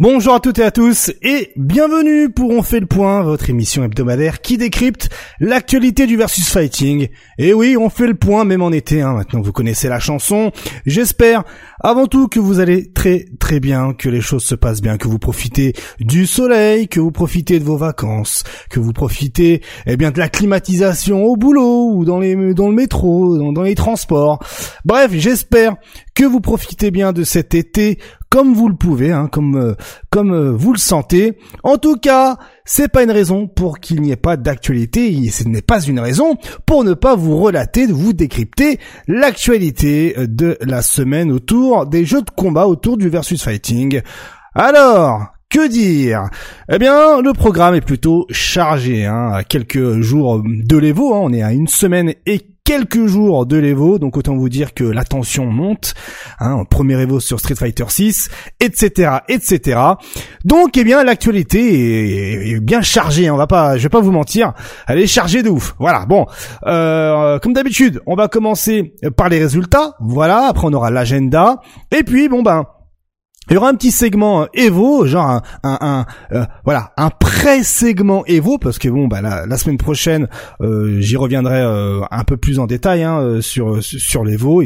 Bonjour à toutes et à tous et bienvenue pour On fait le point, votre émission hebdomadaire qui décrypte l'actualité du versus fighting. Et oui, on fait le point même en été, hein, maintenant vous connaissez la chanson. J'espère avant tout que vous allez très très bien, que les choses se passent bien, que vous profitez du soleil, que vous profitez de vos vacances, que vous profitez eh bien de la climatisation au boulot ou dans les dans le métro, dans, dans les transports. Bref, j'espère que vous profitez bien de cet été comme vous le pouvez, hein, comme euh, comme euh, vous le sentez. En tout cas, c'est pas une raison pour qu'il n'y ait pas d'actualité. Ce n'est pas une raison pour ne pas vous relater, de vous décrypter l'actualité de la semaine autour des jeux de combat, autour du versus fighting. Alors, que dire? Eh bien, le programme est plutôt chargé. Hein, à quelques jours de l'Evo, hein, on est à une semaine et quelques jours de l'Evo, donc autant vous dire que la tension monte, hein, premier Evo sur Street Fighter 6, etc., etc. Donc, eh bien, l'actualité est, bien chargée, hein, on va pas, je vais pas vous mentir, elle est chargée de ouf. Voilà, bon, euh, comme d'habitude, on va commencer par les résultats, voilà, après on aura l'agenda, et puis, bon ben, il y aura un petit segment euh, Evo, genre un, un, euh, voilà, un pré-segment Evo, parce que bon, bah la, semaine prochaine, euh, j'y reviendrai un peu plus en détail hein, sur sur l'Evo.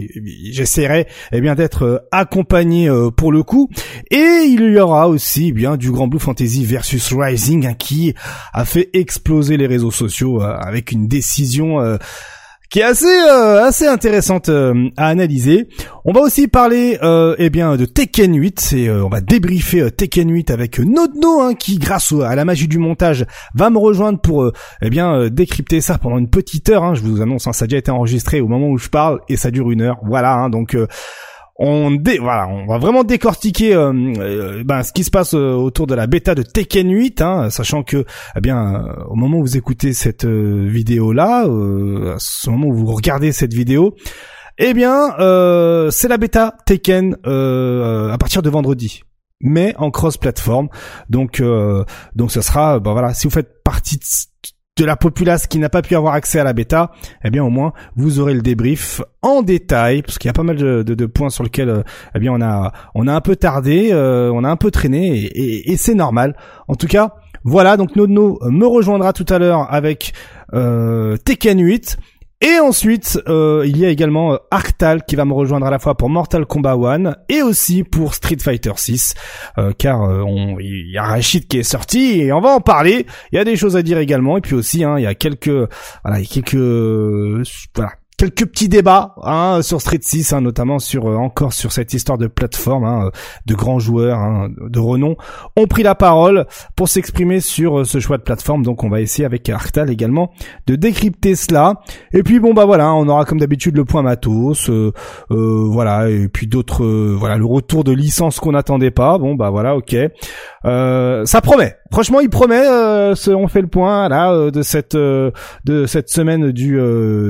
J'essaierai eh bien d'être accompagné pour le coup, et il y aura aussi eh bien du Grand Blue Fantasy versus Rising hein, qui a fait exploser les réseaux sociaux avec une décision qui est assez euh, assez intéressante euh, à analyser. On va aussi parler euh, eh bien de Tekken 8 et on va débriefer Tekken 8 avec Nodno hein, qui grâce à la magie du montage va me rejoindre pour eh bien décrypter ça pendant une petite heure. Hein. Je vous annonce, hein, ça a déjà été enregistré au moment où je parle et ça dure une heure. Voilà, hein, donc on va vraiment décortiquer euh, euh, ben, ce qui se passe euh, autour de la bêta de Tekken 8, hein, sachant que eh bien au moment où vous écoutez cette vidéo là, à ce moment où vous regardez cette vidéo, eh bien c'est la bêta Tekken à partir de vendredi mais en cross platform donc donc ce sera ben voilà si vous faites partie de de la populace qui n'a pas pu avoir accès à la bêta, eh bien au moins vous aurez le débrief en détail parce qu'il y a pas mal de, points sur lesquels eh bien on a on a un peu tardé, euh, on a un peu traîné et, et, c'est normal. En tout cas, voilà donc Nodno me rejoindra tout à l'heure avec euh, Tekken 8 et ensuite, euh, il y a également euh, Arctal qui va me rejoindre à la fois pour Mortal Kombat 1 et aussi pour Street Fighter 6, euh, car on, il y a Rachid qui est sorti et on va en parler. Il y a des choses à dire également et puis aussi, hein, il y a quelques, voilà, il y a quelques, voilà, quelques petits débats hein, sur Street 6, hein, notamment sur euh, encore sur cette histoire de plateforme, hein, de grands joueurs hein, de renom ont pris la parole pour s'exprimer sur euh, ce choix de plateforme. Donc on va essayer avec Arctal également de décrypter cela. Et puis bon bah voilà, on aura comme d'habitude le point matos, euh, voilà, et puis d'autres, voilà, le retour de licence qu'on n'attendait pas. Bon bah voilà, ok, ça promet. Franchement, il promet. Ce, on fait le point là de cette de cette semaine du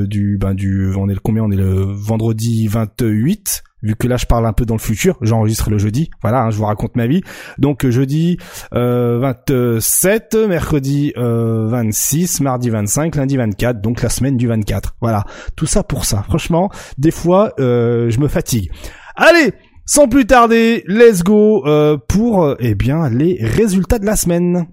du ben du on est le combien? On est le vendredi 28 vu que là je parle un peu dans le futur, j'enregistre le jeudi, voilà, hein, je vous raconte ma vie. Donc jeudi 27, euh, mercredi 26, euh, mardi 25, lundi 24, donc la semaine du 24. Voilà, tout ça pour ça. Franchement, des fois euh, je me fatigue. Allez, sans plus tarder, let's go pour eh bien les résultats de la semaine.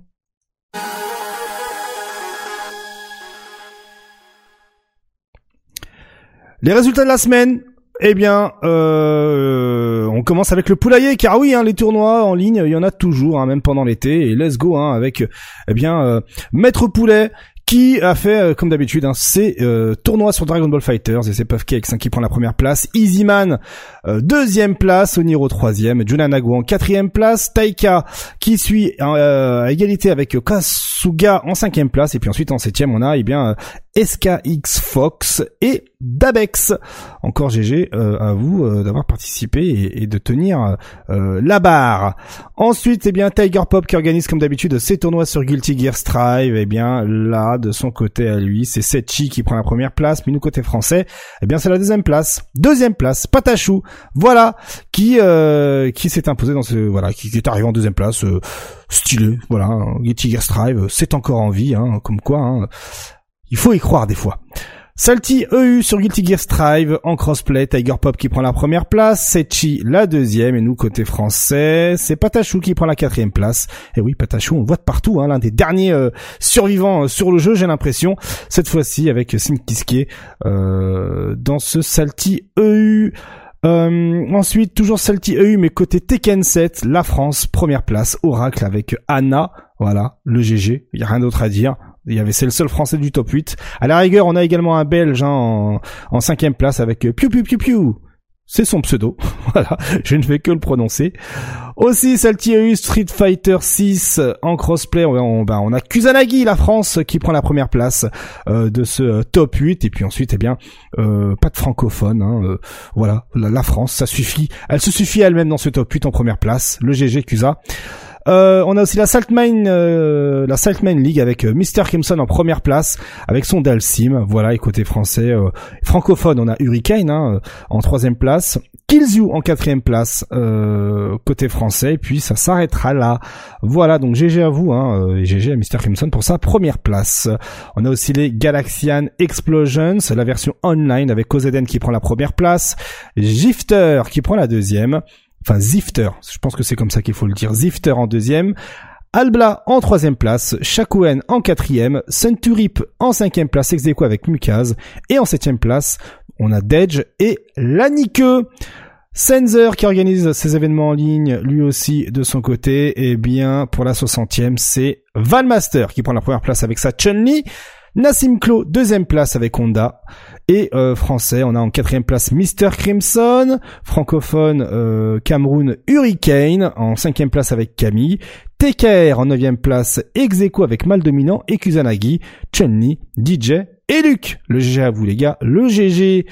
Les résultats de la semaine, eh bien, euh, on commence avec le poulailler, car oui, hein, les tournois en ligne, il y en a toujours, hein, même pendant l'été. Et let's go, hein, avec eh bien euh, Maître Poulet qui a fait, euh, comme d'habitude, hein, ses euh, tournois sur Dragon Ball Fighters, et c'est Puff Cakes hein, qui prend la première place, Easyman, euh, deuxième place, Oniro troisième, Junan en quatrième place, Taika qui suit à égalité avec Kasuga en cinquième place, et puis ensuite en septième on a eh bien SKX Fox et Dabex. Encore GG euh, à vous euh, d'avoir participé et, de tenir euh, la barre. Ensuite, eh bien Tiger Pop qui organise comme d'habitude ses tournois sur Guilty Gear Strive. Eh bien là, de son côté à lui, c'est Setchi qui prend la première place, mais nous côté français, eh bien c'est la deuxième place. Deuxième place, Patachou. Voilà qui qui s'est imposé dans ce voilà qui, est arrivé en deuxième place. stylé, voilà. Guilty Gear Strive, c'est encore en vie, hein, comme quoi. Hein, il faut y croire des fois. Salty EU sur Guilty Gear Strive en crossplay, Tiger Pop qui prend la première place, Sechi la deuxième et nous côté français, c'est Patachou qui prend la quatrième place. Et oui, Patachou, on le voit de partout, hein, l'un des derniers euh, survivants euh, sur le jeu, j'ai l'impression. Cette fois-ci avec Sinkiske euh, dans ce Salty EU. Euh, ensuite, toujours Salty EU, mais côté Tekken 7, la France, première place, Oracle avec Anna, voilà, le GG, il y a rien d'autre à dire. Il y avait, c'est le seul français du top 8. À la rigueur, on a également un belge hein, en, cinquième place avec euh, Piu Piu Piu Piu. C'est son pseudo. voilà. Je ne fais que le prononcer. Aussi, Salty eu Street Fighter 6 en crossplay. On, ben, on a Kusanagi, la France, qui prend la première place euh, de ce euh, top 8. Et puis ensuite, eh bien, pas de francophone. Hein, voilà, la, France, ça suffit. Elle se suffit elle-même dans ce top 8 en première place. Le GG Kusa. Euh, on a aussi la Saltmine, euh, la Saltmine League avec euh, Mr. Kimson en première place avec son Dalsim. Voilà, et côté français, francophone, on a Hurricane hein, en troisième place. Kills You en quatrième place côté français, et puis ça s'arrêtera là. Voilà, donc GG à vous, hein, et GG à Mr. Crimson pour sa première place. On a aussi les Galaxian Explosions, la version online avec Ozeden qui prend la première place, Gifter qui prend la deuxième, enfin Zifter, je pense que c'est comme ça qu'il faut le dire, Zifter en deuxième, Albla en troisième place, Shakuen en quatrième, Centurip en cinquième place, ex avec Mukaz, et en septième place, on a Dedge et Lanike. Sensor qui organise ses événements en ligne, lui aussi de son côté, et eh bien pour la 60e, c'est Valmaster qui prend la première place avec sa Chun-Li, Nassim Klo deuxième place avec Honda, et euh, français, on a en quatrième place Mr. Crimson. Francophone, euh, Cameroun Hurricane. En cinquième place avec Camille. TKR en neuvième place, Execo avec Mal Dominant et Kusanagi. Chun-Li, DJ et Luc. Le GG à vous les gars. Le GG.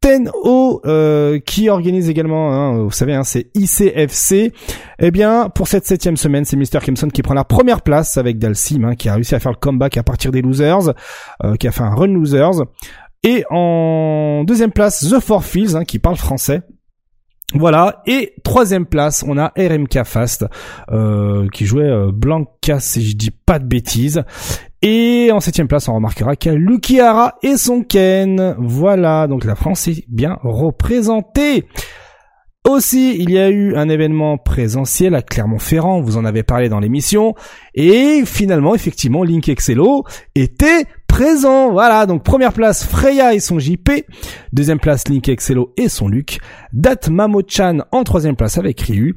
Tenho euh, qui organise également, hein, vous savez, hein, c'est ICFC. Eh bien, pour cette septième semaine, c'est Mr. Crimson qui prend la première place avec Dalsim, hein, qui a réussi à faire le comeback à partir des losers, euh, qui a fait un run losers. Et en deuxième place, The Four Fields, hein, qui parle français. Voilà, et troisième place, on a RMK Fast, euh, qui jouait euh, Blanca, si je dis pas de bêtises. Et en septième place, on remarquera qu'il y a Lukiara et son Ken. Voilà, donc la France est bien représentée. Aussi, il y a eu un événement présentiel à Clermont-Ferrand, vous en avez parlé dans l'émission, et finalement, effectivement, Link Excello était présent. Voilà, donc première place Freya et son JP, deuxième place Link Excello et son Luc, Dat Mamo-chan en troisième place avec Ryu,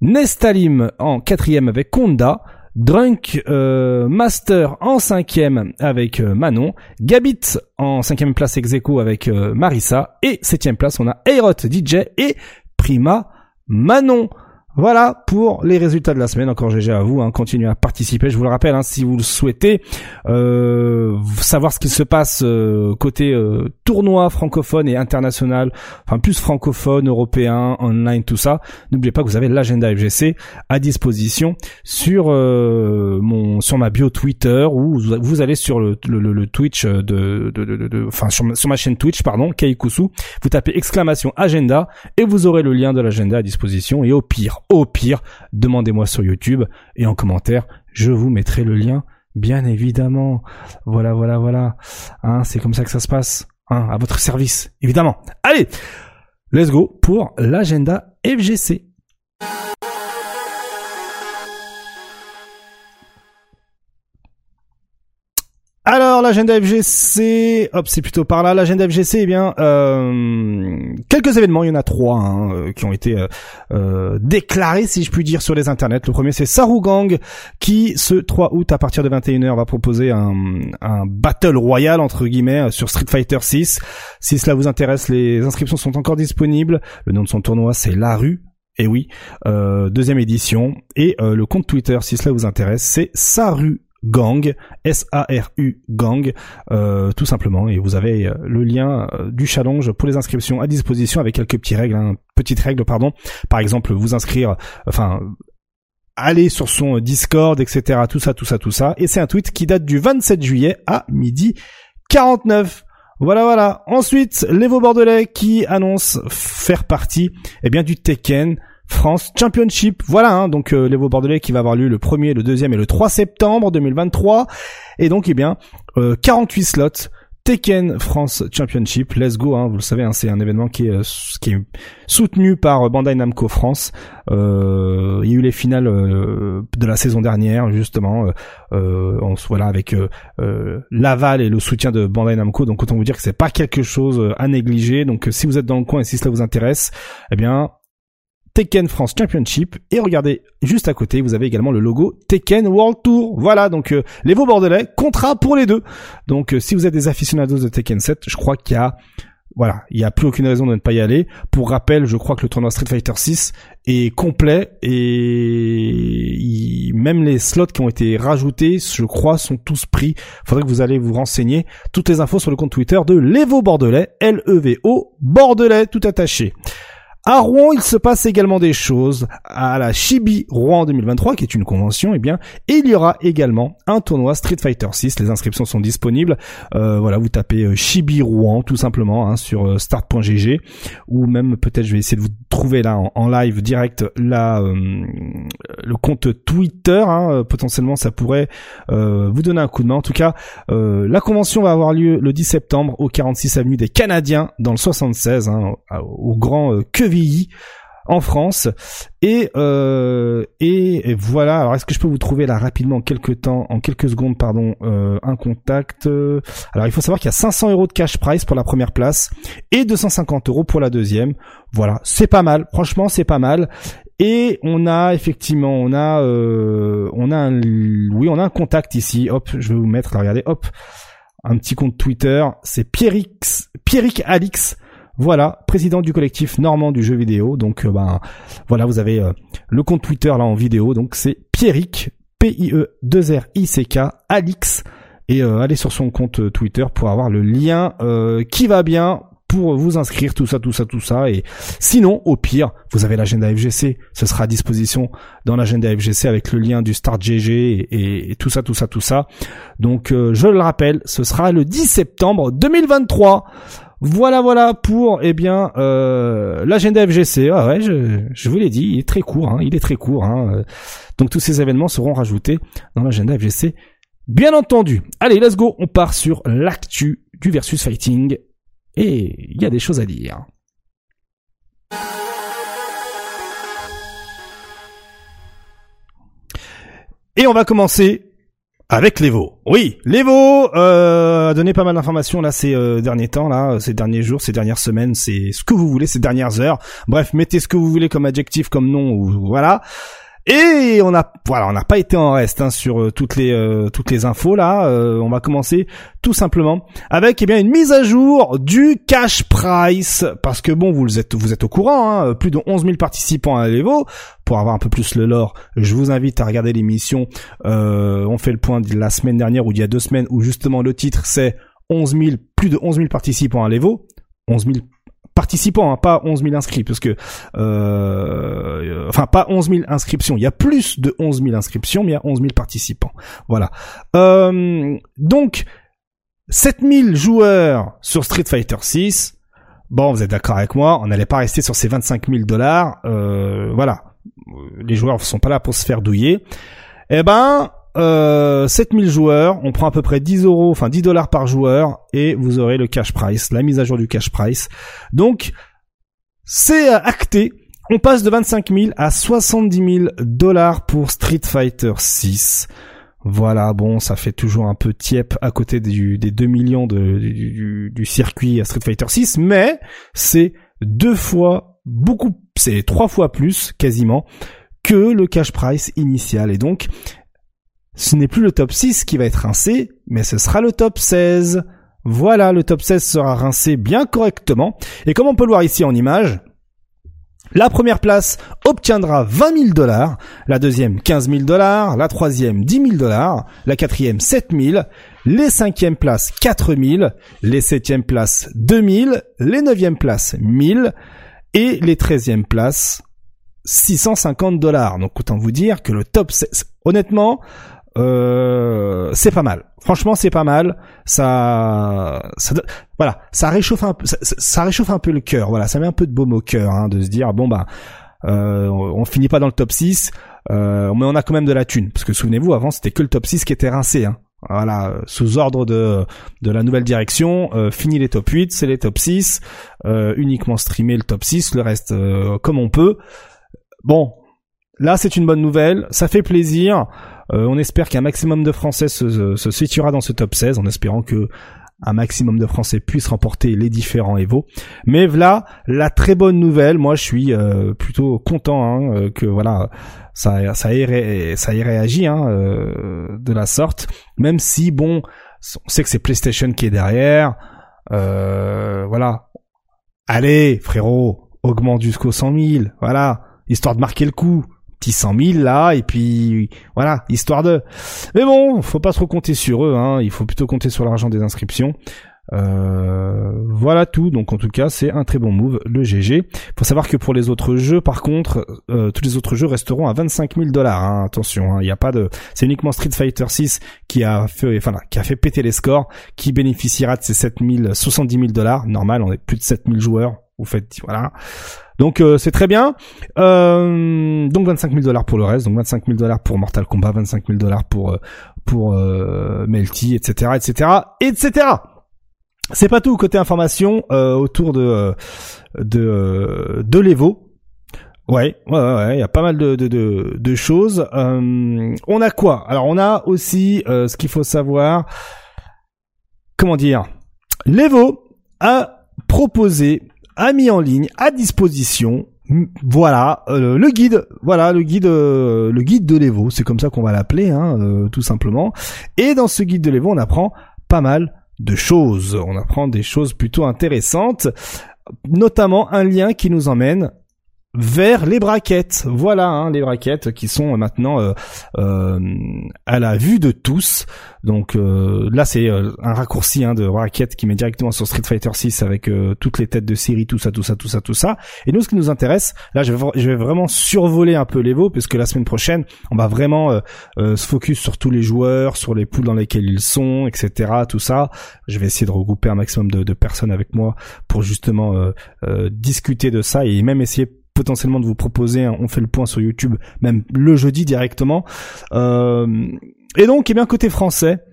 Nestalim en quatrième avec Konda, Drunk euh, Master en cinquième avec euh, Manon, Gabit en cinquième place ex avec euh, Marissa. Et septième place on a Aerot DJ et Prima Manon. Voilà pour les résultats de la semaine. Encore GG à vous, hein, continuez à participer. Je vous le rappelle, hein, si vous le souhaitez, euh, savoir ce qui se passe euh, côté euh, tournoi francophone et international, enfin plus francophone, européen, online, tout ça. N'oubliez pas que vous avez l'agenda FGC à disposition sur mon sur ma bio Twitter ou vous allez sur le, Twitch de, de, de, enfin sur, ma chaîne Twitch pardon, Kaikusu. Vous tapez exclamation agenda et vous aurez le lien de l'agenda à disposition. Et au pire au pire, demandez-moi sur YouTube et en commentaire, je vous mettrai le lien, bien évidemment. Voilà, voilà, voilà. Hein, c'est comme ça que ça se passe. Hein, à votre service, évidemment. Allez, let's go pour l'agenda FGC. Alors l'agenda FGC, hop, c'est plutôt par là. L'agenda FGC, eh bien, euh, quelques événements, il y en a trois hein, euh, qui ont été euh, déclarés, si je puis dire, sur les internets. Le premier, c'est Sarugang, qui ce 3 août à partir de 21h va proposer un, battle royal entre guillemets sur Street Fighter 6. Si cela vous intéresse, les inscriptions sont encore disponibles. Le nom de son tournoi, c'est La Rue. Et oui, deuxième édition. Et le compte Twitter, si cela vous intéresse, c'est Saru Gang, S-A-R-U Gang, euh, tout simplement. Et vous avez euh, le lien euh, du challenge pour les inscriptions à disposition avec quelques petites règles, hein, petites règles, pardon. Par exemple, vous inscrire, enfin, aller sur son Discord, etc. Tout ça, tout ça, tout ça. Et c'est un tweet qui date du 27 juillet à midi 49. Voilà, voilà. Ensuite, Levo Bordelais qui annonce faire partie, eh bien, du Tekken France Championship. Voilà, hein, donc euh, les Bordelais qui va avoir lieu le 1er, le 2e et le 3 septembre 2023. Et donc, eh bien, 48 euh, slots. Tekken France Championship, let's go, hein, vous le savez, hein, c'est un événement qui est, euh, qui est soutenu par Bandai Namco France. Euh, il y a eu les finales de la saison dernière, justement, on, voilà, avec l'aval et le soutien de Bandai Namco. Donc autant vous dire que c'est pas quelque chose à négliger. Donc si vous êtes dans le coin et si cela vous intéresse, eh bien Tekken France Championship et regardez juste à côté vous avez également le logo Tekken World Tour voilà donc euh, les Bordelais contrat pour les deux donc euh, si vous êtes des aficionados de Tekken 7 je crois qu'il y a voilà, il n'y a plus aucune raison de ne pas y aller. Pour rappel, je crois que le tournoi Street Fighter 6 est complet et même les slots qui ont été rajoutés, je crois, sont tous pris. Faudrait que vous allez vous renseigner. Toutes les infos sur le compte Twitter de l'Evo Bordelais, L-E-V-O Bordelais, tout attaché. À Rouen, il se passe également des choses. À la Chibi Rouen 2023, qui est une convention, eh bien, il y aura également un tournoi Street Fighter 6. Les inscriptions sont disponibles. Euh, voilà, vous tapez euh, Chibi Rouen tout simplement hein, sur euh, start.gg ou même peut-être je vais essayer de vous trouver là en, live direct là le compte Twitter. Hein, potentiellement, ça pourrait vous donner un coup de main. En tout cas, la convention va avoir lieu le 10 septembre au 46 avenue des Canadiens dans le 76, hein, au grand En France. Et, euh, et, voilà. Alors est-ce que je peux vous trouver là rapidement en quelques temps en quelques secondes pardon euh, un contact alors il faut savoir qu'il y a 500 euros de cash price pour la première place et 250 euros pour la deuxième. Voilà. C'est pas mal. Franchement c'est pas mal. Et on a effectivement on a euh, on a un oui on a un contact ici. Hop je vais vous mettre regardez hop. Un petit compte Twitter. C'est Pierrix Pierrick Alix voilà, président du collectif normand du jeu vidéo. Donc, euh, ben, voilà, vous avez euh, le compte Twitter là en vidéo. Donc, c'est Pierrick, P-I-E-2-R-I-C-K, Alix. Et euh, allez sur son compte Twitter pour avoir le lien qui va bien pour vous inscrire, tout ça, tout ça, tout ça. Et sinon, au pire, vous avez l'agenda FGC. Ce sera à disposition dans l'agenda FGC avec le lien du Start GG et, et, tout ça, tout ça, tout ça. Donc, je le rappelle, ce sera le 10 septembre 2023. Voilà, voilà pour eh bien euh, l'agenda FGC. Ah ouais, je, vous l'ai dit, il est très court. Hein, il est très court. Hein. Donc tous ces événements seront rajoutés dans l'agenda FGC, bien entendu. Allez, let's go. On part sur l'actu du versus fighting et il y a des choses à dire. Et on va commencer avec l'Evo. Oui, l'Evo euh, a donné pas mal d'informations là ces euh, derniers temps, là, ces derniers jours, ces dernières semaines, c'est ce que vous voulez, ces dernières heures. Bref, mettez ce que vous voulez comme adjectif, comme nom, ou voilà. Et on a voilà, on n'a pas été en reste hein, sur euh, toutes les euh, toutes les infos là. Euh, on va commencer tout simplement avec eh bien une mise à jour du cash price parce que bon vous êtes vous êtes au courant, hein, plus de 11 000 participants à l'Evo. Pour avoir un peu plus le lore, je vous invite à regarder l'émission. on fait le point de la semaine dernière ou il y a deux semaines où justement le titre c'est 11 000 plus de 11 000 participants à l'Evo. 11 000 participants, hein, pas 11 000 inscrits, parce que, euh, enfin, pas 11 000 inscriptions. Il y a plus de 11 000 inscriptions, mais il y a 11 000 participants. Voilà. Euh, donc, 7 000 joueurs sur Street Fighter 6. Bon, vous êtes d'accord avec moi, on n'allait pas rester sur ces 25 000 dollars. Euh, voilà. Les joueurs ne sont pas là pour se faire douiller. Eh ben, euh, 7000 joueurs, on prend à peu près 10 euros, enfin 10 dollars par joueur, et vous aurez le cash price, la mise à jour du cash price. Donc, c'est acté. On passe de 25 000 à 70 000 dollars pour Street Fighter 6. Voilà, bon, ça fait toujours un peu tiep à côté des 2 millions de, du, du, circuit à Street Fighter 6, mais c'est deux fois beaucoup, c'est trois fois plus quasiment que le cash price initial. Et donc, ce n'est plus le top 6 qui va être rincé, mais ce sera le top 16. Voilà, le top 16 sera rincé bien correctement. Et comme on peut le voir ici en image, La première place obtiendra 20 000 dollars, la deuxième 15 000 dollars, la troisième 10 000 dollars, la quatrième 7 000, les cinquièmes places 4 000, les septièmes places 2 000, les neuvièmes places 1000 et les treizièmes places 650 dollars. Donc autant vous dire que le top, honnêtement, euh, c'est pas mal. Franchement, c'est pas mal. Ça, ça, voilà, ça réchauffe un peu, ça, réchauffe un peu le cœur. Voilà, ça met un peu de baume au cœur hein, de se dire bon bah, euh, on finit pas dans le top 6, euh, mais on a quand même de la thune. Parce que souvenez-vous, avant c'était que le top 6 qui était rincé. Hein. Voilà, sous ordre de de la nouvelle direction, euh, fini les top 8, c'est les top 6, euh, uniquement streamer le top 6, le reste comme on peut. Bon, là c'est une bonne nouvelle, ça fait plaisir. Euh, on espère qu'un maximum de Français se, se, situera dans ce top 16, en espérant que un maximum de Français puissent remporter les différents Evo. Mais voilà, la très bonne nouvelle, moi je suis euh, plutôt content hein, euh, que voilà ça ça ait, réagi hein, de la sorte, même si bon, on sait que c'est PlayStation qui est derrière. voilà, allez frérot, augmente jusqu'aux 100 000, voilà, histoire de marquer le coup petit 100 000 là et puis voilà histoire de. Mais bon faut pas trop compter sur eux hein. Il faut plutôt compter sur l'argent des inscriptions. Euh, voilà tout. Donc en tout cas c'est un très bon move le GG faut savoir que pour les autres jeux par contre euh, tous les autres jeux resteront à 25 000 dollars hein, attention hein, il n'y a pas de c'est uniquement Street Fighter 6 qui a fait qui a fait péter les scores qui bénéficiera de ces 7 000 70 000 dollars. Normal on est plus de 7 000 joueurs vous faites voilà donc euh, c'est très bien. Euh, donc 25 000 dollars pour le reste, donc 25 000 dollars pour Mortal Kombat, 25 000 dollars pour euh, pour Melty, etc., etc., etc. C'est pas tout côté information autour de de de l'Evo. Ouais, ouais, ouais, il y a pas mal de de, de, de choses. on a quoi? Alors on a aussi ce qu'il faut savoir. Comment dire? L'Evo a proposé a mis en ligne à disposition. Voilà euh, le guide voilà le guide euh, le guide de l'Evo. C'est comme ça qu'on va l'appeler hein, euh, tout simplement. Et dans ce guide de l'Evo on apprend pas mal de choses. On apprend des choses plutôt intéressantes notamment un lien qui nous emmène vers les braquettes. Voilà, hein, les braquettes qui sont maintenant euh, euh, à la vue de tous. Donc euh, là, c'est un raccourci hein, de braquettes qui met directement sur Street Fighter 6 avec toutes les têtes de série, tout ça, tout ça, tout ça, tout ça. Et nous, ce qui nous intéresse, là, je vais, vraiment survoler un peu l'Evo, puisque la semaine prochaine, on va vraiment se focus sur tous les joueurs, sur les poules dans lesquelles ils sont, etc. Tout ça. Je vais essayer de regrouper un maximum de personnes avec moi pour justement discuter de ça et même essayer potentiellement de vous proposer, on fait le point sur YouTube, même le jeudi directement. Euh, et donc, eh bien côté français,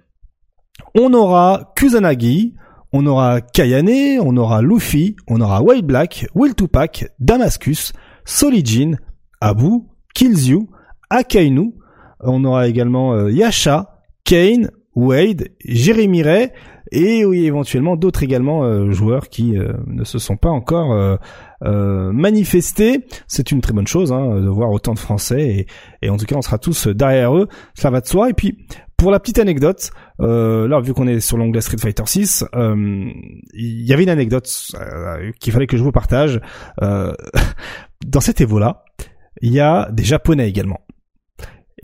on aura Kusanagi, on aura Kayane, on aura Luffy, on aura White Black, Will Tupac, Damascus, Solijin, Abu, Killzyu, Akainu, on aura également euh, Yasha, Kane, Wade, Jeremy Ray, et oui, éventuellement d'autres également euh, joueurs qui ne se sont pas encore euh, manifester. C'est une très bonne chose hein, de voir autant de Français et, en tout cas on sera tous derrière eux. Ça va de soi. Et puis pour la petite anecdote, euh, là vu qu'on est sur l'onglet Street Fighter 6, euh, il y avait une anecdote euh, qu'il fallait que je vous partage. dans cet Evo là, il y a des Japonais également.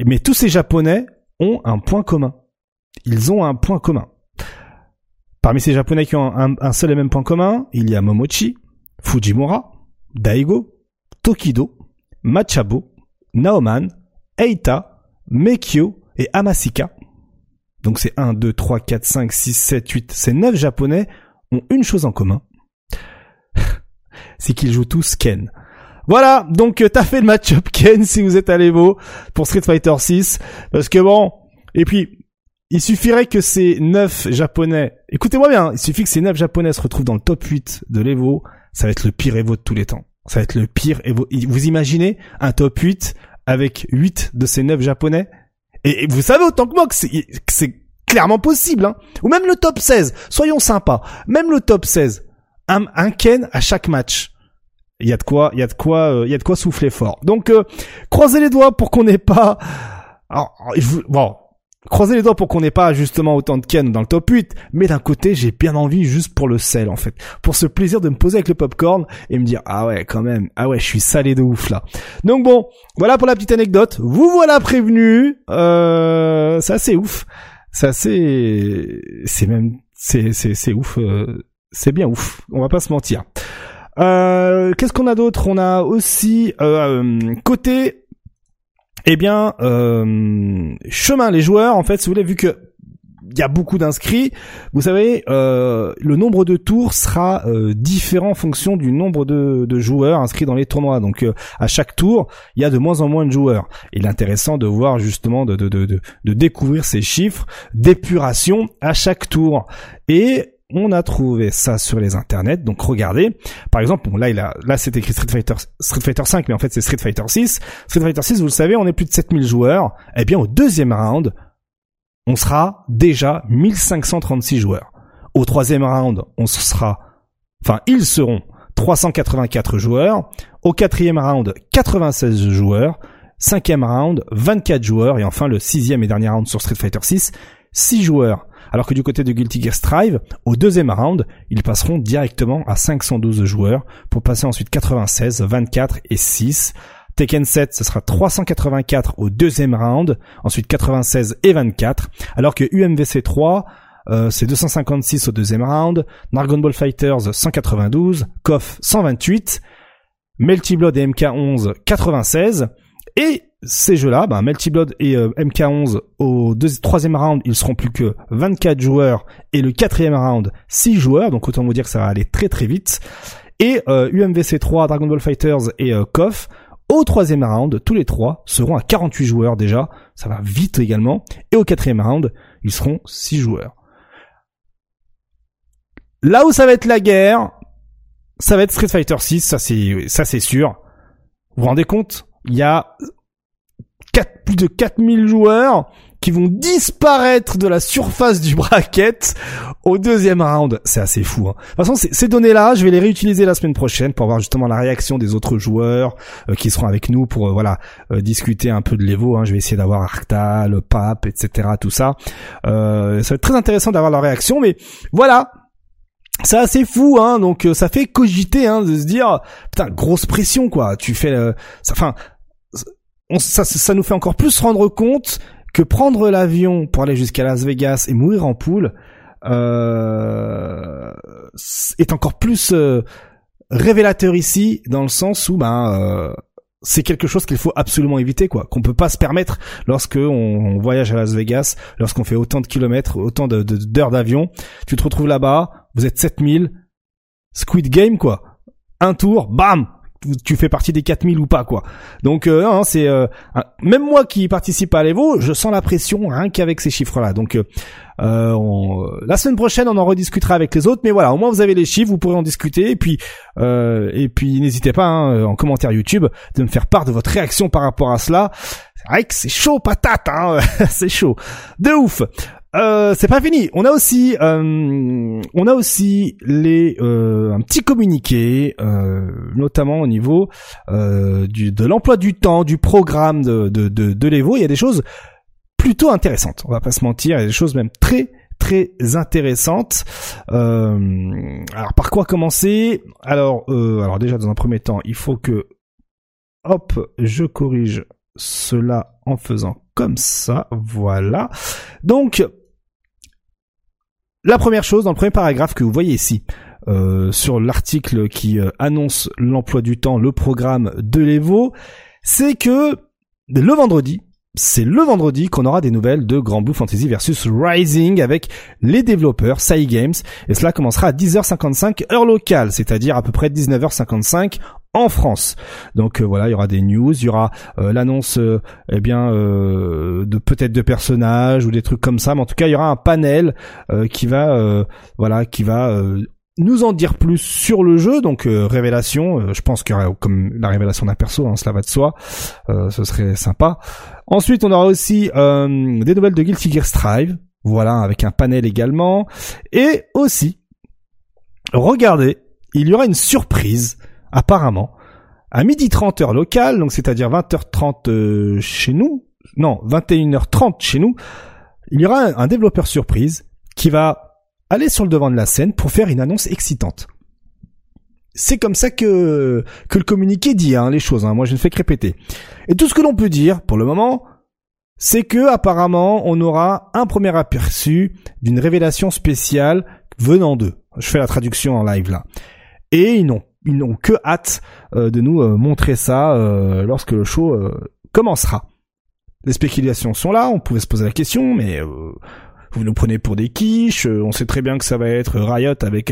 Mais tous ces Japonais ont un point commun. Ils ont un point commun. Parmi ces Japonais qui ont un seul et même point commun, il y a Momochi, Fujimura, Daigo, Tokido, Machabo, Naoman, Eita, Mekyo et Amasika. Donc c'est 1, 2, 3, 4, 5, 6, 7, 8. Ces 9 japonais ont une chose en commun. c'est qu'ils jouent tous Ken. Voilà, donc euh, t'as fait le match-up Ken si vous êtes à l'Evo pour Street Fighter 6. Parce que bon, et puis, il suffirait que ces 9 japonais, écoutez-moi bien, il suffit que ces 9 japonais se retrouvent dans le top 8 de l'Evo ça va être le pire Evo de tous les temps. Ça va être le pire Evo. Vous imaginez un top 8 avec 8 de ces 9 japonais? Et, vous savez autant que moi que c'est clairement possible. Hein. Ou même le top 16. Soyons sympas. Même le top 16. Un, un Ken à chaque match. Il y a de quoi, il y a de quoi, euh, il y a de quoi souffler fort. Donc euh, croisez les doigts pour qu'on n'ait pas. Alors, bon, croisez les doigts pour qu'on n'ait pas justement autant de Ken dans le top 8, mais d'un côté, j'ai bien envie juste pour le sel en fait, pour ce plaisir de me poser avec le popcorn et me dire ah ouais quand même, ah ouais je suis salé de ouf là. Donc bon, voilà pour la petite anecdote. Vous voilà prévenu, euh, c'est assez ouf, c'est assez, c'est même, c'est c'est c'est ouf, euh, c'est bien ouf. On va pas se mentir. Euh, Qu'est-ce qu'on a d'autre? On a aussi euh, côté eh bien, euh, chemin, les joueurs, en fait, si vous voulez, vu que il y a beaucoup d'inscrits, vous savez, euh, le nombre de tours sera euh, différent en fonction du nombre de, joueurs inscrits dans les tournois. Donc, à chaque tour, il y a de moins en moins de joueurs. Il est intéressant de voir justement de, de, découvrir ces chiffres d'épuration à chaque tour. Et on a trouvé ça sur les internets. Donc regardez, par exemple, là c'est écrit Street Fighter Street Fighter 5, mais en fait c'est Street Fighter 6. Street Fighter 6, vous le savez, on est plus de 7000 joueurs. Eh bien au deuxième round, on sera déjà 1536 joueurs. Au troisième round, on sera, enfin ils seront 384 joueurs. Au quatrième round, 96 joueurs. Cinquième round, 24 joueurs. Et enfin le sixième et dernier round sur Street Fighter 6, 6 joueurs alors que du côté de Guilty Gear Strive, au deuxième round, ils passeront directement à 512 joueurs pour passer ensuite 96, 24 et 6. Tekken 7, ce sera 384 au deuxième round, ensuite 96 et 24, alors que UMVC 3, euh, c'est 256 au deuxième round, Dragon Ball Fighters 192, KOF 128, Melty Blood et MK11 96, et ces jeux-là, ben, Melty Blood et euh, MK11 au troisième round, ils seront plus que 24 joueurs et le quatrième round 6 joueurs, donc autant vous dire que ça va aller très très vite. Et euh, UMVC 3, Dragon Ball Fighters et euh, KOF, au troisième round, tous les trois seront à 48 joueurs déjà, ça va vite également. Et au quatrième round, ils seront 6 joueurs. Là où ça va être la guerre, ça va être Street Fighter 6, ça c'est ça c'est sûr. Vous vous rendez compte? Il y a plus de 4000 joueurs qui vont disparaître de la surface du bracket au deuxième round. C'est assez fou. Hein. De toute façon, ces données-là, je vais les réutiliser la semaine prochaine pour voir justement la réaction des autres joueurs euh, qui seront avec nous pour euh, voilà euh, discuter un peu de l'Evo. Hein. Je vais essayer d'avoir Arctal, Pape, etc. Tout ça. ça va être très intéressant d'avoir leur réaction. Mais voilà, c'est assez fou, hein. Donc ça fait cogiter, hein, de se dire putain grosse pression quoi. Tu fais, enfin ça, ça nous fait encore plus rendre compte que prendre l'avion pour aller jusqu'à Las Vegas et mourir en poule euh, est encore plus euh, révélateur ici dans le sens où ben euh, c'est quelque chose qu'il faut absolument éviter quoi qu'on peut pas se permettre lorsque on, voyage à Las Vegas lorsqu'on fait autant de kilomètres autant de d'heures d'avion tu te retrouves là-bas vous êtes 7000 Squid Game quoi un tour bam tu fais partie des 4000 ou pas quoi. Donc euh, c'est euh, même moi qui participe à l'Evo, je sens la pression rien qu'avec ces chiffres là. Donc euh, euh la semaine prochaine on en rediscutera avec les autres mais voilà, au moins vous avez les chiffres, vous pourrez en discuter et puis et puis n'hésitez pas hein, en commentaire YouTube de me faire part de votre réaction par rapport à cela. C'est vrai que c'est chaud patate hein, c'est chaud. De ouf. Euh, c'est pas fini. On a aussi, euh, on a aussi les euh, un petit communiqué, notamment au niveau du, de l'emploi du temps, du programme de de de, de l'Evo. Il y a des choses plutôt intéressantes. On va pas se mentir, il y a des choses même très très intéressantes. alors par quoi commencer? Alors alors déjà dans un premier temps, il faut que hop, je corrige cela en faisant comme ça, voilà. Donc, la première chose, dans le premier paragraphe que vous voyez ici, euh, sur l'article qui euh, annonce l'emploi du temps, le programme de l'Evo, c'est que le vendredi, c'est le vendredi qu'on aura des nouvelles de Grand Blue Fantasy versus Rising avec les développeurs Sai Games. Et cela commencera à 10h55 heure locale, c'est-à-dire à peu près 19h55 en France. Donc euh, voilà, il y aura des news, il y aura euh, l'annonce euh, eh bien de peut-être de personnages ou des trucs comme ça, mais en tout cas, il y aura un panel qui va voilà, qui va nous en dire plus sur le jeu, donc révélation, je pense qu'il y aura comme la révélation d'un perso, hein, cela va de soi, ce serait sympa. Ensuite, on aura aussi des nouvelles de Guilty Gear Strive, voilà, avec un panel également, et aussi, regardez, il y aura une surprise apparemment, à midi 30 heure locale, donc c'est-à-dire 20h30 euh, chez nous, non, 21h30 chez nous, il y aura un, développeur surprise qui va aller sur le devant de la scène pour faire une annonce excitante. C'est comme ça que que le communiqué dit hein, les choses. Hein. Moi, je ne fais que répéter. Et tout ce que l'on peut dire pour le moment, c'est que apparemment, on aura un premier aperçu d'une révélation spéciale venant d'eux. Je fais la traduction en live là. Et ils n'ont ils n'ont que hâte euh, de nous euh, montrer ça euh, lorsque le show commencera. Les spéculations sont là, on pouvait se poser la question, mais vous nous prenez pour des quiches, on sait très bien que ça va être Riot avec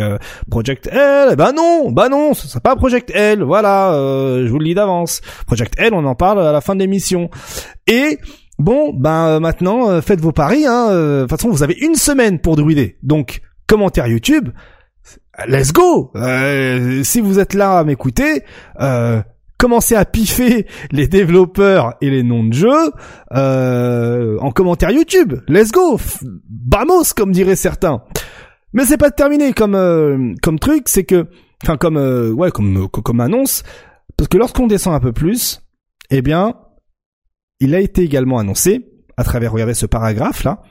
Project L, bah non, bah non, ce sera pas Project L, voilà, je vous le dis d'avance. Project L, on en parle à la fin de l'émission. Et bon, ben maintenant, faites vos paris, hein, de toute façon vous avez une semaine pour druider, donc commentaire YouTube, let's go euh, Si vous êtes là à m'écouter, euh, commencez à piffer les développeurs et les noms de jeux euh, en commentaire YouTube. Let's go Vamos, comme diraient certains. Mais c'est pas terminé comme euh, comme truc, c'est que enfin comme euh, ouais comme comme annonce parce que lorsqu'on descend un peu plus, eh bien, il a été également annoncé à travers regardez ce paragraphe là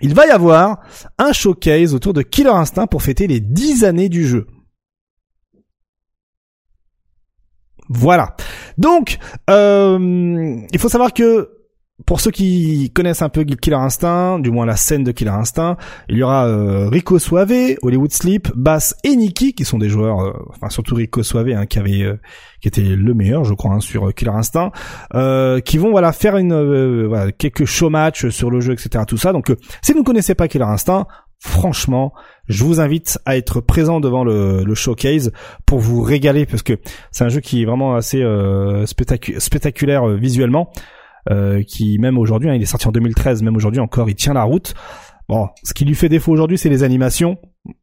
il va y avoir un showcase autour de Killer Instinct pour fêter les 10 années du jeu. Voilà. Donc, euh, il faut savoir que pour ceux qui connaissent un peu Killer Instinct, du moins la scène de Killer Instinct, il y aura euh, Rico Suave, Hollywood Sleep, Bass et Nikki qui sont des joueurs, euh, enfin surtout Rico Suave hein, qui avait, euh, qui était le meilleur, je crois, hein, sur Killer Instinct, qui vont voilà faire une voilà, quelques show match sur le jeu, etc. Tout ça. Donc si vous ne connaissez pas Killer Instinct, franchement, je vous invite à être présent devant le, le showcase pour vous régaler parce que c'est un jeu qui est vraiment assez spectaculaire visuellement. Euh, qui même aujourd'hui, hein, il est sorti en 2013, même aujourd'hui encore, il tient la route. Bon, ce qui lui fait défaut aujourd'hui, c'est les animations,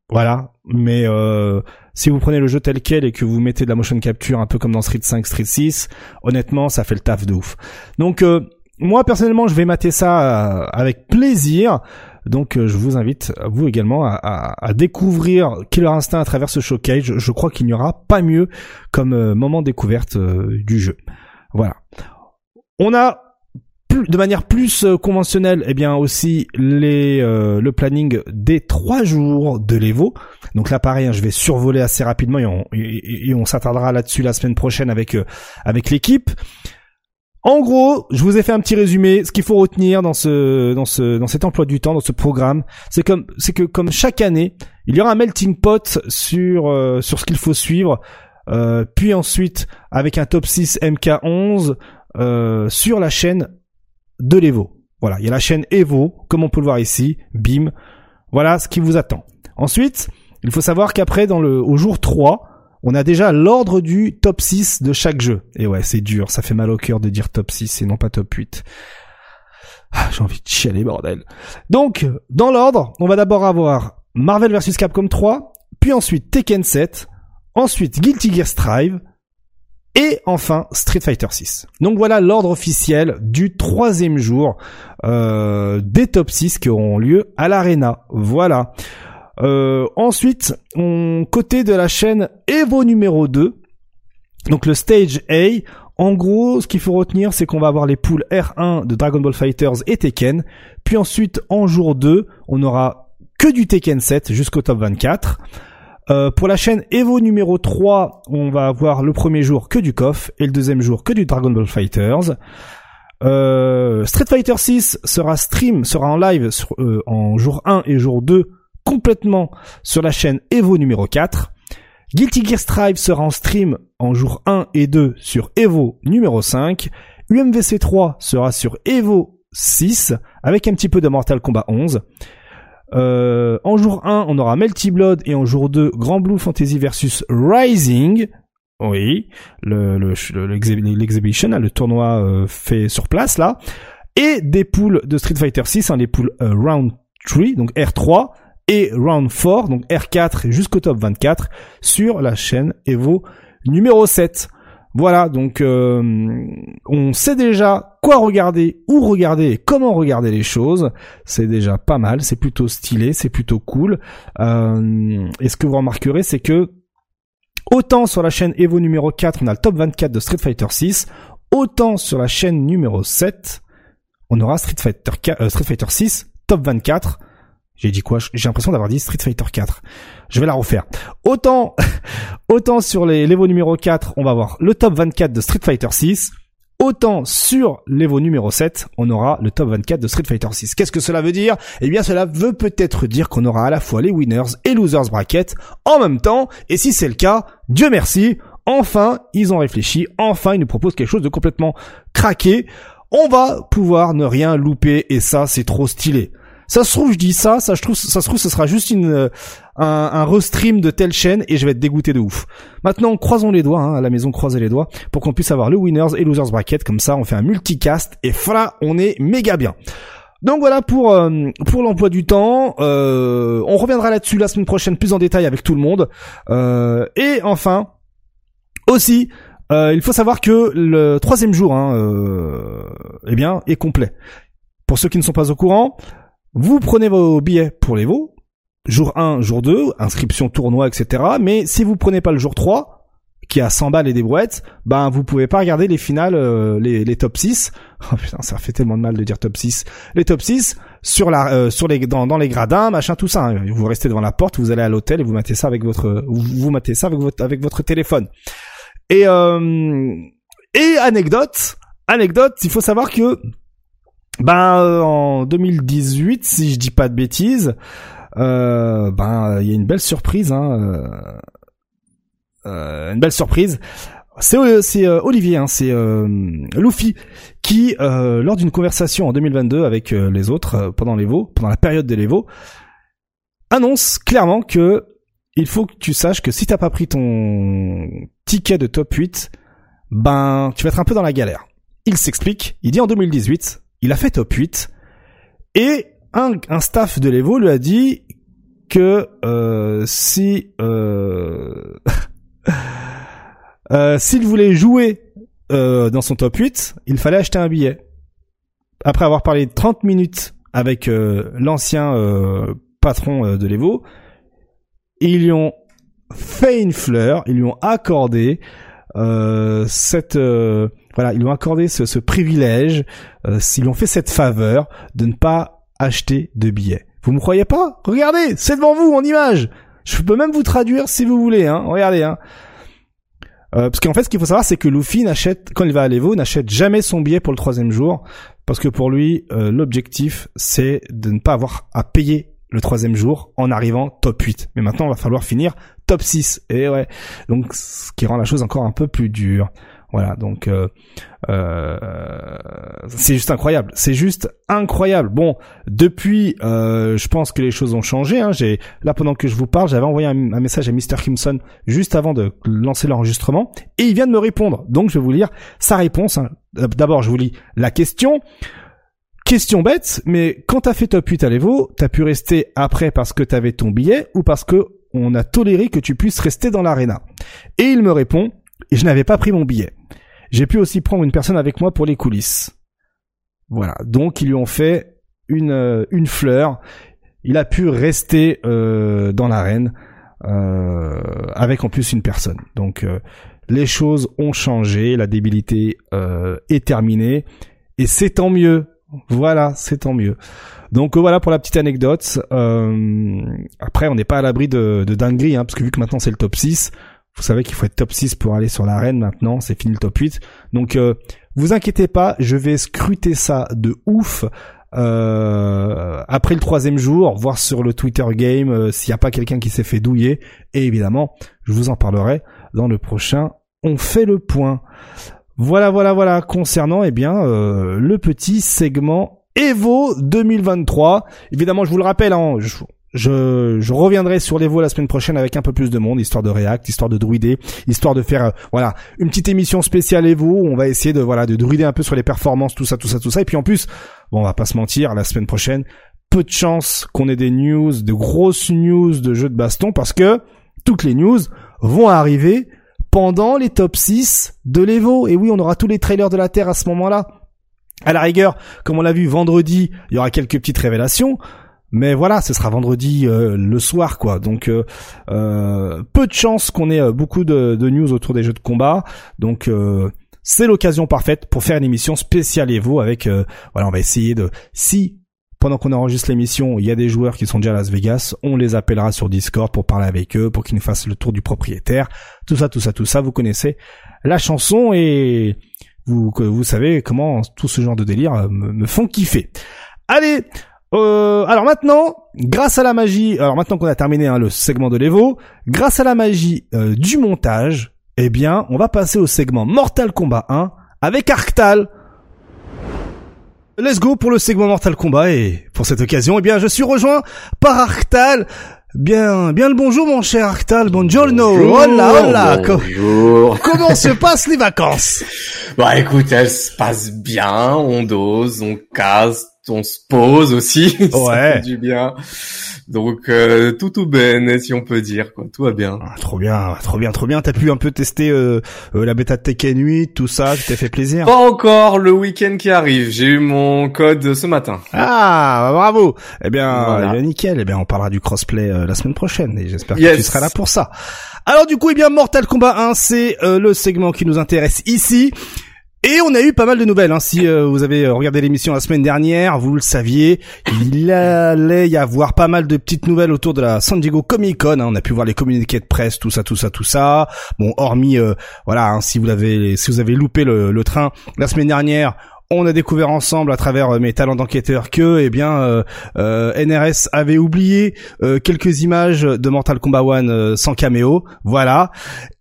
voilà. Mais euh, si vous prenez le jeu tel quel et que vous mettez de la motion capture un peu comme dans Street 5, Street 6, honnêtement, ça fait le taf de ouf. Donc euh, moi personnellement, je vais mater ça avec plaisir. Donc je vous invite, vous également, à, à, découvrir Killer Instinct à travers ce showcase. Je, crois qu'il n'y aura pas mieux comme moment découverte du jeu. Voilà. On a de manière plus euh, conventionnelle, eh bien aussi les euh, le planning des trois jours de l'Evo. Donc là, pareil, hein, je vais survoler assez rapidement et on, s'attardera là-dessus la semaine prochaine avec euh, avec l'équipe. En gros, je vous ai fait un petit résumé. Ce qu'il faut retenir dans ce dans ce dans cet emploi du temps, dans ce programme, c'est comme que comme chaque année, il y aura un melting pot sur sur ce qu'il faut suivre. puis ensuite, avec un top 6 MK11 sur la chaîne de l'Evo. Voilà, il y a la chaîne Evo, comme on peut le voir ici, bim. Voilà ce qui vous attend. Ensuite, il faut savoir qu'après, dans le, au jour 3, on a déjà l'ordre du top 6 de chaque jeu. Et ouais, c'est dur, ça fait mal au cœur de dire top 6 et non pas top 8. Ah, j'ai envie de chialer, bordel. Donc, dans l'ordre, on va d'abord avoir Marvel vs Capcom 3, puis ensuite Tekken 7, ensuite Guilty Gear Strive, et enfin Street Fighter 6. Donc voilà l'ordre officiel du troisième jour euh, des top 6 qui auront lieu à l'Arena. Voilà. Euh, ensuite, côté de la chaîne Evo numéro 2, donc le stage A, en gros, ce qu'il faut retenir, c'est qu'on va avoir les poules R1 de Dragon Ball Fighters et Tekken. Puis ensuite, en jour 2, on aura que du Tekken 7 jusqu'au top 24. Euh, pour la chaîne Evo numéro 3, on va avoir le premier jour que du KOF et le deuxième jour que du Dragon Ball Fighters. Euh, Street Fighter 6 sera stream, sera en live euh, en jour 1 et jour 2 complètement sur la chaîne Evo numéro 4. Guilty Gear Strive sera en stream en jour 1 et 2 sur Evo numéro 5. UMVC 3 sera sur Evo 6 avec un petit peu de Mortal Kombat 11. Euh, en jour 1, on aura Melty Blood et en jour 2, Grand Blue Fantasy versus Rising. Oui, le l'exhibition, le, le, tournoi euh, fait sur place là, et des poules de Street Fighter 6, hein, les poules euh, Round 3, donc R3, et Round 4, donc R4 jusqu'au top 24, sur la chaîne Evo numéro 7. Voilà, donc euh, on sait déjà quoi regarder, où regarder et comment regarder les choses. C'est déjà pas mal, c'est plutôt stylé, c'est plutôt cool. Euh, et ce que vous remarquerez, c'est que autant sur la chaîne Evo numéro 4, on a le top 24 de Street Fighter 6, autant sur la chaîne numéro 7, on aura Street Fighter, Street Fighter 6 top 24 j'ai dit quoi? J'ai l'impression d'avoir dit Street Fighter 4. Je vais la refaire. Autant, autant sur les l'Evo numéro 4, on va voir le top 24 de Street Fighter 6. Autant sur l'Evo numéro 7, on aura le top 24 de Street Fighter 6. Qu'est-ce que cela veut dire? Eh bien, cela veut peut-être dire qu'on aura à la fois les winners et losers bracket en même temps. Et si c'est le cas, Dieu merci, enfin, ils ont réfléchi. Enfin, ils nous proposent quelque chose de complètement craqué. On va pouvoir ne rien louper et ça, c'est trop stylé. Ça se trouve, je dis ça, ça, je trouve, ça se trouve, ce sera juste une, euh, un, un restream de telle chaîne et je vais être dégoûté de ouf. Maintenant, croisons les doigts, hein, à la maison, croisez les doigts, pour qu'on puisse avoir le winners et losers bracket, comme ça, on fait un multicast et voilà, on est méga bien. Donc voilà pour euh, pour l'emploi du temps. Euh, on reviendra là-dessus la semaine prochaine plus en détail avec tout le monde. et enfin, aussi, il faut savoir que le troisième jour, hein, eh bien, est complet. Pour ceux qui ne sont pas au courant, vous prenez vos billets pour les veaux, jour 1, jour 2, inscription tournoi, etc. Mais si vous prenez pas le jour 3, qui a 100 balles et des brouettes, ben vous pouvez pas regarder les finales, euh, les, les top 6. Oh putain, ça fait tellement de mal de dire top 6. Les top 6 sur la, euh, sur les, dans, dans les gradins, machin, tout ça. Hein. Vous restez devant la porte, vous allez à l'hôtel et vous matez ça avec votre, vous, vous ça avec votre, avec votre téléphone. Et euh, et anecdote, anecdote, il faut savoir que ben euh, en 2018, si je dis pas de bêtises, euh, ben il y a une belle surprise, hein, euh, euh une belle surprise. C'est Olivier, hein, c'est Luffy qui, lors d'une conversation en 2022 avec les autres pendant pendant la période de l'Evo, annonce clairement que il faut que tu saches que si t'as pas pris ton ticket de top 8, ben tu vas être un peu dans la galère. Il s'explique, il dit en 2018, il a fait top 8 et un, staff de l'Evo lui a dit que euh, si euh, euh, s'il voulait jouer euh, dans son top 8, il fallait acheter un billet. Après avoir parlé 30 minutes avec l'ancien patron de l'Evo, ils lui ont fait une fleur, ils lui ont accordé cette voilà, ils lui ont accordé ce, ce privilège, euh, ils lui ont fait cette faveur de ne pas acheter de billets. Vous me croyez pas? Regardez, c'est devant vous en image. Je peux même vous traduire si vous voulez. Hein. Regardez. Hein. Euh, parce qu'en fait, ce qu'il faut savoir, c'est que Luffy n'achète, quand il va à l'Evo, n'achète jamais son billet pour le troisième jour, parce que pour lui, euh, l'objectif, c'est de ne pas avoir à payer le troisième jour en arrivant top 8. Mais maintenant, il va falloir finir top 6. Et ouais, donc ce qui rend la chose encore un peu plus dure. Voilà, donc euh, euh, c'est juste incroyable. C'est juste incroyable. Bon, depuis, euh, je pense que les choses ont changé. Hein. J'ai là pendant que je vous parle, j'avais envoyé un, message à Mr. Kimson juste avant de lancer l'enregistrement, et il vient de me répondre. Donc je vais vous lire sa réponse. Hein. D'abord, je vous lis la question. Question bête, mais quand t'as fait top 8 à l'Evo, t'as pu rester après parce que t'avais ton billet ou parce que on a toléré que tu puisses rester dans l'arena? Et il me répond, et je n'avais pas pris mon billet. J'ai pu aussi prendre une personne avec moi pour les coulisses. Voilà. Donc ils lui ont fait une euh, une fleur. Il a pu rester euh, dans l'arène euh, avec en plus une personne. Donc euh, les choses ont changé, la débilité est terminée et c'est tant mieux. Voilà, c'est tant mieux. Donc voilà pour la petite anecdote. après, on n'est pas à l'abri de, de dinguerie, hein, parce que vu que maintenant c'est le top 6, vous savez qu'il faut être top 6 pour aller sur l'arène maintenant, c'est fini le top 8. Donc euh, vous inquiétez pas, je vais scruter ça de ouf. Euh, après le troisième jour, voir sur le Twitter game euh, s'il n'y a pas quelqu'un qui s'est fait douiller. Et évidemment, je vous en parlerai dans le prochain. On fait le point. Voilà, voilà, voilà. Concernant eh bien le petit segment Evo 2023. Évidemment, je vous le rappelle, hein, je, je, reviendrai sur les vols la semaine prochaine avec un peu plus de monde, histoire de React, histoire de druider, histoire de faire euh, voilà une petite émission spéciale Evo où on va essayer de voilà de druider un peu sur les performances, tout ça, tout ça, tout ça. Et puis en plus, bon, on va pas se mentir, la semaine prochaine, peu de chance qu'on ait des news, de grosses news de jeux de baston parce que toutes les news vont arriver pendant les top 6 de l'Evo. Et oui, on aura tous les trailers de la Terre à ce moment-là. À la rigueur, comme on l'a vu vendredi, il y aura quelques petites révélations. Mais voilà, ce sera vendredi euh, le soir, quoi. Donc euh, euh, peu de chances qu'on ait beaucoup de, news autour des jeux de combat. Donc c'est l'occasion parfaite pour faire une émission spéciale Evo avec, euh, voilà, on va essayer de, si pendant qu'on enregistre l'émission, il y a des joueurs qui sont déjà à Las Vegas, on les appellera sur Discord pour parler avec eux, pour qu'ils nous fassent le tour du propriétaire, tout ça, tout ça, tout ça, vous connaissez la chanson et vous, vous savez comment tout ce genre de délire euh, me, font kiffer. Allez, euh, alors maintenant, grâce à la magie, alors maintenant qu'on a terminé hein, le segment de l'Evo, grâce à la magie euh, du montage, eh bien, on va passer au segment Mortal Kombat 1 avec Arctal. Let's go pour le segment Mortal Kombat et pour cette occasion, eh bien, je suis rejoint par Arctal. Bien, bien le bonjour mon cher Arctal, buongiorno, bonjour, hola, hola. Bonjour. Comment se passent les vacances? Bah écoute, elles se passent bien, on dose, on casse, on se pose aussi, ouais. ça fait du bien. Donc euh, tout tout ben, si on peut dire quoi, tout va bien. Ah, trop bien, trop bien, trop bien. T'as pu un peu tester euh, euh, la bêta de Tekken 8, tout ça, tu t'es fait plaisir? Pas encore, le week-end qui arrive. J'ai eu mon code ce matin. Ah, bah, bravo. Eh bien, eh nickel. Eh bien, on parlera du crossplay la semaine prochaine et j'espère que tu seras là pour ça. Alors du coup, eh bien, Mortal Kombat 1, c'est le segment qui nous intéresse ici. Et on a eu pas mal de nouvelles. Hein. Si euh, vous avez euh, regardé l'émission la semaine dernière, vous le saviez, il allait y avoir pas mal de petites nouvelles autour de la San Diego Comic Con. Hein. On a pu voir les communiqués de presse, tout ça, tout ça, tout ça. Bon, hormis, euh, voilà, hein, si vous avez, si vous avez loupé le, le train la semaine dernière, on a découvert ensemble à travers euh, mes talents d'enquêteur que eh bien euh, euh, NRS avait oublié quelques images de Mortal Kombat 1 sans caméo, voilà.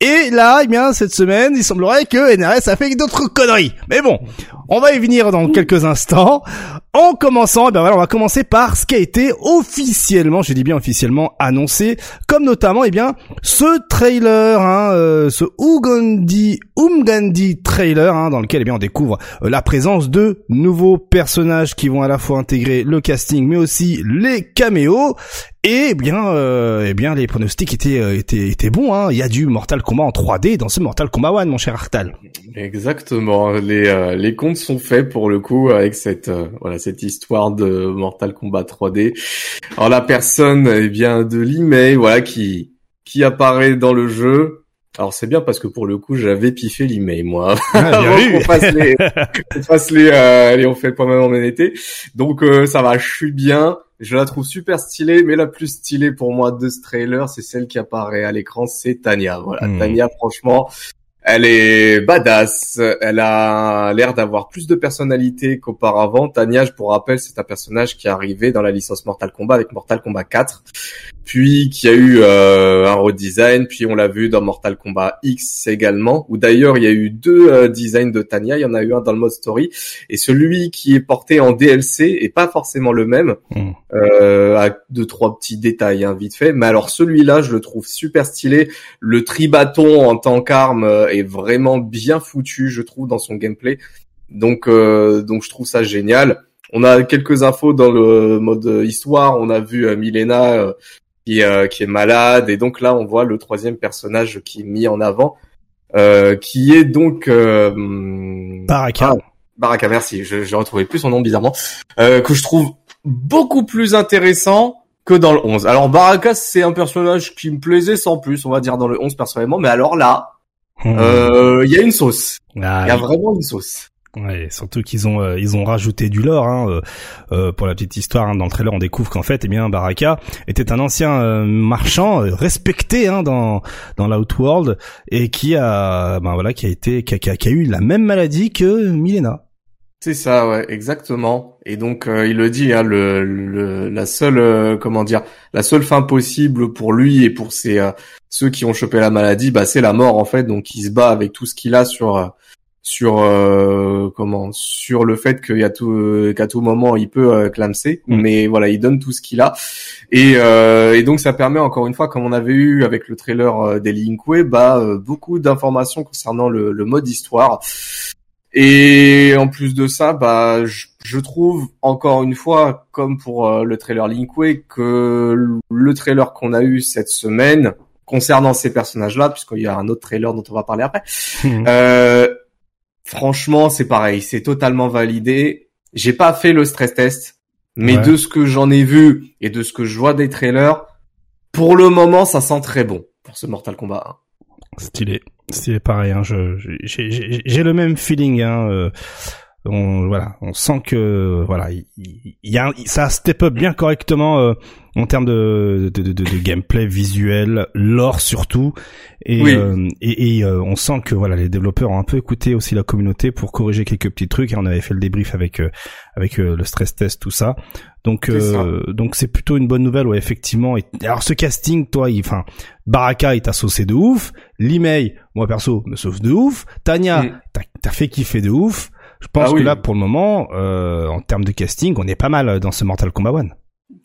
Et là, eh bien cette semaine, il semblerait que NRS a fait d'autres conneries. Mais bon, on va y venir dans quelques instants. En commençant, eh bien voilà, on va commencer par ce qui a été officiellement, je dis bien officiellement annoncé, comme notamment eh bien ce trailer, hein, ce Ugandi Umgandi trailer, hein, dans lequel eh bien on découvre la présence de nouveaux personnages qui vont à la fois intégrer le casting mais aussi les caméos et bien euh, eh bien les pronostics étaient euh, étaient étaient bons hein. il y a du Mortal Kombat en 3D dans ce Mortal Kombat 1 mon cher Artal. Exactement, les euh, les comptes sont faits pour le coup avec cette voilà cette histoire de Mortal Kombat 3D. Alors la personne eh bien de l'email voilà qui qui apparaît dans le jeu alors c'est bien parce que pour le coup j'avais piffé l'email moi ah, qu'on fasse les, on fasse les, euh, allez on fait le point maintenant en été. Donc euh, ça va, je suis bien. Je la trouve super stylée, mais la plus stylée pour moi de ce trailer, c'est celle qui apparaît à l'écran, c'est Tania. Voilà, hmm. Tania, franchement, elle est badass. Elle a l'air d'avoir plus de personnalité qu'auparavant. Tania, je pour rappel, c'est un personnage qui est arrivé dans la licence Mortal Kombat avec Mortal Kombat 4, puis qui a eu euh, un redesign, puis on l'a vu dans Mortal Kombat X également, où d'ailleurs il y a eu deux euh, designs de Tania. Il y en a eu un dans le mode story et celui qui est porté en DLC est pas forcément le même, hmm. euh, à deux trois petits détails hein, vite fait. Mais alors celui-là, je le trouve super stylé. Le tri-bâton en tant qu'arme euh, est vraiment bien foutu, je trouve, dans son gameplay. Donc, euh, donc je trouve ça génial. On a quelques infos dans le mode histoire. On a vu euh, Milena euh, qui, qui est malade, et donc là, on voit le troisième personnage qui est mis en avant, qui est donc Baraka. Ah, Baraka, merci. Je, je retrouvais plus son nom bizarrement, que je trouve beaucoup plus intéressant que dans le 11. Alors Baraka, c'est un personnage qui me plaisait sans plus, on va dire dans le 11 personnellement, mais alors là, Hmm. Euh, il y a une sauce. Ah, il y a vraiment une sauce. Ouais, surtout qu'ils ont euh, ils ont rajouté du lore hein, euh, euh, pour la petite histoire. Hein, dans le trailer, on découvre qu'en fait, eh bien, Baraka était un ancien marchand respecté hein, dans dans l'Outworld et qui a ben voilà qui a été qui a, qui a eu la même maladie que Milena. C'est ça, ouais, exactement. Et donc euh, il le dit, hein, le, le, la seule, euh, comment dire, la seule fin possible pour lui et pour ses euh, ceux qui ont chopé la maladie, bah c'est la mort en fait. Donc il se bat avec tout ce qu'il a sur sur comment sur le fait qu'il y a tout qu'à tout moment il peut clamser, mm. mais voilà il donne tout ce qu'il a et, et donc ça permet encore une fois comme on avait eu avec le trailer des Linkway, bah beaucoup d'informations concernant le, le mode histoire et en plus de ça, bah, je, trouve encore une fois, comme pour euh, le trailer Linkway, que le trailer qu'on a eu cette semaine concernant ces personnages-là, puisqu'il y a un autre trailer dont on va parler après, mhm. euh, franchement, c'est pareil, c'est totalement validé. J'ai pas fait le stress test, mais de ce que j'en ai vu et de ce que je vois des trailers, pour le moment, ça sent très bon pour ce Mortal Kombat 1. Stylé, stylé pareil. Hein, je, j'ai le même feeling. Hein, euh, on, voilà, on sent que voilà, il, y a ça step up bien correctement euh, en termes de, de, de, de, gameplay visuel, lore surtout, et euh, et, et euh, on sent que voilà, les développeurs ont un peu écouté aussi la communauté pour corriger quelques petits trucs. Et on avait fait le débrief avec avec le stress test, tout ça. Donc donc c'est plutôt une bonne nouvelle, ouais, effectivement. Et, alors ce casting, toi, enfin, Baraka, il t'a saucé de ouf. Limei, moi perso, me sauve de ouf. Tanya, mm. t'as fait kiffer de ouf. Je pense ah que là, pour le moment, euh, en termes de casting, on est pas mal dans ce Mortal Kombat One.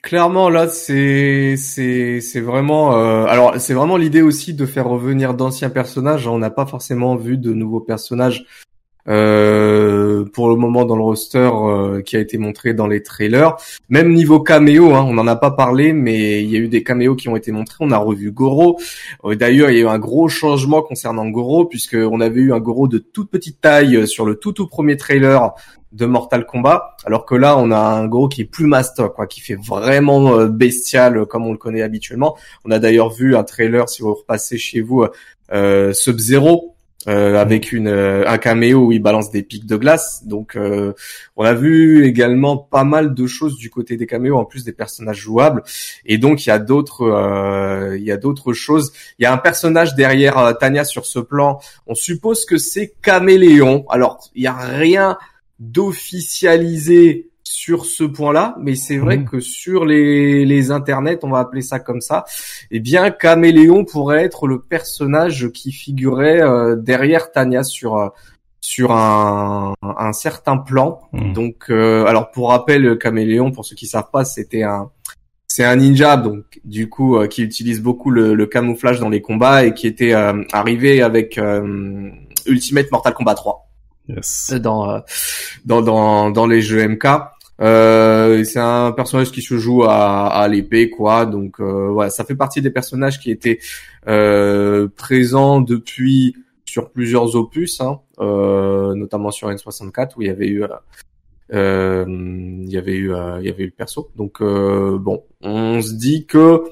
Clairement, là, c'est c'est c'est vraiment. Euh, alors, c'est vraiment l'idée aussi de faire revenir d'anciens personnages. On n'a pas forcément vu de nouveaux personnages euh, pour le moment dans le roster euh, qui a été montré dans les trailers. Même niveau caméo, hein, on n'en a pas parlé, mais il y a eu des caméos qui ont été montrés. On a revu Goro. Euh, d'ailleurs, il y a eu un gros changement concernant Goro, puisque on avait eu un Goro de toute petite taille sur le tout tout premier trailer de Mortal Kombat, alors que là on a un Goro qui est plus master, quoi, qui fait vraiment bestial comme on le connaît habituellement. On a d'ailleurs vu un trailer si vous repassez chez vous euh, Sub-Zero euh, avec une euh, un caméo où il balance des pics de glace. Donc euh, on a vu également pas mal de choses du côté des caméos en plus des personnages jouables. Et donc il y a d'autres il y a d'autres choses. Il y a un personnage derrière Tania sur ce plan. On suppose que c'est Caméléon. Alors il y a rien d'officialisé sur ce point-là, mais c'est vrai mmh. que sur les, les internets, on va appeler ça comme ça, eh bien Caméléon pourrait être le personnage qui figurait euh, derrière Tania sur euh, sur un, un certain plan. Mmh. Donc, euh, alors pour rappel, Caméléon, pour ceux qui savent pas, c'était un c'est un ninja donc du coup qui utilise beaucoup le, le, camouflage dans les combats et qui était arrivé avec Ultimate Mortal Kombat 3. Yes. Dans, dans dans dans les jeux MK euh, c'est un personnage qui se joue à, à l'épée, quoi. Donc euh, voilà, ça fait partie des personnages qui étaient euh, présents depuis sur plusieurs opus, hein, euh, notamment sur N64 où il y avait eu euh, il y avait eu il y avait eu le perso. Donc bon, on se dit que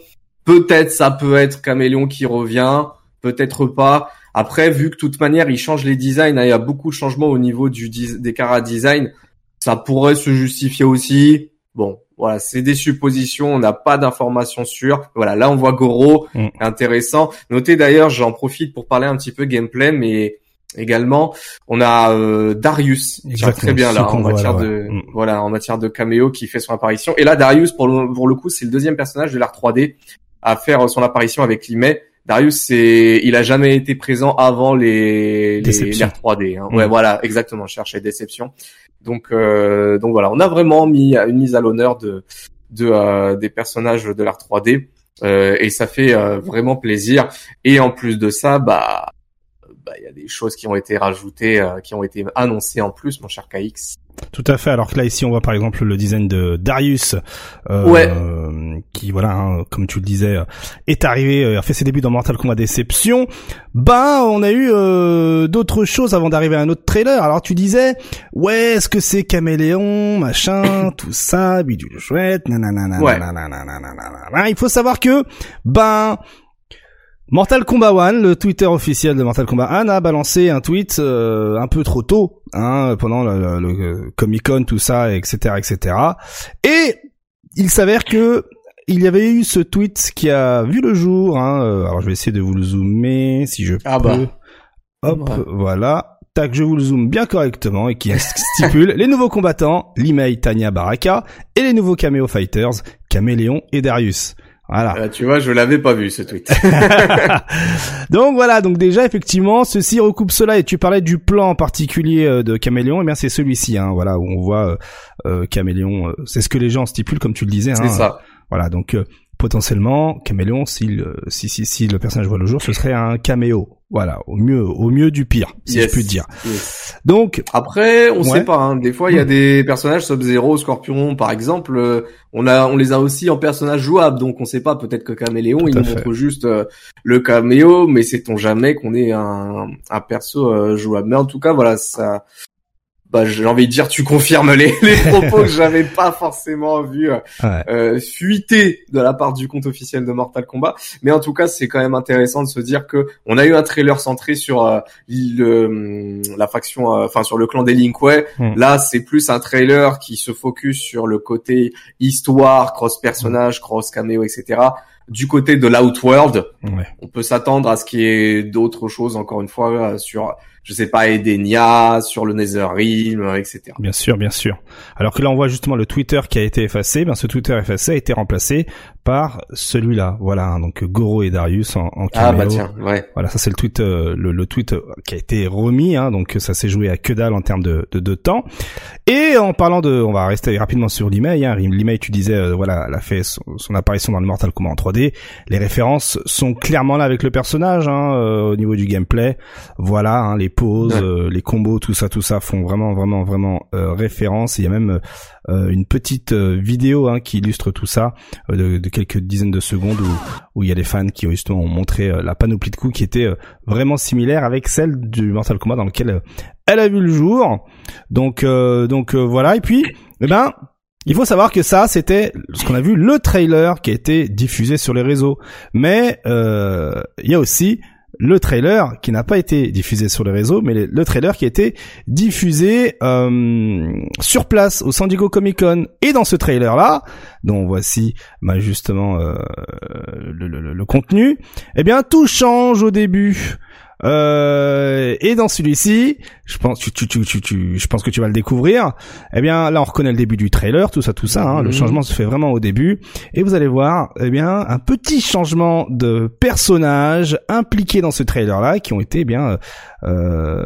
peut-être ça peut être Caméléon qui revient, peut-être pas. Après, vu que de toute manière, il change les designs, hein, il y a beaucoup de changements au niveau du des cara design ça pourrait se justifier aussi. Bon, voilà, c'est des suppositions, on n'a pas d'informations sûres. Voilà, là on voit Goro, mm. intéressant. Notez d'ailleurs, j'en profite pour parler un petit peu gameplay, mais également on a euh, Darius qui très bien là en matière de mm. voilà en matière de caméo qui fait son apparition. Et là Darius pour le, pour le coup c'est le deuxième personnage de l'art 3D à faire son apparition avec Limay. Darius, c'est, il a jamais été présent avant les les, 3D. Hein. Ouais, mm. voilà, exactement. Je cherchais déception. Donc, euh, donc voilà, on a vraiment mis une mise à l'honneur de, de euh, des personnages de l'art 3D euh, et ça fait vraiment plaisir. Et en plus de ça, bah, bah, il y a des choses qui ont été rajoutées, qui ont été annoncées en plus, mon cher KX. Tout à fait. Alors que là ici on voit par exemple le design de Darius, euh, qui voilà, hein, comme tu le disais, est arrivé, euh, a fait ses débuts dans Mortal Kombat Déception. Ben on a eu euh, d'autres choses avant d'arriver à un autre trailer. Alors tu disais, ouais, est-ce que c'est Caméléon, machin, tout ça, bidule chouette, nanana, ouais. Il faut savoir que ben Mortal Kombat One, le Twitter officiel de Mortal Kombat 1 a balancé un tweet euh, un peu trop tôt, hein, pendant le, le, Comic Con, tout ça, etc., etc. Et il s'avère que il y avait eu ce tweet qui a vu le jour. Hein, euh, alors je vais essayer de vous le zoomer si je ah bah. peux. Hop, voilà. Tac, je vous le zoome bien correctement et qui stipule les nouveaux combattants, Limei, Tanya, Baraka et les nouveaux cameo fighters, Caméléon et Darius. Voilà. Euh, tu vois, je l'avais pas vu ce tweet. donc voilà, donc déjà effectivement, ceci recoupe cela et tu parlais du plan en particulier euh, de Caméléon, et eh bien c'est celui-ci, hein, voilà où on voit euh, Caméléon. c'est ce que les gens stipulent, comme tu le disais. C'est hein, ça. Voilà, donc potentiellement Caméléon, si, si si si le personnage voit le jour, ce serait un caméo. Voilà, au mieux, au mieux du pire, si je puis dire. Donc après, on sait pas. Hein. Des fois, il y a hmm. des personnages Sub-Zero, Scorpion, par exemple. Euh, on a, on les a aussi en personnages jouables, donc on sait pas. Peut-être que Caméléon, il nous montre juste euh, le caméo, mais sait-on jamais qu'on ait un, un perso euh, jouable. Mais en tout cas, voilà, ça, bah, j'ai envie de dire, tu confirmes les, les propos que j'avais pas forcément vu euh, fuiter de la part du compte officiel de Mortal Kombat. Mais en tout cas, c'est quand même intéressant de se dire que on a eu un trailer centré sur euh, le, la faction, euh, enfin sur le clan des Linkway. Hmm. Là, c'est plus un trailer qui se focus sur le côté histoire, cross personnage, cross caméo, etc du côté de l'Outworld, ouais. on peut s'attendre à ce qu'il y ait d'autres choses, encore une fois, sur je sais pas, Edenia, sur le Netherrealm, etc. Bien sûr, bien sûr. Alors que là, on voit justement le Twitter qui a été effacé. Ben, ce Twitter effacé a été remplacé par celui-là. Voilà, hein, donc Goro et Darius en, en Ah bah tiens, ouais. Voilà, ça c'est le tweet, euh, le, tweet euh, qui a été remis. Hein, donc ça s'est joué à que dalle en termes de, de, de, temps. Et en parlant de, on va rester rapidement sur l'email. Hein, l'email, tu disais, euh, voilà, elle a fait son, apparition dans le Mortal Kombat en 3D. Les références sont clairement là avec le personnage hein, au niveau du gameplay. Voilà, hein, les poses, les combos, tout ça, tout ça font vraiment, vraiment, vraiment référence. Il y a même euh, une petite euh, vidéo hein, qui illustre tout ça euh, de, de, quelques dizaines de secondes où, où il y a des fans qui justement ont montré la panoplie de coups qui était vraiment similaire avec celle du Mortal Kombat dans lequel elle a vu le jour. Donc donc voilà et puis eh ben il faut savoir que ça, c'était ce qu'on a vu, le trailer qui a été diffusé sur les réseaux. Mais il y a aussi le trailer qui n'a pas été diffusé sur les réseaux, mais le, trailer qui a été diffusé euh, sur place au San Diego Comic Con. Et dans ce trailer-là, dont voici bah, justement euh, le, le, le, contenu, eh bien tout change au début. Euh, et dans celui-ci, je pense, tu, tu, tu, tu, je pense que tu vas le découvrir. Eh bien, là, on reconnaît le début du trailer, tout ça, tout ça. Hein. Le mhm. changement se fait vraiment au début, et vous allez voir, eh bien, un petit changement de personnages impliqués dans ce trailer-là, qui ont été, eh bien, euh,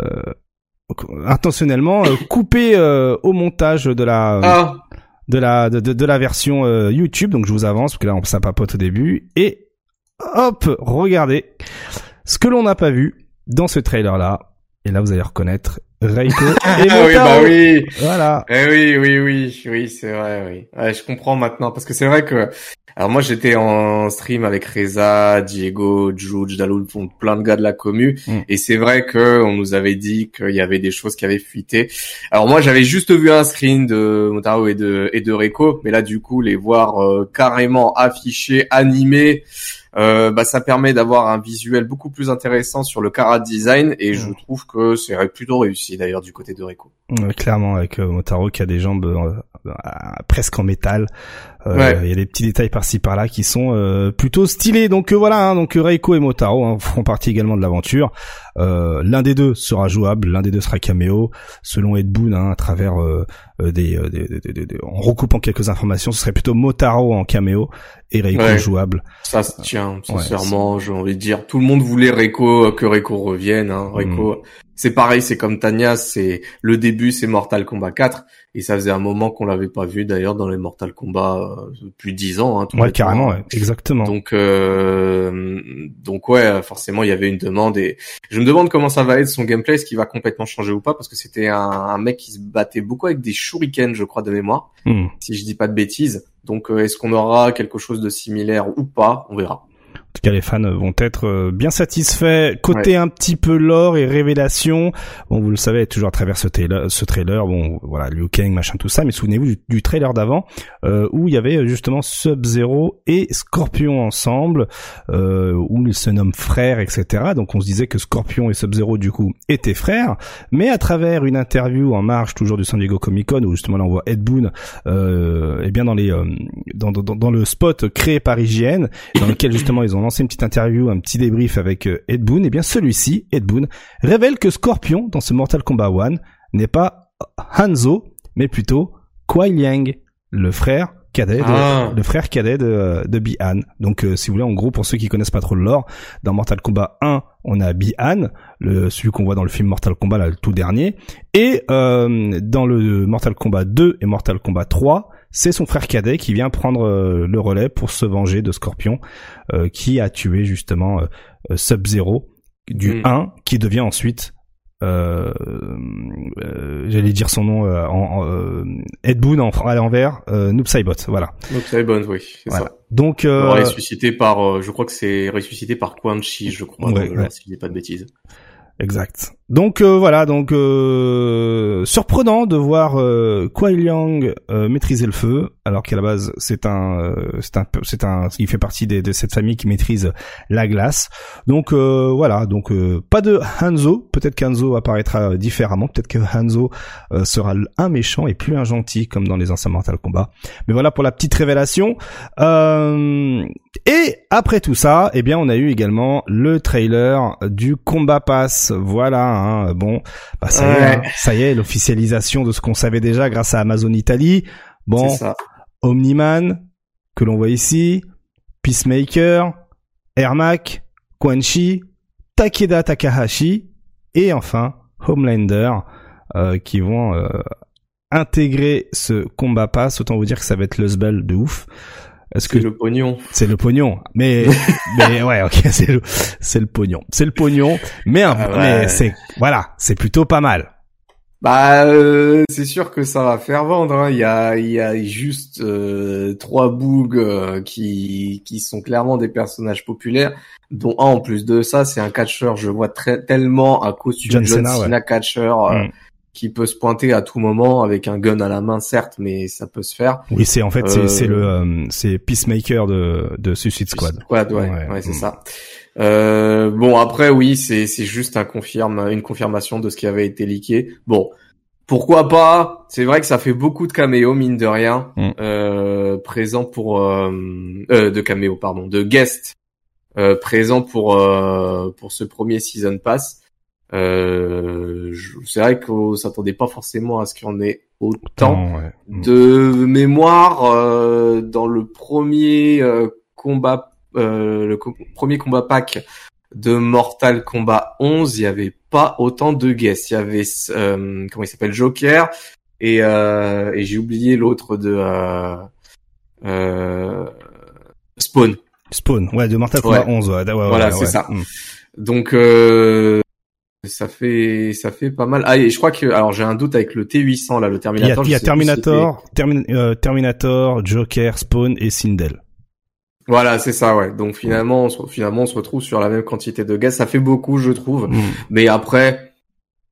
intentionnellement euh, coupés euh, au montage de la. Ah. De la de, de, la version euh, YouTube, donc je vous avance parce que là on ça papote au début et hop, regardez ce que l'on n'a pas vu dans ce trailer là. Et là, vous allez reconnaître Reiko et ah oui, bah oui. Voilà. Eh oui, oui, oui, oui, c'est vrai, oui. Ouais, je comprends maintenant parce que c'est vrai que alors moi j'étais en stream avec Reza, Diego, Juge, Daloul, plein de gars de la commu mm. et c'est vrai que on nous avait dit qu'il y avait des choses qui avaient fuité. Alors moi j'avais juste vu un screen de Motaro et de et de Reiko, mais là du coup les voir euh, carrément affichés, animés euh, bah, ça permet d'avoir un visuel beaucoup plus intéressant sur le Karat design et je trouve que c'est plutôt réussi d'ailleurs du côté de Rico. clairement avec euh, Motaro qui a des jambes euh, presque en métal. Il y a des petits détails par-ci par-là qui sont plutôt stylés. Donc voilà, hein, donc Reiko et Motaro hein, feront partie également de l'aventure. l'un des deux sera jouable, l'un des deux sera caméo, selon Ed Boon, hein, à travers des, en recoupant quelques informations, ce serait plutôt Motaro en caméo et Reiko jouable. Ça se tient, sincèrement, j'ai envie de dire. Tout le monde voulait Reiko, que Reiko revienne. Hein. Reiko, mm. C'est pareil, c'est comme Tanya, c'est le début, c'est Mortal Kombat 4, et ça faisait un moment qu'on l'avait pas vu d'ailleurs dans les Mortal Kombat euh, depuis 10 ans. Hein, ouais, carrément, ouais, exactement. Donc, euh, donc ouais, forcément, il y avait une demande, et je me demande comment ça va être son gameplay, est-ce qu'il va complètement changer ou pas, parce que c'était un, un, mec qui se battait beaucoup avec des shurikens, je crois, de mémoire, mm. si je dis pas de bêtises. Donc euh, est-ce qu'on aura quelque chose de similaire ou pas? On verra. En tout cas, les fans vont être euh, bien satisfaits. Côté un petit peu lore et révélation, bon, vous le savez, toujours à travers ce trailer, ce trailer bon, voilà, Liu Kang, machin, tout ça, mais souvenez-vous du, trailer d'avant, euh, où il y avait justement Sub-Zero et Scorpion ensemble, euh, où ils se nomment frères, etc. Donc on se disait que Scorpion et Sub-Zero, du coup, étaient frères, mais à travers une interview en marche, toujours du San Diego Comic Con, où justement là on voit Ed Boon, euh, et bien dans les, dans, dans, dans, le spot créé par IGN, dans lequel justement ils ont lancé une petite interview, un petit débrief avec euh, Ed Boon, et eh bien celui-ci, Ed Boon, révèle que Scorpion, dans ce Mortal Kombat 1, n'est pas Hanzo, mais plutôt Kuai Liang, le frère cadet de, ah. le frère cadet de, de Bi-Han. Donc euh, si vous voulez en gros pour ceux qui connaissent pas trop le lore, dans Mortal Kombat 1, on a Bi-Han, le celui qu'on voit dans le film Mortal Kombat là, le tout dernier et euh, dans le Mortal Kombat 2 et Mortal Kombat 3, c'est son frère cadet qui vient prendre euh, le relais pour se venger de Scorpion, euh, qui a tué justement euh, Sub-Zero du 1, mm. qui devient ensuite j'allais dire son nom en, Ed Boon en, à l'envers Noob Saibot voilà. Noob Saibot oui c'est ça. Donc ressuscité par je crois que c'est ressuscité par Quan Chi je crois si je dis pas de bêtises. Exact. Donc euh, voilà, donc euh, surprenant de voir euh, Liang euh, maîtriser le feu, alors qu'à la base c'est un, euh, c'est un, c'est un, il fait partie des, de cette famille qui maîtrise la glace. Donc euh, voilà, donc pas de Hanzo. Peut-être qu'Hanzo apparaîtra différemment. Peut-être que Hanzo sera un méchant et plus un gentil comme dans les anciens Mortal Kombat. Mais voilà pour la petite révélation. et après tout ça, eh bien on a eu également le trailer du Combat Pass. Voilà Hein, bon, bah ça y est, hein. ça y est, l'officialisation de ce qu'on savait déjà grâce à Amazon Italie. Bon, Omniman que l'on voit ici, Peacemaker, Ermac, Quan Chi, Takeda Takahashi et enfin Homelander euh, qui vont euh, intégrer ce combat pass. Autant vous dire que ça va être le sbel de ouf. Est-ce que le pognon C'est le pognon. Mais mais ouais, OK, c'est le c'est le pognon. C'est le pognon, mais, ah mais c'est voilà, c'est plutôt pas mal. Bah euh, c'est sûr que ça va faire vendre hein. il y a il y a juste euh, trois bougs euh, qui qui sont clairement des personnages populaires dont un en plus de ça, c'est un catcheur, je vois très tellement un costume John, Cena, catcheur mm qui peut se pointer à tout moment avec un gun à la main certes mais ça peut se faire oui c'est en fait c'est c'est le euh, euh, c'est Peacemaker de de Suicide Squad Squad ouais ouais, c'est mm. ça euh, bon après oui c'est c'est juste un confirme une confirmation de ce qui avait été leaké bon pourquoi pas? C'est vrai que ça fait beaucoup de caméos mine de rien, mm. euh, présent pour euh, euh, de caméos pardon, de guests euh, présents pour euh, pour ce premier season pass. Euh, c'est vrai qu'on s'attendait pas forcément à ce qu'il y en ait autant mm. de mémoire euh, dans le premier euh, combat, euh, le premier combat pack de Mortal Kombat 11, il y avait pas autant de guests. Il y avait euh, comment il s'appelle Joker et, et j'ai oublié l'autre de Spawn. Spawn, ouais, de Mortal Kombat 11. Ouais, voilà, c'est ça. Mm. Donc euh, ça fait ça fait pas mal. Ah et je crois que alors j'ai un doute avec le T800 là, le Terminator. Il y a, Terminator, euh, Terminator, Joker, Spawn et Sindel. Voilà, c'est ça, ouais. Donc finalement, on se, finalement, on se retrouve sur la même quantité de guests. Ça fait beaucoup, je trouve. Mm. Mais après,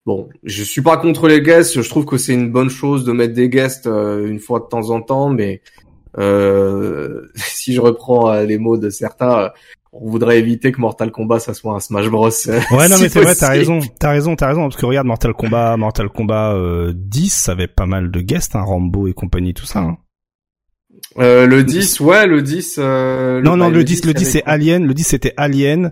bon, je suis pas contre les guests. Je trouve que c'est une bonne chose de mettre des guests euh, une fois de temps en temps. Mais euh, si je reprends les mots de certains, on voudrait éviter que Mortal Kombat ça soit un Smash Bros. Ouais non mais c'est vrai t'as raison t'as raison t'as raison parce que regarde Mortal Kombat Mortal Kombat euh, 10 ça avait pas mal de guests hein, Rambo et compagnie tout ça. Hein. Euh, le 10 ouais le 10 euh, non non le 10 le 10 c'est Alien le 10 c'était Alien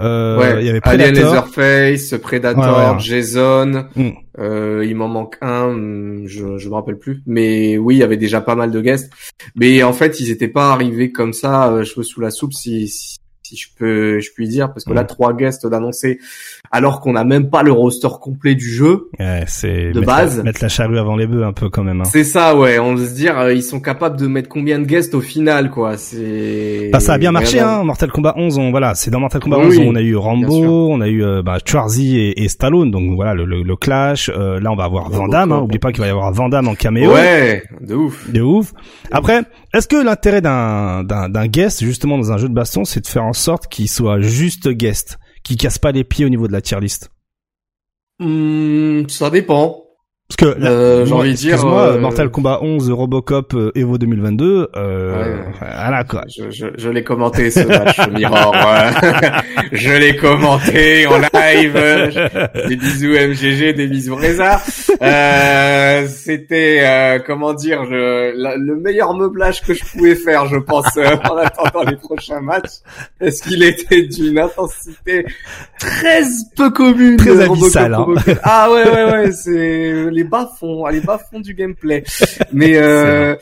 euh, ouais, il y avait Predator. Alien Leatherface, Predator, Jason. Mm. Euh, il m'en manque un, je je me rappelle plus. Mais oui, il y avait déjà pas mal de guests. Mais en fait, ils étaient pas arrivés comme ça, euh, cheveux sous la soupe. Si, si si je peux, je puis dire, parce que là, mm. trois guests d'annoncer, alors qu'on n'a même pas le roster complet du jeu. Ouais, c'est de base. mettre la charrue avant les bœufs un peu quand même. Hein. C'est ça, ouais. On se dire, euh, ils sont capables de mettre combien de guests au final, quoi. C'est. Bah, ça a bien marché, hein. Mortal Kombat 11, on, voilà, c'est dans Mortal Kombat 11, on a eu Rambo, on a eu euh, bah, Schwarzy et, et, Stallone, donc voilà le, le, clash. Euh, là, on va avoir Van Damme. Hein. Oublie pas qu'il va y avoir Van Damme en caméo. Ouais, de ouf. De ouf. Après, est-ce que l'intérêt d'un d'un guest justement dans un jeu de baston, c'est de faire en sorte qu'il soit juste guest, qui casse pas les pieds au niveau de la tier list? Hmm, Ça dépend. Parce que euh, j'ai envie de dire moi euh, Mortal Kombat 11 Robocop euh, Evo 2022 euh, voilà quoi. Je, je, je l'ai commenté ce match Mirror. je l'ai commenté en live. Des bisous MGG, des bisous Reza. Euh, c'était euh, comment dire je, le meilleur meublage que je pouvais faire, je pense, en attendant les prochains matchs. Est-ce qu'il était d'une intensité très peu commune, très abyssale. Hein. Ah ouais ouais ouais, c'est les bas fonds, les bas fonds du gameplay. Mais euh,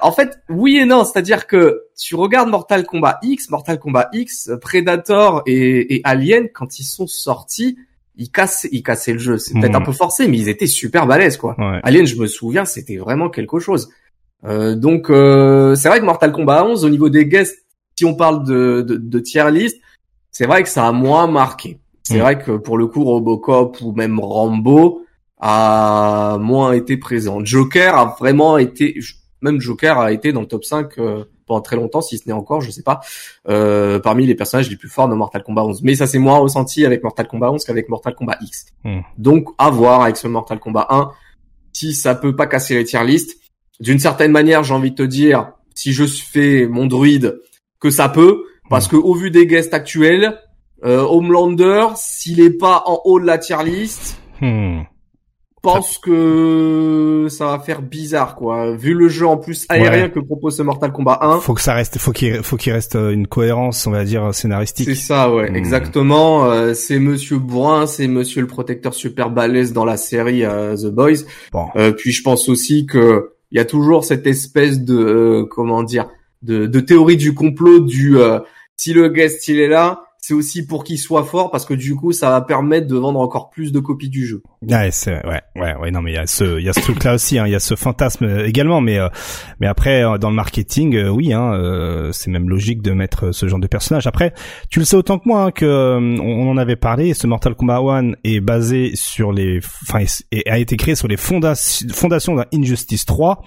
en fait, oui et non, c'est-à-dire que tu regardes Mortal Kombat X, Mortal Kombat X, Predator et, Alien quand ils sont sortis, ils cassaient, ils cassaient le jeu. C'est peut-être hmm. un peu forcé, mais ils étaient super balèzes quoi. Alien, je me souviens, c'était vraiment quelque chose. Euh, donc euh, c'est vrai que Mortal Kombat 11 au niveau des guests, si on parle de, de, tier list, c'est vrai que ça a moins marqué. C'est hmm. vrai que pour le coup Robocop ou même Rambo, a moins été présent. Joker a vraiment été, même Joker a été dans le top 5 euh, pendant très longtemps, si ce n'est encore, je sais pas, euh, parmi les personnages les plus forts de Mortal Kombat 11. Mais ça c'est moins ressenti avec Mortal Kombat 11 qu'avec Mortal Kombat X. Hmm. Donc à voir avec ce Mortal Kombat 1 si ça peut pas casser les tier list. D'une certaine manière, j'ai envie de te dire, si je fais mon druide, que ça peut, parce que au vu des guests actuels, euh, Homelander, s'il est pas en haut de la tier list, Hmm. Pense que ça va faire bizarre quoi. Vu le jeu en plus aérien que propose ce Mortal Kombat 1. Faut que ça reste, faut qu'il faut qu'il reste euh, une cohérence, on va dire scénaristique. C'est ça, ouais, Hmm. exactement. Euh, c'est Monsieur Bourrin, c'est Monsieur le protecteur super balèze dans la série euh, The Boys. Bon. Euh, puis je pense aussi que il y a toujours cette espèce de euh, comment dire de, de théorie du complot du euh, si le guest il est là, c'est aussi pour qu'il soit fort parce que du coup ça va permettre de vendre encore plus de copies du jeu. Ouais, c'est ouais, ouais, ouais. Non, mais il y a ce, il y a ce truc-là aussi. hein, Il y a ce fantasme également, mais euh, mais après euh, dans le marketing, euh, oui, hein, euh, c'est même logique de mettre ce genre de personnage. Après, tu le sais autant que moi hein, que euh, on en avait parlé. Ce Mortal Kombat 1 est basé sur les, enfin, et a été créé sur les fondations fondations d'un Injustice 3.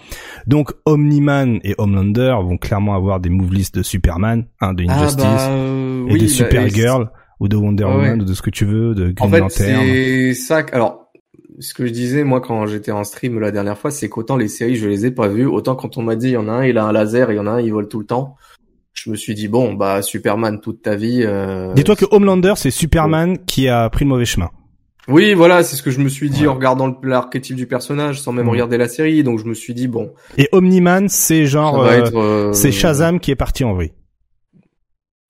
Donc Omni-Man et Homelander vont clairement avoir des move lists de Superman, hein, de Injustice euh, et oui, de bah, Supergirl ou de Wonder Ouais, Woman ouais. ou de ce que tu veux, de En Green fait, Lantern. c'est ça. que- Alors, ce que je disais moi quand j'étais en stream la dernière fois, c'est qu'autant les séries je les ai pas vues, autant quand on m'a dit il y en a un il a un laser, il y en a un il vole tout le temps. Je me suis dit bon bah Superman toute ta vie. euh, Dis-toi que Homelander, c'est Superman qui a pris le mauvais chemin. Oui, voilà, c'est ce que je me suis dit Ouais. en regardant l'archétype du personnage, sans même Mhm. regarder la série. Donc je me suis dit bon, Et Omni-Man, c'est ça genre, va euh, être. euh, c'est Shazam qui est parti en vrille.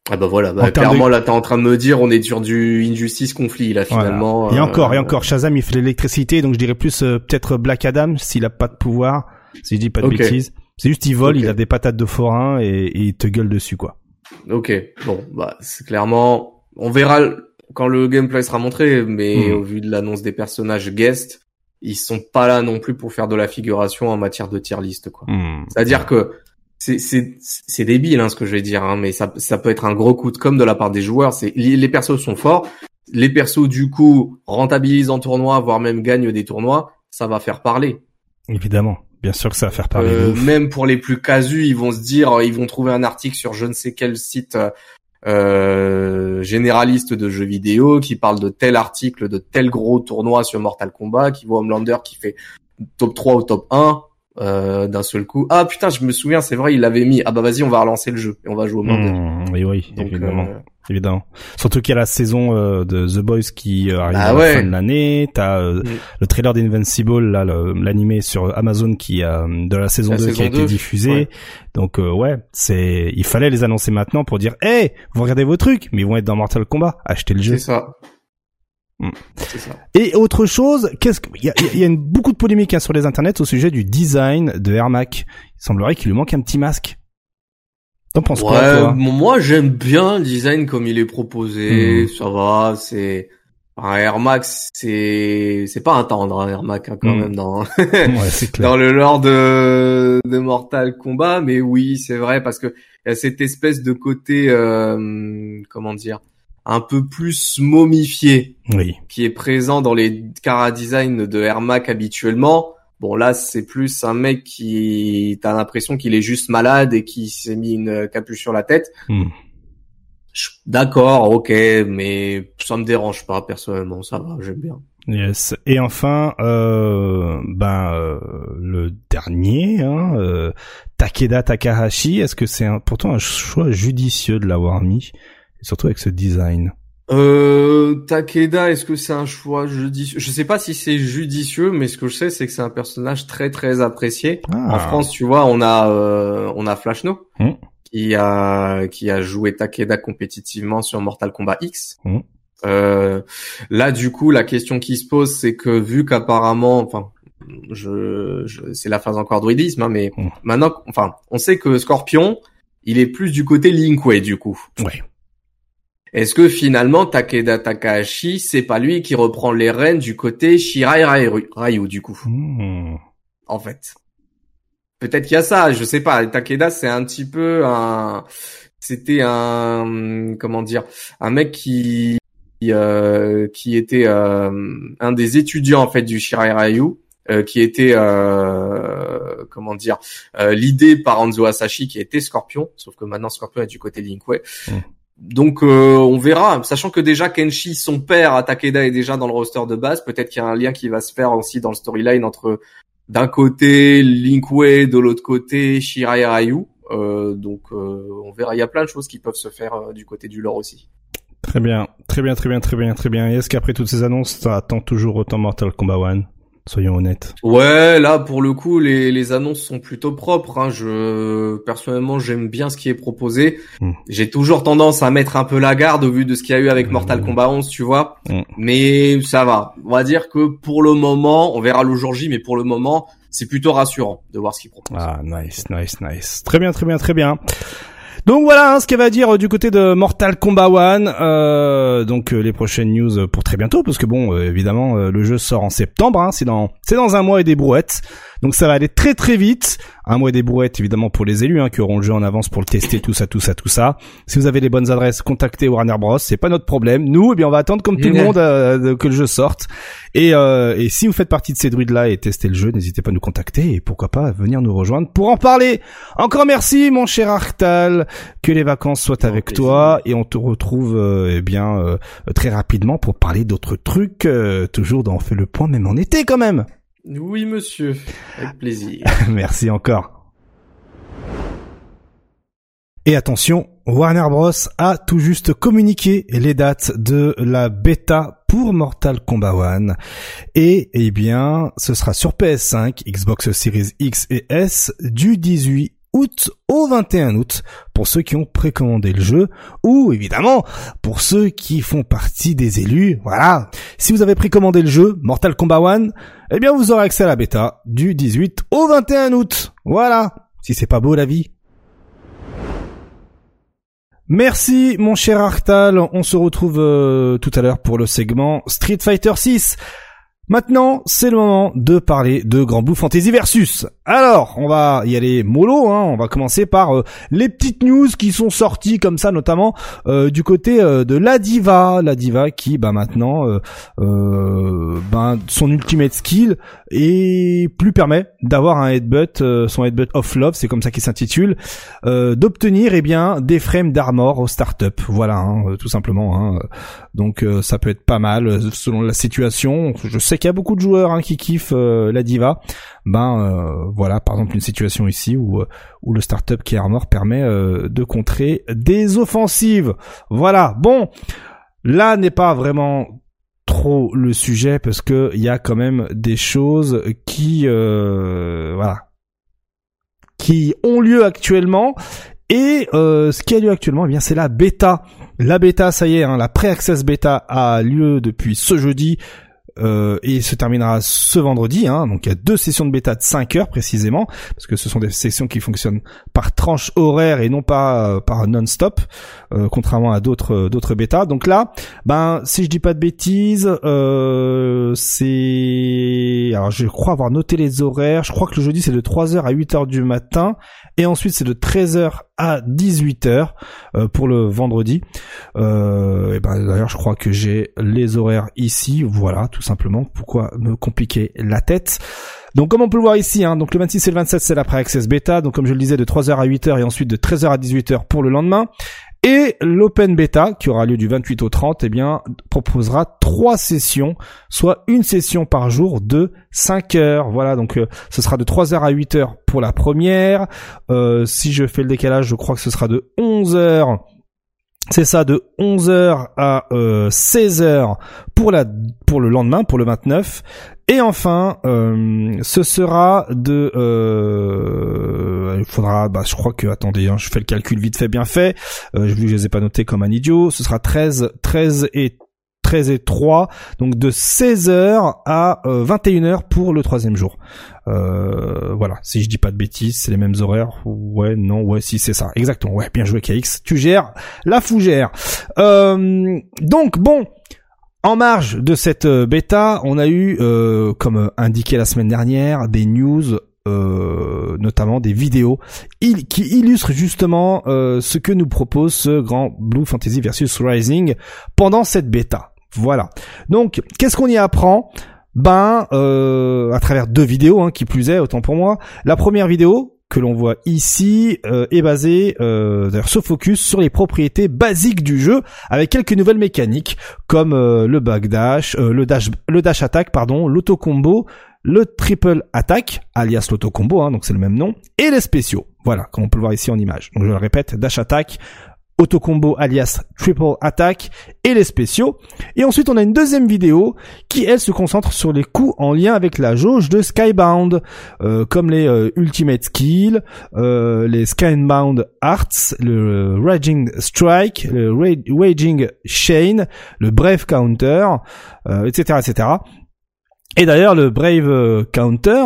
Ah bah voilà, bah, clairement là t'es en train de me dire on est sur du injustice conflit là Voilà. finalement. Et euh, encore, et encore, Shazam, il fait l'électricité, donc je dirais plus euh, peut-être Black Adam s'il a pas de pouvoir, si je dis pas de bêtises. C'est juste il vole, il a des patates de forain et, et il te gueule dessus quoi. Ok, bon, bah c'est clairement, on verra quand le gameplay sera montré, mais Hmm. au vu de l'annonce des personnages guest, ils sont pas là non plus pour faire de la figuration en matière de tier list, quoi. Hmm. C'est-à-dire que c'est c'est c'est débile hein, ce que je vais dire, hein, mais ça ça peut être un gros coup de com de la part des joueurs. C'est les persos sont forts, les persos du coup rentabilisent en tournoi, voire même gagnent des tournois, ça va faire parler. Évidemment, bien sûr que ça va faire parler. Euh, même pour les plus casus, ils vont se dire, ils vont trouver un article sur je ne sais quel site euh, généraliste de jeux vidéo qui parle de tel article, de tel gros tournoi sur Mortal Kombat, qui voit Homelander qui fait top 3 ou top 1 euh, d'un seul coup. Ah putain, je me souviens, c'est vrai, il l'avait mis. Ah bah vas-y, on va relancer le jeu et on va jouer Homelander. Hmm, oui, oui, Donc, évidemment. euh, Évidemment. Surtout qu'il y a la saison euh, de The Boys qui euh, arrive Ah à la ouais. fin de l'année. T'as Mm. le trailer d'Invincible, là, l'animé sur Amazon qui a de la saison La 2 qui a été 2, diffusée. ouais. Donc ouais, c'est il fallait les annoncer maintenant pour dire "Hey, vous regardez vos trucs, mais ils vont être dans Mortal Kombat, achetez le jeu." c'est ça. Mm. Ça. Et autre chose, qu'est-ce que il y a, il y a une, beaucoup de polémiques hein, sur les internets au sujet du design de Ermac. Il semblerait qu'il lui manque un petit masque. T'en penses quoi Ouais, toi bon, moi j'aime bien le design comme il est proposé, Mhm. ça va, c'est un Air Max, c'est c'est pas un tendre un Air Max hein, quand Mhm. même dans Ouais, c'est clair. dans le lore de de Mortal Kombat, mais oui, c'est vrai parce que il y a cette espèce de côté euh, comment dire, un peu plus momifié Oui. qui est présent dans les cara design de Air Max habituellement. Bon là c'est plus un mec qui t'as l'impression qu'il est juste malade et qui s'est mis une capuche sur la tête. Hmm. D'accord, ok, mais ça me dérange pas personnellement, ça va, j'aime bien. Yes. Et enfin, euh, ben euh, le dernier, hein, euh, Takeda Takahashi. Est-ce que c'est un, pourtant un choix judicieux de l'avoir mis, surtout avec ce design Euh, Takeda, est-ce que c'est un choix judicieux? Je sais pas si c'est judicieux, mais ce que je sais, c'est que c'est un personnage très très apprécié. Ah. En France, tu vois, on a euh, on a Flashno Hmm. qui a qui a joué Takeda compétitivement sur Mortal Kombat X. Hmm. Euh, là, du coup, la question qui se pose, c'est que vu qu'apparemment, enfin, je, je c'est la phase encore druidisme, hein, mais Hmm. maintenant, enfin, on sait que Scorpion, il est plus du côté Linkway, du coup. Ouais. Est-ce que finalement Takeda Takahashi, c'est pas lui qui reprend les rênes du côté Shirai Ryu, du coup, Hmm. en fait Peut-être qu'il y a ça, je sais pas. Takeda, c'est un petit peu un, c'était un, comment dire, un mec qui, qui, euh, qui était euh, un des étudiants en fait du Shirai Ryu, euh, qui était, euh, comment dire l'idée par Anzo Asashi qui était Scorpion, sauf que maintenant Scorpion est du côté Linkway. Mm. Donc on verra, sachant que déjà Kenshi, son père Takeda est déjà dans le roster de base, peut-être qu'il y a un lien qui va se faire aussi dans le storyline entre d'un côté Linkway, de l'autre côté Shirai Ryu. Euh, donc on verra, il y a plein de choses qui peuvent se faire du côté du lore aussi. Très bien, très bien, très bien, très bien, très bien. Et est-ce qu'après toutes ces annonces, ça attend toujours autant Mortal Kombat 1 Soyons honnêtes. Ouais, là pour le coup, les, les annonces sont plutôt propres. Hein. Je personnellement, j'aime bien ce qui est proposé. Hmm. J'ai toujours tendance à mettre un peu la garde au vu de ce qu'il y a eu avec Mortal. Kombat 11, tu vois. Mais ça va. On va dire que pour le moment, on verra le jour J, mais pour le moment, c'est plutôt rassurant de voir ce qu'il propose. Ah, nice, nice, nice. Très bien, très bien, très bien. Donc voilà hein, ce qu'elle va dire euh, du côté de Mortal Kombat 1. Euh, donc euh, les prochaines news pour très bientôt, parce que bon, évidemment, le jeu sort en septembre. Hein, c'est dans, c'est dans un mois et des brouettes. Donc ça va aller très très vite. Un mois des brouettes évidemment pour les élus hein, qui auront le jeu en avance pour le tester, tout ça, tout ça, tout ça. Si vous avez les bonnes adresses, contactez Warner Bros. C'est pas notre problème. Nous, eh bien, on va attendre comme tout le monde euh, que le jeu sorte. Et, euh, et si vous faites partie de ces druides là et testez le jeu, n'hésitez pas à nous contacter et pourquoi pas venir nous rejoindre pour en parler. Encore merci mon cher Arctal, que les vacances soient avec toi et on te retrouve euh, eh bien euh, très rapidement pour parler d'autres trucs. toujours dans on fait le point même en été quand même. Oui, monsieur. Avec plaisir. Merci encore. Et attention, Warner Bros a tout juste communiqué les dates de la bêta pour Mortal Kombat 1 et eh bien ce sera sur PS5, Xbox Series X et S du 18 août au 21 août pour ceux qui ont précommandé le jeu ou évidemment pour ceux qui font partie des élus. Voilà. Si vous avez précommandé le jeu Mortal Kombat 1, eh bien vous aurez accès à la bêta du 18 au 21 août. Voilà. Si c'est pas beau la vie. Merci mon cher Arctal, on se retrouve euh, tout à l'heure pour le segment Street Fighter 6. Maintenant, c'est le moment de parler de Grand Blue Fantasy Versus. Alors, on va y aller mollo, hein. on va commencer par euh, les petites news qui sont sorties comme ça, notamment euh, du côté euh, de la diva, la diva qui, bah maintenant, ben son ultimate skill et plus permet d'avoir un headbutt, son headbutt of love, c'est comme ça qu'il s'intitule, d'obtenir eh bien des frames d'armor au startup. Voilà, hein, tout simplement. Hein. Donc ça peut être pas mal selon la situation. Je sais qu'il y a beaucoup de joueurs qui kiffent la diva ben euh, voilà par exemple une situation ici où euh, où le startup qui est Armor permet euh, de contrer des offensives. Voilà. Bon, là n'est pas vraiment trop le sujet parce que il y a quand même des choses qui voilà qui ont lieu actuellement et ce qui a lieu actuellement, eh bien c'est la bêta. La bêta, ça y est, hein, la pré-access bêta a lieu depuis ce jeudi euh, et se terminera ce vendredi. Hein, donc il y a deux sessions de bêta de 5 heures précisément, parce que ce sont des sessions qui fonctionnent par tranche horaire et non pas euh, par non-stop, euh, contrairement à d'autres d'autres bêtas. Donc là, ben si je dis pas de bêtises, c'est alors je crois avoir noté les horaires. Je crois que le jeudi c'est de 3h à 8h du matin et ensuite c'est de 13h à 18h pour le vendredi. et ben d'ailleurs je crois que j'ai les horaires ici. Voilà, tout simplement. Pourquoi me compliquer la tête donc comme on peut le voir ici, hein, donc le 26 et le 27 c'est la pré-access bêta, donc comme je le disais de 3h à 8h et ensuite de 13h à 18h pour le lendemain. Et l'open bêta, qui aura lieu du 28 au 30, eh bien, proposera trois sessions, soit une session par jour de 5 heures. Voilà, donc euh, ce sera de 3 heures à 8 heures pour la première. Euh, si je fais le décalage, je crois que ce sera de 11 heures c'est ça de 11h à 16h euh, pour la pour le lendemain pour le 29 et enfin euh, ce sera de euh, il faudra bah je crois que attendez hein, je fais le calcul vite fait bien fait. Euh, vu que je les ai pas notés comme un idiot. Ce sera 13 13 et 13 et 3, donc de 16h à 21h euh, pour le troisième jour. Euh, voilà, si je dis pas de bêtises, c'est les mêmes horaires. Ouais, non, ouais, si c'est ça, exactement. Ouais, bien joué KX, tu gères la fougère. Euh, donc bon, en marge de cette bêta, on a eu, comme indiqué la semaine dernière, des news notamment des vidéos qui illustrent justement ce que nous propose ce grand Blue Fantasy versus Rising pendant cette bêta. Voilà. Donc, qu'est-ce qu'on y apprend? Ben, euh, à travers deux vidéos, hein, qui plus est, autant pour moi. La première vidéo, que l'on voit ici euh, est basée, euh, d'ailleurs se focus sur les propriétés basiques du jeu avec quelques nouvelles mécaniques comme le backdash, le dash, le dash attack pardon, l'auto combo, le triple attack alias l'auto combo, hein, donc c'est le même nom, et les spéciaux. Voilà, comme on peut le voir ici en image. Donc je le répète, dash attack, autocombo alias triple attack et les spéciaux. Et ensuite on a une deuxième vidéo qui elle se concentre sur les coups en lien avec la jauge de Skybound, euh, comme les euh, Ultimate Skill, euh, les Skybound Arts, le Raging Strike, le Waging Chain, le Brave Counter, etc., etc. Et d'ailleurs, le Brave euh, Counter,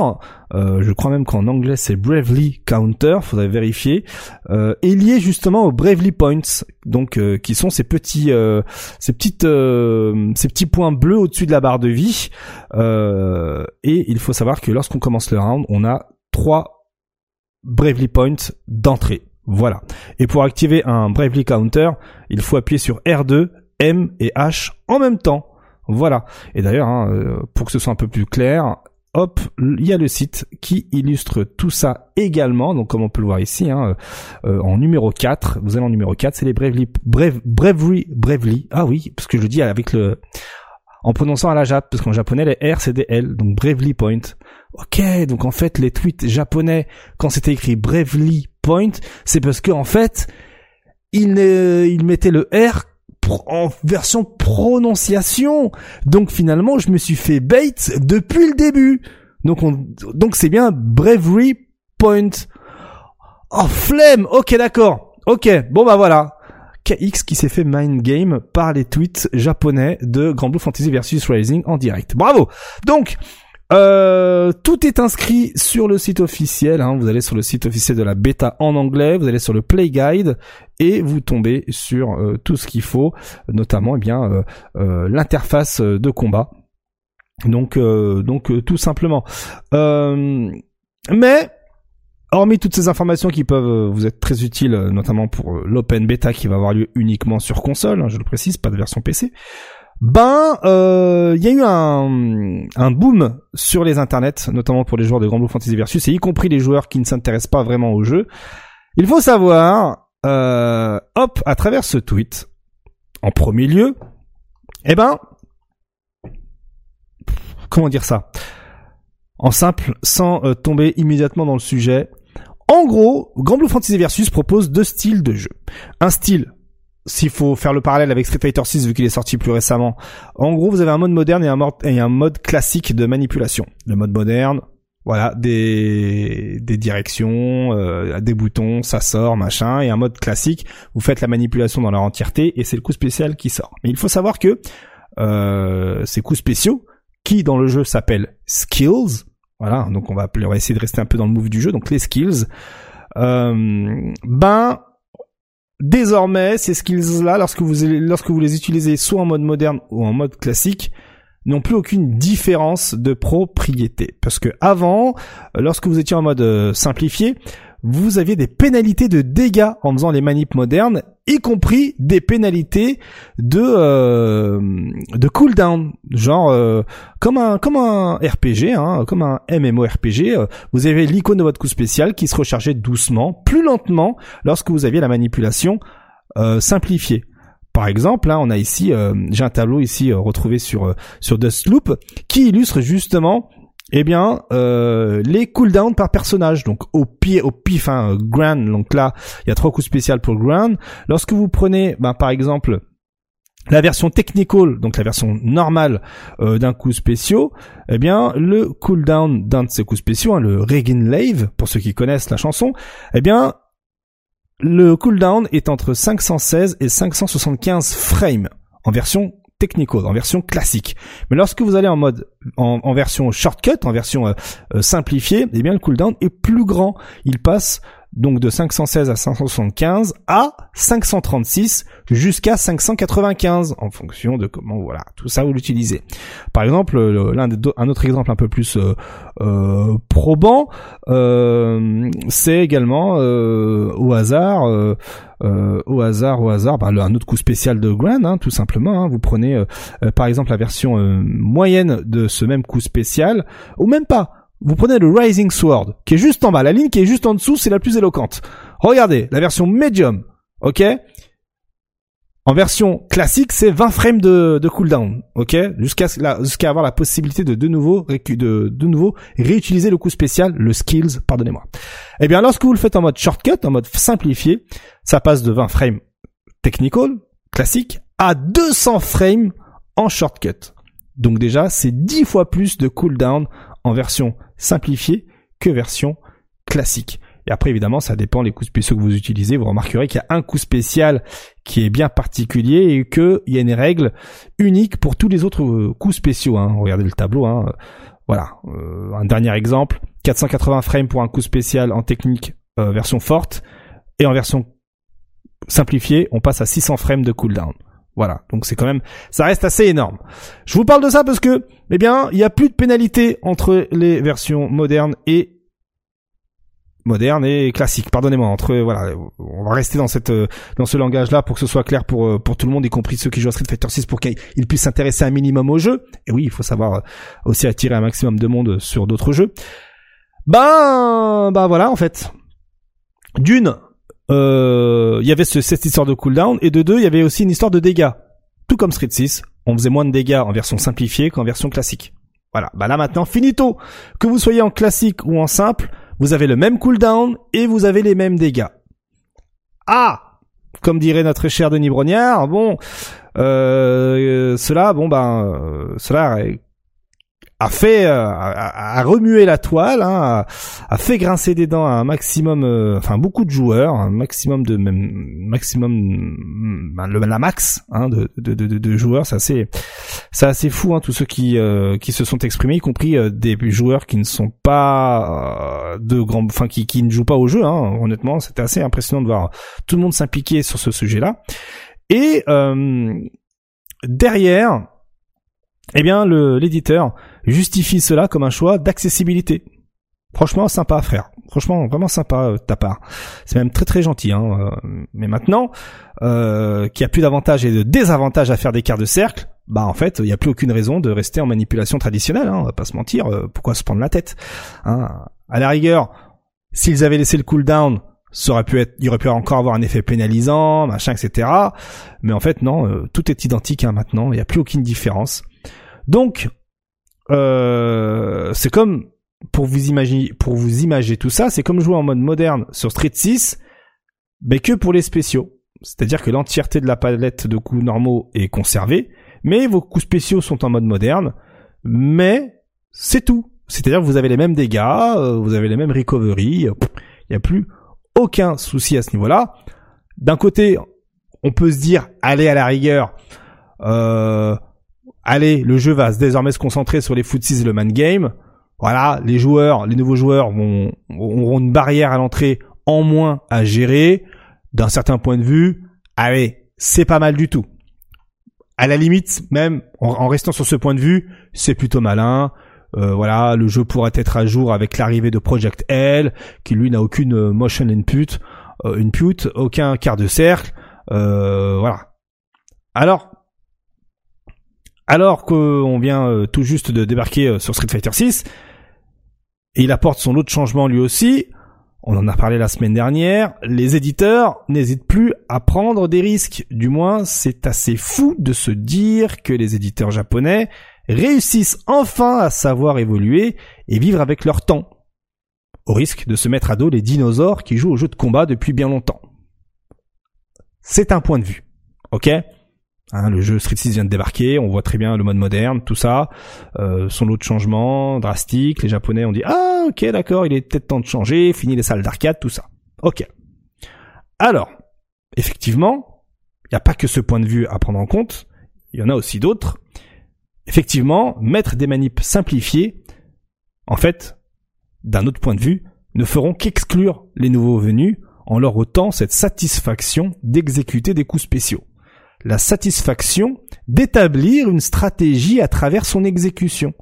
euh, je crois même qu'en anglais c'est Bravely Counter, faudrait vérifier, euh, est lié justement aux Bravely Points, donc euh, qui sont ces petits, ces petites, ces petits points bleus au-dessus de la barre de vie. et il faut savoir que lorsqu'on commence le round, on a trois Bravely Points d'entrée. Voilà. Et pour activer un Bravely Counter, il faut appuyer sur R2, M et H en même temps. Voilà. Et d'ailleurs, hein, euh, pour que ce soit un peu plus clair, hop, il y a le site qui illustre tout ça également. Donc comme on peut le voir ici, hein, euh, en numéro 4, vous allez en numéro 4, c'est les Bravely, Bravery, Bravely. Ah oui, parce que je le dis avec le, en prononçant à la jatte, parce qu'en japonais les R c'est des L, donc Bravely Point. Ok, donc en fait les tweets japonais, quand c'était écrit Bravely Point, c'est parce que en fait, ils, ils mettaient le R en version prononciation. Donc finalement, je me suis fait bait depuis le début. Donc on, donc c'est bien Bravery Point. Oh flemme. Ok d'accord. Ok. Bon bah voilà. KX qui s'est fait mind game par les tweets japonais de Grand Blue Fantasy versus Rising en direct. Bravo. Donc euh, tout est inscrit sur le site officiel. Hein. Vous allez sur le site officiel de la bêta en anglais, vous allez sur le Play Guide et vous tombez sur euh, tout ce qu'il faut, notamment eh bien euh, l'interface de combat. Donc donc tout simplement. mais Hormis toutes ces informations qui peuvent vous être très utiles, notamment pour l'open beta qui va avoir lieu uniquement sur console, hein, je le précise, pas de version PC ben euh, il y a eu un, un boom sur les internets, notamment pour les joueurs de Grand Blue Fantasy Versus, et y compris les joueurs qui ne s'intéressent pas vraiment au jeu. Il faut savoir, euh, hop, à travers ce tweet, en premier lieu, eh ben, comment dire ça? En simple, sans euh, tomber immédiatement dans le sujet. En gros, Grand Blue Fantasy Versus propose deux styles de jeu. Un style s'il faut faire le parallèle avec Street Fighter 6 vu qu'il est sorti plus récemment, en gros vous avez un mode moderne et un mode, et un mode classique de manipulation. Le mode moderne, voilà, des, des directions, euh, des boutons, ça sort, machin, et un mode classique, vous faites la manipulation dans leur entièreté et c'est le coup spécial qui sort. Mais il faut savoir que euh, ces coups spéciaux, qui dans le jeu s'appellent skills, voilà, donc on va, on va essayer de rester un peu dans le move du jeu, donc les skills, euh, ben désormais, ces skills-là, lorsque vous, lorsque vous les utilisez soit en mode moderne ou en mode classique, n'ont plus aucune différence de propriété. Parce que avant, lorsque vous étiez en mode euh, simplifié, vous aviez des pénalités de dégâts en faisant les manips modernes, y compris des pénalités de euh, cooldown, genre euh, comme un comme un RPG, hein, comme un MMORPG. Vous avez l'icône de votre coup spécial qui se rechargeait doucement, plus lentement, lorsque vous aviez la manipulation simplifiée. Par exemple, là, on a ici, j'ai un tableau ici retrouvé sur sur Dustloop qui illustre justement eh bien, euh, les cooldowns par personnage. Donc au pied, au pif, hein, Grand. Donc là, il y a trois coups spéciaux pour Grand. Lorsque vous prenez, ben, par exemple, la version technical, donc la version normale euh, d'un coup spéciaux, eh bien le cooldown d'un de ces coups spéciaux, hein, le Regin Lave, pour ceux qui connaissent la chanson, eh bien le cooldown est entre 516 et 575 frames en version technical, en version classique. Mais lorsque vous allez en mode en, version shortcut, en version euh, euh, simplifiée, eh bien le cooldown est plus grand. Il passe donc de 516 à 575 à 536 jusqu'à 595 en fonction de comment voilà tout ça vous l'utilisez. Par exemple, l'un un autre exemple un peu plus euh, euh probant, euh, c'est également au hasard. au hasard, au hasard, bah, un autre coup spécial de Grand, hein, tout simplement. Hein. vous prenez par exemple la version moyenne de ce même coup spécial, ou même pas vous prenez le Rising Sword, qui est juste en bas. La ligne qui est juste en dessous, c'est la plus éloquente. Regardez, la version medium, ok? En version classique, c'est 20 frames de, cooldown, ok? Jusqu'à jusqu'à avoir la possibilité de de nouveau, de, de nouveau réutiliser le coup spécial, le skills, pardonnez-moi. Eh bien, lorsque vous le faites en mode shortcut, en mode simplifié, ça passe de 20 frames technical, classique, à 200 frames en shortcut. Donc déjà, c'est 10 fois plus de cooldown en version simplifiée que version classique. Et après, évidemment, ça dépend les coups spéciaux que vous utilisez. Vous remarquerez qu'il y a un coup spécial qui est bien particulier et qu'il y a une règle unique pour tous les autres euh, coups spéciaux. Hein. Regardez le tableau. Hein. Voilà. Euh, un dernier exemple. 480 frames pour un coup spécial en technique euh, version forte. Et en version simplifiée, on passe à 600 frames de cooldown. Voilà, donc c'est quand même, ça reste assez énorme. Je vous parle de ça parce que, eh bien, il n'y a plus de pénalité entre les versions modernes et modernes et classiques. Pardonnez-moi, entre voilà, on va rester dans cette dans ce langage-là pour que ce soit clair pour pour tout le monde, y compris ceux qui jouent à Street Fighter 6, pour qu'ils puissent s'intéresser un minimum au jeu. Et oui, il faut savoir aussi attirer un maximum de monde sur d'autres jeux. Ben, ben voilà, en fait. D'une, euh, il y avait cette histoire de cooldown, et de deux, il y avait aussi une histoire de dégâts. Tout comme Street 6, on faisait moins de dégâts en version simplifiée qu'en version classique. Voilà, bah là maintenant, finito Que vous soyez en classique ou en simple, vous avez le même cooldown et vous avez les mêmes dégâts. Ah comme dirait notre cher Denis Brognard, bon, euh, cela, bon ben, euh, cela a fait euh, a, remué la toile, hein, a, fait grincer des dents à un maximum, euh, enfin beaucoup de joueurs, un maximum de même maximum ben, le, la max hein, de, de, de, de, joueurs, c'est assez c'est assez fou hein, tous ceux qui euh, qui se sont exprimés, y compris des joueurs qui ne sont pas de grands, enfin qui qui ne jouent pas au jeu. Hein, honnêtement, c'était assez impressionnant de voir tout le monde s'impliquer sur ce sujet-là. Et derrière, eh bien, l'éditeur justifie cela comme un choix d'accessibilité. Franchement, sympa à faire. Franchement, vraiment sympa euh, ta part. C'est même très très gentil. Hein. Euh, mais maintenant, euh, qu'il n'y a plus d'avantages et de désavantages à faire des quarts de cercle, bah en fait, il n'y a plus aucune raison de rester en manipulation traditionnelle. Hein, on va pas se mentir. Euh, pourquoi se prendre la tête hein. À la rigueur, s'ils avaient laissé le cooldown, ça aurait pu être, il aurait pu encore avoir un effet pénalisant, machin, etc. Mais en fait, non, tout est identique hein, maintenant. Il n'y a plus aucune différence. Donc, euh, c'est comme pour vous imaginer, pour vous imaginer tout ça, c'est comme jouer en mode moderne sur Street 6, mais que pour les spéciaux. C'est-à-dire que l'entièreté de la palette de coups normaux est conservée, mais vos coups spéciaux sont en mode moderne, mais c'est tout. C'est-à-dire que vous avez les mêmes dégâts, euh, vous avez les mêmes recovery, il n'y a plus aucun souci à ce niveau-là. D'un côté, on peut se dire, allez à la rigueur, euh, allez, le jeu va désormais se concentrer sur les footsies et le man game. Voilà, les joueurs, les nouveaux joueurs vont auront une barrière à l'entrée en moins à gérer. D'un certain point de vue, allez, c'est pas mal du tout. À la limite, même en, restant sur ce point de vue, c'est plutôt malin. Euh, voilà, le jeu pourrait être à jour avec l'arrivée de Project L, qui lui n'a aucune euh, motion input, euh, input, aucun quart de cercle. Euh, voilà. Alors, alors qu'on vient euh, tout juste de débarquer euh, sur Street Fighter 6, et il apporte son autre changement lui aussi, on en a parlé la semaine dernière, les éditeurs n'hésitent plus à prendre des risques. Du moins, c'est assez fou de se dire que les éditeurs japonais réussissent enfin à savoir évoluer et vivre avec leur temps, au risque de se mettre à dos les dinosaures qui jouent au jeu de combat depuis bien longtemps. C'est un point de vue, ok? Hein, le jeu Street 6 vient de débarquer, on voit très bien le mode moderne, tout ça, euh, son lot de changements drastiques. Les Japonais ont dit ah ok d'accord, il est peut-être temps de changer, fini les salles d'arcade, tout ça. Ok. Alors, effectivement, il n'y a pas que ce point de vue à prendre en compte, il y en a aussi d'autres. Effectivement, mettre des manips simplifiées, en fait, d'un autre point de vue, ne feront qu'exclure les nouveaux venus en leur ôtant cette satisfaction d'exécuter des coups spéciaux. La satisfaction d'établir une stratégie à travers son exécution.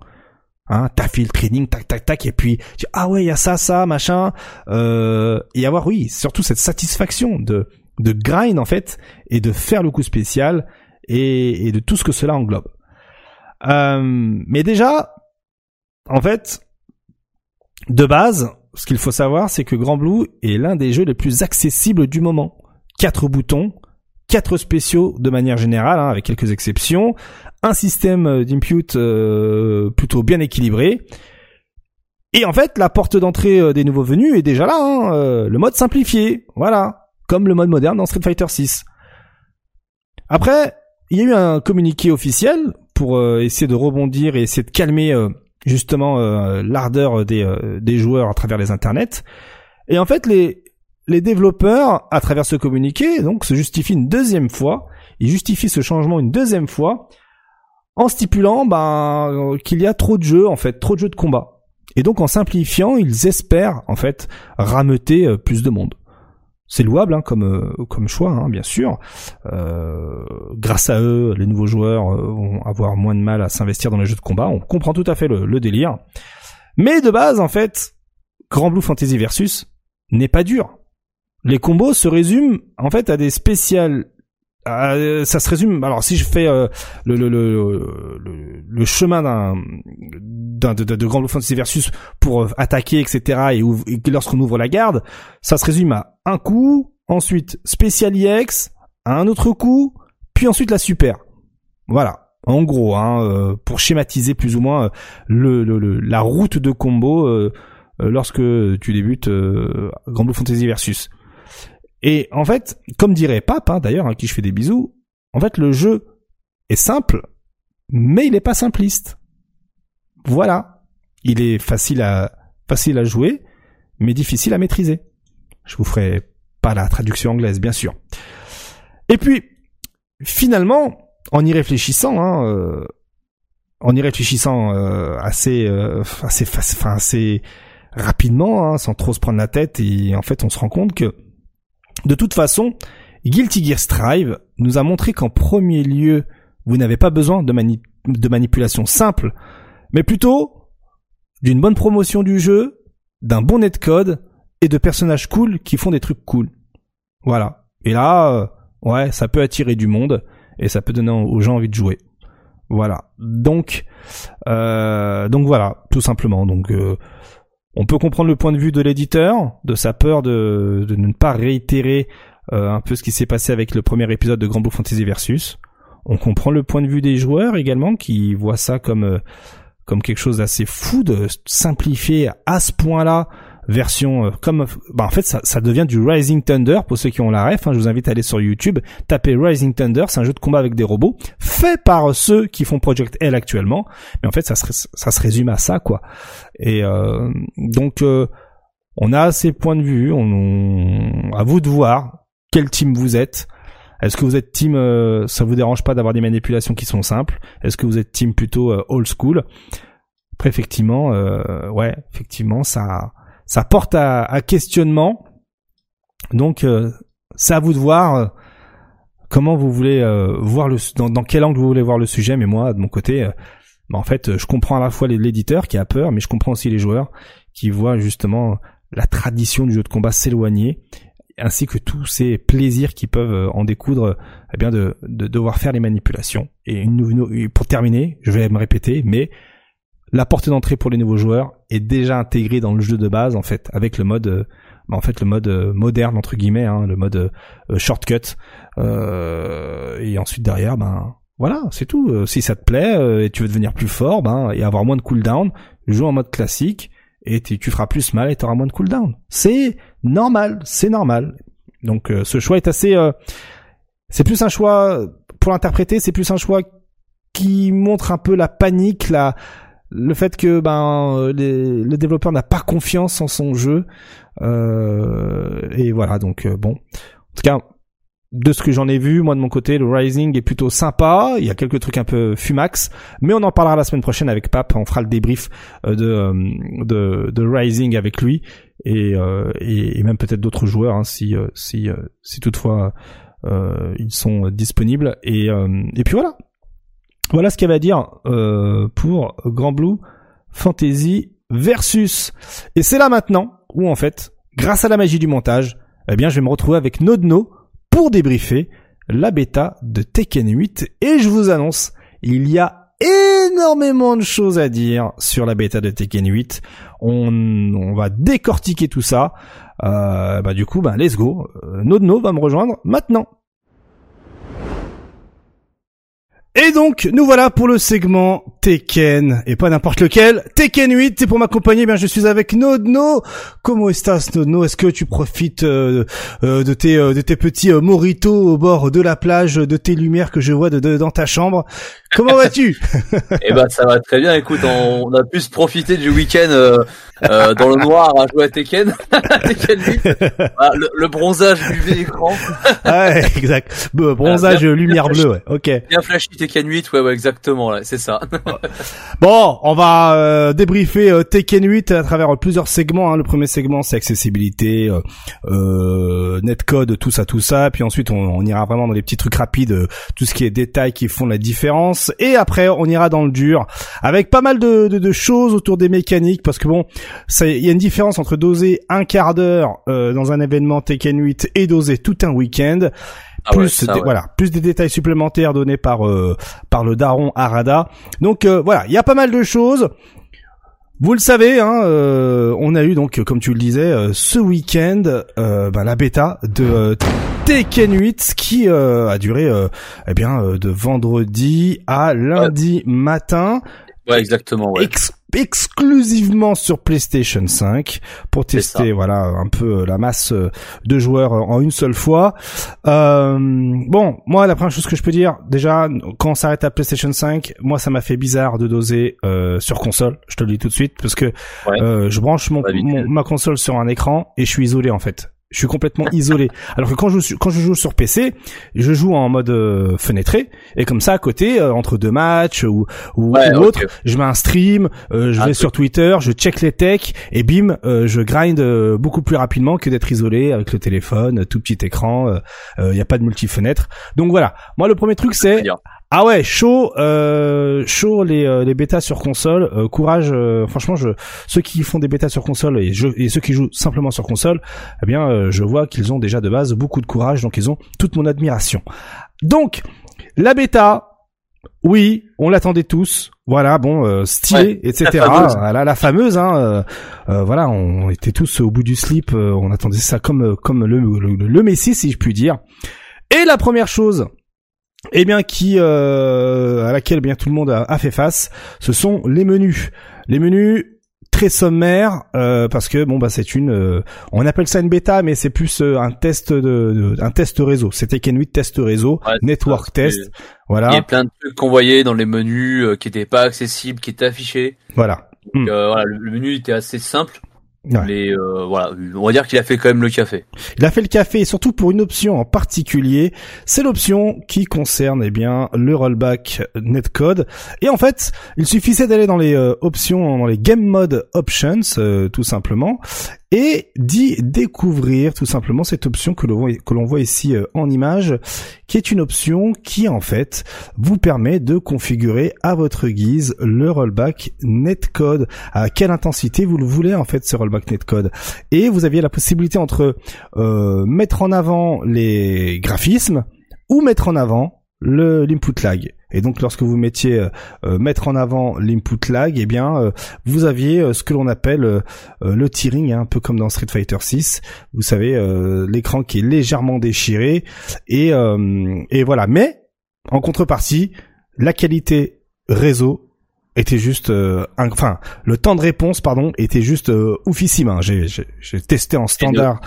Hein, t'as fait le training, tac tac tac, et puis tu, ah ouais, il y a ça, ça, machin, euh, et avoir oui, surtout cette satisfaction de de grind en fait et de faire le coup spécial et, et de tout ce que cela englobe. Euh, mais déjà, en fait, de base, ce qu'il faut savoir, c'est que Grand Blue est l'un des jeux les plus accessibles du moment. Quatre boutons, quatre spéciaux de manière générale, hein, avec quelques exceptions, un système d'input euh, plutôt bien équilibré. Et en fait, la porte d'entrée euh, des nouveaux venus est déjà là, hein, euh, le mode simplifié, voilà, comme le mode moderne dans Street Fighter 6. Après, il y a eu un communiqué officiel pour essayer de rebondir et essayer de calmer justement euh, l'ardeur des, euh, des joueurs à travers les internets. Et en fait, les, les développeurs, à travers ce communiqué, donc se justifient une deuxième fois. Ils justifient ce changement une deuxième fois en stipulant ben, qu'il y a trop de jeux, en fait, trop de jeux de combat. Et donc en simplifiant, ils espèrent en fait rameuter euh, plus de monde c'est louable hein, comme euh, comme choix, hein, bien sûr. Euh, grâce à eux, les nouveaux joueurs euh, vont avoir moins de mal à s'investir dans les jeux de combat. On comprend tout à fait le, délire. Mais de base, en fait, Grand Blue Fantasy Versus n'est pas dur. Les combos se résument en fait à des spéciales euh, ça se résume. Alors si je fais euh, le, le, le, le, chemin d'un, d'un de, de, Grand Blue Fantasy versus pour euh, attaquer, etc. Et, et lorsqu'on ouvre la garde, ça se résume à un coup, ensuite spécial EX, un autre coup, puis ensuite la super. Voilà. En gros, hein, pour schématiser plus ou moins le, la route de combo lorsque tu débutes Grand Blue Fantasy versus. Et en fait, comme dirait Pape, hein, d'ailleurs, à qui je fais des bisous, en fait, le jeu est simple, mais il n'est pas simpliste. Voilà. Il est facile à, facile à jouer, mais difficile à maîtriser. Je vous ferai pas la traduction anglaise, bien sûr. Et puis, finalement, en y réfléchissant, hein, euh, en y réfléchissant euh, assez, euh, assez, assez rapidement, hein, sans trop se prendre la tête, et en fait, on se rend compte que de toute façon, Guilty Gear Strive nous a montré qu'en premier lieu, vous n'avez pas besoin de, manipulation simple, mais plutôt d'une bonne promotion du jeu, d'un bon netcode et de personnages cool qui font des trucs cool. Voilà. Et là, euh, ouais, ça peut attirer du monde et ça peut donner aux gens envie de jouer. Voilà. Donc, euh, donc voilà, tout simplement. Donc, euh, on peut comprendre le point de vue de l'éditeur, de sa peur de, ne pas réitérer euh, un peu ce qui s'est passé avec le premier épisode de Grand Blue Fantasy Versus. On comprend le point de vue des joueurs également qui voient ça comme euh, comme quelque chose d'assez fou de simplifier à ce point-là version euh, comme bah en fait ça, ça, devient du Rising Thunder pour ceux qui ont la ref hein, je vous invite à aller sur YouTube taper Rising Thunder c'est un jeu de combat avec des robots fait par ceux qui font Project L actuellement mais en fait ça se, ça se résume à ça quoi. Et euh, donc euh, on a ces points de vue on, à vous de voir quel team vous êtes. Est-ce que vous êtes team ça vous dérange pas d'avoir des manipulations qui sont simples? Est-ce que vous êtes team plutôt old school? Après effectivement ouais effectivement ça ça porte à, questionnement. Donc euh, c'est à vous de voir euh, comment vous voulez euh, voir le dans, dans, quel angle vous voulez voir le sujet. Mais moi, de mon côté, bah, en fait, je comprends à la fois l'éditeur qui a peur, mais je comprends aussi les joueurs qui voient justement la tradition du jeu de combat s'éloigner ainsi que tous ces plaisirs qui peuvent en découdre eh bien de, de devoir faire les manipulations et une, pour terminer je vais me répéter mais la porte d'entrée pour les nouveaux joueurs est déjà intégrée dans le jeu de base en fait avec le mode euh, bah, en fait le mode euh, moderne entre guillemets hein, le mode euh, shortcut. Et ensuite derrière ben voilà c'est tout. Si ça te plaît et tu veux devenir plus fort ben et avoir moins de cooldown joue en mode classique et tu feras plus mal et tu moins de cooldown. C'est normal c'est normal. Donc ce choix est assez c'est plus un choix pour l'interpréter c'est plus un choix qui montre un peu la panique la le fait que ben le développeur n'a pas confiance en son jeu euh, et voilà donc euh, bon en tout cas de ce que j'en ai vu, moi de mon côté, le Rising est plutôt sympa. Il y a quelques trucs un peu fumax, mais on en parlera la semaine prochaine avec Pape. On fera le débrief euh, de Rising avec lui et et, même peut-être d'autres joueurs hein, si toutefois ils sont disponibles. Et puis voilà, voilà ce avait à dire pour Grand Blue Fantasy versus. Et c'est là maintenant où en fait, grâce à la magie du montage, eh bien, je vais me retrouver avec Nodno pour débriefer la bêta de Tekken 8 et je vous annonce, il y a énormément de choses à dire sur la bêta de Tekken 8. On, va décortiquer tout ça. Euh, bah du coup, bah let's go. Euh, Nodno va me rejoindre maintenant. Et donc, nous voilà pour le segment Tekken, et pas n'importe lequel, Tekken 8, et pour m'accompagner, eh bien, je suis avec Nodno. Comment estás, Nodno Est-ce que tu profites euh, euh, de tes euh, de tes petits moritos au bord de la plage, de tes lumières que je vois de, dans ta chambre? Comment vas-tu? Eh ben, ça va très bien. Écoute, on, a pu se profiter du week-end dans le noir à jouer à Tekken. Tekken 8. Ah, le, bronzage UV écran. ouais, exact. Bronzage lumière bleue, ouais. Ok. Bien flashy Tekken 8, ouais, ouais, exactement, c'est ça. bon, on va euh, débriefer euh, Tekken 8 à travers plusieurs segments. Hein. Le premier segment, c'est accessibilité, euh, euh, netcode, tout ça, tout ça. Puis ensuite, on, ira vraiment dans les petits trucs rapides, tout ce qui est détails qui font la différence. Et après, on ira dans le dur, avec pas mal de, de, de choses autour des mécaniques, parce que bon, il y a une différence entre doser un quart d'heure dans un événement Tekken 8 et doser tout un week-end. Ah plus voilà, plus des détails supplémentaires donnés par euh, par le daron Arada. Donc euh, voilà, il y a pas mal de choses. Vous le savez, hein, euh, on a eu donc, comme tu le disais, ce week-end, ben, la bêta de Tekken 8 qui a duré, eh bien, de vendredi à lundi matin. Ouais, exactement. Ouais exclusivement sur PlayStation 5 pour tester voilà un peu la masse de joueurs en une seule fois. Euh, bon, moi la première chose que je peux dire déjà quand on s'arrête à PlayStation 5, moi ça m'a fait bizarre de doser euh, sur console, je te le dis tout de suite parce que euh, je branche mon, ma console sur un écran et je suis isolé en fait je suis complètement isolé. Alors que quand je quand je joue sur PC, je joue en mode euh, fenêtré et comme ça à côté euh, entre deux matchs ou ou, autre, je mets un stream, euh, je vais sur Twitter, je check les techs et bim, je grind beaucoup plus rapidement que d'être isolé avec le téléphone, tout petit écran, il n'y a pas de multi-fenêtre. Donc voilà. Moi le premier truc c'est ah ouais, chaud, euh, chaud les euh, les bêtas sur console. Euh, courage, euh, franchement, je ceux qui font des bêtas sur console et, je, et ceux qui jouent simplement sur console, eh bien, je vois qu'ils ont déjà de base beaucoup de courage, donc ils ont toute mon admiration. Donc la bêta, oui, on l'attendait tous. Voilà, bon, stylé, etc. La fameuse, voilà, la fameuse hein, voilà, on était tous au bout du slip. on attendait ça comme comme le, le, le Messi, si je puis dire. Et la première chose eh bien qui euh, à laquelle bien tout le monde a, fait face, ce sont les menus. Les menus très sommaires euh, parce que bon bah c'est une euh, on appelle ça une bêta mais c'est plus un test de, un test réseau. C'était 8 test réseau network test voilà. Il y a plein de trucs qu'on voyait dans les menus qui étaient pas accessibles qui étaient affichés. Voilà. Donc, hmm. voilà le menu était assez simple mais euh, voilà, on va dire qu'il a fait quand même le café. Il a fait le café et surtout pour une option en particulier, c'est l'option qui concerne eh bien le rollback netcode. Et en fait, il suffisait d'aller dans les euh, options, dans les game mode options, euh, tout simplement, et d'y découvrir tout simplement cette option que l'on voit ici euh, en image, qui est une option qui en fait vous permet de configurer à votre guise le rollback netcode, à quelle intensité vous le voulez en fait ce rollback netcode? Et vous aviez la possibilité entre euh, mettre en avant les graphismes ou mettre en avant l'input lag. Et donc lorsque vous mettiez euh, euh, mettre en avant l'input lag, eh bien euh, vous aviez ce que l'on appelle le tearing, hein, un peu comme dans Street Fighter 6. Vous savez l'écran qui est légèrement déchiré et et voilà. Mais en contrepartie, la qualité réseau était juste enfin le temps de réponse pardon était juste oufissime hein. j'ai j'ai testé en standard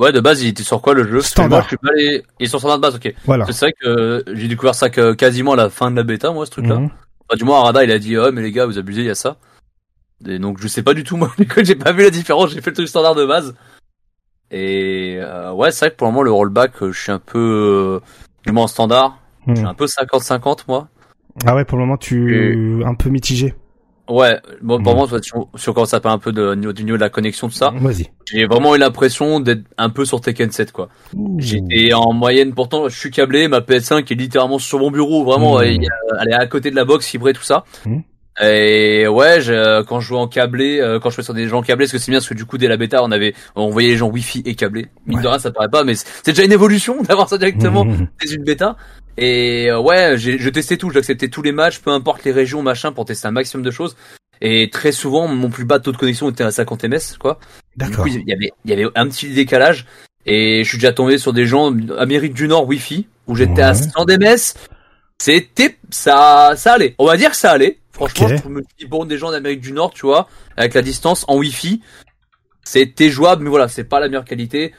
Ouais, de base, il était sur quoi le jeu? Standard. je suis pas allé... Il est sur standard de base, ok. Voilà. C'est vrai que j'ai découvert ça que quasiment à la fin de la bêta, moi, ce truc-là. Mhm. du moins, Arada, il a dit, oh, mais les gars, vous abusez, il y a ça. Et donc, je sais pas du tout, moi, j'ai pas vu la différence, j'ai fait le truc standard de base. Et euh, ouais, c'est vrai que pour le moment le rollback, euh, je suis un peu euh, du moins en standard. Je suis Hmm. un peu 50-50 moi. Ah ouais, pour le moment, tu un peu mitigé. Ouais, bon, pour Hmm. moi, soit si on, si on commence à parler un peu de, du niveau de la connexion, tout ça, Vas-y. j'ai vraiment eu l'impression d'être un peu sur Tekken 7, quoi. J'étais en moyenne, pourtant, je suis câblé, ma PS5 est littéralement sur mon bureau, vraiment, Mmh. elle, elle est à côté de la box, fibrée, tout ça. Mmh. Et ouais, je- quand je jouais en câblé, euh, quand je jouais sur des gens câblés, parce que c'est bien, parce que du coup, dès la bêta, on avait, on voyait les gens Wi-Fi et câblés. Mine Ouais. de rien, ça paraît pas, mais c'est déjà une évolution d'avoir ça directement Mmh. dès une bêta. Et euh, ouais, j'ai je testais tout, j'acceptais tous les matchs, peu importe les régions, machin, pour tester un maximum de choses. Et très souvent, mon plus bas taux de connexion était à 50 ms, quoi. Du D'accord. coup, il y avait, il y avait un petit décalage. Et je suis déjà tombé sur des gens Amérique du Nord Wi-Fi où j'étais à Ouais. 100 ms. C'était ça, ça allait. On va dire que ça allait. Franchement, je me dit bon, des gens d'Amérique du Nord, tu vois, avec la distance en Wi-Fi, c'était jouable, mais voilà, c'est pas la meilleure qualité.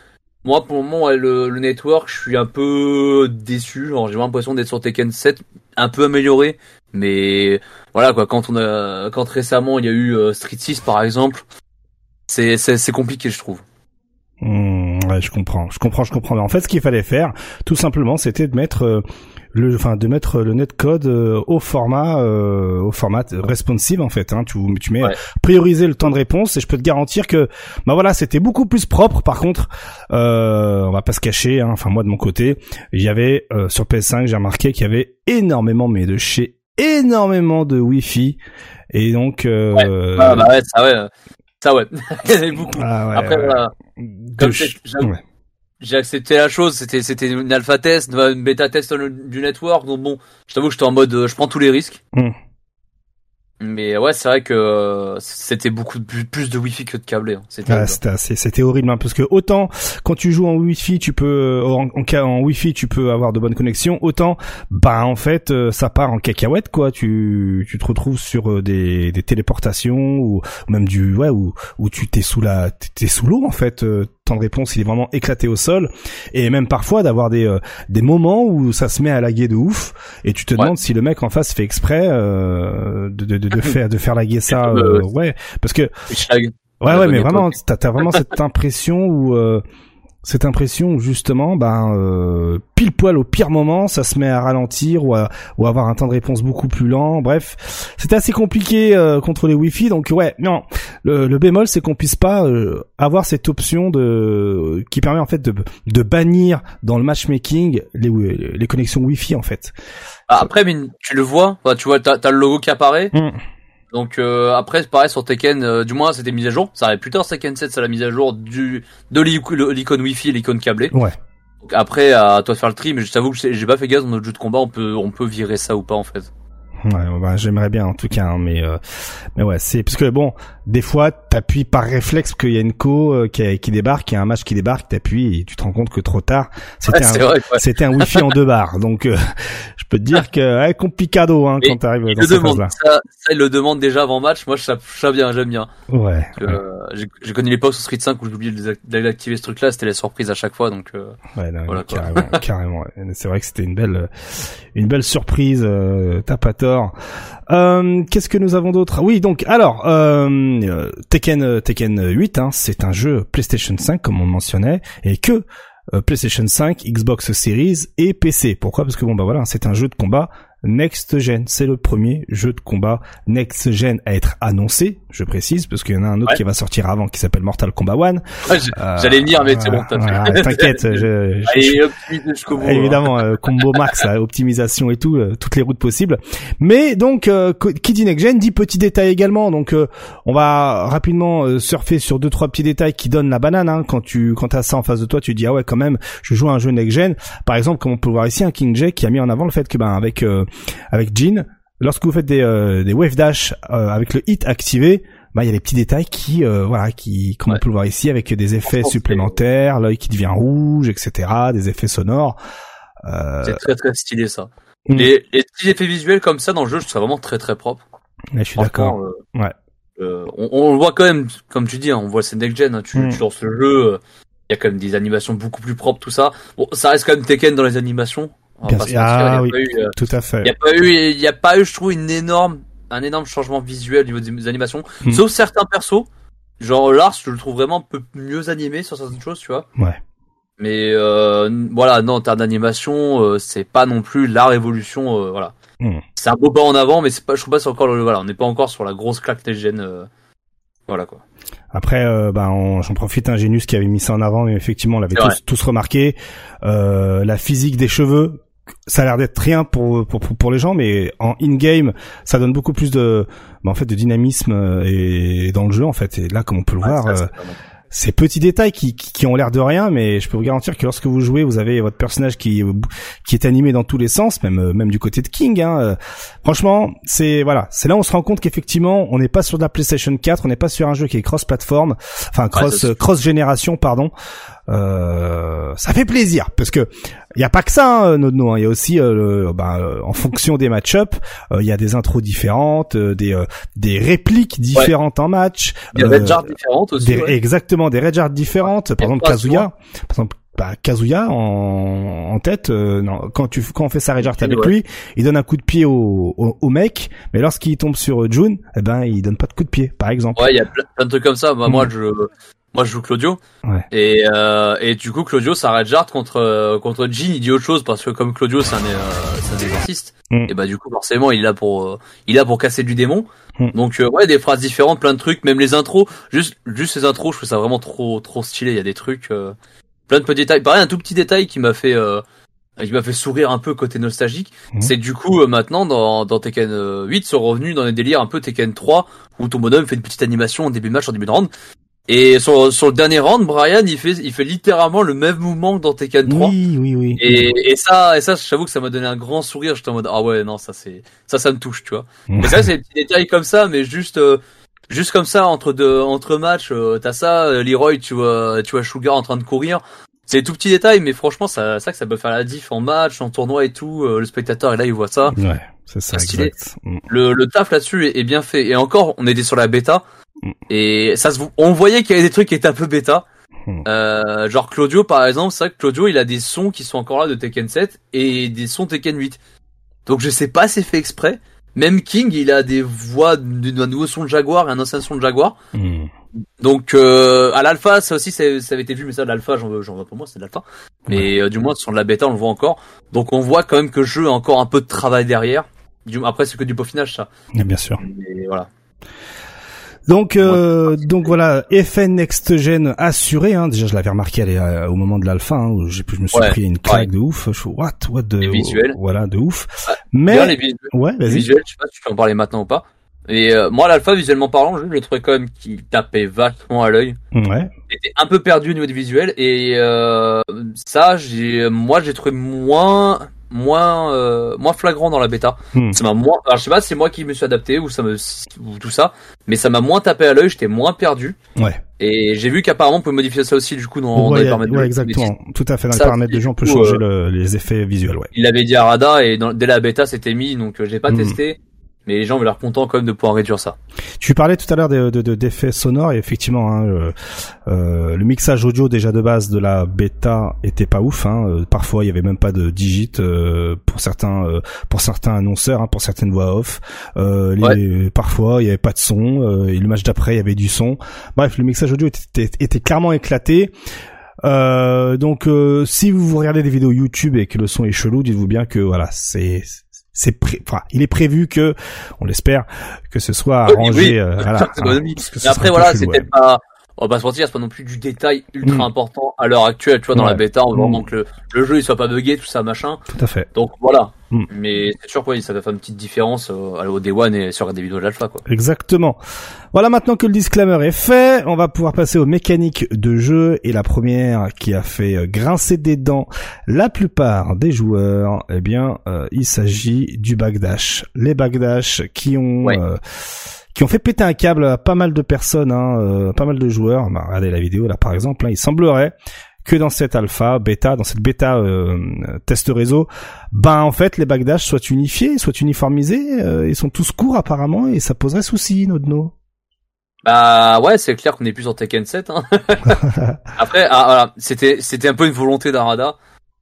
Moi, pour le moment, le, le network, je suis un peu déçu. Genre, J'ai l'impression d'être sur Tekken 7, un peu amélioré, mais voilà quoi. Quand on a, quand récemment il y a eu euh, Street 6 par exemple, c'est c'est c'est compliqué, je trouve. Hmm, ouais, je comprends, je comprends, je comprends. Mais en fait, ce qu'il fallait faire, tout simplement, c'était de mettre euh, le, enfin, de mettre le netcode euh, au format, euh, au format responsive en fait. Hein. Tu, tu mets Ouais. prioriser le temps de réponse et je peux te garantir que, bah voilà, c'était beaucoup plus propre. Par contre, euh, on va pas se cacher. Hein, enfin, moi de mon côté, il y avait euh, sur PS5, j'ai remarqué qu'il y avait énormément, mais de chez énormément de Wi-Fi et donc. Euh, Ah, bah ouais, ça ouais, euh, ça ouais, beaucoup. ah ouais, Après ouais. voilà, comme ouais. J'ai accepté la chose. C'était c'était une alpha test, une bêta test du network. Donc bon, je t'avoue que j'étais en mode, euh, je prends tous les risques. Hmm. Mais ouais, c'est vrai que euh, c'était beaucoup plus, de wifi que de câblé. hein. C'était horrible. c'était horrible hein, parce que autant quand tu joues en Wi-Fi, tu peux en, en, en Wi-Fi, tu peux avoir de bonnes connexions, autant bah en fait euh, ça part en cacahuète quoi. Tu tu te retrouves sur euh, des, des téléportations ou, même du ouais ou où tu t'es sous la t'es sous l'eau en fait. Temps de réponse il est vraiment éclaté au sol. Et même parfois d'avoir des euh, des moments où ça se met à laguer de ouf et tu te Ouais. demandes si le mec en face fait exprès euh, de, de, de, de faire de faire laguer ça Euh, euh, ouais. Parce que Ouais, ouais, mais vraiment, t'as as vraiment cette impression où, euh, cette impression où justement, ben, euh, pile poil au pire moment, ça se met à ralentir ou à, ou à avoir un temps de réponse beaucoup plus lent. Bref, c'était assez compliqué euh, contre les Wi-Fi. Donc ouais, non, le, le bémol, c'est qu'on puisse pas euh, avoir cette option de qui permet en fait de, de bannir dans le matchmaking les, les connexions Wi-Fi en fait. Ah, après, mine, tu le vois, enfin, tu vois, t'as as le logo qui apparaît. Mm. Donc euh, après, c'est pareil sur Tekken, euh, du moins c'était mis à jour. Ça arrive plus tard, Tekken 7, c'est la mise à jour du de l'icô- l'icône Wi-Fi et l'icône câblée. Ouais. Donc après, à toi de faire le tri, mais je t'avoue que j'ai pas fait gaffe dans notre jeu de combat, on peut on peut virer ça ou pas en fait. Ouais, bah, j'aimerais bien en tout cas, hein, mais euh, mais ouais, c'est parce que bon, des fois t'appuies par réflexe qu'il y a une co euh, qui, qui débarque, il y a un match qui débarque, t'appuies et tu te rends compte que trop tard, c'était Ouais, un vrai. quoi. c'était un wifi en deux barres, donc euh, je peux te dire que ouais, complicado hein, quand t'arrives dans ces demande, phases-là. ça, ça il le demande déjà avant match. Moi, je sais bien, j'aime bien. Ouais. Euh, J'ai j'ai connu l'époque sur Street 5 où j'ai oublié de désac- d'activer ce truc-là. C'était les surprises à chaque fois, donc. euh, Ouais, non, Voilà, carrément, carrément. C'est vrai que c'était une belle, une belle surprise. Euh, T'as pas tort. Euh, Qu'est-ce que nous avons d'autre? Oui, donc alors euh, euh, Tekken, euh, Tekken 8, hein, c'est un jeu PlayStation 5 comme on mentionnait, et que PlayStation 5, Xbox Series et PC. Pourquoi? Parce que bon bah voilà, c'est un jeu de combat next gen. C'est le premier jeu de combat next gen à être annoncé. Je précise parce qu'il y en a un autre Ouais. qui va sortir avant qui s'appelle Mortal Kombat 1. ouais, Euh, J'allais venir, mais c'est bon, t'as. T'inquiète, je, je- Allez, optimise jusqu'au bout. hein. Évidemment, euh, combo max, là, optimisation et tout, euh, toutes les routes possibles. Mais donc, euh, qui dit next gen dit petit détail également. Donc, euh, on va rapidement euh, surfer sur deux trois petits détails qui donnent la banane. Hein. Quand tu quand as ça en face de toi, tu dis ah ouais quand même, je joue à un jeu next gen. Par exemple, comme on peut le voir ici, un King Jack qui a mis en avant le fait que ben avec euh, avec Jean, lorsque vous faites des euh, des wave dash euh, avec le hit activé. Bah, il y a des petits détails qui, euh, voilà, qui, comme on peut le voir ici, avec des effets supplémentaires, l'œil qui devient rouge, etc., des effets sonores. Euh, C'est très très stylé ça. Mm. Les, les petits effets visuels comme ça dans le jeu, je trouve ça vraiment très très propre. Ouais, je suis d'accord. euh, Ouais. euh, on, on le voit quand même, comme tu dis, hein, on voit c'est next gen. hein, tu, Mm. tu lances le jeu, euh, il y a quand même des animations beaucoup plus propres, tout ça. Bon, ça reste quand même Tekken dans les animations. On Bien Ah il y a oui. pas eu, euh, Tout à fait. il y a pas eu, il y a pas eu, je trouve, une énorme, un énorme changement visuel au niveau des animations. Mm. Sauf certains persos. genre Lars, je le trouve vraiment un peu mieux animé sur certaines choses, tu vois. Ouais. Mais euh, voilà, non, en termes d'animation, euh, c'est pas non plus la révolution, euh, voilà. Hmm. C'est un beau pas en avant, mais c'est pas, je trouve pas c'est encore le, voilà, on n'est pas encore sur la grosse claque des gènes, euh, voilà quoi. Après, euh, bah, j'en profite, un Genius qui avait mis ça en avant, mais effectivement, on l'avait tous, tous remarqué. Euh, la physique des cheveux, ça a l'air d'être rien pour, pour, pour, pour les gens, mais en in-game, ça donne beaucoup plus de, bah, en fait, de dynamisme euh, et dans le jeu, en fait. Et là, comme on peut le voir, ça, euh, ces petits détails qui, qui, qui ont l'air de rien, mais je peux vous garantir que lorsque vous jouez, vous avez votre personnage qui qui est animé dans tous les sens, même euh, même du côté de King. Hein. Euh, Franchement, c'est voilà, c'est là où on se rend compte qu'effectivement, on n'est pas sur de la PlayStation 4, on n'est pas sur un jeu qui est cross-platform, enfin cross ça, c'est- cross génération, pardon. Euh, ça fait plaisir parce que il y a pas que ça, hein, Nodno. hein. Il y a aussi, euh, le- bah, euh, en fonction des match-up, euh, il y a des intros différentes, euh, des euh, des répliques différentes en match. Euh, des genres différentes aussi. des- ouais. Exactement, des Red Jar différentes. Par exemple, Kazuya. Par exemple, bah, Kazuya en, en tête, euh, non, quand tu quand on fait sa Red Jar avec Ouais. lui, il donne un coup de pied au, au, au mec, mais lorsqu'il tombe sur euh, June, eh ben il donne pas de coup de pied, par exemple. Ouais, il y a plein, plein de trucs comme ça. Bah, Mm. Moi, je, moi, je joue Claudio. Ouais. Et, euh, et du coup, Claudio, ça Red Jar contre, euh, contre Jean, il dit autre chose parce que comme Claudio, c'est un, euh, c'est un exorciste. Mm. Et bah, du coup, forcément, il est là pour, euh, il est là pour casser du démon. Mm. Donc, euh, ouais, des phrases différentes, plein de trucs, même les intros. Juste, juste les intros, je trouve ça vraiment trop, trop stylé. Il y a des trucs, euh, plein de petits détails. Pareil, un tout petit détail qui m'a fait, euh, qui m'a fait sourire un peu côté nostalgique, Mhm. c'est du coup euh, maintenant dans, dans Tekken euh, 8 sont revenus dans des délires un peu Tekken 3 où ton bonhomme fait une petite animation en début de match, en début de round. Et sur, sur le dernier round, Brian il fait il fait littéralement le même mouvement que dans Tekken 3. Oui, oui, oui. Et, et ça, et ça, j'avoue que ça m'a donné un grand sourire. J'étais en mode ah ouais non ça c'est ça ça me touche tu vois. Et ça c'est des petits détails comme ça, mais juste euh, juste comme ça entre deux entre matchs, euh, t'as ça, euh, Leroy tu vois tu vois Sugar en train de courir. C'est des tout petits détails, mais franchement ça ça que ça peut faire la diff en match, en tournoi et tout. euh, le spectateur et là il voit ça. Ouais, c'est ça, Stylé. exact. Mm. Le, le taf là-dessus est, est bien fait. Et encore, on était sur la bêta. Mm. Et ça se, on voyait qu'il y avait des trucs qui étaient un peu bêta. Mm. Euh, genre Claudio par exemple, c'est vrai que Claudio il a des sons qui sont encore là de Tekken 7 et des sons Tekken 8. Donc je sais pas si c'est fait exprès. Même King il a des voix d'un nouveau son de Jaguar et un ancien son de Jaguar. Mm. Donc euh, à l'alpha ça aussi ça avait été vu mais ça de l'alpha j'en veux j'en veux pour moi c'est de l'alpha. Mais euh, du moins sur de la bêta on le voit encore. Donc on voit quand même que le jeu a encore un peu de travail derrière. Après c'est que du peaufinage ça. Et bien sûr. Mais voilà. Donc, euh, donc voilà, effet next gen assuré. Hein. Déjà, je l'avais remarqué allez, euh, au moment de l'alpha, hein, où j'ai- je me suis Ouais, pris une claque de ouf. Je fais, what, what de, Les visuels. voilà, de ouf. Mais Bien, les, vis- ouais, les visuels, je sais pas si tu peux en parler maintenant ou pas. Et euh, moi l'alpha visuellement parlant, je le trouvais quand même qu'il tapait vachement à l'œil. Ouais. J'étais un peu perdu au niveau du visuel et euh, ça j'ai moi j'ai trouvé moins moins euh, moins flagrant dans la bêta. Hmm. Ça m'a moins alors je sais pas c'est moi qui me suis adapté ou ça me ou tout ça, mais ça m'a moins tapé à l'œil, j'étais moins perdu Ouais. et j'ai vu qu'apparemment on peut modifier ça aussi du coup dans, dans ouais, les y a- paramètres de ouais, jeu. exactement. Tout à fait. Dans les paramètres de du jeu, on peut changer euh, le- les effets visuels. Ouais. Il avait dit à Rada et dans, dès la bêta c'était mis donc euh, j'ai pas Mhm. testé mais les gens ont l'air contents quand même de pouvoir réduire ça. Tu parlais tout à l'heure de, de, d'effets sonores et effectivement, hein, euh, euh, le mixage audio déjà de base de la bêta était pas ouf. Hein, euh, parfois, il y avait même pas de digit euh, pour certains euh, pour certains annonceurs, hein, pour certaines voix off. Euh, les- Parfois, il y avait pas de son. Euh, et le match d'après, il y avait du son. Bref, le mixage audio était, était, était clairement éclaté. Euh, donc, euh, si vous regardez des vidéos YouTube et que le son est chelou, dites-vous bien que voilà, c'est c'est pré- enfin, il est prévu que, on l'espère, que ce soit Oui, arrangé. oui. euh, voilà, amie. parce que ce après voilà, c'est peut-être pas on va pas se mentir, c'est pas non plus du détail ultra Mm. important à l'heure actuelle, tu vois, dans Ouais. la bêta, on veut Mm. vraiment que le, le jeu il soit pas buggé, tout ça, machin. Tout à fait. Donc voilà. Mm. Mais c'est sûr quoi, ça doit faire une petite différence euh, au Day One et sur des vidéos de l'alpha quoi. Exactement. Voilà, maintenant que le disclaimer est fait, on va pouvoir passer aux mécaniques de jeu et la première qui a fait euh, grincer des dents la plupart des joueurs, eh bien, euh, il s'agit du backdash. Les backdash qui ont Ouais. euh, qui ont fait péter un câble à pas mal de personnes, hein, euh, pas mal de joueurs. Bah, regardez la vidéo là par exemple, hein, il semblerait que dans cette alpha, bêta, dans cette bêta euh, test réseau, ben en fait les backdash soient unifiés, soient uniformisés, euh, ils sont tous courts apparemment et ça poserait souci, Nodno. Bah ouais, c'est clair qu'on est plus sur Tekken 7. Hein. Après, ah, voilà, c'était c'était un peu une volonté d'Arada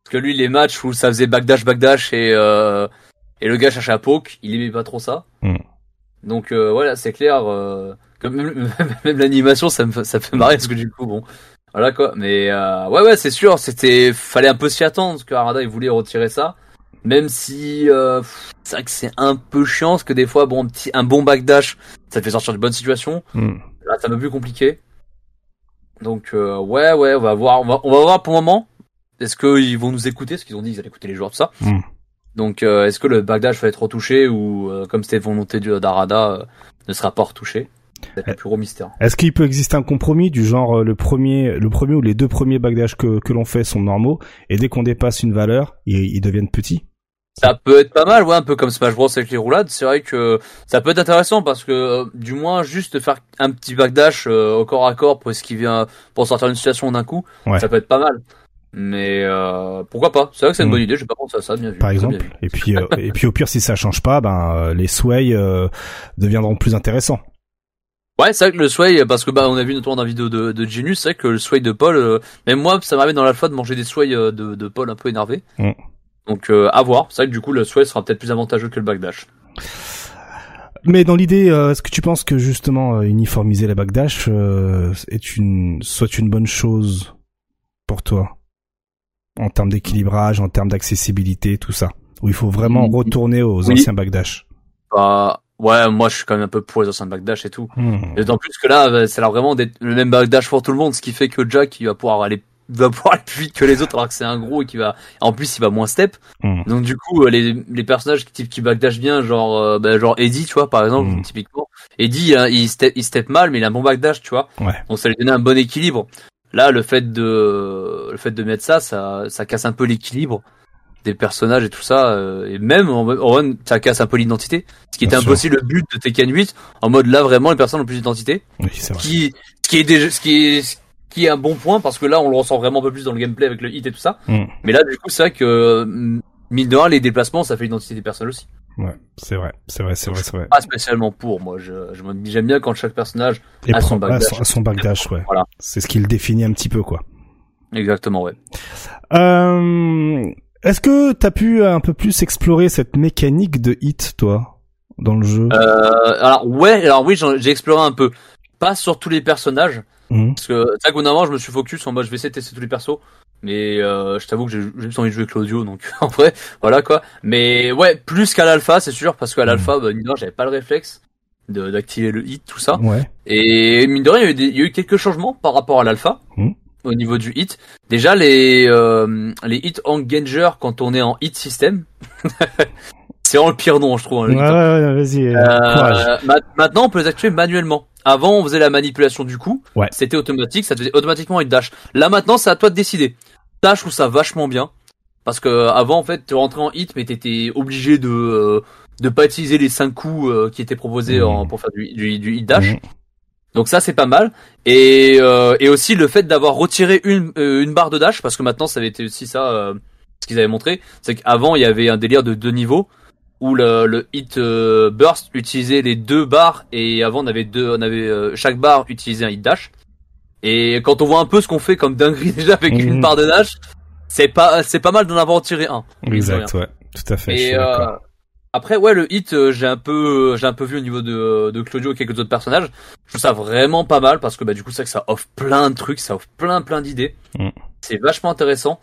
parce que lui les matchs où ça faisait backdash backdash et euh, et le gars cherchait à poke, il aimait pas trop ça. Mm. Donc euh, voilà, c'est clair. euh, même, même l'animation, ça me fait- ça fait marrer parce que du coup, bon, voilà quoi. Mais euh, ouais, ouais, c'est sûr, c'était fallait un peu s'y attendre parce que Arada il voulait retirer ça. Même si euh, c'est vrai que c'est un peu chiant parce que des fois, bon, un petit, un bon backdash, ça te fait sortir de bonnes situations. Hmm. Là, c'est un peu plus compliqué. Donc euh, ouais, ouais, on va voir, on va, on va voir pour le moment. Est-ce qu'ils vont nous écouter? Parce qu'ils ont dit qu'ils allaient écouter les joueurs tout ça. Mm. Donc euh, est-ce que le backdash va être retouché ou euh, comme c'était volonté du- d'Arada euh, ne sera pas retouché? C'est le plus gros mystère. Est-ce qu'il peut exister un compromis du genre le premier, le premier ou les deux premiers backdash que, que l'on fait sont normaux et dès qu'on dépasse une valeur, ils, ils deviennent petits? Ça peut être pas mal, ouais, un peu comme Smash Bros avec les roulades. C'est vrai que ça peut être intéressant parce que euh, du moins juste faire un petit backdash euh, au corps à corps pour esquiver, un- pour sortir d'une situation d'un coup, Ouais. ça peut être pas mal. Mais euh, pourquoi pas? C'est vrai que c'est une bonne idée. J'ai pas pensé à ça. Bien vu. par exemple. bien vu. Et puis euh, et puis au pire si ça change pas, ben euh, les sway euh, deviendront plus intéressants. Ouais, c'est vrai que le sway, parce que bah on a vu notamment dans la vidéo de, de Genius, c'est vrai que le sway de Paul, euh, même moi, ça m'arrive dans l'alpha de manger des sway euh, de, de Paul un peu énervé. Mm. Donc euh, à voir. C'est vrai que du coup le sway sera peut-être plus avantageux que le backdash. Mais dans l'idée, euh, est-ce que tu penses que justement uniformiser la backdash euh, est une soit une bonne chose pour toi? En termes d'équilibrage, en termes d'accessibilité, tout ça, où il faut vraiment Mm. retourner aux Oui. anciens backdash. Bah ouais, moi je suis quand même un peu pour les anciens backdash et tout. Hmm. Et D'autant plus que là, bah, ça a l'air vraiment d'être le même backdash pour tout le monde, ce qui fait que Jack il va pouvoir aller va pouvoir aller plus vite que les autres alors que c'est un gros et qui va en plus il va moins step. Hmm. Donc du coup euh, les, les personnages qui type qui backdash bien genre euh, bah, genre Eddie, tu vois par exemple Mm. typiquement. Eddie hein, il step il step mal mais il a un bon backdash, tu vois. Ouais. Donc ça lui donnait un bon équilibre. Là le fait de le fait de mettre ça ça ça casse un peu l'équilibre des personnages et tout ça euh, et même en, en run, ça casse un peu l'identité. Ce qui était un peu aussi le but de Tekken 8 en mode là vraiment les personnes ont plus d'identité. Oui, qui ce qui est déjà ce qui est ce qui est un bon point parce que là on le ressent vraiment un peu plus dans le gameplay avec le hit et tout ça. Hmm. mais là du coup c'est vrai que euh, mine de rien les déplacements ça fait l'identité des personnages aussi Ouais, c'est vrai, c'est vrai, c'est vrai, c'est vrai. pas spécialement pour moi je, je me dis j'aime bien quand chaque personnage Et à son backdash. à son, backdash, ouais. Voilà. C'est ce qui le définit un petit peu, quoi. exactement ouais Euh, Est-ce que t'as pu un peu plus explorer cette mécanique de hit, toi, dans le jeu? Euh, alors ouais alors oui j'ai exploré un peu pas sur tous les personnages Hmm. parce que moment je me suis focus en mode je vais essayer de tester tous les persos mais euh, je t'avoue que j'ai juste envie de jouer Claudio donc en vrai voilà quoi mais ouais plus qu'à l'alpha c'est sûr parce qu'à l'alpha bah, mine de rien, j'avais pas le réflexe d'activer le hit tout ça Ouais. et mine de rien il y, a eu des- il y a eu quelques changements par rapport à l'alpha Hmm. au niveau du hit déjà les euh, les hit engager quand on est en hit system c'est vraiment le pire nom je trouve hein, Ouais, ouais, vas-y, euh, euh, ma- maintenant, on peut les activer manuellement. Avant, on faisait la manipulation du coup. Ouais. C'était automatique, ça faisait automatiquement une dash. Là, maintenant, c'est à toi de décider. Dash, je trouve ça vachement bien. Parce que euh, avant, en fait, tu rentrais en hit, mais t'étais obligé de euh, de pas utiliser les 5 coups euh, qui étaient proposés en, pour faire du, du, du hit dash. Mhm. Donc ça, c'est pas mal. Et, euh, et aussi le fait d'avoir retiré une, euh, une barre de dash, parce que maintenant, ça avait été aussi ça, euh, ce qu'ils avaient montré, c'est qu'avant, il y avait un délire de deux niveaux où le, le hit burst utilisait les deux barres et avant on avait deux on avait euh, chaque barre utilisait un hit dash et quand on voit un peu ce qu'on fait comme dinguerie déjà avec Mhm. une barre de dash c'est pas c'est pas mal d'en avoir tiré un. Exact, ouais. Tout à fait, et euh, après ouais le hit euh, j'ai un peu j'ai un peu vu au niveau de, de Claudio et quelques autres personnages. Je trouve ça vraiment pas mal parce que bah du coup c'est vrai que ça offre plein de trucs ça offre plein plein d'idées. Mm. c'est vachement intéressant.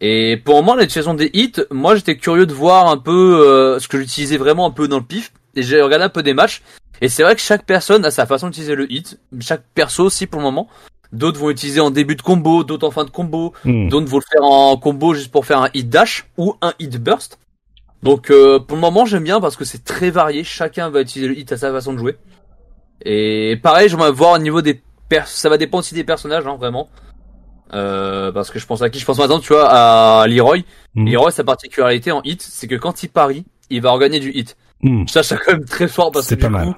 Et pour moi l'utilisation des hits moi j'étais curieux de voir un peu euh, ce que j'utilisais vraiment un peu dans le pif et j'ai regardé un peu des matchs et c'est vrai que chaque personne a sa façon d'utiliser le hit chaque perso aussi pour le moment d'autres vont utiliser en début de combo d'autres en fin de combo Hmm. D'autres vont le faire en combo juste pour faire un hit dash ou un hit burst. Donc euh, pour le moment j'aime bien parce que c'est très varié, chacun va utiliser le hit à sa façon de jouer. Et pareil, je vais voir au niveau des pers ça va dépendre aussi des personnages hein, vraiment. Euh, parce que je pense à qui? Je pense maintenant tu vois à Leroy. Hmm. Leroy sa particularité en hit, c'est que quand il parie, il va regagner du hit. Hmm. Ça c'est quand même très fort parce que C'est du pas coup, mal.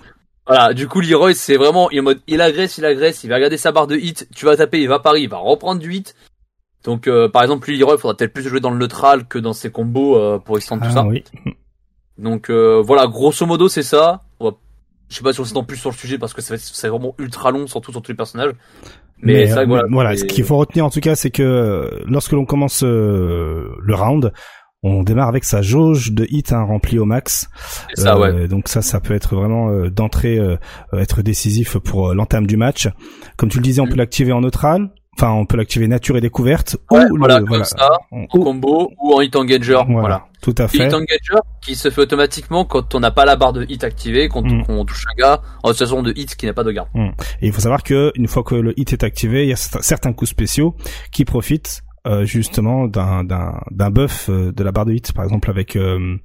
voilà, du coup Leroy c'est vraiment il est en mode il agresse, il agresse, il va regarder sa barre de hit, tu vas taper, il va parier, il va reprendre du hit. Donc euh, par exemple lui Leroy il faudra peut-être plus jouer dans le neutral que dans ses combos euh, pour extendre tout Ah ça. oui. Donc euh, voilà, grosso modo c'est ça. On va- Je sais pas si on s'étend plus sur le sujet parce que c'est vraiment ultra long surtout sur tous les personnages. Mais, euh, voilà. ce qu'il faut retenir en tout cas, c'est que euh, lorsque l'on commence euh, le round, on démarre avec sa jauge de hit hein, remplie au max. Ça, ouais. Euh, donc ça, ça peut être vraiment euh, d'entrée euh, être décisif pour l'entame du match. Comme tu le disais, on Mm. peut l'activer en neutral. Enfin, on peut l'activer nature et découverte. Ouais, ou voilà, le- comme ça, en combo ou en hit engager. voilà, Voilà. tout à fait. Hit engager qui se fait automatiquement quand on n'a pas la barre de hit activée, quand Mm. on touche un gars en situation de hit qui n'a pas de garde. Et il faut savoir que une fois que le hit est activé, il y a certains coups spéciaux qui profitent euh, justement d'un d'un d'un buff euh, de la barre de hit, par exemple avec euh,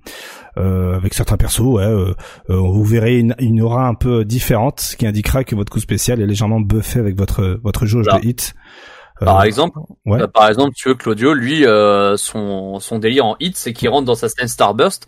euh, avec certains persos. Ouais, vous verrez une, une aura un peu différente, ce qui indiquera que votre coup spécial est légèrement buffé avec votre votre jauge de hit. Euh, Par exemple, ouais. par exemple, tu veux Claudio, lui, euh, son son délire en hit, c'est qu'il rentre dans sa scène Starburst.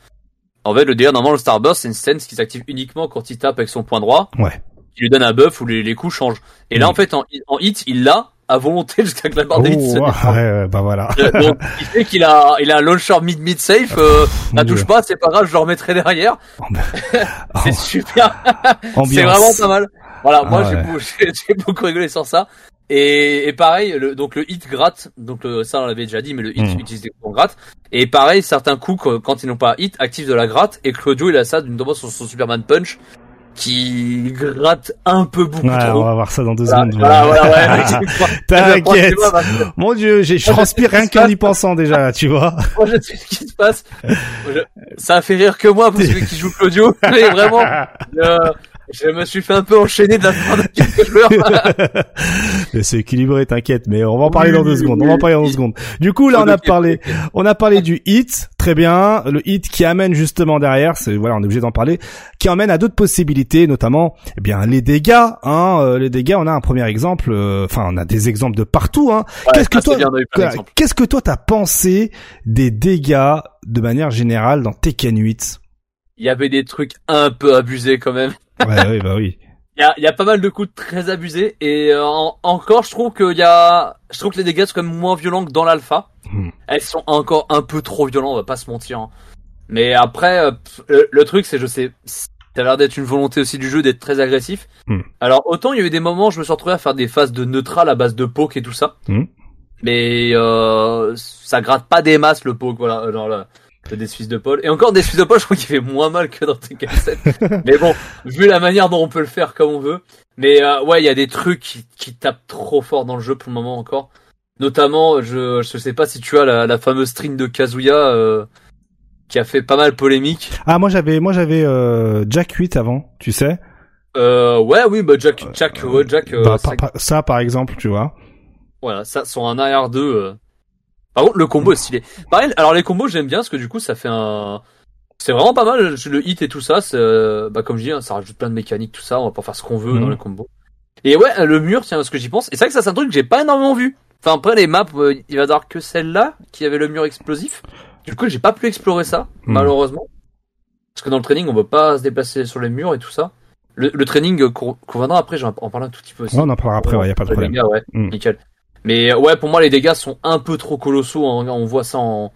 En fait, le délire normalement le Starburst, c'est une scène qui s'active uniquement quand il tape avec son point droit, Ouais. qui lui donne un buff où les, les coups changent. Et là, Mm. en fait, en, en hit, il l'a à volonté jusqu'à que la barre Oh, de hit ouais, bah voilà. Euh, Donc, il fait qu'il a, il a un launcher mid mid safe. Euh, Mon la touche Dieu. pas, c'est pas grave, je le remettrai derrière. C'est super. C'est vraiment pas mal. Voilà, Ah moi j'ai ouais. j'ai beaucoup rigolé sur ça. Et, et pareil, le, donc le hit gratte, donc le- ça on l'avait déjà dit, mais le hit Mm. utilise des coups en gratte. Et pareil, certains coups quand ils n'ont pas hit activent de la gratte. Et Claudio il a ça notamment sur son Superman Punch qui gratte un peu beaucoup Ouais, trop. on va voir ça dans deux Voilà, secondes. voilà, voilà, ouais. effectivement. T'inquiète. Parce que Mon dieu, je transpire rien qu'en y pensant déjà, tu vois. Moi, je sais ce qui se passe. Je- Ça a fait rire que moi pour celui qui joue Claudio. Mais vraiment, euh, je me suis fait un peu enchaîner de la part de quelques joueurs. C'est équilibré, t'inquiète. Mais on va en parler Oui, dans deux secondes. On va en parler dans deux secondes. Du coup, là, on a parlé, on a parlé du hit, très bien. Le hit qui amène justement derrière, c'est voilà, on est obligé d'en parler, qui amène à d'autres possibilités, notamment, eh bien, les dégâts. Hein, euh, les dégâts, on a un premier exemple. euh, Enfin, on a des exemples de partout. Hein. Ouais, Qu'est-ce que c'est toi, qu'est-ce que toi t'as pensé des dégâts de manière générale dans Tekken 8 Il y avait des trucs un peu abusés quand même. Ouais, oui, bah oui. Il y a, y a pas mal de coups très abusés et euh, en- encore je trouve qu'il y a, je trouve que les dégâts sont quand même moins violents que dans l'alpha. Hmm. Elles sont encore un peu trop violents, on va pas se mentir. hein. Mais après, euh, le, le truc c'est, je sais, ça a l'air d'être une volonté aussi du jeu d'être très agressif. Hmm. Alors autant il y a eu des moments où je me suis retrouvé à faire des phases de neutral à base de poke et tout ça. Hmm. Mais euh, ça gratte pas des masses le poke, voilà. euh, Genre le des Suisses de Paul. Et encore des Suisses de Paul, je crois qu'il fait moins mal que dans Tekken 7. Mais bon, vu la manière dont on peut le faire comme on veut. Mais euh, ouais, il y a des trucs qui, qui tapent trop fort dans le jeu pour le moment encore. Notamment, je je sais pas si tu as la, la fameuse string de Kazuya euh, qui a fait pas mal polémique. Ah, moi j'avais, moi j'avais euh, Jack 8 avant, tu sais. Euh, ouais, oui, bah Jack, Jack, ouais, Jack. euh, Bah, ça- par- par- ça, par exemple, tu vois. Voilà, ça sur un AR2. Euh. Par contre, le combo est stylé. Pareil, alors les combos j'aime bien parce que du coup ça fait un. C'est vraiment pas mal le hit et tout ça. Euh, bah comme je dis, hein, ça rajoute plein de mécaniques tout ça. On va pas faire ce qu'on veut dans les combos. Et ouais, le mur, tiens, parce que j'y pense. Et c'est vrai que ça c'est un truc que j'ai pas énormément vu. Enfin après les maps, euh, il va y avoir que celle-là qui avait le mur explosif. Du coup j'ai pas pu explorer ça Mhm. malheureusement. Parce que dans le training on peut pas se déplacer sur les murs et tout ça. Le, le training euh, qu'on après, j'en en parle un tout petit peu aussi. Ouais, on en parlera après, ouais, y a pas de problème. dégâts, ouais, Mm. nickel. Mais euh, ouais, pour moi, les dégâts sont un peu trop colossaux. hein. On voit ça en,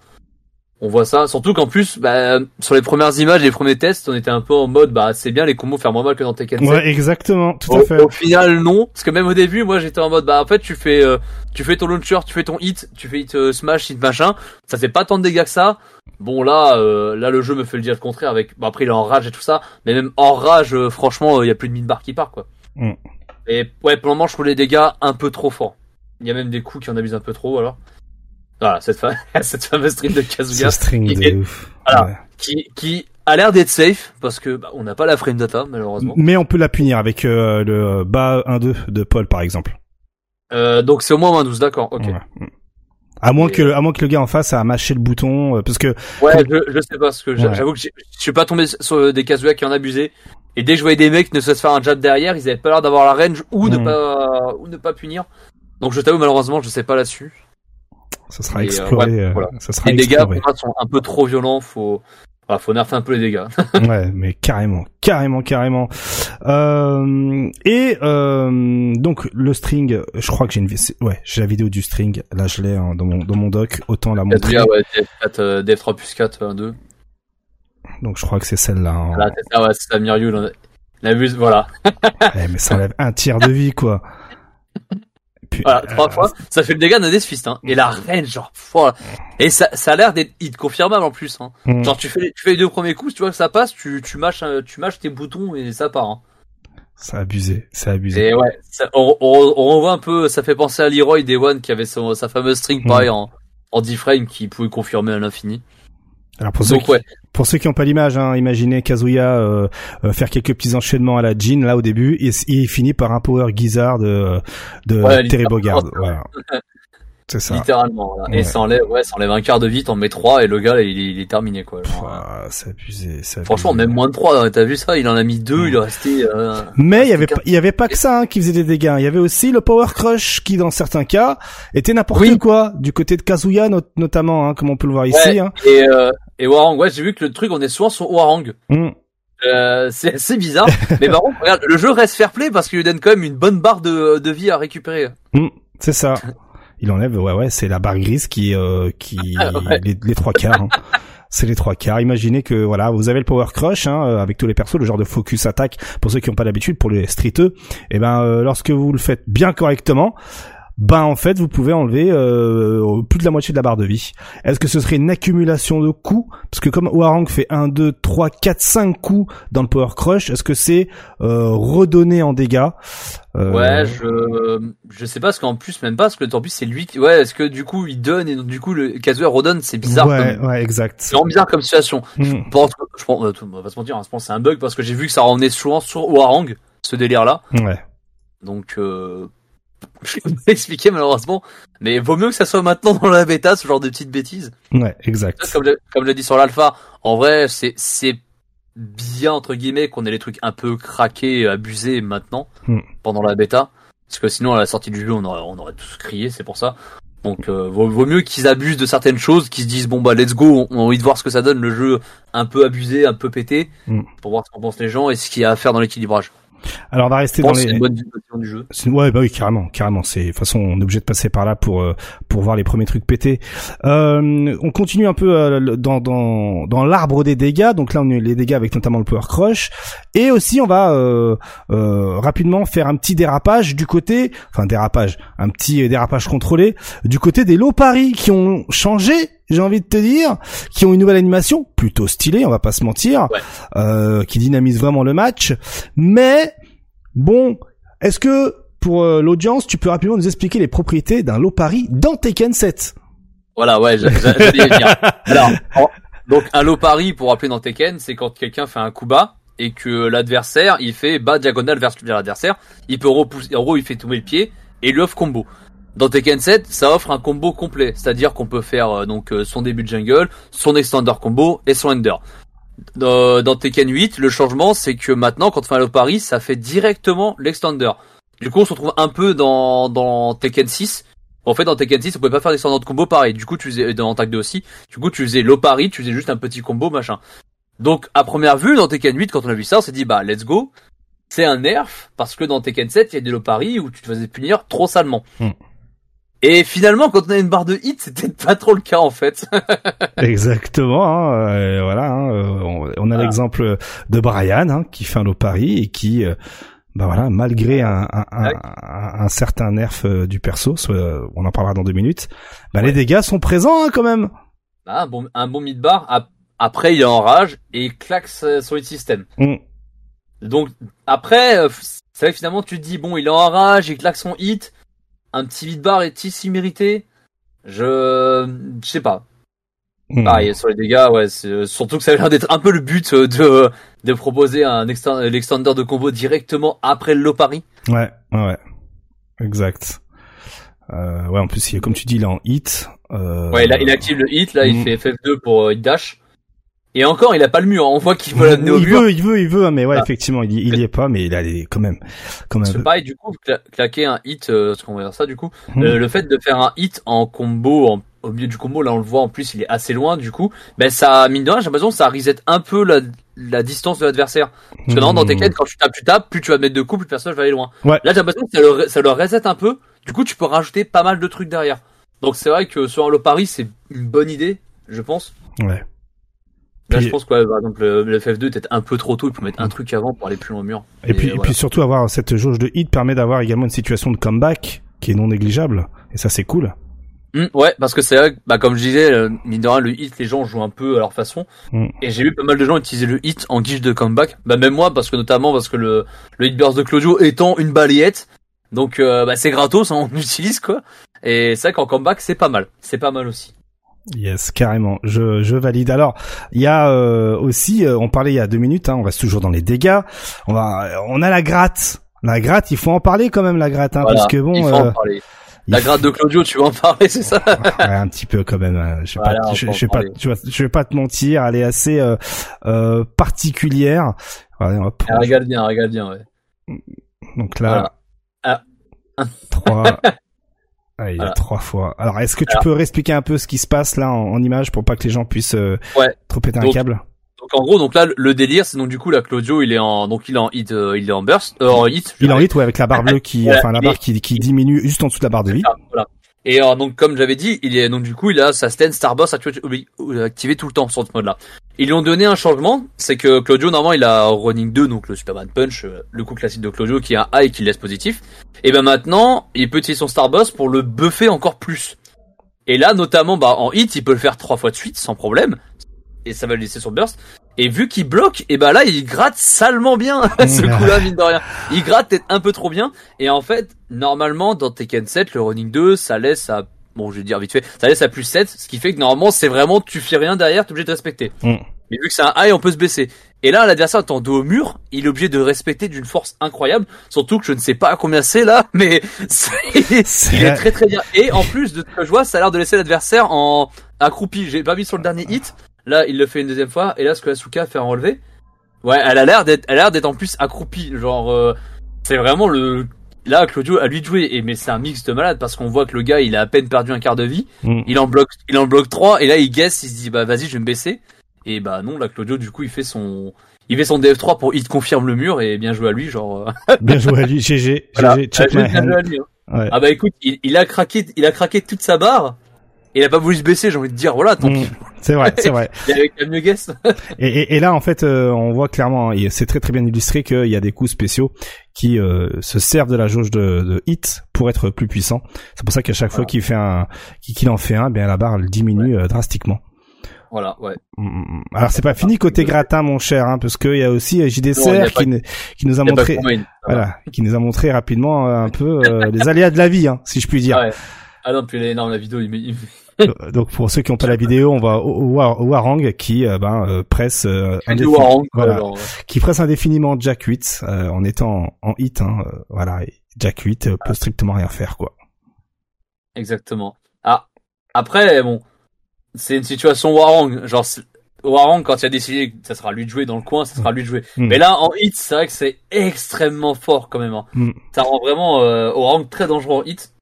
on voit ça. Surtout qu'en plus, bah, sur les premières images, les premiers tests, on était un peu en mode, bah, c'est bien les combos faire moins mal que dans Tekken 7. Ouais, exactement, tout Au, à fait. au final, non. Parce que même au début, moi, j'étais en mode, bah, en fait, tu fais, euh, tu fais ton launcher, tu fais ton hit, tu fais hit euh, smash, hit machin. Ça fait pas tant de dégâts que ça. Bon, là, euh, là, le jeu me fait le dire le contraire avec, bon, après, il est en rage et tout ça. Mais même en rage, euh, franchement, il y a plus de 1000 barres qui part, quoi. Mm. Et ouais, pour le moment, je trouve les dégâts un peu trop forts. Il y a même des coups qui en abusent un peu trop, alors. Voilà, cette, fa- cette fameuse stream de Kazuya de ouf. voilà. Ouais. qui, qui a l'air d'être safe parce que bah, on n'a pas la frame data malheureusement. Mais on peut la punir avec euh, le bas 1-2 de Paul, par exemple. Euh, donc c'est au moins 12, d'accord. Ok. Ouais. À moins Et- que, à moins que le gars en face a mâché le bouton, euh, parce que Ouais, je, je sais pas parce que Ouais. j'avoue que je suis pas tombé sur des Kazuya qui en abusaient. Et dès que je voyais des mecs ne se faire un jab derrière, ils avaient pas l'air d'avoir la range ou de Mm. pas ou ne pas punir. Donc je t'avoue malheureusement, je sais pas là-dessus. ça sera Et, euh, exploré. ouais, euh, voilà. Ça sera Les dégâts exploré. pour moi sont un peu trop violents, faut faut nerfer un peu les dégâts. ouais, mais carrément, carrément, carrément. Euh, et euh, donc le string, je crois que j'ai une, ouais, j'ai la vidéo du string. Là, je l'ai hein, dans mon dans mon doc. Autant la montrer. Kazuya ouais, DF4, euh, DF3 plus 4, 1, 2. Donc je crois que c'est celle-là. hein. Voilà, c'est ça, ouais, c'est ça, la buse, voilà. Eh, mais ça enlève un tiers de vie, quoi. Voilà, euh, trois fois, ça fait le dégât d'un Death Fist, hein. Et la reine, genre, voilà. Et ça, ça a l'air d'être hit confirmable en plus, hein. mm. Genre, tu fais, les- tu fais les deux premiers coups, tu vois que ça passe, tu, tu mâches, euh, tu mâches tes boutons et ça part, hein. C'est abusé, c'est abusé. Et ouais, ça- on, on, on revoit un peu, ça fait penser à Leroy Day One qui avait son, sa fameuse string Mm. pareil en, en 10 frames qui pouvait confirmer à l'infini. Alors pour ceux Donc qui, ouais, pour ceux qui n'ont pas l'image, hein, imaginez Kazuya euh, euh, faire quelques petits enchaînements à la Jean là au début, et il finit par un power Gizzard de, de Ouais, Terry. Bogard. Voilà. C'est ça. littéralement. Voilà. Ouais. Et ça enlève, ouais, ça enlève un quart de vie, t'en mets 3 et le gars, il, est- il est terminé, quoi. Ah, c'est abusé, franchement, abusé. même moins de 3, t'as vu ça? Il en a mis 2, il est resté, euh, Mais il y avait il y avait pas que ça hein, qui faisait des dégâts. Il y avait aussi le Power Crush qui, dans certains cas, était n'importe Oui. quoi du côté de Kazuya not- notamment, hein, comme on peut le voir ici. Hein. Et, euh, et Warang, ouais, j'ai vu que le truc, on est souvent sur Warang. Mm. Euh, c'est assez bizarre. mais par contre, regarde, le jeu reste fair play parce qu'il lui donne quand même une bonne barre de, de vie à récupérer. Mm, c'est ça. Il enlève, ouais, ouais, c'est la barre grise qui, euh, qui, Ah, ouais. les, les trois quarts. hein. C'est les trois quarts. Imaginez que voilà, vous avez le power crush hein, euh, avec tous les persos, le genre de focus attaque pour ceux qui n'ont pas l'habitude, pour les streeteux. Et ben, euh, lorsque vous le faites bien correctement, ben en fait, vous pouvez enlever euh, plus de la moitié de la barre de vie. Est-ce que ce serait une accumulation de coups? Parce que comme Warang fait 1, 2, 3, 4, 5 coups dans le power crush, est-ce que c'est euh, redonné en dégâts? Euh, Ouais, je, je sais pas, parce qu'en plus, même pas, parce que en plus, c'est lui qui, ouais, est-ce que du coup, il donne et donc du coup, le Kazuya redonne, c'est bizarre. Ouais, comme- ouais, exact. C'est vraiment bizarre comme situation. Je pense que, je pense, euh, on va pas se mentir, hein, je pense c'est un bug parce que j'ai vu que ça revenait souvent sur Warang, ce délire-là. Ouais. Donc, euh, je peux pas expliquer malheureusement, mais vaut mieux que ça soit maintenant dans la bêta, ce genre de petites bêtises. Ouais, exact. Comme je, comme je l'ai dit sur l'alpha, en vrai, c'est, c'est bien, entre guillemets, qu'on ait les trucs un peu craqués, abusés maintenant, Hmm. pendant la bêta. Parce que sinon, à la sortie du jeu, on aurait, on aurait tous crié, c'est pour ça. Donc, euh, vaut, vaut mieux qu'ils abusent de certaines choses, qu'ils se disent, bon, bah, let's go, on a envie de voir ce que ça donne, le jeu un peu abusé, un peu pété, Hmm. pour voir ce qu'en pensent les gens et ce qu'il y a à faire dans l'équilibrage. Alors on va rester dans que c'est les. une bonne du jeu. C'est- Ouais, bah oui, carrément, carrément. C'est de toute façon, on est obligé de passer par là pour euh, pour voir les premiers trucs pétés. Euh, on continue un peu euh, dans dans dans l'arbre des dégâts. Donc là, on a les dégâts avec notamment le power crush, et aussi on va euh, euh, rapidement faire un petit dérapage du côté, enfin dérapage, un petit dérapage contrôlé du côté des lots paris qui ont changé. J'ai envie de te dire, qui ont une nouvelle animation plutôt stylée, on va pas se mentir, Ouais. euh, qui dynamise vraiment le match. Mais bon, est-ce que pour euh, l'audience, tu peux rapidement nous expliquer les propriétés d'un lot pari dans Tekken 7 Voilà, ouais, j'a- j'a- j'allais venir. Alors, donc un lot pari pour rappeler dans Tekken, c'est quand quelqu'un fait un coup bas et que l'adversaire il fait bas diagonale vers vers l'adversaire, il peut repousser, en gros il fait tomber le pied et lui offre combo. Dans Tekken 7, ça offre un combo complet, c'est-à-dire qu'on peut faire euh, donc euh, son début de jungle, son extender combo et son ender. Dans, dans Tekken 8, le changement c'est que maintenant quand on fait un lot pari, ça fait directement l'extender. Du coup, on se retrouve un peu dans dans Tekken 6 en fait, dans Tekken 6, on pouvait pas faire des de combo pareil. Du coup, tu faisais, dans Attack 2 aussi, du coup, tu faisais parry, tu faisais juste un petit combo, machin. Donc, à première vue, dans Tekken 8, quand on a vu ça, on s'est dit, bah, let's go. C'est un nerf, parce que dans Tekken 7, il y a des low parry où tu te faisais punir trop salement. Hmm. Et finalement, quand on a une barre de hit, c'était pas trop le cas, en fait. Exactement. Hein, euh, voilà. hein, euh, on, on a l'exemple de Brian hein, qui fait un lot pari et qui, euh, bah voilà, malgré un, un, un, un- certain nerf euh, du perso, on en parlera dans deux minutes, bah les dégâts sont présents hein, quand même. Ah, un bon, un bon mid-bar. ap- Après, il est en rage et il claque son hit system. Mm. Donc après, c'est vrai que finalement tu te dis bon, il est en rage, il claque son hit, un petit beat bar est-il si mérité? Je, je sais pas. Mm. Pareil sur les dégâts, ouais, c'est- surtout que ça a l'air d'être un peu le but euh, de de proposer un extend- l'extender de combo directement après le parry. Ouais, ouais, ouais. exact. Euh, ouais, en plus, il est- comme tu dis, il est en hit. Euh, Ouais, là il active le hit, là il Mm. fait FF2 pour euh, hit dash. Et encore, il a pas le mur. hein. On voit qu'il veut l'amener au il mur. veut, il veut, il veut, mais ouais, Ah. effectivement, il, y- il y est pas, mais il a les, quand même, quand même. pareil, du coup, cla- claquer un hit, euh, parce qu'on va dire ça, du coup, Mm. euh, le fait de faire un hit en combo, en- au milieu du combo, là on le voit en plus, il est assez loin, du coup, ben ça, mine de rien, j'ai l'impression ça reset un peu la, la distance de l'adversaire. Parce que normalement, dans. Tekken, quand tu tapes, tu tapes, plus tu vas mettre de coups, plus le personnage va aller loin. Ouais. Là, j'ai l'impression que ça le, ça le reset un peu, du coup, tu peux rajouter pas mal de trucs derrière. Donc c'est vrai que sur un low Paris, c'est une bonne idée, je pense. Ouais. Là, Puis- je pense que, ouais, par exemple, le, le FF2 est peut-être un peu trop tôt, il faut mettre un truc avant pour aller plus loin au mur. Et puis, et puis surtout avoir cette jauge de hit permet d'avoir également une situation de comeback qui est non négligeable. Et ça, c'est cool. Mm, ouais, parce que c'est vrai, bah, comme je disais, euh, mine de rien, le hit, les gens jouent un peu à leur façon. Mm. Et j'ai vu pas mal de gens utiliser le hit en guise de comeback. Bah, même moi, parce que notamment parce que le, le hit burst de Claudio étant une balayette. Donc, euh, bah, c'est gratos, hein, on l'utilise, quoi. Et c'est vrai qu'en comeback, c'est pas mal. C'est pas mal aussi. Yes, carrément. Je, je valide. Alors, il y a euh, aussi, euh, on parlait il y a deux minutes, hein, on reste toujours dans les dégâts. On va, on a la gratte. La gratte, il faut en parler quand même, la gratte, hein, Voilà, parce que bon, il faut en euh, parler. il La gratte de Claudio, tu vas en parler, c'est ça Ouais, un petit peu quand même. euh, Je vais Voilà, pas, on je, en je vais pas, parler. je vais, je vais pas te mentir, elle est assez euh, euh, particulière. Voilà, hop. Elle régale bien, régale bien, ouais. Donc là, Voilà. Ah. trois. Ah, il y a Voilà. trois fois. Alors, est-ce que tu Alors. peux réexpliquer un peu ce qui se passe là en, en image pour pas que les gens puissent euh, Ouais. trop péter un câble? Donc en gros, donc là, le délire, c'est donc du coup, là, Claudio, il est en, donc il est en hit, euh, il est en burst, euh, en hit. Il est en hit, ouais, avec la barre bleue qui, Voilà, enfin la barre est- qui, qui diminue juste en dessous de la barre de vie. Ah, voilà. Et euh, donc comme j'avais dit, il est donc du coup il a sa stand Starboss activé, activé tout le temps sur ce mode-là. Ils lui ont donné un changement, c'est que Claudio normalement il a running 2 donc le Superman Punch, euh, le coup classique de Claudio qui a un high qui le laisse positif. Et ben maintenant il peut utiliser son Starboss pour le buffer encore plus. Et là notamment bah en hit il peut le faire trois fois de suite sans problème et ça va le laisser sur burst. Et vu qu'il bloque, et ben là il gratte salement bien ce coup-là mine de rien. Il gratte peut-être un peu trop bien. Et en fait, normalement, dans Tekken 7, le running 2, ça laisse à, bon, je vais dire vite fait, ça laisse à plus 7, ce qui fait que normalement, c'est vraiment, tu fais rien derrière, t'es obligé de respecter. Mm. Mais vu que c'est un high, on peut se baisser. Et là, l'adversaire étant dos au mur, il est obligé de respecter d'une force incroyable, surtout que je ne sais pas à combien c'est là, mais c'est- C'est- il est très très bien. Et en plus de ce que je vois, ça a l'air de laisser l'adversaire en accroupi. J'ai pas vu sur le dernier hit. Là, il le fait une deuxième fois, et là, ce que Asuka fait en relevé, ouais, elle a l'air d'être, elle a l'air d'être en plus accroupie. Genre, euh, c'est vraiment le, là, Claudio, à lui de jouer. Et, mais c'est un mix de malade parce qu'on voit que le gars, il a à peine perdu un quart de vie. Mm. Il en bloque, il en bloque trois, et là, il guesse, il se dit, bah, vas-y, je vais me baisser. Et bah, non, là, Claudio, du coup, il fait son, il fait son DF3 pour hit confirme le mur, et bien joué à lui, genre, euh, Bien joué à lui, GG, voilà. GG, check Bien my joué hand. à lui, hein. Ouais. Ah bah écoute, il, il a craqué, il a craqué toute sa barre. Et il a pas voulu se baisser, j'ai envie de dire, voilà, tant Mm. pis. C'est vrai, c'est vrai. Il avait qu'à mieux guess. Et, et, et là, en fait, euh, on voit clairement, et c'est très très bien illustré qu'il y a des coups spéciaux qui euh, se servent de la jauge de, de hit pour être plus puissant. C'est pour ça qu'à chaque fois qu'il fait un, qu'il qu'il en fait un, bien la barre elle diminue euh, drastiquement. Voilà, ouais. Mm, Alors c'est pas fini côté gratin, mon cher, hein, parce qu'il y a aussi euh, JDCR qui, nous a montré, voilà, qui nous a montré rapidement euh, un peu euh, les aléas de la vie, hein, si je puis dire. Ah ouais. Ah non, puis les- non, la vidéo, il, Euh, Donc pour ceux qui n'ont pas la vidéo, on va au, au, War- au Warang qui euh, ben, euh, presse euh, Warang, qui presse indéfiniment Jack 8 euh, en étant en, en hit. Hein, voilà, et Jack 8 euh, peut strictement rien faire quoi. Exactement. Ah, après, bon, c'est une situation Warang. Genre, Warang, quand il a décidé que ça sera lui de jouer dans le coin, ça sera lui de jouer. Mm. Mais là, en hit, c'est vrai que c'est extrêmement fort quand même. hein. Mm. Ça rend vraiment Warang très dangereux en hit.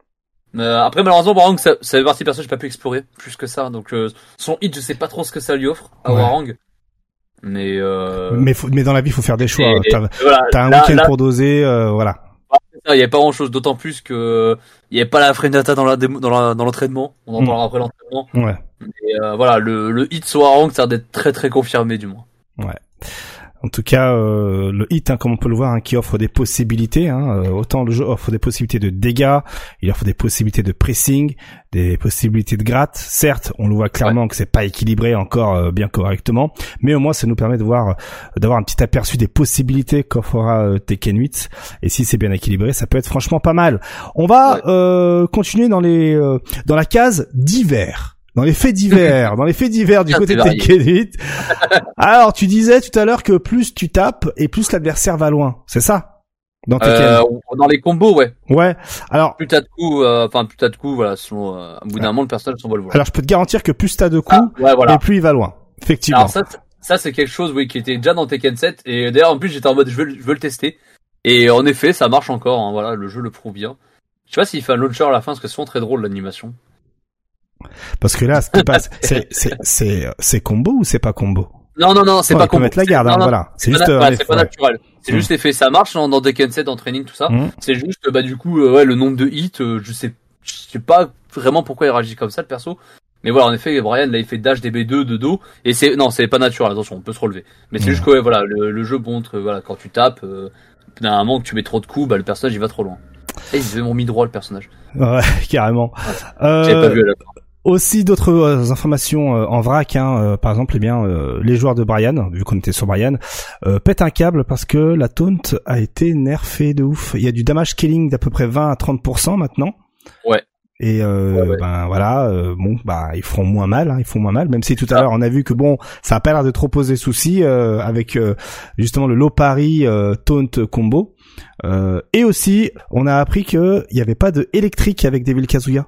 Mais, euh, après, malheureusement, Warang, ça, ça fait partie des que j'ai pas pu explorer plus que ça. Donc, euh, son hit, je sais pas trop ce que ça lui offre à Ouais. Warang. Mais, euh, Mais, faut- mais dans la vie, il faut faire des choix. T'as voilà, un week-end pour doser, euh, voilà. Il n'y avait pas grand chose, d'autant plus que il n'y avait pas la frame data dans la démo- dans la- dans l'entraînement. On en Mm. parlera après l'entraînement. Ouais. Et euh, voilà, le, le hit sur Warang, ça a d'être très très confirmé du moins. En tout cas, euh, le hit, hein, comme on peut le voir, hein, qui offre des possibilités. Hein, euh, autant le jeu offre des possibilités de dégâts, il offre des possibilités de pressing, des possibilités de gratte. Certes, on le voit clairement que c'est pas équilibré encore euh, bien correctement, mais au moins ça nous permet de voir, d'avoir un petit aperçu des possibilités qu'offrera euh, Tekken 8. Et si c'est bien équilibré, ça peut être franchement pas mal. On va Ouais. euh, continuer dans les euh, dans la case divers. Dans les faits divers, dans les faits divers du Tiens, côté de. Tekken 8. Alors, tu disais tout à l'heure que plus tu tapes et plus l'adversaire va loin. C'est ça? Dans Tekken. Euh, dans les combos, ouais. Ouais. Alors, Plus t'as de coups, euh, enfin plus t'as de coups, voilà. Sinon, euh, au bout d'un moment, le personnage s'envole. Alors je peux te garantir que plus t'as de coups, Ah, ouais, voilà. et plus il va loin. Effectivement. Alors ça, c'est- ça c'est quelque chose, oui, qui était déjà dans Tekken 7. Et d'ailleurs, en plus, j'étais en mode, je veux, le- je veux le tester. Et en effet, ça marche encore. hein, voilà, le jeu le prouve bien. Je sais pas s'il fait un launcher à la fin, parce que c'est souvent très drôle l'animation. Parce que là, ce qui passe, c'est c'est c'est c'est combo ou c'est pas combo? Non, non, non, c'est Ouais, pas combo. mettre la garde, hein, non, voilà. C'est pas juste. euh, ouais, c'est pas ouais. naturel. C'est Mm. juste l'effet, ça marche dans, dans Tekken 7 en training, tout ça. Mm. C'est juste, bah, du coup, euh, ouais, le nombre de hits, euh, je sais, je sais pas vraiment pourquoi il réagit comme ça, le perso. Mais voilà, en effet, Brian, là, il fait dash DB2 de dos. Et c'est, non, c'est pas naturel, attention, on peut se relever. Mais c'est Ouais. juste que, ouais, voilà, le, le jeu montre, voilà, quand tu tapes, euh, d'un moment que tu mets trop de coups, bah, le personnage, il va trop loin. Et ils m'ont mis droit le personnage. Ouais, carrément. J'avais pas Euh, vu à la fin. Aussi d'autres euh, informations euh, en vrac, hein, euh, par exemple, eh bien, euh, les joueurs de Brian, vu qu'on était sur Brian, euh, pètent un câble parce que la taunt a été nerfée de ouf. Il y a du damage killing d'à peu près 20 à 30% maintenant. Ouais. Et euh, Ouais, ouais. ben voilà, euh, bon bah ils feront moins mal, hein, ils font moins mal. Même si tout à Ah. l'heure on a vu que bon, ça a pas l'air de trop poser souci euh, avec euh, justement le low euh, taunt combo. Euh, et aussi, on a appris que il y avait pas de électrique avec Devil Kazuya.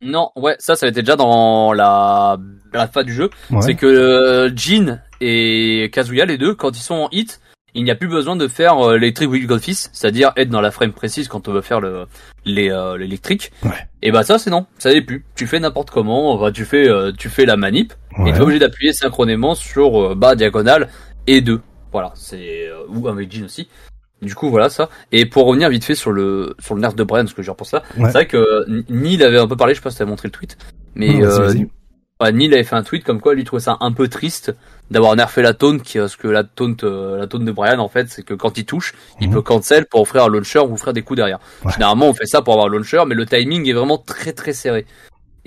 Non, ouais, ça, ça était déjà dans la, la fin du jeu. Ouais. C'est que euh, Jin et Kazuya, les deux, quand ils sont en hit, il n'y a plus besoin de faire euh, l'électrique with Goldfist, c'est-à-dire être dans la frame précise quand on veut faire le euh, l'électrique. Ouais. Et bah ça c'est non, ça n'est plus. Tu fais n'importe comment, bah, tu fais euh, tu fais la manip Ouais. et tu es obligé d'appuyer synchronément sur bas diagonale et deux. Voilà, c'est euh, ou avec Jin aussi. Du coup voilà ça. Et pour revenir vite fait sur le sur le nerf de Brian, parce que je repense ça, Ouais. c'est vrai que euh, Neil avait un peu parlé, je sais pas si t'avais montré le tweet, mais Non, euh. Ouais, Neil avait fait un tweet comme quoi lui trouvait ça un peu triste d'avoir nerfé la taunt, qui, parce que la taunt, euh, la taunt de Brian en fait, c'est que quand il touche, il Mhm. peut cancel pour offrir un launcher ou offrir des coups derrière. Ouais. Généralement, on fait ça pour avoir un launcher, mais le timing est vraiment très très serré.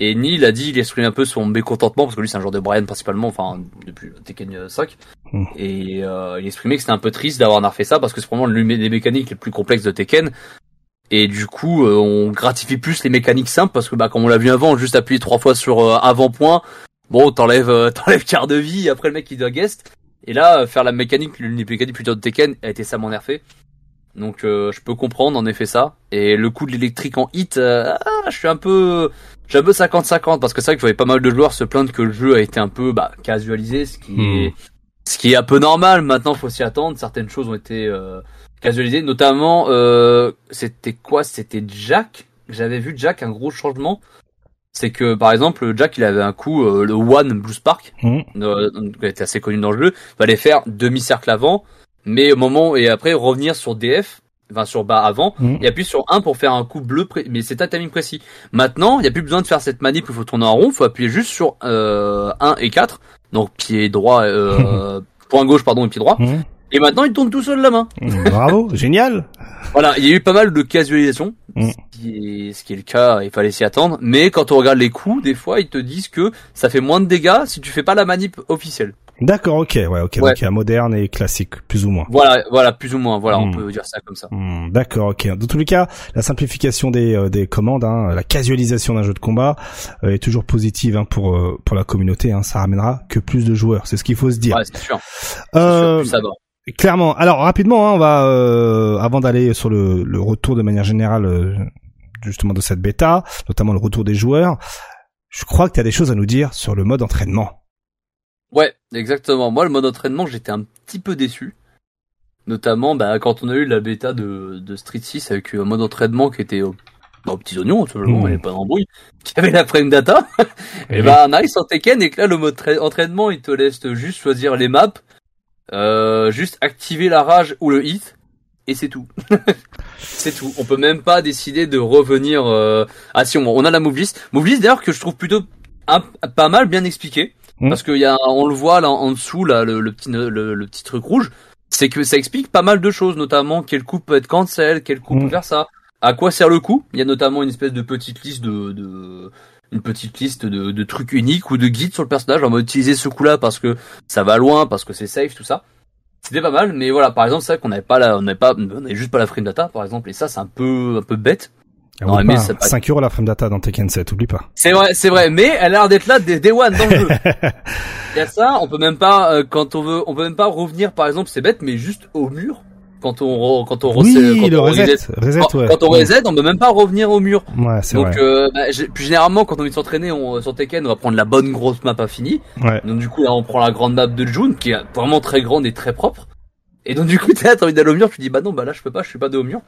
Et Neil a dit, il exprime un peu son mécontentement parce que lui c'est un joueur de Brian principalement, enfin depuis Tekken 5, Mhm. et euh, il exprimait que c'était un peu triste d'avoir nerfé ça parce que c'est vraiment l'une des mécaniques les plus complexes de Tekken. Et du coup, euh, on gratifie plus les mécaniques simples parce que, bah, comme on l'a vu avant, juste appuyer trois fois sur euh, avant-point, bon, t'enlèves, euh, t'enlèves quart de vie, après le mec il doit guest. Et là, euh, faire la mécanique, l'une des mécaniques plus dures de Tekken, a été savamment nerfée. Donc, euh, je peux comprendre en effet ça. Et le coup de l'électrique en hit, euh, ah, je suis un peu, un peu 50-50 parce que c'est vrai que je voyais pas mal de joueurs se plaindre que le jeu a été un peu, bah, casualisé, ce qui Hmm. est, ce qui est un peu normal. Maintenant, faut s'y attendre. Certaines choses ont été euh, casualisées, notamment, euh, c'était quoi? C'était Jack. J'avais vu Jack un gros changement. C'est que par exemple, Jack, il avait un coup, euh, le One Blue Spark, euh, qui était assez connu dans le jeu. Fallait faire demi-cercle avant, mais au moment et après revenir sur DF, enfin sur bas avant, Mhm. et appuyer sur 1 pour faire un coup bleu, mais c'est un timing précis. Maintenant, il n'y a plus besoin de faire cette manip où il faut tourner en rond, il faut appuyer juste sur euh, 1 et 4, donc pied droit, euh, point gauche pardon et pied droit. Mhm. Et maintenant, il tourne tout seul la main. Mhm. Bravo, génial. Voilà, il y a eu pas mal de casualisation, Mm. ce, qui est, ce qui est le cas, il fallait s'y attendre. Mais quand on regarde les coups, des fois, ils te disent que ça fait moins de dégâts si tu fais pas la manip officielle. D'accord, ok, ouais, ok, Ouais. donc il y a moderne et classique, plus ou moins. Voilà, voilà, plus ou moins. Voilà, on peut dire ça comme ça. Hmm, D'accord, ok. Dans tous les cas, la simplification des, euh, des commandes, hein, la casualisation d'un jeu de combat euh, est toujours positive hein, pour euh, pour la communauté. Hein, ça ramènera que plus de joueurs, c'est ce qu'il faut se dire. Ouais, c'est sûr. Euh, sûr, plus ça va. clairement. Alors rapidement, hein, on va euh, avant d'aller sur le, le retour de manière générale euh, justement de cette bêta, notamment le retour des joueurs. Je crois que tu as des choses à nous dire sur le mode entraînement. Ouais, exactement. Moi, le mode entraînement, j'étais un petit peu déçu. Notamment, bah, quand on a eu la bêta de, de Street 6 avec un mode entraînement qui était au, bah, aux petits oignons, tout simplement, il n'y avait pas d'embrouille, qui avait la frame data. Et Mhm. bah, nice en Tekken, et que là, le mode tra- entraînement, il te laisse juste choisir les maps, euh, juste activer la rage ou le hit, et c'est tout. c'est tout. On peut même pas décider de revenir, euh... ah si, on, on a la move list. Move list, d'ailleurs, que je trouve plutôt un- pas mal bien expliqué. Mhm. Parce qu'il y a, on le voit là en dessous, là, le, le petit, le, le petit truc rouge. C'est que ça explique pas mal de choses, notamment quel coup peut être cancel, quel coup peut faire ça, à quoi sert le coup? Il y a notamment une espèce de petite liste de, de une petite liste de, de trucs uniques ou de guides sur le personnage. On va utiliser ce coup-là parce que ça va loin, parce que c'est safe, tout ça. C'était pas mal, mais voilà, par exemple, c'est vrai qu'on n'avait pas la, on n'avait pas, on avait juste pas la frame data, par exemple, et ça, c'est un peu, un peu bête. Ah, Non, oublie mais pas, c'est pas- 5 euros la frame data dans Tekken 7, oublie pas. C'est vrai, c'est vrai, mais elle a l'air d'être là dès day one dans le jeu. Il y a ça, on peut même pas, euh, quand on veut, on peut même pas revenir, par exemple, c'est bête, mais juste au mur. Quand on, quand on oui, reset- quand le on reset, reset, quand, ouais. quand on reset, on peut même pas revenir au mur. Ouais, c'est Donc, vrai. euh, bah, puis généralement, quand on veut s'entraîner on, sur Tekken, on va prendre la bonne grosse map infinie. Ouais. Donc du coup, là, on prend la grande map de June, qui est vraiment très grande et très propre. Et donc du coup, t'as envie d'aller au mur, tu dis bah non, bah là, je peux pas, je suis pas de au mur.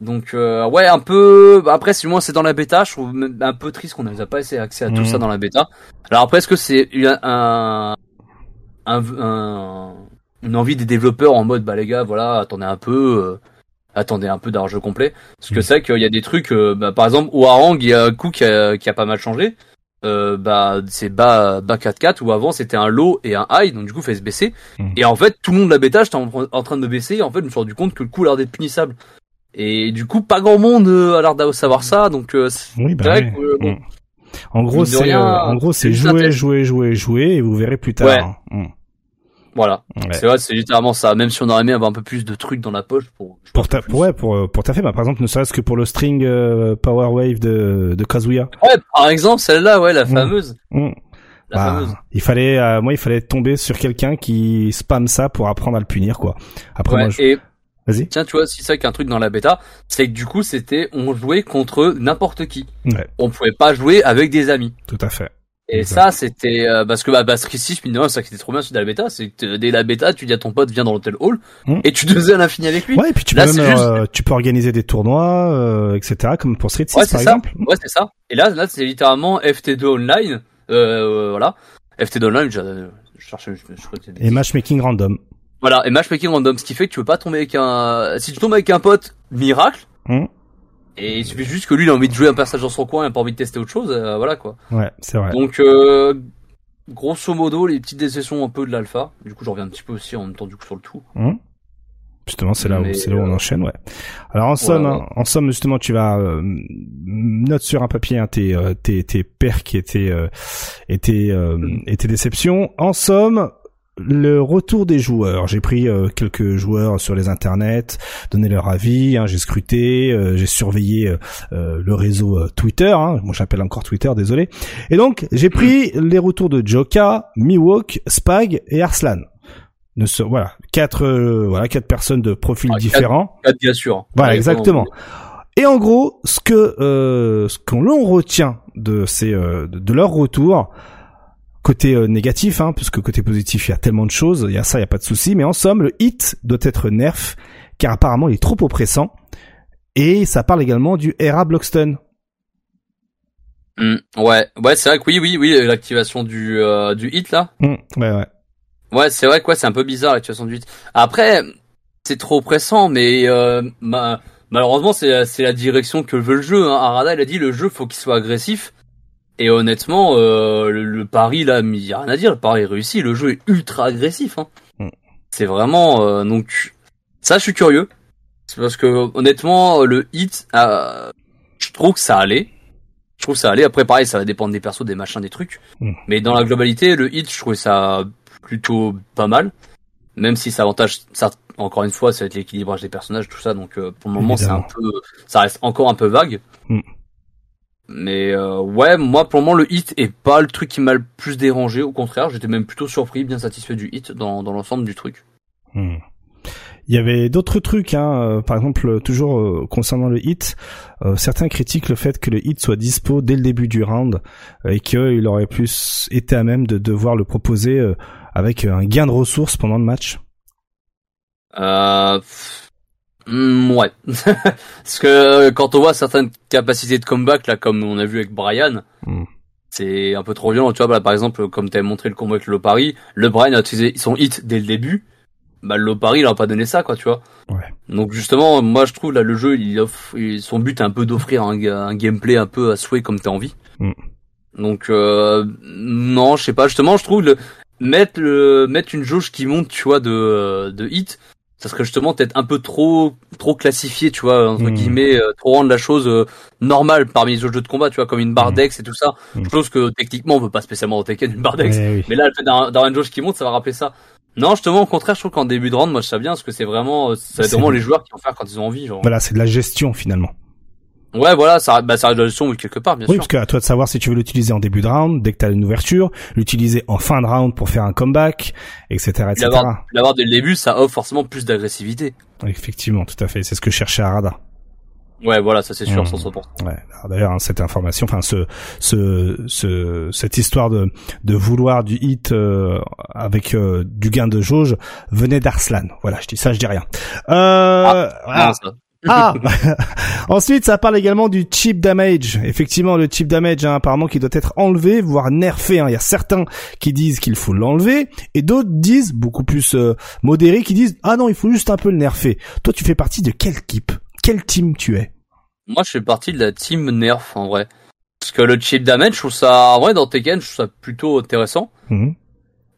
Donc euh, ouais, un peu. bah, Après, si moi c'est dans la bêta, je trouve même un peu triste qu'on n'a pas assez accès à tout Mhm. ça dans la bêta. Alors après, est-ce que c'est une- un, un, un- une envie des développeurs en mode bah les gars, voilà, attendez un peu, euh, attendez un peu d'un jeu complet. Parce que Mhm. c'est vrai qu'il y a des trucs, euh, bah, par exemple, au Harang, il y a un coup qui a, qui a pas mal changé. Euh, bah c'est bas bas 4-4 où avant c'était un low et un high donc du coup fait se baisser Mhm. et en fait tout le monde la bêta j'étais en, en train de me baisser et en fait je me suis rendu compte que le coup a l'air d'être punissable Et du coup, pas grand monde euh, a l'air de savoir ça, donc euh, c'est Oui, bah vrai ouais. que, euh, bon, Mm. En gros, c'est euh, en gros c'est jouer, jouer, jouer, jouer, et vous verrez plus tard. Ouais. hein. Mm. voilà. Ouais. C'est vrai, c'est littéralement ça. Même si on aurait aimé avoir un peu plus de trucs dans la poche pour. je Pour ta, pour, ouais, pour, euh, pour ta fait, bah, par exemple, ne serait-ce que pour le string euh, Power Wave de, de Kazuya. Ouais, par exemple, celle-là, ouais, la Mm. fameuse. La Bah, fameuse. il fallait, euh, moi, il fallait tomber sur quelqu'un qui spam ça pour apprendre à le punir, quoi. Après, moi, je... et vas-y. tiens, tu vois, si c'est qu'un truc dans la bêta, c'est que du coup, c'était, on jouait contre n'importe qui. Ouais, On pouvait pas jouer avec des amis. tout à fait. Et ça, c'était euh, parce que bah, bah Street 6, mine ça qui était trop bien sur la bêta, c'est que dès la bêta, tu dis à ton pote viens dans l'hôtel hall Mm. et tu te faisais à l'infini avec lui. Ouais, et puis tu Là, peux même, juste- euh, tu peux organiser des tournois, euh, etc., comme pour Street 6, Ouais, par ça. exemple. Ouais, c'est ça. Et là, là, c'est littéralement FT2 online. Euh, voilà. FT2 online, je, je cherchais, je, je crois que c'est- Et matchmaking random. Voilà, et matchmaking random, ce qui fait que tu peux pas tomber avec un, si tu tombes avec un pote, miracle. Mm. Et il suffit juste que lui, il a envie de jouer un personnage dans son coin, il a pas envie de tester autre chose, euh, voilà quoi. Ouais, c'est vrai. Donc, euh, grosso modo, les petites déceptions un peu de l'alpha. Du coup, j'en reviens un petit peu aussi en même temps du coup sur le tout. Hum. Justement, c'est là où c'est là où on euh, enchaîne, ouais. Alors en somme, hein, en somme justement, tu vas euh, note sur un papier hein, tes euh, tes tes perks et tes euh, et tes euh, Mm. et tes déceptions. En somme, le retour des joueurs. J'ai pris euh, quelques joueurs sur les internets, donné leur avis. hein, j'ai scruté, euh, j'ai surveillé euh, euh, le réseau euh, Twitter. Hein, moi, j'appelle encore Twitter, désolé. Et donc, j'ai pris les retours de Joka, Miwok, Spag et Arslan. Ne se, voilà, quatre euh, voilà quatre personnes de profils Ah, quatre- différents. 4 bien sûr. Voilà, exactement. Et en gros, ce que euh, ce qu'on l'on retient de ces euh, de, de leur retour côté euh, négatif, hein, puisque côté positif il y a tellement de choses, il y a ça, il y a pas de souci, mais en somme le hit doit être nerf car apparemment il est trop oppressant et ça parle également du Era Bloxton. Hmm, ouais, ouais, c'est vrai que oui, oui, oui, l'activation du euh, du hit là. Hum, ouais, ouais. Ouais, c'est vrai que ouais, c'est un peu bizarre l'activation du hit. Après, c'est trop pressant, mais euh, ma- malheureusement, c'est c'est la direction que veut le jeu. Hein. Arada, il a dit le jeu faut qu'il soit agressif. Et honnêtement, euh, le, le pari là, il y a rien à dire. Le pari est réussi. Le jeu est ultra agressif. Hein. Mm. C'est vraiment euh, donc ça, je suis curieux. C'est parce que honnêtement, le hit, euh, je trouve que ça allait. Je trouve que ça allait. Après, pareil, ça va dépendre des persos, des machins, des trucs. Mm. Mais dans la globalité, le hit, je trouvais ça plutôt pas mal. Même si ça avantage, ça, encore une fois, ça va être l'équilibrage des personnages, tout ça. Donc, euh, pour le moment, c'est un peu, ça reste encore un peu vague. Mm. Mais euh, ouais, moi, pour le moment, le hit est pas le truc qui m'a le plus dérangé. Au contraire, j'étais même plutôt surpris, bien satisfait du hit dans, dans l'ensemble du truc. Hmm. Il y avait d'autres trucs, hein, euh, par exemple, toujours euh, concernant le hit, euh, certains critiquent le fait que le hit soit dispo dès le début du round et qu'il aurait plus été à même de devoir le proposer avec un gain de ressources pendant le match. Euh, hmm, ouais. Parce que quand on voit certaines capacités de comeback, là, comme on a vu avec Brian, Hmm. c'est un peu trop violent. Tu vois, bah, par exemple, comme tu montré le combat avec le Lopari, le Brian a utilisé son hit dès le début. Bah, le Lopari, il a pas donné ça, quoi, tu vois. Ouais. Donc justement, moi, je trouve, là, le jeu, il offre, son but est un peu d'offrir un, ga- un gameplay un peu à souhait comme t'as envie. Hmm. Donc, euh, non, je sais pas, justement, je trouve, le, mettre le, mettre une jauge qui monte, tu vois, de, de hit, ça serait justement peut-être un peu trop trop classifié, tu vois, entre Mhm. guillemets, euh, trop rendre la chose euh, normale parmi les autres jeux de combat, tu vois, comme une barre Mhm. dex et tout ça. Mhm. Chose que techniquement on veut pas spécialement dans Tekken une barre dex, Ouais, oui. mais là le fait une jauge qui monte, ça va rappeler ça. Non, justement, au contraire, je trouve qu'en début de round, moi je sais bien, parce que c'est vraiment, euh, C'est vraiment les joueurs qui vont faire quand ils ont envie, genre. Voilà, c'est de la gestion finalement. Ouais, voilà, ça, bah, ça reste la oui, quelque part, bien Oui, sûr. parce que à toi de savoir si tu veux l'utiliser en début de round, dès que tu as une ouverture, l'utiliser en fin de round pour faire un comeback, etc., etc. L'avoir dès le début, ça offre forcément plus d'agressivité. Effectivement, tout à fait. C'est ce que cherchait Arada. Ouais, voilà, ça c'est sûr, Mhm. 100%. Ouais. D'ailleurs, hein, cette information, enfin ce, ce, ce, cette histoire de, de vouloir du hit euh, avec euh, du gain de jauge venait d'Arslan. Voilà, je dis ça, je dis rien. Euh, voilà. Ça. Ah Ensuite, ça parle également du chip damage. Effectivement, le chip damage, hein, apparemment, qui doit être enlevé, voire nerfé. hein. Il y a certains qui disent qu'il faut l'enlever, et d'autres disent, beaucoup plus euh, modérés, qui disent ah non, il faut juste un peu le nerfer. Toi, tu fais partie de quelle équipe Quel team tu es? Moi, je fais partie de la team Nerf, en vrai. Parce que le chip damage, je trouve ça, en vrai, dans Tekken, je trouve ça plutôt intéressant. Mhm.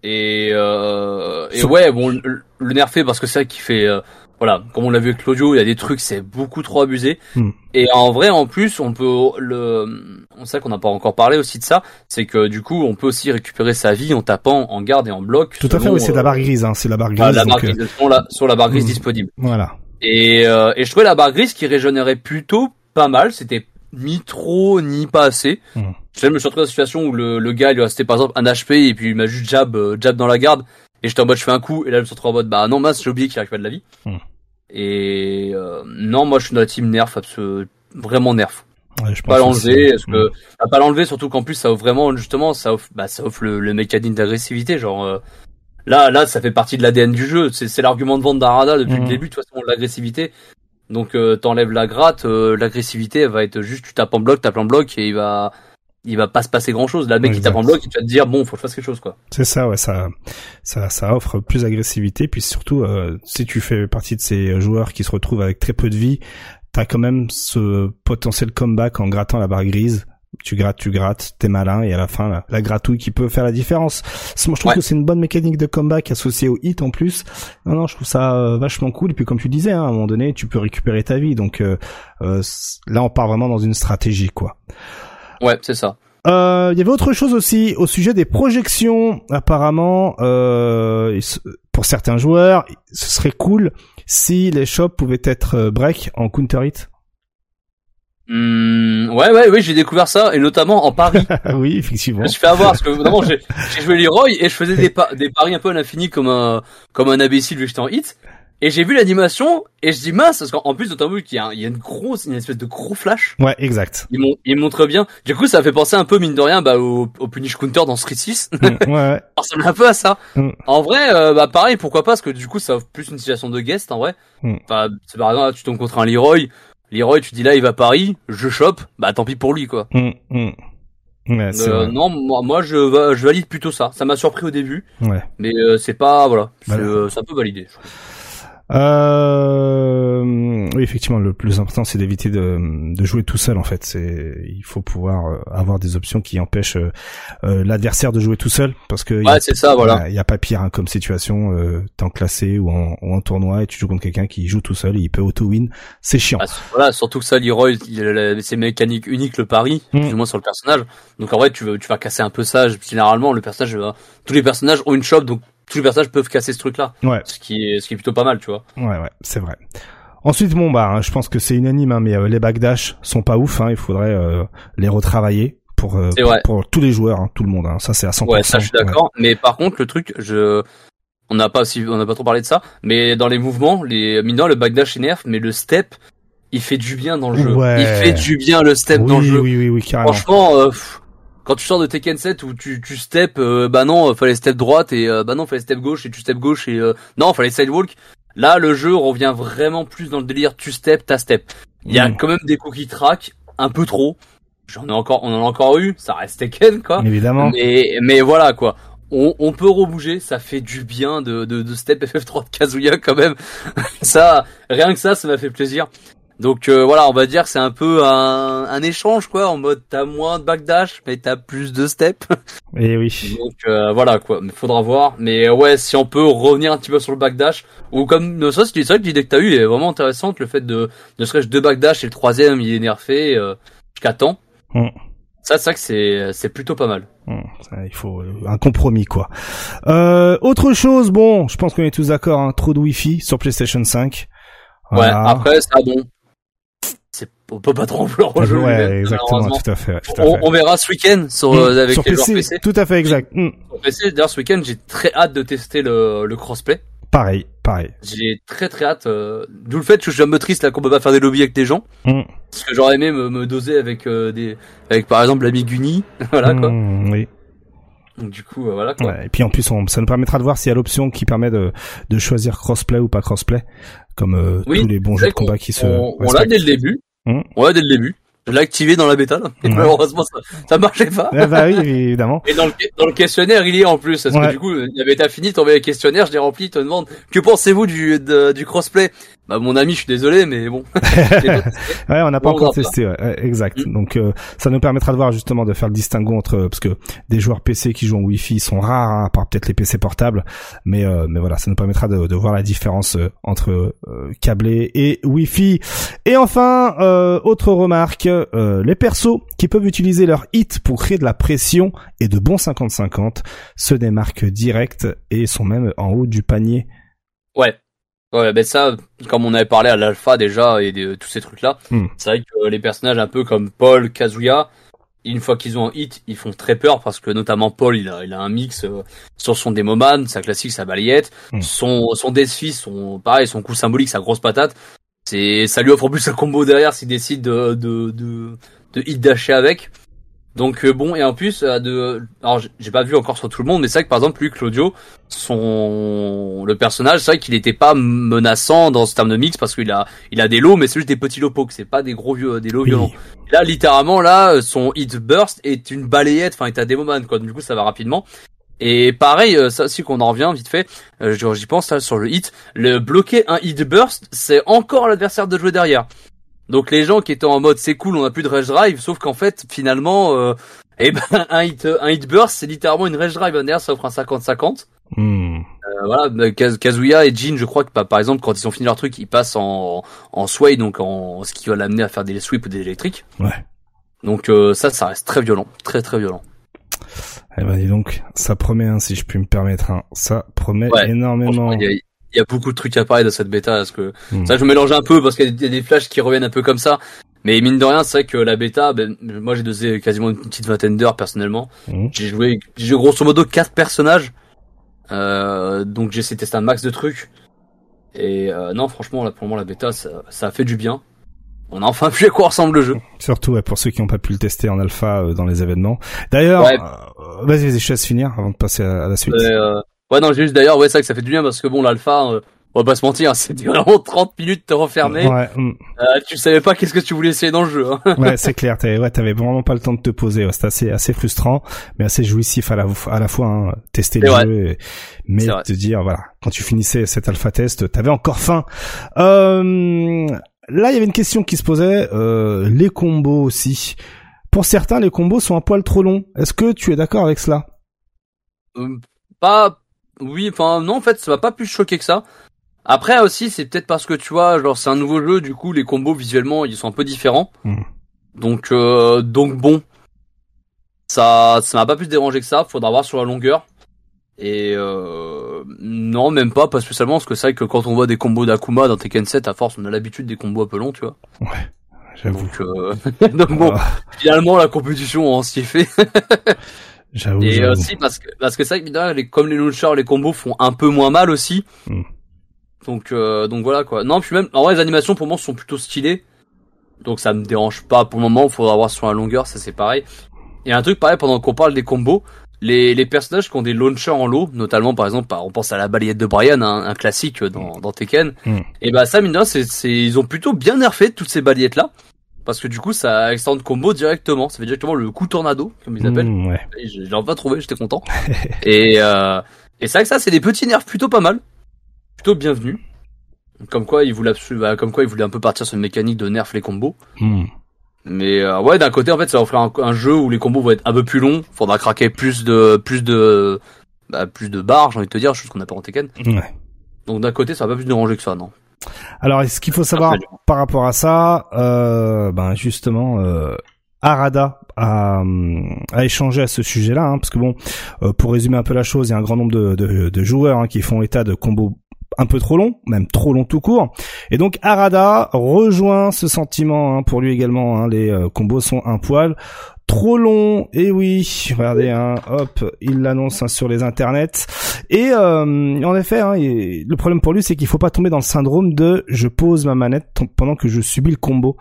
Et, euh, et ouais, bon, le, le nerfer, parce que c'est vrai qu'il fait, euh, voilà, comme on l'a vu avec Claudio, il y a des trucs, c'est beaucoup trop abusé. Hmm. Et en vrai, en plus, on peut le, on sait qu'on n'a pas encore parlé aussi de ça, c'est que du coup, on peut aussi récupérer sa vie en tapant en garde et en bloc. Tout à fait, oui, c'est la euh, barre grise, hein, c'est la barre grise. ah, la donc, barre euh, grise, sur la, sur la barre grise Hmm. disponible. voilà. Et, euh, et je trouvais la barre grise qui régénérait plutôt pas mal. C'était ni trop ni pas assez. Hmm. Je me suis retrouvé dans une situation où le, le gars il lui restait par exemple un HP et puis il m'a juste jab euh, jab dans la garde et j'étais en mode je fais un coup et là je me suis retrouvé en mode bah non mince j'ai oublié qu'il récupère de la vie. Hmm. Et euh, non moi je suis dans la team nerf vraiment nerf. Ouais, je Pas l'enlever parce Hmm. que bah, pas l'enlever surtout qu'en plus ça offre vraiment justement ça offre bah ça offre le, le mécanisme d'agressivité genre euh, là là ça fait partie de l'ADN du jeu c'est l'argument de vente d'Arada depuis le début de toute façon l'agressivité donc euh, t'enlèves la gratte l'agressivité elle va être juste tu tapes en bloc tapes en bloc et il va il va pas se passer grand chose là le mec qui tape en bloc il va te dire bon faut que je fasse quelque chose quoi C'est ça, ouais, ça, ça, ça offre plus d'agressivité, puis surtout, euh, si tu fais partie de ces joueurs qui se retrouvent avec très peu de vie, t'as quand même ce potentiel comeback en grattant la barre grise. Tu grattes, tu grattes, t'es malin, et à la fin, la, la gratouille qui peut faire la différence. C'est- Moi, je trouve Ouais. que c'est une bonne mécanique de comeback associée au hit en plus. Non, non, je trouve ça euh, vachement cool. Et puis, comme tu disais, hein, à un moment donné, tu peux récupérer ta vie. Donc euh, euh, là, on part vraiment dans une stratégie, quoi. Ouais c'est ça Euh, il y avait autre chose aussi au sujet des projections. Apparemment, euh, pour certains joueurs, ce serait cool si les shops pouvaient être euh, break en counter hit. Hum, ouais ouais ouais j'ai découvert ça et notamment en Paris oui, effectivement. Je me suis fait avoir parce que vraiment j'ai j'ai joué Leroy et je faisais des, pa- des paris un peu à l'infini comme un comme un imbécile vu que j'étais en hit et j'ai vu l'animation et je dis mince parce qu'en en plus notamment vu qu'il y a, il y a une grosse une espèce de gros flash Ouais, exact. il, mon- il montre bien du coup ça fait penser un peu mine de rien bah au, au punish counter dans Street 6 Mm, ouais, ouais. ça ressemble un peu à ça Mm. en vrai euh, bah pareil pourquoi pas parce que du coup ça offre plus une situation de guest en vrai Mm. enfin c'est par exemple tu tombes contre un Leroy Leroy tu dis là il va à Paris je chope bah tant pis pour lui quoi. Ouais, c'est euh, non, moi, moi je, va- je valide plutôt ça. Ça m'a surpris au début, Ouais. mais euh, c'est pas voilà, c'est Voilà. euh, ça peut valider. je. Euh, oui, effectivement, le plus important, c'est d'éviter de, de jouer tout seul. En fait, c'est il faut pouvoir euh, avoir des options qui empêchent euh, euh, l'adversaire de jouer tout seul, parce que il y a- Ouais, c'est ça, voilà. Il y a pas pire hein, comme situation. Euh, T'es en classé ou en, ou en tournoi et tu joues contre quelqu'un qui joue tout seul et il peut auto-win. C'est chiant. Ah, voilà, surtout que ça, Leroy, il a la- c'est mécanique unique le pari, Mm. plus ou moins sur le personnage. Donc en vrai, tu tu vas casser un peu ça. Généralement, le personnage, euh, tous les personnages ont une shop, donc tous les personnages peuvent casser ce truc-là, Ouais, ce qui est, ce qui est plutôt pas mal, tu vois. ouais, ouais, c'est vrai. Ensuite, bon bah, hein, je pense que c'est unanime, hein, mais euh, les backdash sont pas ouf. Hein, il faudrait euh, les retravailler pour, euh, pour, tous les joueurs, hein, tout le monde. Hein, ça, c'est à 100%. Ouais, ça, je suis ouais. d'accord. Mais par contre, le truc, je, on n'a pas aussi, on n'a pas trop parlé de ça, mais dans les mouvements, les mineurs, le backdash est nerf, mais le step, il fait du bien dans le jeu. Ouais. Il fait du bien le step oui, dans le jeu. Oui, oui, oui, carrément. Franchement, euh, pff, quand tu sors de Tekken 7 où tu, tu step, euh, bah non, fallait step droite et euh, bah non, fallait step gauche et tu step gauche et euh, non, fallait sidewalk. Là, le jeu revient vraiment plus dans le délire tu step, ta step. Il y a Mm. quand même des coups qui traquent, un peu trop. J'en ai encore, on en a encore eu, ça reste Tekken quoi. Évidemment. Mais, mais voilà quoi. On, on peut rebouger, ça fait du bien de, de, de step FF3 de Kazuya quand même. ça, rien que ça, ça m'a fait plaisir. Donc euh, voilà, on va dire c'est un peu un, un échange quoi, en mode t'as moins de backdash, mais t'as plus de step. Et Eh oui. Donc euh, voilà quoi, mais faudra voir. Mais euh, ouais, si on peut revenir un petit peu sur le backdash, ou comme ça, c'est vrai que l'idée que t'as eu est vraiment intéressante, le fait de ne serait-ce deux backdash et le troisième il est nerfé euh, jusqu'à temps. Mm. Ça, c'est vrai que c'est c'est plutôt pas mal. Hum, ça, il faut euh, un compromis quoi. Euh, autre chose, bon, je pense qu'on est tous d'accord, hein, trop de Wi-Fi sur PlayStation 5. Ouais, après ça bon, on peut pas trop en vouloir au jeu. ouais, lui-même, exactement, tout à fait. ouais, tout à On, fait. on verra ce week-end sur euh, avec sur les PC, PC. tout à fait exact. Hum, Sur PC, d'ailleurs ce week-end j'ai très hâte de tester le, le crossplay. Pareil, pareil. J'ai très très hâte. euh, D'où le fait que je suis un peu triste là qu'on peut pas faire des lobbies avec des gens. Hum, Parce que j'aurais aimé me, me doser avec euh, des, avec par exemple l'ami Guni, voilà quoi. hum, oui. Donc du coup euh, voilà quoi. Ouais, et puis en plus, on, ça nous permettra de voir s'il y a l'option qui permet de, de choisir crossplay ou pas crossplay, comme euh, Oui, tous les bons jeux de combat qui se. On, on l'a dès le début. On l'a dès le début. Je l'ai activé dans la bêta là. Et Ouais. malheureusement ça, ça marchait pas. Ouais, bah oui, évidemment. Et dans le, dans le questionnaire, il y est en plus. Parce Ouais. que du coup, la bêta finie, t'envoies le questionnaire, je l'ai rempli, il te demande que pensez-vous du, de- du crossplay? Bah mon ami, je suis désolé, mais bon. ouais, on n'a pas encore testé, ouais, exact. Mm. Donc euh, ça nous permettra de voir justement de faire le distinguo entre parce que des joueurs PC qui jouent en Wi-Fi sont rares, hein, à part peut-être les PC portables, mais euh, mais voilà, ça nous permettra de, de voir la différence euh, entre câblé et Wi-Fi. Et enfin, autre remarque, les persos qui peuvent utiliser leur hit pour créer de la pression et de bons 50-50 se démarquent direct et sont même en haut du panier. Ouais, Ouais, ben ça, comme on avait parlé à l'alpha déjà et de, tous ces trucs-là, hmm. c'est vrai que les personnages un peu comme Paul, Kazuya, une fois qu'ils ont un hit, ils font très peur parce que notamment Paul, il a, il a un mix euh, sur son Demoman, sa classique, sa balayette, hmm. son son Deathfist, son pareil, son coup symbolique, sa grosse patate. C'est ça lui offre en plus un combo derrière s'il décide de de de, de hit dasher avec. Donc euh, bon et en plus euh, de alors j'ai pas vu encore sur tout le monde mais c'est vrai que par exemple lui Claudio son le personnage c'est vrai qu'il était pas menaçant dans ce terme de mix parce qu'il a il a des lots mais c'est juste des petits lots que c'est pas des gros vieux des lots violents. Là littéralement là son hit burst est une balayette enfin est à des moments quoi du coup ça va rapidement. Et pareil, euh, ça aussi qu'on en revient vite fait, j'y pense là sur le hit, le bloquer un hit burst, c'est encore l'adversaire de jouer derrière. Donc les gens qui étaient en mode c'est cool, on a plus de rage drive, sauf qu'en fait finalement, euh, eh ben un hit un hit burst c'est littéralement une rage drive. D'ailleurs ça offre un 50-50. Hmm. Euh, voilà, Kazuya et Jin, je crois que bah, par exemple quand ils ont fini leur truc, ils passent en en sway, donc en ce qui va l'amener à faire des sweeps ou des électriques. Ouais. Donc euh, ça, ça reste très violent, très très violent. Eh ben dis donc, ça promet, hein, si je puis me permettre, hein. ça promet énormément il y a beaucoup de trucs à parler de cette bêta parce que hmm. ça je mélange un peu parce qu'il y a des flashs qui reviennent un peu comme ça mais mine de rien c'est vrai que la bêta ben, moi j'ai dosé quasiment une petite vingtaine d'heures personnellement hmm. j'ai joué j'ai grosso modo quatre personnages euh, donc j'ai essayé de tester un max de trucs et euh, non franchement là pour le moment la bêta ça, ça a fait du bien on a enfin vu à quoi ressemble le jeu. Surtout ouais, pour ceux qui n'ont pas pu le tester en alpha euh, dans les événements. D'ailleurs, euh, vas-y, vas-y, je te laisse finir avant de passer à, la suite. Euh, Ouais, non, juste d'ailleurs, ouais, c'est vrai que ça fait du bien parce que bon, l'alpha, euh, on va pas se mentir, c'était vraiment 30 minutes de te refermer. Ouais. Mm. Euh, tu savais pas qu'est-ce que tu voulais essayer dans le jeu. Hein. ouais, c'est clair. T'avais, ouais, t'avais vraiment pas le temps de te poser. c'était assez, assez frustrant, mais assez jouissif à la, à la fois. Hein, tester le jeu, mais te dire, voilà, quand tu finissais cet alpha test, t'avais encore faim. Euh, là, il y avait une question qui se posait. Euh, les combos aussi. Pour certains, les combos sont un poil trop longs. Est-ce que tu es d'accord avec cela? Euh, Pas oui, enfin non, en fait, ça va pas plus choquer que ça. Après aussi, c'est peut-être parce que tu vois, genre c'est un nouveau jeu, du coup les combos visuellement ils sont un peu différents. Hmm. Donc euh, donc bon, ça ça m'a pas plus dérangé que ça. Faudra voir sur la longueur. Et euh, non, même pas, pas spécialement, parce que c'est vrai que quand on voit des combos d'Akuma dans Tekken 7, à force, on a l'habitude des combos un peu longs, tu vois. Ouais, j'avoue. Donc, euh... donc bon, ah. finalement, la compétition, on s'y est fait. J'avoue. Et aussi parce que parce que ça, les, comme les launchers, les combos font un peu moins mal aussi. Hmm. Donc euh, donc voilà quoi. Non, puis même en vrai les animations pour moi sont plutôt stylées. Donc ça me dérange pas pour le moment. Il faudra voir sur la longueur, ça c'est pareil. Et un truc pareil pendant qu'on parle des combos, les, les personnages qui ont des launchers en lot, notamment par exemple, on pense à la balayette de Brian, un, classique dans, dans Tekken. Hmm. Et bah ça mine de c'est ils ont plutôt bien nerfé toutes ces balayettes là parce que du coup ça extend combo directement. Ça fait directement le coup tornado comme ils appellent. Mmh, ouais. j'ai enfin trouvé j'étais content. Et euh, et c'est vrai que ça c'est des petits nerfs plutôt pas mal. Plutôt bienvenus. Comme quoi ils voulaient bah, comme quoi ils voulaient un peu partir sur une mécanique de nerf les combos. Mmh. mais euh, ouais d'un côté en fait ça va offrir un, jeu où les combos vont être un peu plus longs. Faudra craquer plus de plus de bah, plus de barres j'ai envie de te dire chose qu'on n'a pas en Tekken ouais. donc d'un côté ça va pas plus déranger que ça non alors, ce qu'il faut savoir par rapport à ça, euh, ben justement, euh, Arada a, a, échangé à ce sujet-là, hein, parce que bon, euh, pour résumer un peu la chose, il y a un grand nombre de, de, de joueurs hein, qui font état de combos un peu trop long, même trop long tout court. Et donc Arada rejoint ce sentiment hein, pour lui également. Hein, les euh, combos sont un poil trop long. Et oui, regardez, hein, hop, il l'annonce hein, sur les internets. Et euh, en effet, hein, le problème pour lui, c'est qu'il faut pas tomber dans le syndrome de je pose ma manette pendant que je subis le combo.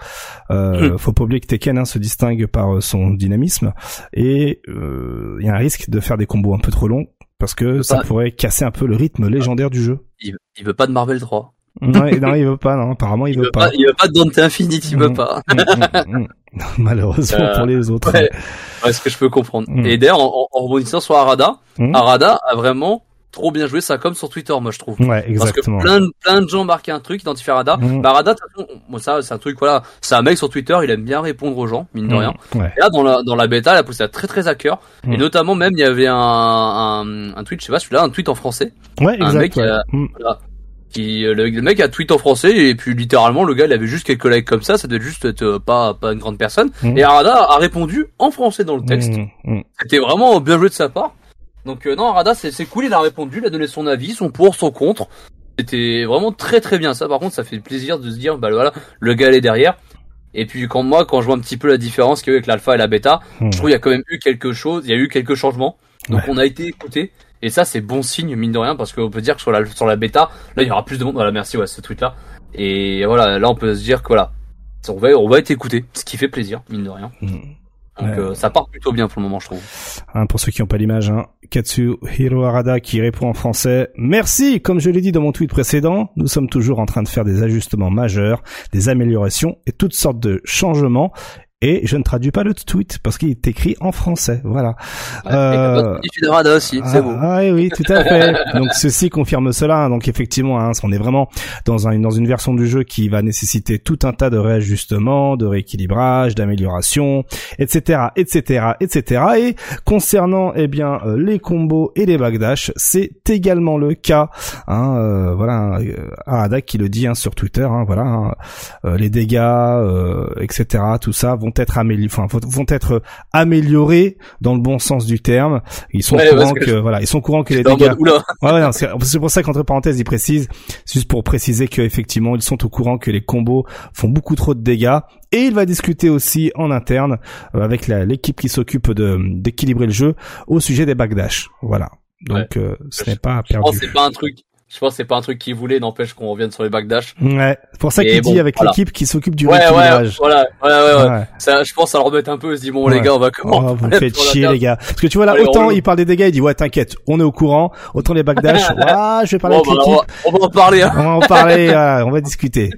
Euh, hmm. Faut pas oublier que Tekken hein, se distingue par euh, son dynamisme et euh, il y a un risque de faire des combos un peu trop longs parce que ça pourrait casser un peu le rythme légendaire du jeu. Il, veut pas de Marvel 3. Ouais, non, il veut pas, non, apparemment il, veut, pas. Il veut pas de Dante Infinite, il veut mm, pas. Mm, mm, Malheureusement euh, pour les autres. Ouais, ce que je peux comprendre. Et d'ailleurs, en, en, rebondissant sur Arada, Arada a vraiment trop bien joué ça comme sur Twitter moi je trouve Ouais, exactement. parce que plein de, plein de gens marquaient un truc identifié Rada Mm. bah Rada de toute façon, moi, ça c'est un truc voilà c'est un mec sur Twitter il aime bien répondre aux gens mine de rien Ouais. et là dans la dans la bêta il a poussé ça très très à cœur et notamment même il y avait un un, un tweet je sais pas celui-là un tweet en français Ouais, un exact. mec, ouais. euh, Mm. Qui euh, le, le mec a tweet en français et puis littéralement le gars il avait juste quelques likes comme ça ça devait juste être euh, pas pas une grande personne. Mm. et Arada a répondu en français dans le texte. Mm, mm. c'était vraiment bien joué de sa part. Donc euh, non Arada c'est cool il a répondu il a donné son avis son pour son contre. C'était vraiment très très bien. Ça par contre ça fait plaisir de se dire bah voilà le gars il est derrière. Et puis quand moi quand je vois un petit peu la différence qu'il y a eu avec l'alpha et la bêta je trouve qu'il y a quand même eu quelque chose il y a eu quelques changements. Donc Ouais. on a été écouté et ça c'est bon signe mine de rien parce qu'on peut dire que sur la sur la bêta là il y aura plus de monde voilà merci ouais ce tweet là et voilà là on peut se dire que voilà on va on va être écouté ce qui fait plaisir mine de rien Mm. donc Ouais. euh, ça part plutôt bien pour le moment je trouve Hein, pour ceux qui n'ont pas l'image, hein, Katsuhiro Harada qui répond en français. Merci, comme je l'ai dit dans mon tweet précédent, nous sommes toujours en train de faire des ajustements majeurs, des améliorations et toutes sortes de changements. Et je ne traduis pas le tweet parce qu'il est écrit en français. Voilà. Ouais, Euh, et Rada aussi c'est Ah, beau ah oui, oui, tout à fait. Donc ceci confirme cela. hein. Donc effectivement, hein, on est vraiment dans, un, dans une version du jeu qui va nécessiter tout un tas de réajustements, de rééquilibrage, d'améliorations, etc., etc., etc. Et concernant eh bien euh, les combos et les backdash, c'est également le cas. Hein, euh, voilà, euh, Arada qui le dit hein, sur Twitter. hein, voilà, hein, euh, les dégâts, euh, etc. Tout ça vont être améliorés, enfin vont- être améliorés dans le bon sens du terme. Ils sont Ouais, au parce courant que que, voilà, ils sont au courant que les dégâts. Ouais, ouais, c'est pour ça qu'entre parenthèses, il précise, c'est juste pour préciser qu'effectivement, ils sont au courant que les combos font beaucoup trop de dégâts. Et il va discuter aussi en interne euh, avec l'équipe qui s'occupe de d'équilibrer le jeu au sujet des backdash. Voilà. Donc, euh, ce Je- n'est pas je perdu. c'est pas un truc je pense que c'est pas un truc qu'il voulait n'empêche qu'on revienne sur les backdash Ouais, c'est pour ça qu'il dit avec voilà. l'équipe qui s'occupe du ouais ouais rééquilibrage. voilà ouais ouais ouais, Ouais. Ça, je pense que ça le remet un peu il se dit bon Ouais. les gars on va comment Oh, vous me faites chier les gars. Parce que tu vois là, Allez, autant il parle des dégâts, il dit ouais t'inquiète, on est au courant. Autant les backdash, ouais, je vais parler Bon, avec bah, l'équipe. on, va, en parler hein. on va en parler, voilà, on va discuter.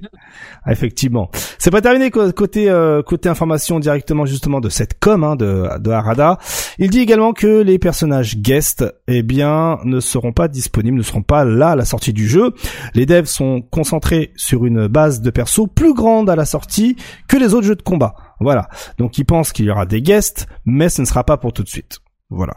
Ah, Effectivement. C'est pas terminé côté euh, côté information directement justement de cette com hein, de de Harada. Il dit également que les personnages guest eh bien ne seront pas disponibles, ne seront pas là la sortie du jeu. Les devs sont concentrés sur une base de perso plus grande à la sortie que les autres jeux de combat. Voilà. Donc ils pensent qu'il y aura des guests, mais ce ne sera pas pour tout de suite. Voilà.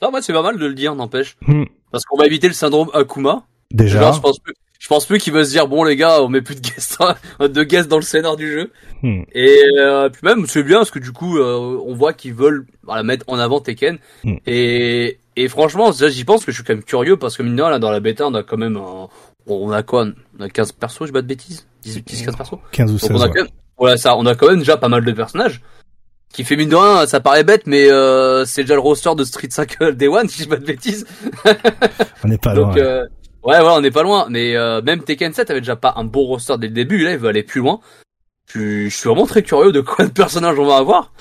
Non, moi c'est pas mal de le dire n'empêche Hmm. parce qu'on va éviter le syndrome Akuma Déjà. Genre, je pense plus je pense plus qu'il va se dire bon les gars on met plus de guests de guests dans le scénar du jeu Hmm. et euh, puis même c'est bien parce que du coup euh, on voit qu'ils veulent voilà, mettre en avant Tekken Hmm. et et franchement j'y pense que je suis quand même curieux parce que rien, là dans la bêta on a quand même un- on a quoi? On a 15 persos je pas de bêtises? 10 10 15 persos? 15 ou donc 16. on a quand même voilà ça on a quand même déjà pas mal de personnages qui fait mine de rien ça paraît bête mais euh, c'est déjà le roster de Street 5 Day One si je pas de bêtises On n'est pas loin. donc ouais. euh, ouais ouais on n'est pas loin mais euh, même Tekken 7 avait déjà pas un bon roster dès le début là il veut aller plus loin je, suis- je suis vraiment très curieux de quoi de personnages on va avoir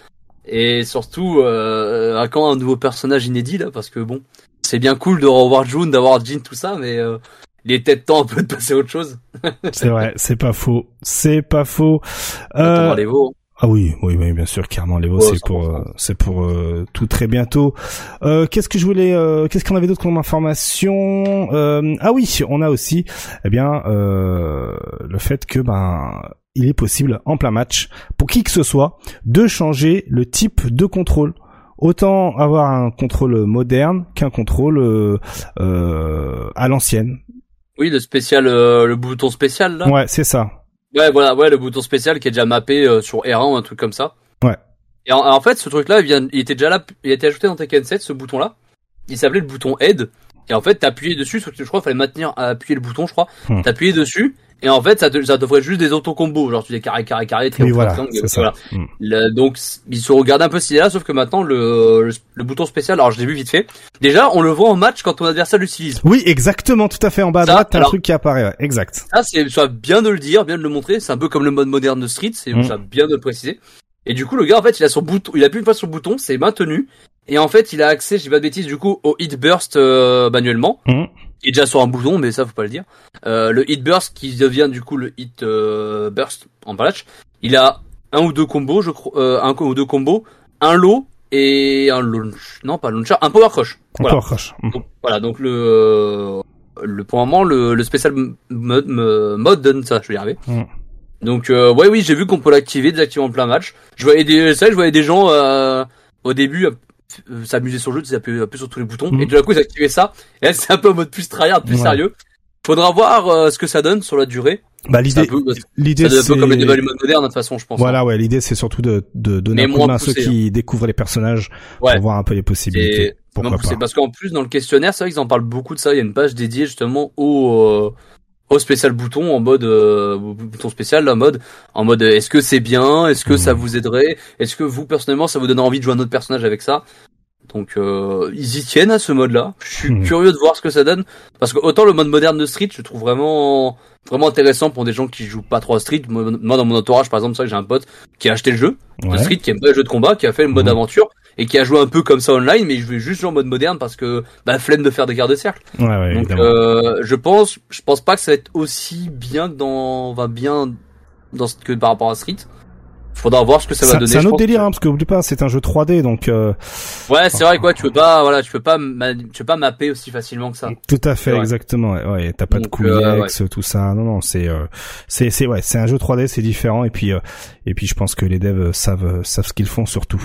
et surtout euh, à quand un nouveau personnage inédit là parce que bon c'est bien cool de revoir June d'avoir Jin tout ça mais euh, il est peut-être temps un peu de passer à autre chose C'est vrai, c'est pas faux. C'est pas faux. Euh. Ah oui, oui, oui, bien sûr. Les Ouais, c'est pour, 100%. euh, c'est pour euh, tout très bientôt. Euh, qu'est-ce que je voulais, euh, qu'est-ce qu'on avait d'autre comme information Euh, Ah oui, on a aussi, eh bien, euh, le fait que ben, il est possible en plein match pour qui que ce soit de changer le type de contrôle. Autant avoir un contrôle moderne qu'un contrôle euh, euh, à l'ancienne. oui le spécial euh, le bouton spécial là Ouais, c'est ça. Ouais, voilà, ouais, le bouton spécial qui est déjà mappé euh, sur R1 ou un truc comme ça. Ouais. Et en, en fait, ce truc-là, il, vient, il était déjà là, il a été ajouté dans Tekken 7, ce bouton-là. Il s'appelait le bouton Aid. Et en fait, t'appuyais dessus, sauf que je crois qu'il fallait maintenir à appuyer le bouton, je crois. Hmm. T'appuyais dessus, et en fait, ça te, ça t'offrait juste des auto-combos. Genre, tu dis carré, carré, carré, triangle, voilà, triangle, voilà. Mm. Le- donc, ils se regardent un peu si là, sauf que maintenant, le, le, le bouton spécial, alors je l'ai vu vite fait. Déjà, on le voit en match quand ton adversaire l'utilise. Oui, exactement, tout à fait. En bas à Ça, droite, t'as un truc qui apparaît. Ouais, exact. Ça, c'est soit bien de le dire, bien de le montrer. C'est un peu comme le mode moderne de Street, c'est ça, bien de le préciser. Et du coup, le gars, en fait, il a son bouton, il appuie une fois sur le bouton, c'est maintenu. Et en fait, il a accès, je dis pas de bêtises, du coup, au hit burst euh, manuellement. Mm. Il est déjà sur un bouton, mais ça, faut pas le dire. Euh, le hit burst qui devient du coup le hit euh, burst en patch. Il a un ou deux combos, je crois, euh, un ou deux combos, un lot et un launch, non pas un launcher, un power crush. Un Voilà. power crush. Donc, voilà, donc le, le pour le moment le, le spécial mode mode donne ça, je vais y arriver. Mm. Donc euh, ouais oui, j'ai vu qu'on peut l'activer, désactiver en plein match. Je voyais des ça, je voyais des gens euh, au début euh, s'amuser sur le jeu, ils appuyaient appuyer sur tous les boutons et tout d'un coup ils activaient ça et là c'est un peu en mode plus tryhard, plus Ouais. sérieux. Faudra voir euh, ce que ça donne sur la durée. Bah C'est un l'idée, peu, l'idée donne un peu c'est comme les débats du mode moderne de toute façon, je pense. voilà ouais l'idée c'est surtout de, de donner un coup de main à ceux qui découvrent les personnages Ouais. pour voir un peu les possibilités. Pourquoi pas. c'est parce qu'en plus dans le questionnaire, c'est vrai qu'ils en parlent beaucoup de ça. Il y a une page dédiée justement au euh, au spécial bouton en mode euh, bouton spécial là, en mode en mode euh, est-ce que c'est bien, est-ce que Mhm. ça vous aiderait, est-ce que vous personnellement ça vous donne envie de jouer un autre personnage avec ça? Donc euh, ils y tiennent à ce mode-là. Je suis Mhm. curieux de voir ce que ça donne parce que autant le mode moderne de Street, je trouve vraiment vraiment intéressant pour des gens qui jouent pas trop à Street. Moi, dans mon entourage par exemple, c'est vrai que j'ai un pote qui a acheté le jeu de. Street qui aime pas les jeux de combat, qui a fait le mode Mhm. aventure et qui a joué un peu comme ça online, mais je jouais juste en mode moderne parce que bah flemme de faire des gardes de cercle. Ouais, ouais, Donc euh, je pense, je pense pas que ça va être aussi bien que dans, va bien dans ce- que par rapport à Street. Faudra voir ce que ça va donner. C'est un autre délire, hein, parce que oublie pas, c'est un jeu 3D, donc euh, Ouais, c'est vrai quoi, tu peux pas, voilà, tu peux pas, tu peux pas mapper aussi facilement que ça. tout à fait, exactement. Ouais, ouais, t'as pas de couilles euh, tout ça. Non, non, c'est, euh, c'est, c'est, ouais, c'est un jeu 3D, c'est différent, et puis, euh, et puis, je pense que les devs savent, euh, savent ce qu'ils font surtout.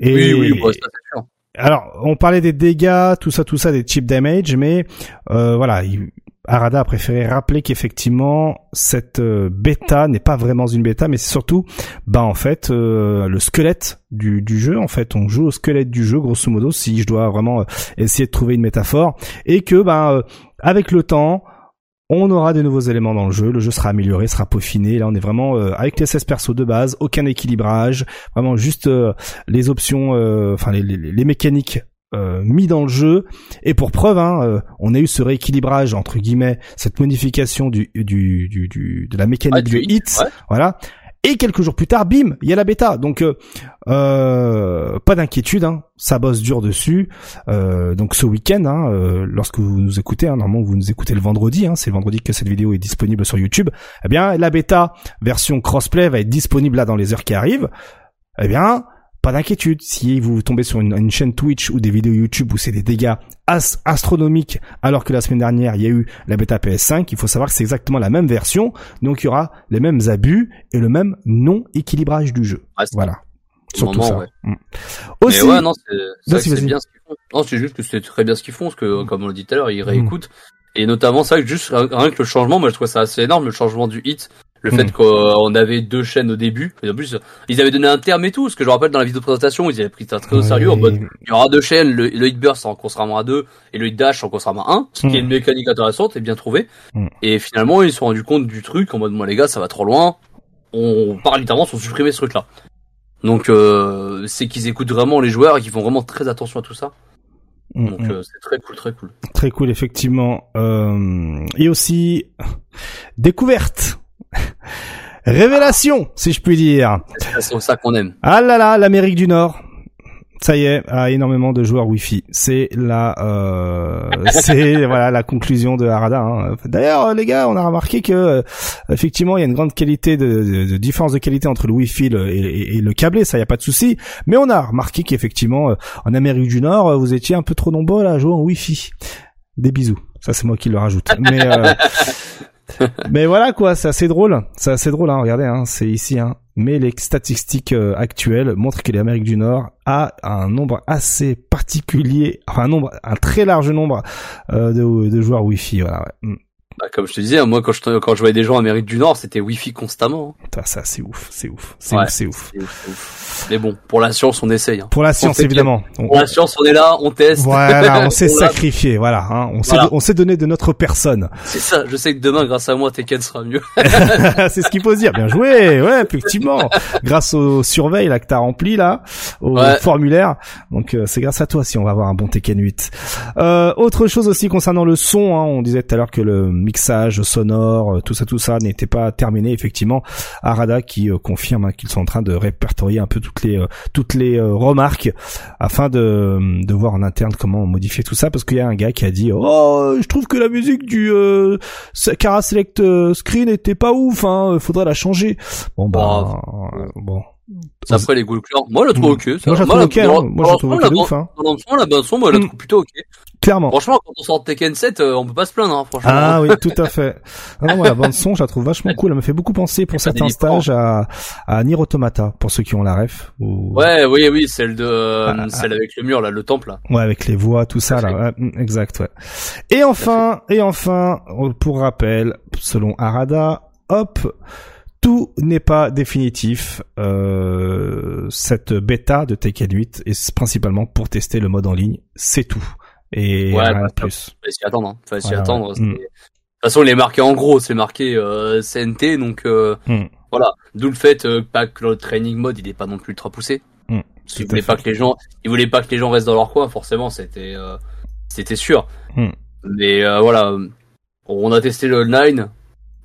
Et, Oui, oui, ça, sûr. Alors, on parlait des dégâts, tout ça, tout ça, des chip damage, mais euh, voilà, il- Arada a préféré rappeler qu'effectivement cette euh, bêta n'est pas vraiment une bêta, mais c'est surtout, bah en fait, euh, le squelette du, du jeu. En fait, on joue au squelette du jeu, grosso modo, si je dois vraiment euh, essayer de trouver une métaphore, et que, bah, euh, avec le temps. On aura des nouveaux éléments dans le jeu, le jeu sera amélioré, sera peaufiné. Là, on est vraiment euh, avec les 16 persos de base, aucun équilibrage, vraiment juste euh, les options, euh, enfin les, les, les mécaniques euh, mis dans le jeu. Et pour preuve, hein, euh, on a eu ce rééquilibrage entre guillemets, cette modification du, du, du, du- de la mécanique Ah, du hit, hit, ouais. voilà. Et quelques jours plus tard, bim, il y a la bêta. Donc euh, euh, pas d'inquiétude, hein, ça bosse dur dessus. Euh, donc ce week-end, hein, lorsque vous nous écoutez, hein, normalement vous nous écoutez le vendredi, hein, c'est le vendredi que cette vidéo est disponible sur YouTube. Eh bien, la bêta version crossplay va être disponible là dans les heures qui arrivent. Eh bien, pas d'inquiétude. Si vous tombez sur une, une chaîne Twitch ou des vidéos YouTube où c'est des dégâts as- astronomiques, alors que la semaine dernière il y a eu la bêta PS5, il faut savoir que c'est exactement la même version, donc il y aura les mêmes abus et le même non-équilibrage du jeu. Ah, Voilà. Surtout moment, ça. ouais. Mm. Mais ouais, non, c'est bien ce qu'ils font. Non, c'est juste que c'est très bien ce qu'ils font, parce que, comme on l'a dit tout à l'heure, ils Mm. réécoutent. Et notamment, ça, juste, rien que le changement, moi, je trouve ça assez énorme, le changement du hit. Le fait qu'on avait deux chaînes au début. Et en plus, ils avaient donné un terme et tout. Ce que je me rappelle dans la vidéo de présentation, ils avaient pris ça très au sérieux en mode, il y aura deux chaînes, le, le hit burst en constamment à deux, et le hit dash en constamment à un. Ce qui est une mécanique intéressante et bien trouvée. Mm. Et finalement, ils se sont rendus compte du truc en mode, moi, les gars, ça va trop loin. On part littéralement sur supprimer ce truc-là. Donc euh, c'est qu'ils écoutent vraiment les joueurs et qu'ils font vraiment très attention à tout ça. Donc euh, c'est très cool, très cool. Très cool, effectivement. Euh, et aussi, découverte. Révélation, si je puis dire. C'est ça- qu'on aime. Ah là là, l'Amérique du Nord. Ça y est, a énormément de joueurs Wi-Fi. C'est la, euh, c'est voilà la conclusion de Harada. hein. D'ailleurs, les gars, on a remarqué que euh, effectivement, il y a une grande qualité de, de- de différence de qualité entre le Wi-Fi le- et, le câblé. Ça, y a pas de souci. Mais on a remarqué qu'effectivement, euh, en Amérique du Nord, euh, vous étiez un peu trop nombreux à jouer en Wi-Fi. Des bisous. Ça, c'est moi qui le rajoute. Mais euh, mais voilà quoi, c'est assez drôle. C'est assez drôle, hein. Regardez, hein, c'est ici. Hein. Mais les statistiques euh, actuelles montrent que l'Amérique du Nord a un nombre assez particulier, enfin un nombre, un très large nombre euh, de, joueurs Wi-Fi. Voilà. ouais. Bah, comme je te disais, moi quand je quand je voyais des gens en Amérique du Nord, c'était Wi-Fi constamment. hein. Putain, ça, c'est ouf, c'est ouf, c'est Ouais. ouf, c'est ouf. Ouf. Mais bon, pour la science, on essaye. Hein. Pour la science, évidemment. On- Pour la science, on est là, on teste. voilà, on s'est sacrifié, voilà. Hein, on s'est, on s'est donné de notre personne. C'est ça. Je sais que demain, grâce à moi, Tekken sera mieux. c'est ce qu'il faut se dire. Bien joué, ouais, effectivement. grâce au surveil là que t'as rempli là, au Ouais. formulaire. Donc euh, c'est grâce à toi si on va avoir un bon Tekken 8. Euh, autre chose aussi concernant le son, hein, on disait tout à l'heure que le mixage sonore, euh, tout ça, tout ça n'était pas terminé. Effectivement, Arada qui euh, confirme hein, qu'ils sont en train de répertorier un peu toutes les euh, toutes les euh, remarques afin de de voir en interne comment modifier tout ça parce qu'il y a un gars qui a dit oh je trouve que la musique du euh, Cara Select Screen était pas ouf hein faudrait la changer. Bon bah bon après les de couleur. Moi, je la trouve ok. ça. Moi, je la trouve ok, hein. Moi, je la trouve ok de ouf, hein. Dans l'ensemble, la bande son, moi, je la trouve plutôt ok. Clairement. Franchement, quand on sort Tekken 7, euh, on peut pas se plaindre, hein, franchement. Ah oui, tout à fait. Ah non, la bande son, je la trouve vachement cool. Elle me fait beaucoup penser pour certains stages à, à Nier Automata, pour ceux qui ont la ref. Ou... Ouais, oui, oui, celle de, euh, Ah, ah. celle avec le mur, là, le temple, là. Ouais, avec les voix, tout ça, là. Ouais, exact, ouais. Et enfin, et enfin, pour rappel, selon Arada, hop, tout n'est pas définitif. Euh, cette bêta de Tekken 8 est principalement pour tester le mode en ligne. C'est tout. Et Ouais, rien bah, de plus. Fallait s'y attendre, hein. Fallait s'y Ouais, attendre. ouais. Mm. De toute façon, il est marqué en gros, c'est marqué, euh, CNT, donc, euh, Mm. voilà. D'où le fait, pas que le training mode, il est pas non plus ultra poussé. Mm. Parce à voulait pas que les gens, il voulait pas que les gens restent dans leur coin, forcément, c'était, c'était sûr. Mm. Mais, voilà. On a testé le online.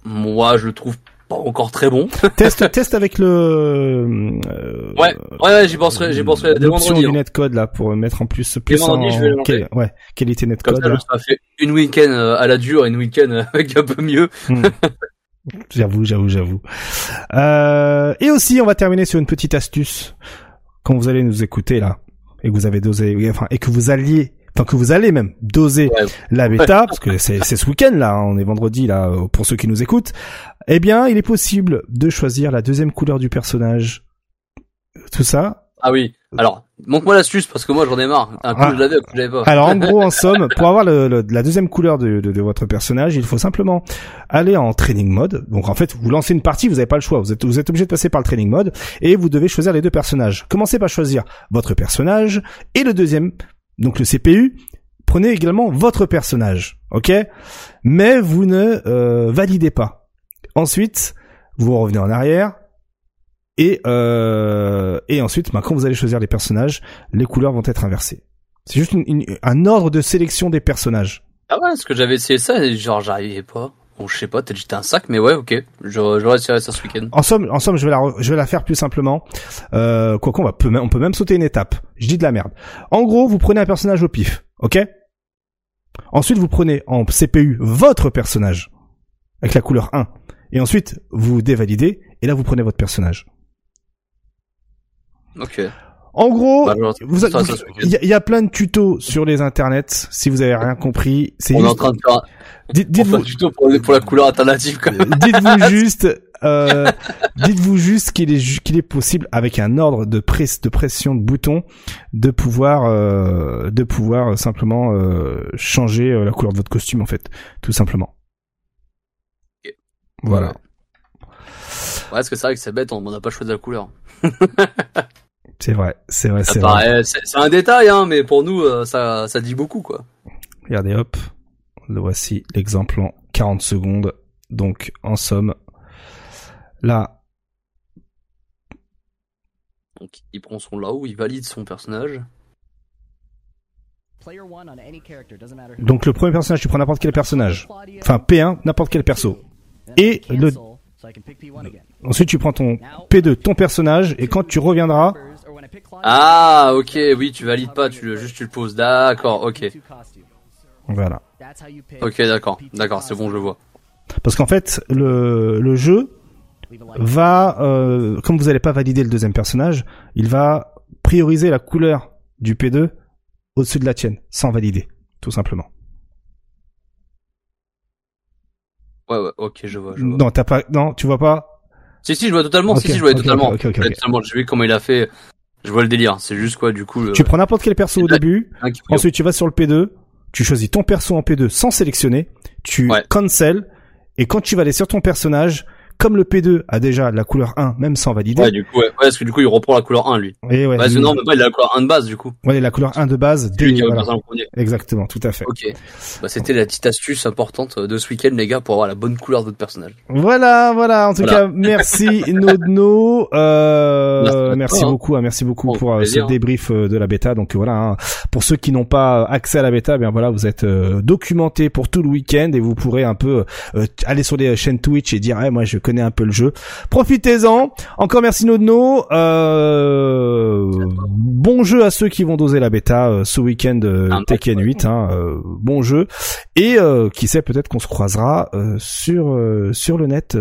Moi, je le trouve pas encore très bon. test, test avec le. euh, Ouais, ouais, j'y penserai, j'y penserai L'option du hein. netcode là pour mettre en plus plus en quali- ouais, qualité Comme netcode. ça, là. ça fait une week-end euh, à la dure une week-end euh, avec un peu mieux. J'avoue, j'avoue, j'avoue. Euh, et aussi, on va terminer sur une petite astuce. Quand vous allez nous écouter là, et que vous avez dosé, enfin, et que vous alliez, enfin que vous allez même doser Ouais. la bêta, parce que c'est ce week-end là, hein, on est vendredi là, pour ceux qui nous écoutent. Eh bien, il est possible de choisir la deuxième couleur du personnage. Tout ça. Ah oui. Alors, montre-moi l'astuce parce que moi j'en ai marre. Un coup Ah. je l'avais, un coup je l'avais pas. Alors en gros, en somme, pour avoir le, le- la deuxième couleur de, de, de votre personnage, il faut simplement aller en training mode. Donc en fait, vous lancez une partie, vous n'avez pas le choix. Vous êtes, vous êtes obligé de passer par le training mode et vous devez choisir les deux personnages. Commencez par choisir votre personnage et le deuxième, donc le CPU. Prenez également votre personnage, ok? Mais vous ne euh, validez pas. Ensuite, vous revenez en arrière. Et, euh, et ensuite, bah, quand vous allez choisir les personnages, les couleurs vont être inversées. C'est juste une- une- un ordre de sélection des personnages. Ah ouais, parce que j'avais essayé ça et genre j'arrivais pas. Bon, je sais pas, peut-être j'étais un sac, mais ouais, ok. Vais essayer ça ce week-end. En somme, en somme, je vais la, re- je vais la faire plus simplement. Euh, quoi qu'on va, peut on peut même sauter une étape. Je dis de la merde. En gros, vous prenez un personnage au pif, ok? Ensuite, vous prenez en CPU votre personnage avec la couleur 1, et ensuite vous dévalidez, et là vous prenez votre personnage. Ok. En gros, Bah, vous, ça, vous- il y, a- il y a plein de tutos sur les internets. Si vous avez rien compris, c'est On est en train de faire Dites, dites-vous, tuto pour, pour la couleur alternative dites-vous juste, euh, dites-vous juste qu'il est qu'il est possible avec un ordre de presse de pression de bouton de pouvoir euh, de pouvoir simplement euh, changer euh, la couleur de votre costume en fait, tout simplement. Voilà. Ouais, parce que c'est vrai que c'est bête, on n'a pas choisi la couleur. C'est vrai, c'est vrai, c'est vrai. c'est un détail, hein, mais pour nous, euh, ça, ça dit beaucoup, quoi. Regardez, hop, le voici l'exemple en 40 secondes. Donc, en somme, là, Donc, il prend son là où il valide son personnage. donc le premier personnage, tu prends n'importe quel personnage. Enfin, P1, n'importe quel perso. Et le- Ensuite, tu prends ton P2, ton personnage, et quand tu reviendras, Ah, ok, oui, tu valides pas, tu le, juste tu le poses. D'accord, ok. voilà. Ok, d'accord, d'accord, c'est bon, je le vois. Parce qu'en fait, le, le jeu va, euh, comme vous n'allez pas valider le deuxième personnage, il va prioriser la couleur du P2 au-dessus de la tienne, sans valider, tout simplement. Ouais, ouais, ok, je vois, je vois. Non, t'as pas, non, tu vois pas. Si, si, je vois totalement, si, si, je vois totalement. ok, ok, ok, Je vois ok. totalement, J'ai vu comment il a fait. Je vois le délire. C'est juste quoi, du coup. Tu prends n'importe quel perso au début, ensuite tu vas sur le P2, tu choisis ton perso en P2 sans sélectionner, tu Ouais. cancel, et quand tu vas aller sur ton personnage, comme le P2 a déjà la couleur 1, même sans valider, Ouais, du coup, ouais, ouais, parce que du coup, il reprend la couleur 1, lui. et ouais, parce que non, mais pas, il a la couleur 1 de base, du coup. ouais, la couleur 1 de base, dès, voilà. exactement, tout à fait. Ok. Bah, c'était la petite astuce importante de ce week-end, les gars, pour avoir la bonne couleur de votre personnage. Voilà, voilà. En tout Voilà. cas, merci Nodno. Euh, Merci hein. beaucoup, hein, merci beaucoup pour euh, ce hein. débrief euh, de la bêta. Donc voilà, hein, pour ceux qui n'ont pas accès à la bêta, bien voilà, vous êtes euh, documentés pour tout le week-end et vous pourrez un peu euh, aller sur les chaînes Twitch et dire, eh, moi je connais connaît un peu le jeu. Profitez-en. Encore merci Nodno. Euh, bon jeu à ceux qui vont doser la bêta euh, ce week-end euh, Tekken 8. Hein, bon jeu. Et qui sait peut-être qu'on se croisera sur sur le net,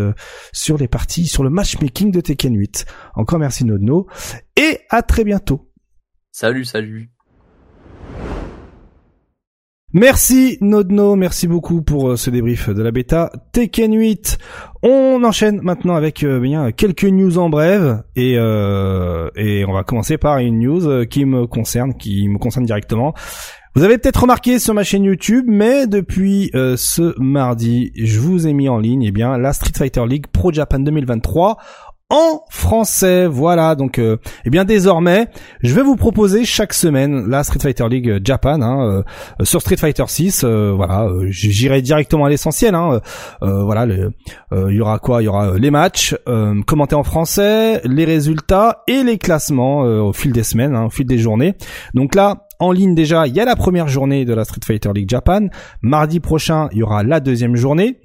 sur les parties, sur le matchmaking de Tekken 8. Encore merci Nodno. Et à très bientôt. Salut, salut. Merci Nodno, merci beaucoup pour euh, ce débrief de la bêta Tekken 8. On enchaîne maintenant avec euh, bien quelques news en bref et euh, et on va commencer par une news qui me concerne, qui me concerne directement. Vous avez peut-être remarqué sur ma chaîne YouTube, mais depuis ce mardi, je vous ai mis en ligne eh bien la Street Fighter League Pro Japan 2023 en français. Voilà, donc euh, eh bien désormais, je vais vous proposer chaque semaine la Street Fighter League Japan hein, euh, sur Street Fighter 6. Euh, voilà, j'irai directement à l'essentiel. Hein, voilà, il y aura quoi? Il y aura les matchs commentés en français, les résultats et les classements au fil des semaines, hein, au fil des journées. Donc là, en ligne déjà, il y a la première journée de la Street Fighter League Japan. Mardi prochain, il y aura la deuxième journée.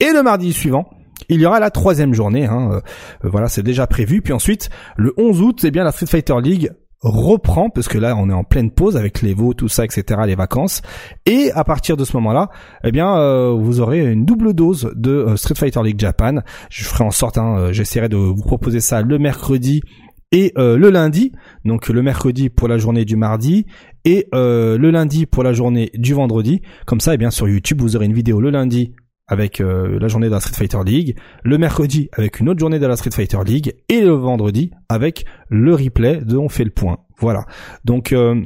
Et le mardi suivant, il y aura la troisième journée, hein, euh, voilà, c'est déjà prévu. Puis ensuite, le 11 août, eh bien la Street Fighter League reprend parce que là on est en pleine pause avec les veaux tout ça etc les vacances. Et à partir de ce moment-là eh bien euh, vous aurez une double dose de euh, Street Fighter League Japan. Je ferai en sorte hein, j'essaierai de vous proposer ça le mercredi et le lundi. Donc le mercredi pour la journée du mardi et le lundi pour la journée du vendredi. Comme ça eh bien sur YouTube vous aurez une vidéo le lundi avec euh, la journée de la Street Fighter League, le mercredi avec une autre journée de la Street Fighter League et le vendredi avec le replay de On fait le point. Voilà. Donc euh,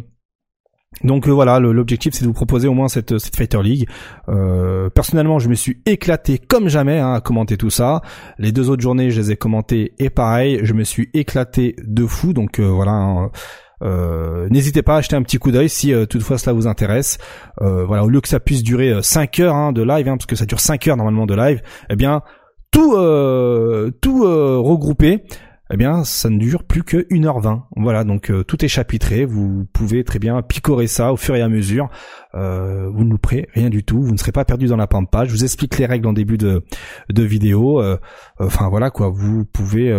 donc euh, voilà, l'objectif c'est de vous proposer au moins cette Street Fighter League. personnellement, je me suis éclaté comme jamais hein, à commenter tout ça. Les deux autres journées, je les ai commentées et pareil, je me suis éclaté de fou. Donc voilà. Hein, n'hésitez pas à acheter un petit coup d'œil si euh, toutefois cela vous intéresse. Euh, voilà, au lieu que ça puisse durer 5 heures hein, de live, hein, parce que ça dure 5 heures normalement de live, eh bien tout tout regroupé, eh bien ça ne dure plus que 1h20. Voilà, donc tout est chapitré, vous pouvez très bien picorer ça au fur et à mesure. vous ne louperez rien du tout, vous ne serez pas perdu dans la pampa. Je vous explique les règles en début de, de vidéo. enfin voilà quoi, vous pouvez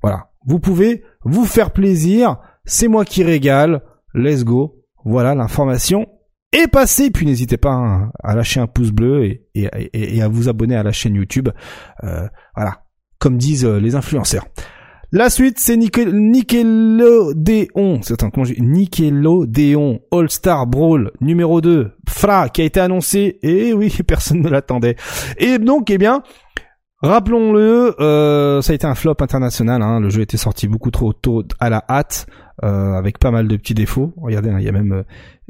voilà, vous pouvez vous faire plaisir c'est moi qui régale. Let's go. Voilà, l'information est passée. Puis n'hésitez pas hein, à lâcher un pouce bleu et, à vous abonner à la chaîne YouTube. Euh, voilà, comme disent euh, les influenceurs. La suite, c'est Nickelodeon. C'est un congé. Nickelodeon All Star Brawl numéro 2. Fra, qui a été annoncé. Et oui, personne ne l'attendait. Et donc, eh bien, rappelons-le, euh, ça a été un flop international. Hein. Le jeu était sorti beaucoup trop tôt à la hâte. Euh, avec pas mal de petits défauts. Regardez, hein, il y a même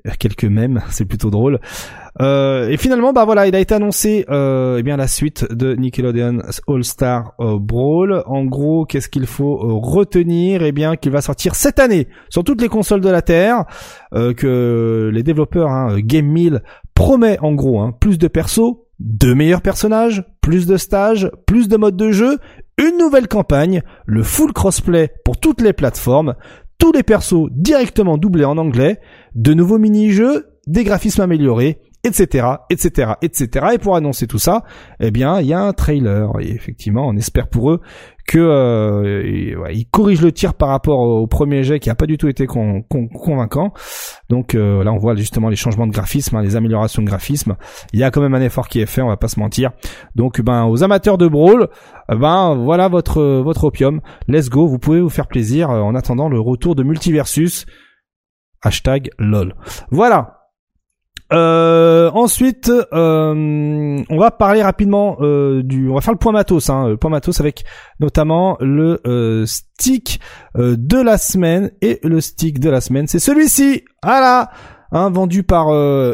euh, quelques mèmes, c'est plutôt drôle. Euh, et finalement, bah voilà, il a été annoncé eh bien la suite de Nickelodeon All Star Brawl. En gros, qu'est-ce qu'il faut retenir? Eh bien, qu'il va sortir cette année sur toutes les consoles de la Terre. que les développeurs hein, Game Mill promet en gros hein, plus de persos, de meilleurs personnages, plus de stages, plus de modes de jeu, une nouvelle campagne, le full crossplay pour toutes les plateformes, tous les persos directement doublés en anglais, de nouveaux mini-jeux, des graphismes améliorés, etc., etc., etc. Et pour annoncer tout ça, eh bien, il y a un trailer. Et effectivement, on espère pour eux que euh, ils corrigent le tir par rapport au premier jet qui a pas du tout été convaincant. Donc euh, là, on voit justement les changements de graphisme, hein, les améliorations de graphisme. Il y a quand même un effort qui est fait, on va pas se mentir. Donc, ben, aux amateurs de brawl, ben voilà votre votre opium. Let's go, vous pouvez vous faire plaisir euh, en attendant le retour de Multiversus. Hashtag lol. Voilà. Euh, ensuite, euh, on va parler rapidement euh, du, on va faire le point matos, hein, le point matos avec notamment le euh, stick euh, de la semaine et le stick de la semaine, c'est celui-ci, voilà, hein, vendu par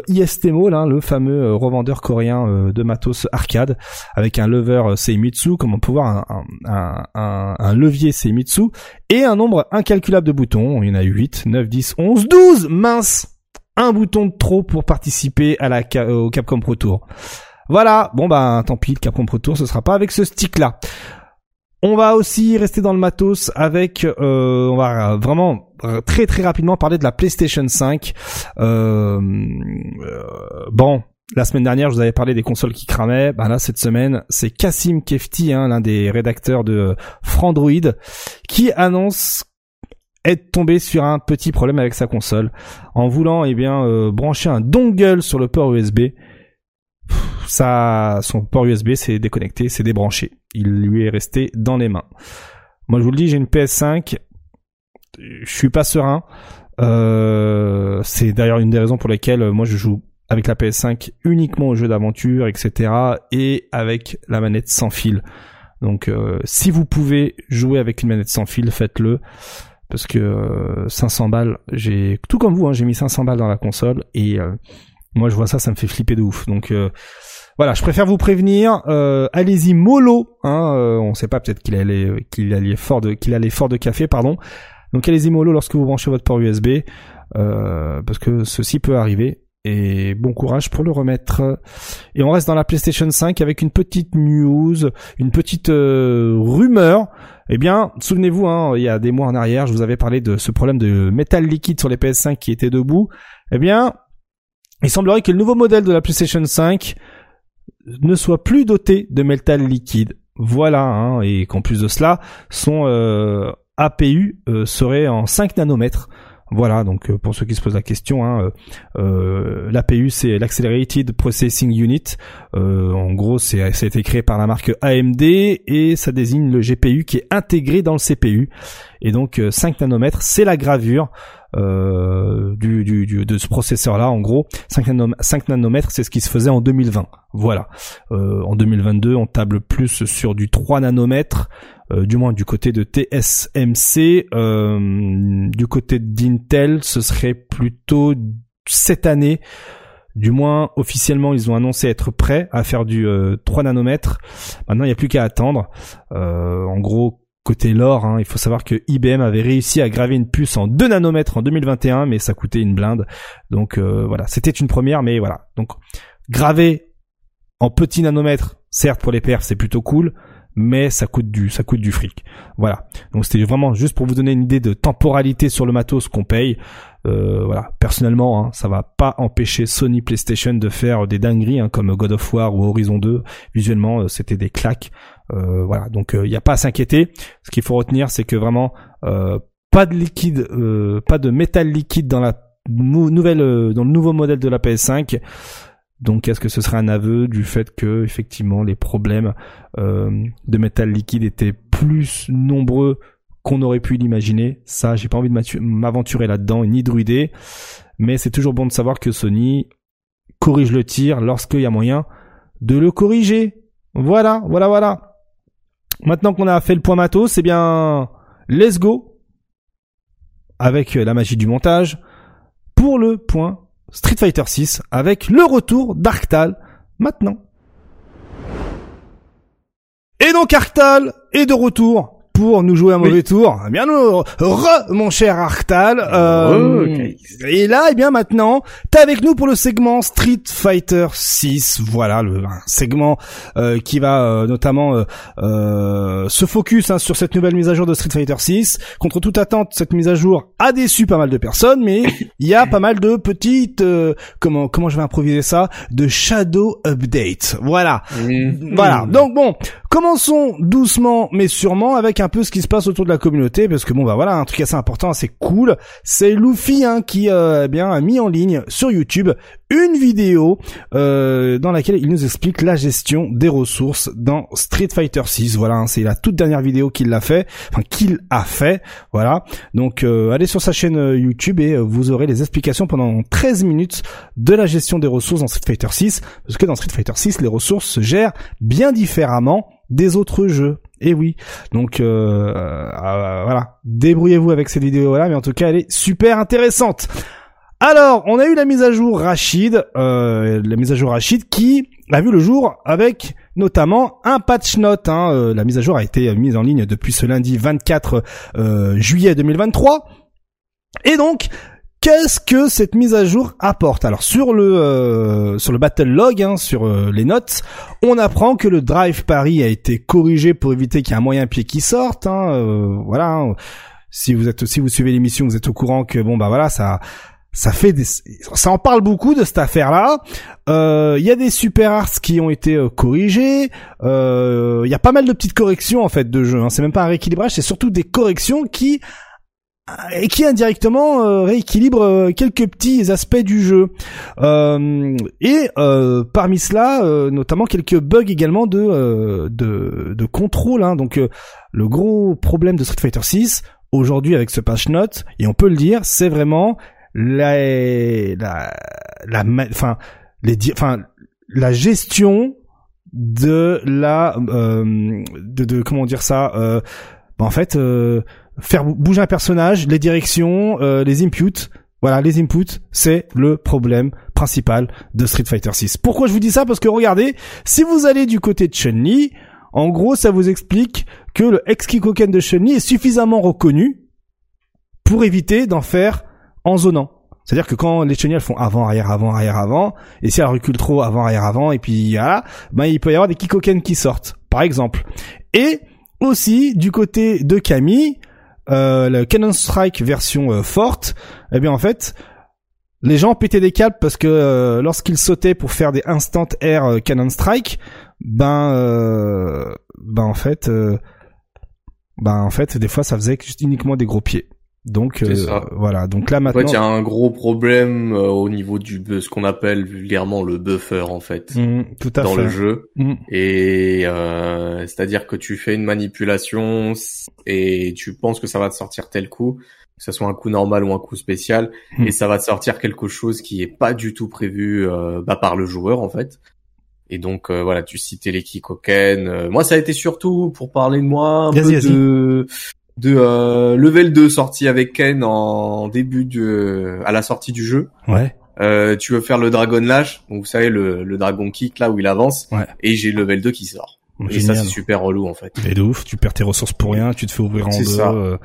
IST Mall, hein, le fameux revendeur coréen de matos arcade, avec un lever Seimitsu, comme on peut voir un, un, un, un levier Seimitsu et un nombre incalculable de boutons. Il y en a 8, 9, 10, 11, 12, mince un bouton de trop pour participer à la au Capcom Pro Tour. Voilà, bon bah tant pis, le Capcom Pro Tour ce sera pas avec ce stick là. On va aussi rester dans le matos avec, euh, on va vraiment euh, très très rapidement parler de la PlayStation 5. Euh, bon, la semaine dernière, je vous avais parlé des consoles qui cramaient. Ben là, cette semaine, c'est Kassim Kefti, hein, l'un des rédacteurs de Frandroid, qui annonce être tombé sur un petit problème avec sa console en voulant eh bien euh, brancher un dongle sur le port USB. Ça, son port USB s'est déconnecté, s'est débranché. Il lui est resté dans les mains. Moi, je vous le dis, j'ai une PS5. Je suis pas serein. Euh, c'est d'ailleurs une des raisons pour lesquelles euh, moi je joue avec la PS5 uniquement aux jeux d'aventure, etc. et avec la manette sans fil. Donc euh, si vous pouvez jouer avec une manette sans fil, faites-le. Parce que 500 balles, j'ai tout comme vous, hein, j'ai mis 500 balles dans la console et moi je vois ça, ça me fait flipper de ouf. Donc voilà, je préfère vous prévenir. allez-y mollo. Hein, on sait pas peut-être qu'il allait qu'il allait fort de qu'il allait fort de café, pardon. Donc allez-y mollo lorsque vous branchez votre port USB, euh, parce que ceci peut arriver. Et bon courage pour le remettre. Et on reste dans la PlayStation 5 avec une petite news, une petite euh, rumeur. Eh bien, souvenez-vous, hein, il y a des mois en arrière, je vous avais parlé de ce problème de métal liquide sur les PS5 qui était debout. Eh bien, il semblerait que le nouveau modèle de la PlayStation 5 ne soit plus doté de métal liquide. Voilà, hein, et qu'en plus de cela, son euh, APU euh, serait en 5 nanomètres. Voilà, donc euh, pour ceux qui se posent la question, hein, euh, l'APU c'est l'Accelerated Processing Unit. en gros, c'est ça a été créé par la marque AMD et ça désigne le GPU qui est intégré dans le CPU. Et donc 5 nanomètres, c'est la gravure du, de ce processeur-là. En gros, 5, nanomètres, c'est ce qui se faisait en 2020. Voilà. en 2022, on table plus sur du 3 nanomètres. Euh, du moins du côté de TSMC. Euh, du côté d'Intel, ce serait plutôt cette année. Du moins, officiellement, ils ont annoncé être prêts à faire du 3 euh, nanomètres. Maintenant, il n'y a plus qu'à attendre. en gros, côté lore, hein, il faut savoir que IBM avait réussi à graver une puce en 2 nanomètres en 2021, mais ça coûtait une blinde. Donc voilà, c'était une première, mais voilà. Donc graver en petit nanomètre, certes pour les perfs, c'est plutôt cool mais ça coûte du ça coûte du fric. Voilà. Donc c'était vraiment juste pour vous donner une idée de temporalité sur le matos qu'on paye. Euh, voilà. Personnellement, hein, ça va pas empêcher Sony PlayStation de faire des dingueries hein, comme God of War ou Horizon 2. Visuellement, euh, c'était des claques. Euh, voilà. Donc il n'y a pas à s'inquiéter. Ce qu'il faut retenir, c'est que vraiment pas de liquide, pas de métal liquide dans la nouvelle dans le nouveau modèle de la PS5. Donc est-ce que ce serait un aveu du fait que effectivement les problèmes euh, de métal liquide étaient plus nombreux qu'on aurait pu l'imaginer? Ça, j'ai pas envie de m'aventurer là-dedans ni druider, mais c'est toujours bon de savoir que Sony corrige le tir lorsqu'il y a moyen de le corriger. Voilà, voilà, voilà. Maintenant qu'on a fait le point matos, c'est bien let's go avec la magie du montage pour le point Street Fighter 6 avec le retour d'Arctal maintenant. Et donc Arctal est de retour pour nous jouer un mauvais tour. Eh bien, nous, re, mon cher Arctal. Euh, Et là, eh bien, maintenant, t'es avec nous pour le segment Street Fighter 6. Voilà, le segment euh, qui va euh, notamment euh, se focus hein, sur cette nouvelle mise à jour de Street Fighter 6. Contre toute attente, cette mise à jour a déçu pas mal de personnes, mais il y a pas mal de petites, comment comment je vais improviser ça, de shadow update. Voilà, mmh. voilà. Donc bon, Commençons doucement mais sûrement avec un peu ce qui se passe autour de la communauté parce que bon bah voilà un truc assez important c'est cool c'est Luffy hein, qui euh, eh bien a mis en ligne sur YouTube une vidéo euh, dans laquelle il nous explique la gestion des ressources dans Street Fighter 6. Voilà, hein, c'est la toute dernière vidéo qu'il l'a fait, enfin qu'il a fait. Voilà. Donc euh, allez sur sa chaîne euh, YouTube et vous aurez les explications pendant 13 minutes de la gestion des ressources dans Street Fighter 6 parce que dans Street Fighter 6 les ressources se gèrent bien différemment des autres jeux. Et oui. Donc voilà, débrouillez-vous avec cette vidéo là, mais en tout cas elle est super intéressante. Alors, on a eu la mise à jour Rachid, euh, la mise à jour Rachid qui a vu le jour avec notamment un patch note. Hein. Euh, la mise à jour a été mise en ligne depuis ce lundi 24 euh, juillet 2023. Et donc, qu'est-ce que cette mise à jour apporte? Alors sur le sur le battle log, hein, sur les notes, on apprend que le drive Paris a été corrigé pour éviter qu'il y ait un moyen pied qui sorte. Hein, voilà. Hein. Si vous êtes si vous suivez l'émission, vous êtes au courant que bon bah voilà ça ça fait des, ça en parle beaucoup de cette affaire-là. Euh, Il y a des super arts qui ont été euh, corrigés. Euh, Il y a pas mal de petites corrections en fait de jeu. Hein. C'est même pas un rééquilibrage, c'est surtout des corrections qui et qui indirectement euh, rééquilibrent euh, quelques petits aspects du jeu. Euh, et parmi cela, notamment quelques bugs également de de, de contrôle. Hein. Donc le gros problème de Street Fighter 6 aujourd'hui avec ce patch note, et on peut le dire, c'est vraiment la la la enfin les enfin la gestion de la euh, de, de comment dire ça euh, bah, en fait euh, faire bouger un personnage les directions euh, les inputs voilà les inputs c'est le problème principal de Street Fighter 6 pourquoi je vous dis ça? Parce que regardez si vous allez du côté de Chun-Li en gros ça vous explique que le ex-Kikoken de Chun-Li est suffisamment reconnu pour éviter d'en faire en zonant. C'est-à-dire que quand les chenilles font avant, arrière, avant, arrière, avant, et si elles reculent trop avant, arrière, avant, et puis voilà, ben il peut y avoir des kikoken qui sortent, par exemple. Et aussi du côté de Camille, euh, le Cannon Strike version euh, forte, eh bien en fait, les gens pétaient des câbles parce que euh, lorsqu'ils sautaient pour faire des instant air Cannon Strike, ben ben en fait ben en fait des fois ça faisait uniquement des gros pieds. Donc euh, voilà, donc là maintenant. En fait, il y a un gros problème euh, au niveau du ce qu'on appelle vulgairement le buffer en fait mmh, tout à dans fait. le jeu. Mmh. Et euh, c'est-à-dire que tu fais une manipulation et tu penses que ça va te sortir tel coup, que ce soit un coup normal ou un coup spécial, mmh. et ça va te sortir quelque chose qui est pas du tout prévu euh, bah, par le joueur en fait. Et donc voilà, tu citais les Kikoken. moi, ça a été surtout pour parler de moi un peu de de euh, level 2 sorti avec Ken en début de à la sortie du jeu. Ouais. Euh, tu veux faire le Dragon Lash, donc vous savez le, le Dragon Kick là où il avance. Ouais. Et j'ai le level 2 qui sort. Et ça c'est super relou en fait. Et de ouf, tu perds tes ressources pour rien, tu te fais ouvrir en deux. Ça. Euh...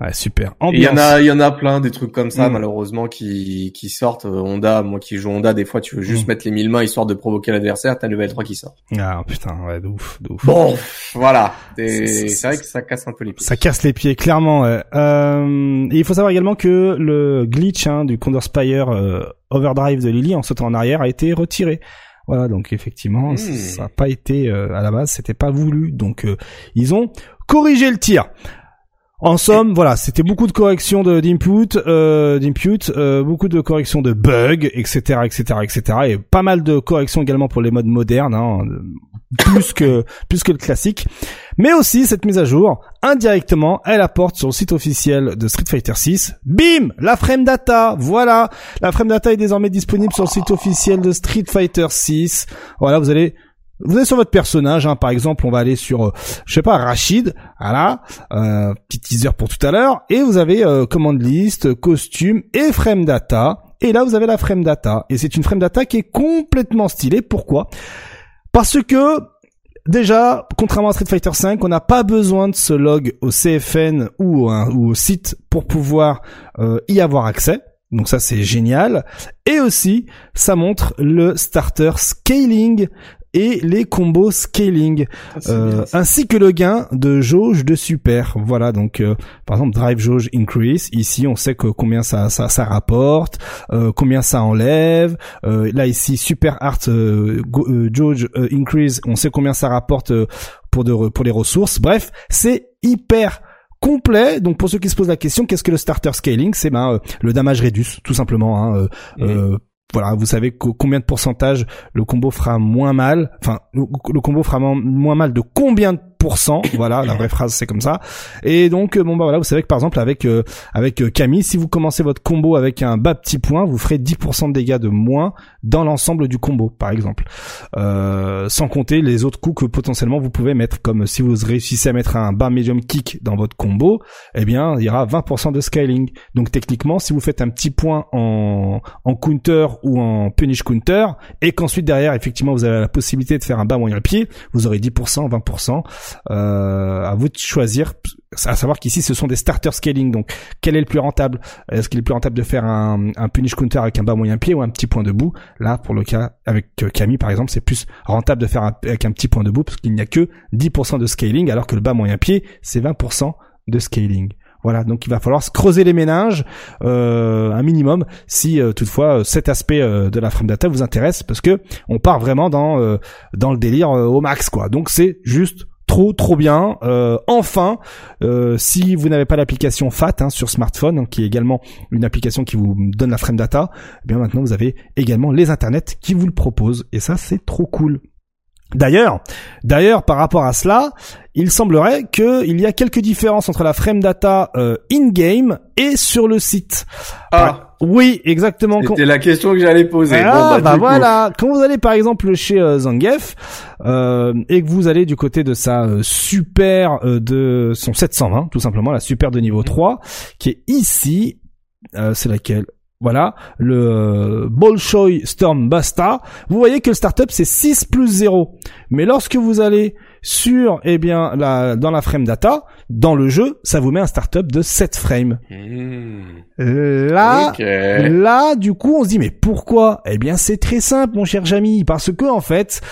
Ouais, super. Il y en a, il y en a plein des trucs comme ça mm. malheureusement qui qui sortent. Euh, Honda, moi qui joue Honda, des fois tu veux juste mm. mettre les mille mains histoire de provoquer l'adversaire, t'as le level 3 qui sort. Ah putain, ouais, de ouf, de ouf. Bon, voilà. C'est vrai que ça casse un peu les pieds. Ça casse les pieds, clairement. Ouais. Euh, et il faut savoir également que le glitch hein, du Condor Spire euh, Overdrive de Lily en sautant en arrière a été retiré. Voilà, donc effectivement, mmh. ça n'a pas été euh, à la base, c'était pas voulu. Donc euh, ils ont corrigé le tir. En somme, voilà, c'était beaucoup de corrections de d'input, euh, d'input, euh, beaucoup de corrections de bugs, etc., etc., etc., et pas mal de corrections également pour les modes modernes, hein, plus que plus que le classique. Mais aussi cette mise à jour, indirectement, elle apporte sur le site officiel de Street Fighter 6, bim, la frame data. Voilà, la frame data est désormais disponible sur le site officiel de Street Fighter 6. Voilà, vous allez vous êtes sur votre personnage, hein, par exemple, on va aller sur, euh, je sais pas, Rachid, voilà, euh, petit teaser pour tout à l'heure, et vous avez euh, commande list, costume et frame data, et là vous avez la frame data, et c'est une frame data qui est complètement stylée. Pourquoi? Parce que déjà, contrairement à Street Fighter V, on n'a pas besoin de se log au CFN ou, au site pour pouvoir euh, y avoir accès. Donc ça c'est génial. Et aussi, ça montre le starter scaling et les combos scaling, euh, ainsi que le gain de jauge de super. Voilà, donc euh, par exemple drive jauge increase. Ici, on sait que combien ça ça, ça rapporte, euh, combien ça enlève. Euh, là ici super art euh, jauge increase, on sait combien ça rapporte pour de pour les ressources. Bref, c'est hyper complet. Donc pour ceux qui se posent la question, qu'est-ce que le starter scaling? C'est ben le damage reduce, tout simplement. Hein, mmh voilà, vous savez combien de pourcentage le combo fera moins mal. Enfin, le, combo fera moins mal de combien de voilà, la vraie phrase c'est comme ça. Et donc euh, bon bah voilà, vous savez que par exemple avec euh, avec euh, Camille, si vous commencez votre combo avec un bas petit point, vous ferez 10% de dégâts de moins dans l'ensemble du combo, par exemple. sans compter les autres coups que potentiellement vous pouvez mettre, comme si vous réussissez à mettre un bas medium kick dans votre combo, eh bien il y aura 20% de scaling. Donc techniquement, si vous faites un petit point en en counter ou en punish counter, et qu'ensuite derrière effectivement vous avez la possibilité de faire un bas moyen pied, vous aurez 10%, 20%. Euh, à vous de choisir. À savoir qu'ici ce sont des starter scaling. Donc quel est le plus rentable? Est-ce qu'il est plus rentable de faire un, un punish counter avec un bas moyen pied ou un petit point debout? Là, pour le cas avec Camille par exemple, c'est plus rentable de faire avec un petit point debout parce qu'il n'y a que 10% de scaling alors que le bas moyen pied c'est 20% de scaling. Voilà, donc il va falloir se creuser les méninges euh, un minimum si euh, toutefois cet aspect de la frame data vous intéresse parce que on part vraiment dans dans le délire au max quoi. Donc c'est juste trop trop bien. enfin, si vous n'avez pas l'application FAT hein, sur smartphone, hein, qui est également une application qui vous donne la frame data, eh bien maintenant vous avez également les internets qui vous le proposent et ça c'est trop cool. D'ailleurs, d'ailleurs, par rapport à cela, il semblerait qu'il y a quelques différences entre la frame data euh, in-game et sur le site. Ah. oui, exactement. C'était la question que j'allais poser. Ah, bah, bah voilà. Quand vous allez par exemple chez euh, Zangief euh, et que vous allez du côté de sa euh, super de son 720, tout simplement la super de niveau 3, qui est ici, c'est laquelle? Voilà, le Bolshoi Storm Basta. Vous voyez que le startup c'est 6 plus 0. Mais lorsque vous allez sur, eh bien, la, dans la frame data, dans le jeu, ça vous met un startup de 7 frames. Hmm. Là, là, du coup, on se dit, mais pourquoi? Eh bien, c'est très simple, mon cher Jamy, parce que, en fait,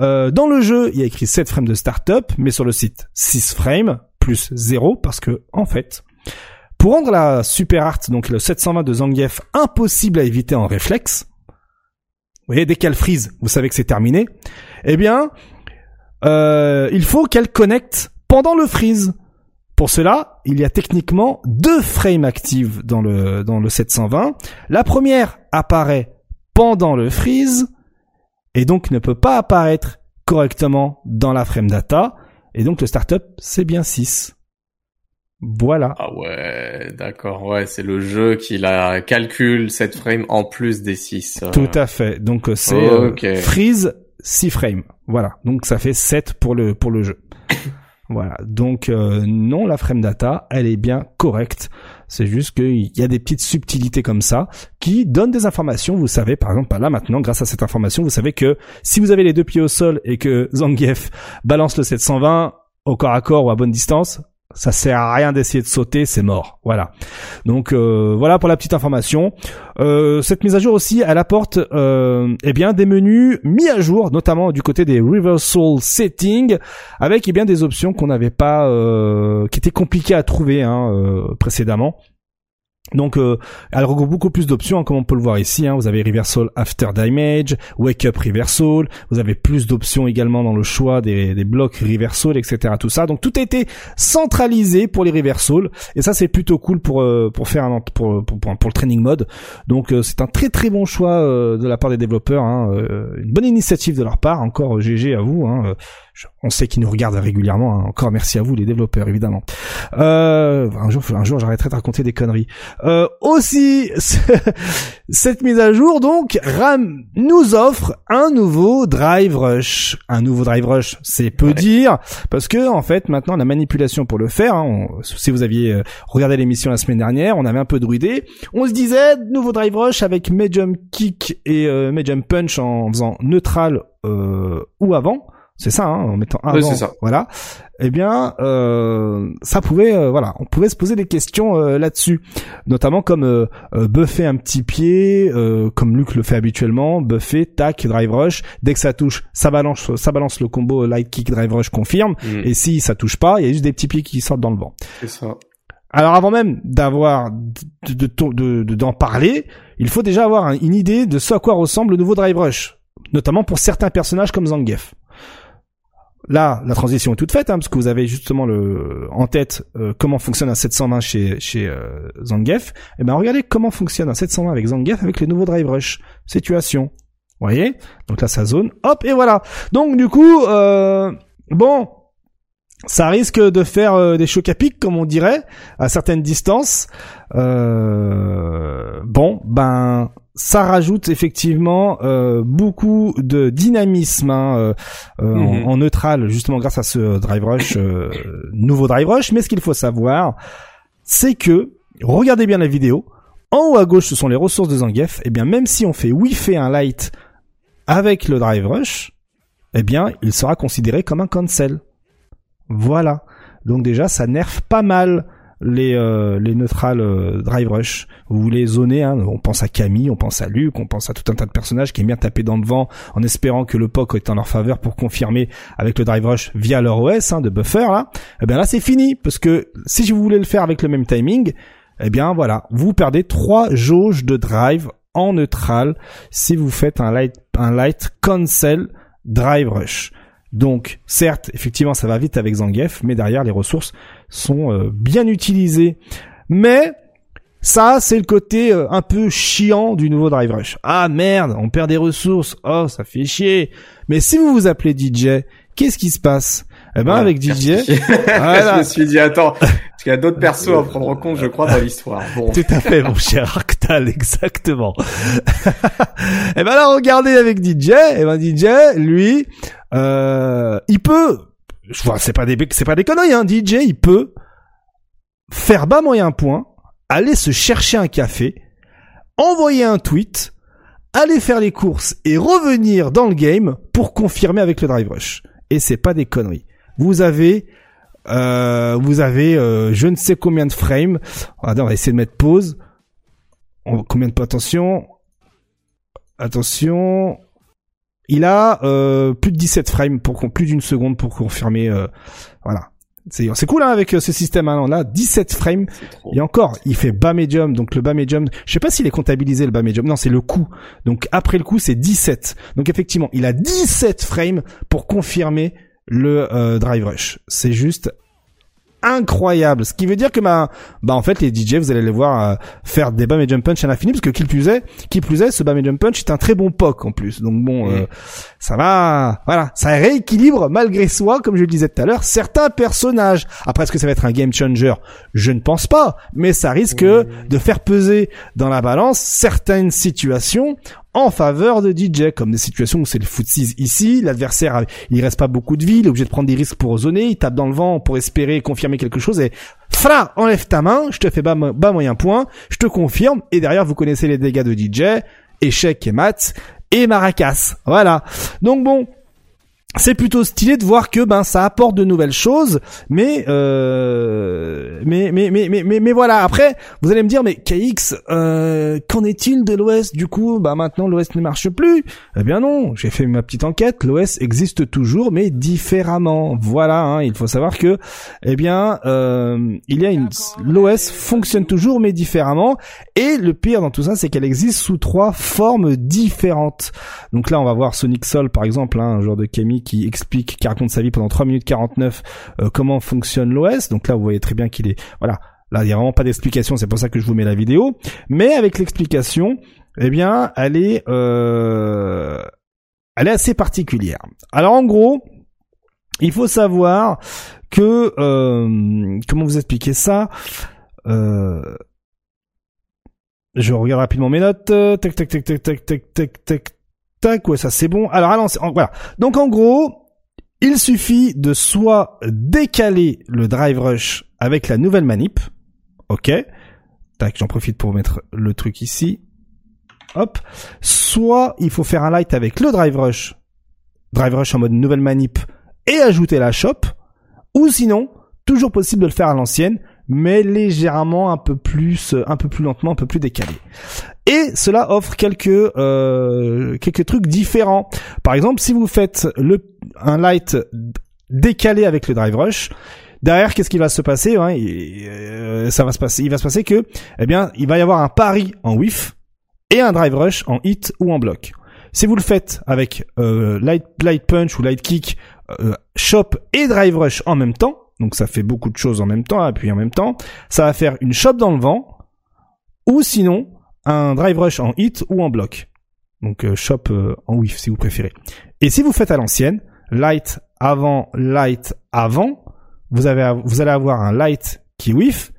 euh, dans le jeu, il y a écrit 7 frames de startup, mais sur le site, 6 frames, plus 0, parce que, en fait, pour rendre la Super Art, donc le 720 de Zangief, impossible à éviter en réflexe, vous voyez, dès qu'elle freeze, vous savez que c'est terminé, eh bien, euh, il faut qu'elle connecte pendant le freeze. Pour cela, il y a techniquement deux frames actives dans le, dans le 720. La première apparaît pendant le freeze, et donc ne peut pas apparaître correctement dans la frame data, et donc le startup, c'est bien 6. Voilà. Ah ouais, d'accord. Ouais, c'est le jeu qui la calcule cette frame en plus des 6. Euh. Tout à fait. Donc euh, c'est euh, freeze 6 frames. Voilà. Donc ça fait 7 pour le pour le jeu. voilà. Donc non, la frame data, elle est bien correcte. C'est juste qu'il y a des petites subtilités comme ça qui donnent des informations. Vous savez, par exemple, là maintenant, grâce à cette information, vous savez que si vous avez les deux pieds au sol et que Zangief balance le 720 au corps à corps ou à bonne distance, ça sert à rien d'essayer de sauter, c'est mort. Voilà. Donc euh, voilà pour la petite information. Euh, cette mise à jour aussi, elle apporte euh, eh bien des menus mis à jour, notamment du côté des reversal settings, avec eh bien des options qu'on n'avait pas, euh, qui étaient compliquées à trouver hein, précédemment. Donc, euh, elle regroupe beaucoup plus d'options, hein, comme on peut le voir ici. Hein. Vous avez Reversal After Damage, Wake Up Reversal. Vous avez plus d'options également dans le choix des, blocs Reversal, etc. Tout ça. Donc, tout a été centralisé pour les Reversal. Et ça, c'est plutôt cool pour euh, pour faire un, pour, pour, le training mode. Donc, euh, c'est un très très bon choix de la part des développeurs. Hein. une bonne initiative de leur part. Encore GG à vous. Hein on sait qu'ils nous regardent régulièrement. Hein. Encore merci à vous les développeurs évidemment. Euh, un jour, un jour, j'arrêterai de raconter des conneries. Euh, aussi, cette mise à jour donc RAM nous offre un nouveau Drive Rush. Un nouveau Drive Rush, c'est peu dire parce que en fait maintenant la manipulation pour le faire. Hein, si vous aviez euh, regardé l'émission la semaine dernière, on avait un peu druidé. On se disait nouveau Drive Rush avec Medium Kick et euh, Medium Punch en faisant neutral ou avant c'est ça, hein, en mettant un c'est ça. voilà. Eh bien, euh, ça pouvait, euh, voilà, on pouvait se poser des questions euh, là-dessus, notamment comme euh, buffer un petit pied, comme Luc le fait habituellement, buffer, tac, drive rush. Dès que ça touche, ça balance, ça balance le combo light kick drive rush confirme. Mm. Et si ça touche pas, il y a juste des petits pieds qui sortent dans le vent. C'est ça. Alors avant même d'avoir de, de, de, d'en parler, il faut déjà avoir une idée de ce à quoi ressemble le nouveau drive rush, notamment pour certains personnages comme Zangief. Là, la transition est toute faite, hein, parce que vous avez justement le en tête euh, comment fonctionne un 720 chez chez euh, Zangief. Et eh ben regardez comment fonctionne un 720 avec Zangief avec le nouveau Drive Rush. Situation. Vous voyez? Donc là, ça zone. Hop, et voilà. Donc du coup, euh, bon, ça risque de faire euh, des chocs à pic, comme on dirait, à certaines distances. Euh, bon, ben ça rajoute effectivement euh, beaucoup de dynamisme hein, mhm. en, neutral justement grâce à ce drive rush nouveau drive rush mais ce qu'il faut savoir c'est que regardez bien la vidéo en haut à gauche ce sont les ressources de Zangief et eh bien même si on fait wi un light avec le drive rush eh bien il sera considéré comme un cancel voilà donc déjà ça nerf pas mal les euh, les neutrales euh, drive rush. Vous voulez zoner, hein, on pense à Camille, on pense à Luc, on pense à tout un tas de personnages qui aiment bien taper dans le vent en espérant que le POC est en leur faveur pour confirmer avec le drive rush via leur OS hein, de buffer là. Eh bien là c'est fini parce que si vous voulez le faire avec le même timing, eh bien voilà, vous perdez trois jauges de drive en neutral si vous faites un light un light cancel drive rush. Donc, certes, effectivement, ça va vite avec Zangief, mais derrière, les ressources sont euh, bien utilisées. Mais ça, c'est le côté euh, un peu chiant du nouveau Drive Rush. Ah merde, on perd des ressources. Oh, ça fait chier. Mais si vous vous appelez DJ, qu'est-ce qui se passe? Eh ben, avec DJ, voilà. je me suis dit attends, parce qu'il y a d'autres persos à prendre en compte, je crois, dans l'histoire. Bon. Tout à fait, mon cher Arctal, exactement. eh ben là, regardez avec DJ. Eh ben DJ, lui, euh, il peut, c'est pas des, c'est pas des conneries, hein. DJ, il peut faire bas moyen point, aller se chercher un café, envoyer un tweet, aller faire les courses et revenir dans le game pour confirmer avec le drive rush. Et c'est pas des conneries. Vous avez, euh, vous avez, euh, je ne sais combien de frames. Attends, on va essayer de mettre pause. combien de attention, attention il a euh, plus de 17 frames pour plus d'une seconde pour confirmer. Euh, voilà. C'est c'est cool hein, avec euh, ce système hein, là. 17 frames. Et encore il fait bas médium donc le bas médium je sais pas s'il est comptabilisé le bas médium. Non c'est le coup donc après le coup c'est 17 donc effectivement il a 17 frames pour confirmer le euh, drive rush. C'est juste incroyable. Ce qui veut dire que bah, bah en fait les DJ vous allez les voir euh, faire des bam et jump punch à l'infini parce que qui plus est, qui plus est, ce bam et jump punch est un très bon poc en plus. Donc bon, euh, ça va, voilà, ça rééquilibre malgré soi, comme je le disais tout à l'heure, certains personnages. Après, est-ce que ça va être un game changer? Je ne pense pas, mais ça risque de faire peser dans la balance certaines situations en faveur de DJ, comme des situations où c'est le footsies ici, l'adversaire, il reste pas beaucoup de vie, il est obligé de prendre des risques pour zoner, il tape dans le vent pour espérer confirmer quelque chose et fra, enlève ta main, je te fais bas, bas moyen point, je te confirme, et derrière vous connaissez les dégâts de DJ, échec et mat, et maracas. Voilà. Donc bon, c'est plutôt stylé de voir que ben ça apporte de nouvelles choses, mais euh, mais, mais, mais mais mais voilà. Après, vous allez me dire mais KX, euh, qu'en est-il de l'OS Du coup, bah maintenant l'OS ne marche plus. Eh bien non, j'ai fait ma petite enquête. L'OS existe toujours, mais différemment. Voilà. Hein, il faut savoir que eh bien euh, il y a une l'OS fonctionne toujours, mais différemment. Et le pire dans tout ça, c'est qu'elle existe sous trois formes différentes. Donc là, on va voir Sonic Soul par exemple, hein, un genre de Kemi qui explique, qui raconte sa vie pendant 3 minutes 49, euh, comment fonctionne l'OS. Donc là, vous voyez très bien qu'il est, voilà. Là, il n'y a vraiment pas d'explication, c'est pour ça que je vous mets la vidéo. Mais avec l'explication, eh bien, elle est, euh, elle est assez particulière. Alors en gros, il faut savoir que, euh, comment vous expliquer ça Je regarde rapidement mes notes. Tac, tac, tac, tac, tac, tac, tac, tac, Tac, ouais, ça c'est bon. Alors, allons, voilà. Donc en gros, il suffit de soit décaler le drive rush avec la nouvelle manip. Ok. Tac, j'en profite pour mettre le truc ici. Hop. Soit il faut faire un light avec le drive rush. Drive rush en mode nouvelle manip et ajouter la shop. Ou sinon, toujours possible de le faire à l'ancienne, mais légèrement un peu plus, un peu plus lentement, un peu plus décalé. Et cela offre quelques euh, quelques trucs différents. Par exemple, si vous faites le un light décalé avec le drive rush, derrière qu'est-ce qui va se passer hein, euh, Ça va se passer, il va se passer que, eh bien, il va y avoir un pari en whiff et un drive rush en hit ou en bloc. Si vous le faites avec euh, light light punch ou light kick, euh, shop et drive rush en même temps, donc ça fait beaucoup de choses en même temps, puis en même temps, ça va faire une shop dans le vent, ou sinon un drive rush en hit ou en bloc. Donc euh, euh, en whiff si vous préférez. Et si vous faites à l'ancienne, light avant, light avant, vous, allez avoir un light qui whiff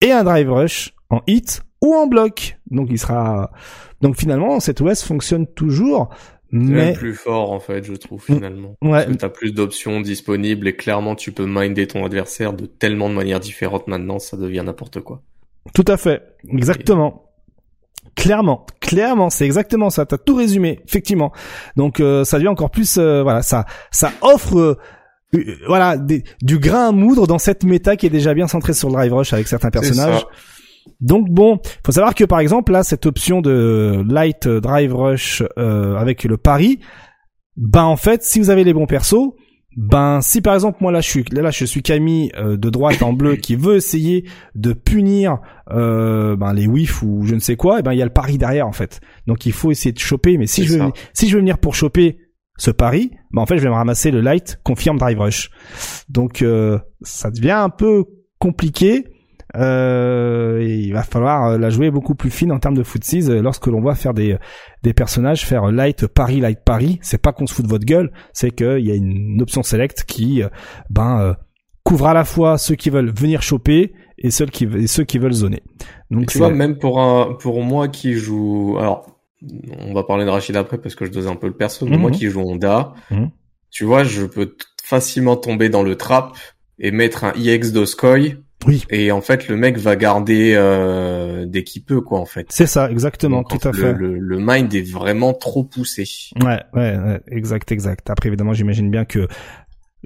et un drive rush en hit ou en bloc. Donc il sera donc finalement cet OS fonctionne toujours mais plus fort en fait, je trouve finalement. Ouais. Parce que t'as plus d'options disponibles et clairement tu peux minder ton adversaire de tellement de manières différentes maintenant, ça devient n'importe quoi. Tout à fait, exactement. Clairement, clairement, c'est exactement ça. T'as tout résumé, effectivement. Donc euh, ça devient encore plus, euh, voilà, ça, ça offre euh, voilà, des- du grain à moudre dans cette méta qui est déjà bien centrée sur le drive rush avec certains personnages. Donc bon, faut savoir que par exemple là, cette option de light drive rush euh, avec le pari, ben en fait, si vous avez les bons persos, ben si par exemple moi là je suis là je suis Camille euh, de droite en bleu qui veut essayer de punir euh, ben les whiffs ou je ne sais quoi, et ben il y a le pari derrière en fait. Donc il faut essayer de choper. Mais si je veux ça. si je veux venir pour choper ce pari, ben en fait je vais me ramasser le light confirme drive rush. Donc euh, ça devient un peu compliqué. Euh, et il va falloir euh, la jouer beaucoup plus fine en termes de footsies euh, lorsque l'on va faire des des personnages faire light pari light pari. C'est pas qu'on se fout de votre gueule, c'est qu'il y a une option select qui euh, ben euh, couvre à la fois ceux qui veulent venir choper et ceux qui et ceux qui veulent zoner. Donc tu vois, même pour un, pour moi qui joue, alors, on va parler de Rachid après parce que je dose un peu le perso, mais Mhm. moi qui joue Honda, Mhm. tu vois, je peux facilement tomber dans le trap et mettre un EX d'Oskoy. Oui. Et en fait, le mec va garder euh, dès qu'il peut, quoi, en fait. c'est ça exactement Donc, tout à le, fait. Le, le mind est vraiment trop poussé. Ouais, ouais, ouais, exact, exact. Après, évidemment, j'imagine bien que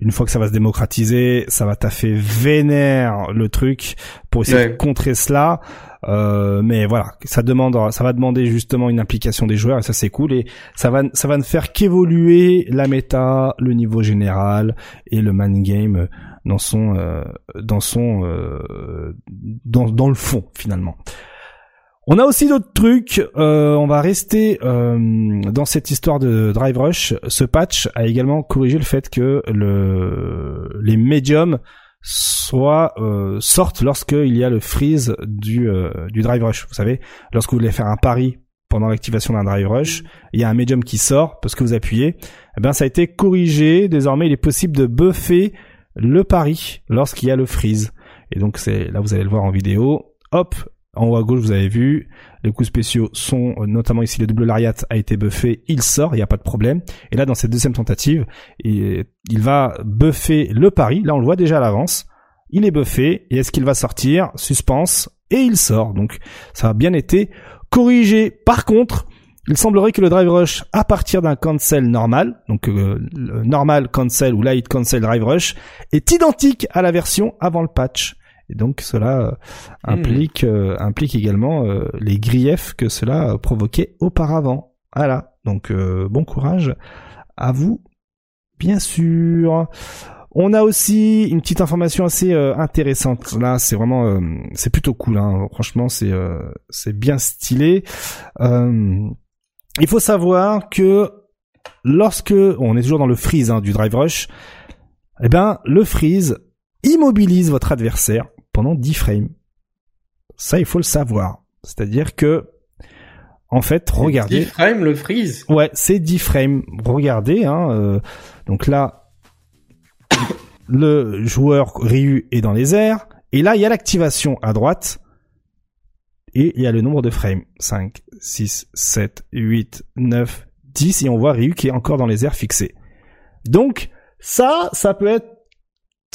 une fois que ça va se démocratiser, ça va taffer vénère le truc pour essayer de contrer cela. Euh, mais voilà, ça demande, ça va demander justement une implication des joueurs et ça c'est cool et ça va, ça va ne faire qu'évoluer la méta, le niveau général et le man game dans son, euh, dans son, euh, dans, dans le fond finalement. On a aussi d'autres trucs. euh, on va rester euh, dans cette histoire de Drive Rush. Ce patch a également corrigé le fait que le, les médiums soient euh, sortent lorsqu'il y a le freeze du, euh, du Drive Rush. Vous savez, lorsque vous voulez faire un pari pendant l'activation d'un Drive Rush, il y a un médium qui sort parce que vous appuyez. Eh ben, ça a été corrigé. Désormais, il est possible de buffer le pari lorsqu'il y a le freeze. Et donc, c'est là, vous allez le voir en vidéo. Hop, en haut à gauche, vous avez vu, les coups spéciaux sont, euh, notamment ici le double lariat a été buffé, il sort, il n'y a pas de problème. Et là, dans cette deuxième tentative, il, il va buffer le pari, là on le voit déjà à l'avance, il est buffé, et est-ce qu'il va sortir? Suspense, et il sort. Donc ça a bien été corrigé. Par contre, il semblerait que le drive rush à partir d'un cancel normal, donc euh, le normal cancel ou light cancel drive rush, est identique à la version avant le patch. Et donc cela euh, implique euh, implique également euh, les griefs que cela provoquait auparavant. Voilà. Donc euh, bon courage à vous, bien sûr. On a aussi une petite information assez euh, intéressante. Là, c'est vraiment, euh, c'est plutôt cool. Hein. Franchement, c'est euh, c'est bien stylé. Il faut savoir que lorsque on est toujours dans le freeze hein, du drive rush, eh ben le freeze immobilise votre adversaire pendant 10 frames. Ça, il faut le savoir. C'est-à-dire que, en fait, regardez. 10 frames, le freeze? Ouais, c'est 10 frames. Regardez, hein. euh, donc là, le joueur Ryu est dans les airs. Et là, il y a l'activation à droite. Et il y a le nombre de frames. 5, 6, 7, 8, 9, 10. Et on voit Ryu qui est encore dans les airs fixé. Donc, ça, ça peut être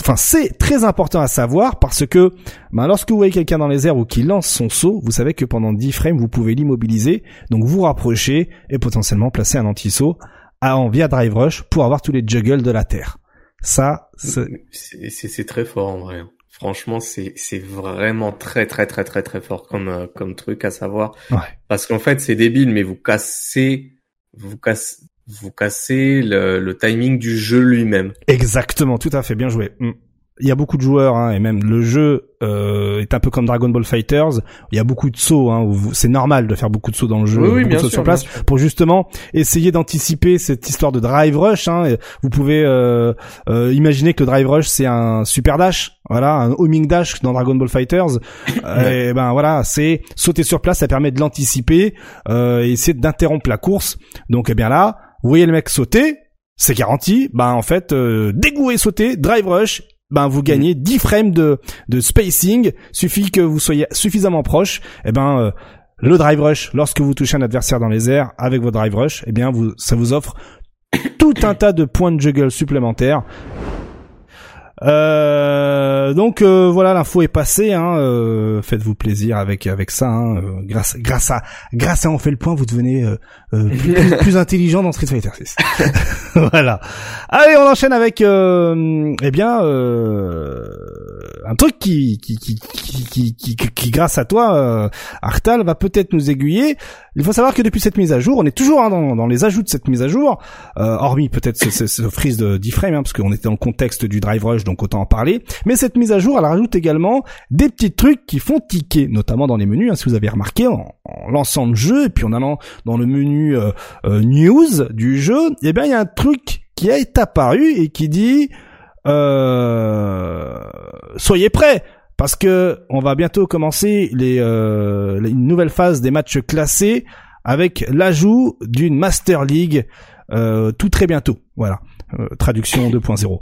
Enfin, c'est très important à savoir parce que ben, lorsque vous voyez quelqu'un dans les airs ou qui lance son saut, vous savez que pendant 10 frames, vous pouvez l'immobiliser, donc vous rapprocher et potentiellement placer un anti-saut en via Drive Rush pour avoir tous les juggles de la Terre. Ça, c'est très fort en vrai. Franchement, c'est c'est vraiment très très très très très fort comme euh, comme truc à savoir. Ouais. Parce qu'en fait, c'est débile, mais vous cassez vous cassez vous cassez le, le timing du jeu lui-même. Exactement, tout à fait, bien joué. Mm. Il y a beaucoup de joueurs, hein, et même le jeu euh, est un peu comme Dragon Ball Fighters. Il y a beaucoup de sauts, hein, c'est normal de faire beaucoup de sauts dans le jeu, Oui, oui, beaucoup bien de sauts sûr, sur place, bien pour justement essayer d'anticiper cette histoire de drive rush. Hein. Vous pouvez euh, euh, imaginer que le drive rush c'est un super dash, voilà, un homing dash dans Dragon Ball Fighters. Euh, et ben voilà, c'est sauter sur place, ça permet de l'anticiper euh, et essayer d'interrompre la course. Donc eh bien là, vous voyez le mec sauter, c'est garanti. Ben en fait, euh, voyez sauter, drive rush, ben vous gagnez 10 frames de, de spacing. Suffit que vous soyez suffisamment proche. Et ben euh, le drive rush, lorsque vous touchez un adversaire dans les airs avec votre drive rush, eh bien vous, ça vous offre tout un tas de points de juggle supplémentaires. Euh, donc euh, voilà, l'info est passée. Hein, euh, Faites-vous plaisir avec avec ça. Hein, euh, grâce grâce à grâce à on fait le point, vous devenez euh, plus, plus- plus intelligent dans Street Fighter 6. voilà. Allez, on enchaîne avec euh, eh bien euh, un truc qui qui qui qui, qui, qui- grâce à toi, euh, Artal, va peut-être nous aiguiller. Il faut savoir que depuis cette mise à jour, on est toujours hein, dans, dans les ajouts de cette mise à jour, euh, hormis peut-être ce, ce, ce freeze de d'iframe, hein, parce qu'on était dans le contexte du drive rush, donc autant en parler. Mais cette mise à jour, elle rajoute également des petits trucs qui font tiquer, notamment dans les menus, hein, si vous avez remarqué, en, en lançant le jeu, et puis en allant dans le menu euh, euh, news du jeu, eh bien il y a un truc qui est apparu et qui dit euh, soyez prêts parce que on va bientôt commencer les, euh, les- une nouvelle phase des matchs classés avec l'ajout d'une Master League euh, tout très bientôt. Voilà, traduction 2.0.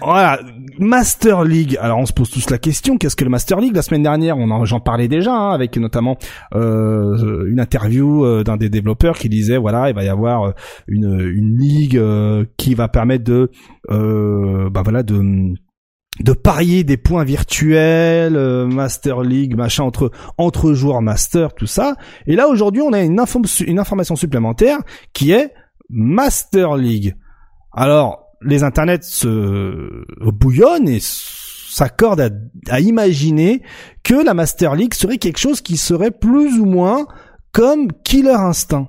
voilà, Master League. Alors on se pose tous la question, qu'est-ce que le Master League? La semaine dernière, on en- j'en parlais déjà hein, avec notamment euh, une interview euh, d'un des développeurs qui disait voilà, il va y avoir euh, une, une ligue euh, qui va permettre de bah voilà de de parier des points virtuels, Master League, machin entre entre joueurs Master, tout ça. Et là aujourd'hui, on a une, une information supplémentaire qui est Master League. Alors les internets se bouillonnent et s'accordent à, à imaginer que la Master League serait quelque chose qui serait plus ou moins comme Killer Instinct.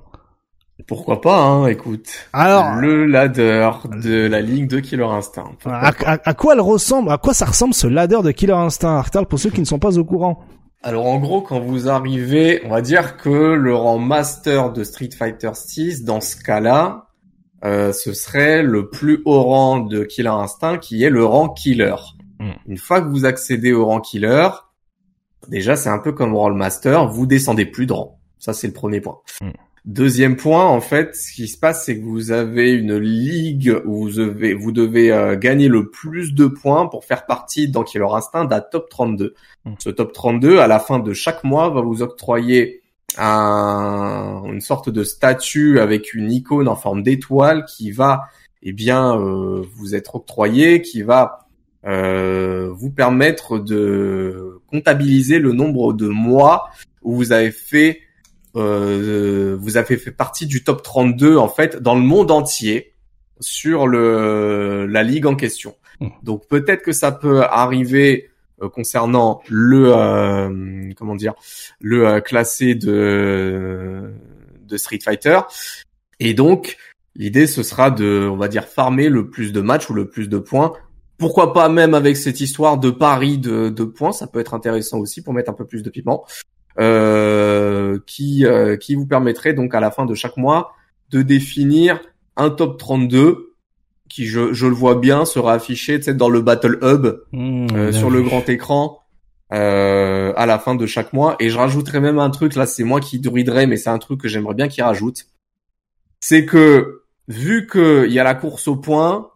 Pourquoi pas, hein, écoute. Alors, Le ladder de la ligue de Killer Instinct. À, pas. à- à quoi elle ressemble À quoi ça ressemble ce ladder de Killer Instinct, Artal, pour ceux qui ne sont pas au courant? Alors en gros, quand vous arrivez, on va dire que le rang master de Street Fighter 6, dans ce cas-là, euh, ce serait le plus haut rang de Killer Instinct, qui est le rang killer. Mm. Une fois que vous accédez au rang killer, déjà c'est un peu comme rang master, vous descendez plus de rang. Ça c'est le premier point. Mm. Deuxième point, en fait, ce qui se passe, c'est que vous avez une ligue où vous devez, vous devez euh, gagner le plus de points pour faire partie dans Killer Instinct d'un top 32. Mm. Ce top 32, à la fin de chaque mois, va vous octroyer un, une sorte de statue avec une icône en forme d'étoile qui va, eh bien, euh, vous être octroyé, qui va euh, vous permettre de comptabiliser le nombre de mois où vous avez fait euh, vous avez fait partie du top 32 en fait dans le monde entier sur le la ligue en question. Mmh. Donc peut-être que ça peut arriver euh, concernant le euh, comment dire le euh, classé de de Street Fighter. Et donc l'idée ce sera de on va dire farmer le plus de matchs ou le plus de points. Pourquoi pas même avec cette histoire de pari de, de points, ça peut être intéressant aussi pour mettre un peu plus de piment, euh, qui euh, qui vous permettrait donc à la fin de chaque mois de définir un top 32 qui je, je le vois bien sera affiché dans le Battle Hub Mmh, euh, sur le grand écran euh, à la fin de chaque mois. Et je rajouterai même un truc, là c'est moi qui druiderai, mais c'est un truc que j'aimerais bien qu'il rajoute. C'est que vu que il y a la course au point,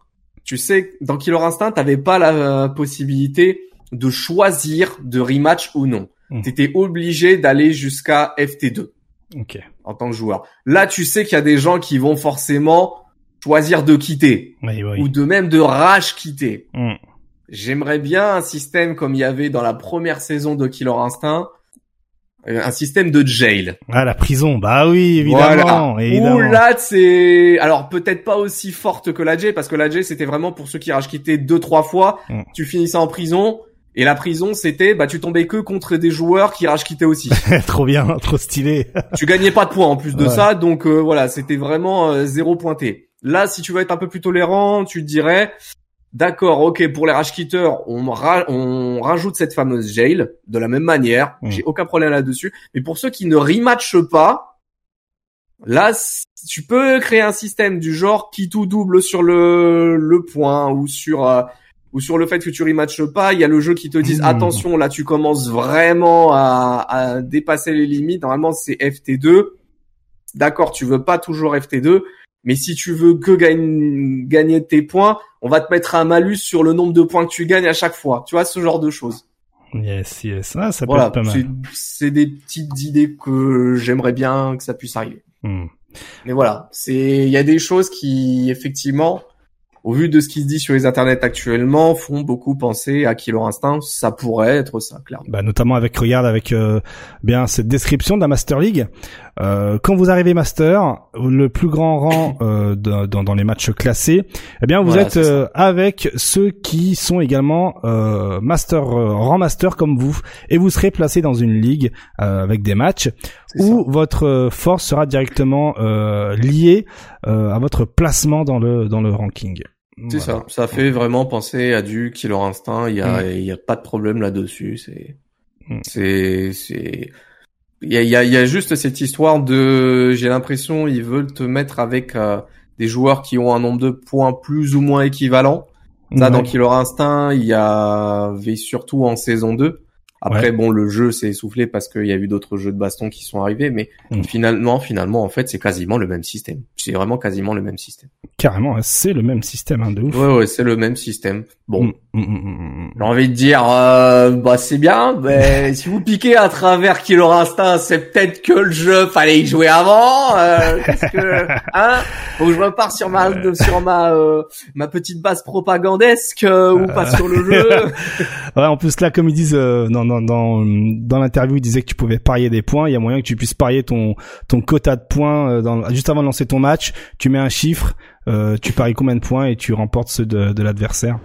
tu sais, dans Killer Instinct, t'avais pas la euh, possibilité de choisir de rematch ou non. Mhm. T'étais obligé d'aller jusqu'à FT2 Ok. en tant que joueur. Là, tu sais qu'il y a des gens qui vont forcément choisir de quitter Oui, oui. ou de même de rage quitter. Mmh. J'aimerais bien un système comme il y avait dans la première saison de Killer Instinct, euh, un système de jail. Ah, la prison. Bah oui, évidemment. Voilà. évidemment. Là, c'est alors peut-être pas aussi forte que la J, parce que la J c'était vraiment pour ceux qui rage quittaient deux trois fois. Mm. Tu finissais en prison. Et la prison, c'était, bah, tu tombais que contre des joueurs qui rage quittaient aussi. trop bien, trop stylé. tu gagnais pas de points en plus de Ouais. ça, donc euh, voilà, c'était vraiment euh, zéro pointé. Là, si tu veux être un peu plus tolérant, tu te dirais, d'accord, ok, pour les rage on, ra- on rajoute cette fameuse jail de la même manière, Mm. j'ai aucun problème là-dessus. Mais pour ceux qui ne rematchent pas, là, tu peux créer un système du genre qui tout double sur le, le point ou sur euh, ou sur le fait que tu rematches pas, il y a le jeu qui te dit Mm. attention, là tu commences vraiment à, à dépasser les limites. Normalement c'est FT2. D'accord, tu veux pas toujours FT2, mais si tu veux que gagne- gagner tes points, on va te mettre un malus sur le nombre de points que tu gagnes à chaque fois. Tu vois ce genre de choses. Yes, yes. Ah, ça peut être pas mal. c'est des petites idées que j'aimerais bien que ça puisse arriver. Hmm. Mais voilà, c'est il y a des choses qui effectivement au vu de ce qui se dit sur les internets actuellement, font beaucoup penser à Killer Instinct. Ça pourrait être ça, clairement. Bah, notamment avec, regarde, avec euh, bien cette description de la Master League. Euh, quand vous arrivez Master, le plus grand rang euh, dans, dans, les matchs classés, eh bien vous êtes euh, avec ceux qui sont également euh, Master rang Master comme vous, et vous serez placé dans une ligue avec des matchs où votre force sera directement liée à votre placement dans le dans le ranking. C'est ça. Ça fait vraiment penser à du Killer Instinct. Il y a, mm. il y a pas de problème là-dessus. C'est, mm. c'est, c'est, il y a, y, a, y a, juste cette histoire de, j'ai l'impression, ils veulent te mettre avec euh, des joueurs qui ont un nombre de points plus ou moins équivalent. Ça, dans Killer Instinct, il y avait surtout en saison 2. Après, bon, le jeu s'est essoufflé parce qu'il y a eu d'autres jeux de baston qui sont arrivés, mais mm. finalement, finalement, en fait, c'est quasiment le même système. C'est vraiment quasiment le même système. Carrément, c'est le même système, hein, de ouf. Ouais, ouais, c'est le même système. Bon, mm, mm, j'ai envie de dire, euh, bah c'est bien, mais si vous piquez à travers Killer Instinct, c'est peut-être que le jeu fallait y jouer avant. Euh, que, hein Faut que je repars sur ma sur ma euh, ma petite base propagandesque euh, ou pas sur le jeu. ouais, en plus là, comme ils disent, non, non dans l'interview, il disait que tu pouvais parier des points. Il y a moyen que tu puisses parier ton ton quota de points euh, juste avant de lancer ton match. Tu mets un chiffre, euh, tu paries combien de points et tu remportes ceux de, l'adversaire.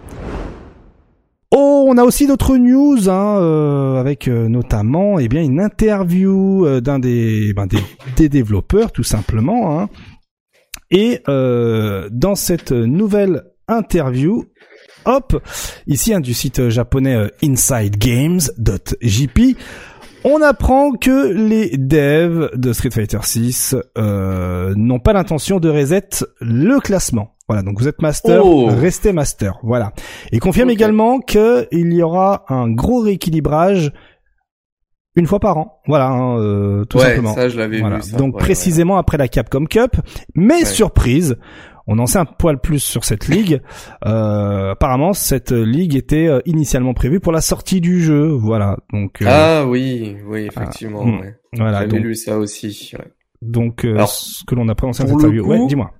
Oh, on a aussi d'autres news, hein, euh, avec notamment, eh bien, une interview d'un des, ben, des, des développeurs, tout simplement. Hein. Et dans cette nouvelle interview, Hop, ici hein, du site japonais euh, InsideGames.jp, on apprend que les devs de Street Fighter 6 euh, n'ont pas l'intention de reset le classement. Voilà, donc vous êtes master, oh. restez master. Voilà. Et confirme également qu'il y aura un gros rééquilibrage une fois par an. Voilà, hein, euh, tout simplement. Ça, je l'avais vu. donc précisément après la Capcom Cup, mais surprise, on en sait un poil plus sur cette ligue. Euh, apparemment, cette ligue était euh, initialement prévue pour la sortie du jeu. Voilà. Donc. Euh, ah oui, oui, effectivement. Ah, ouais. Voilà. J'avais lu ça aussi. Ouais. Donc, ce que l'on apprend dans cette interview. ouais, dis-moi.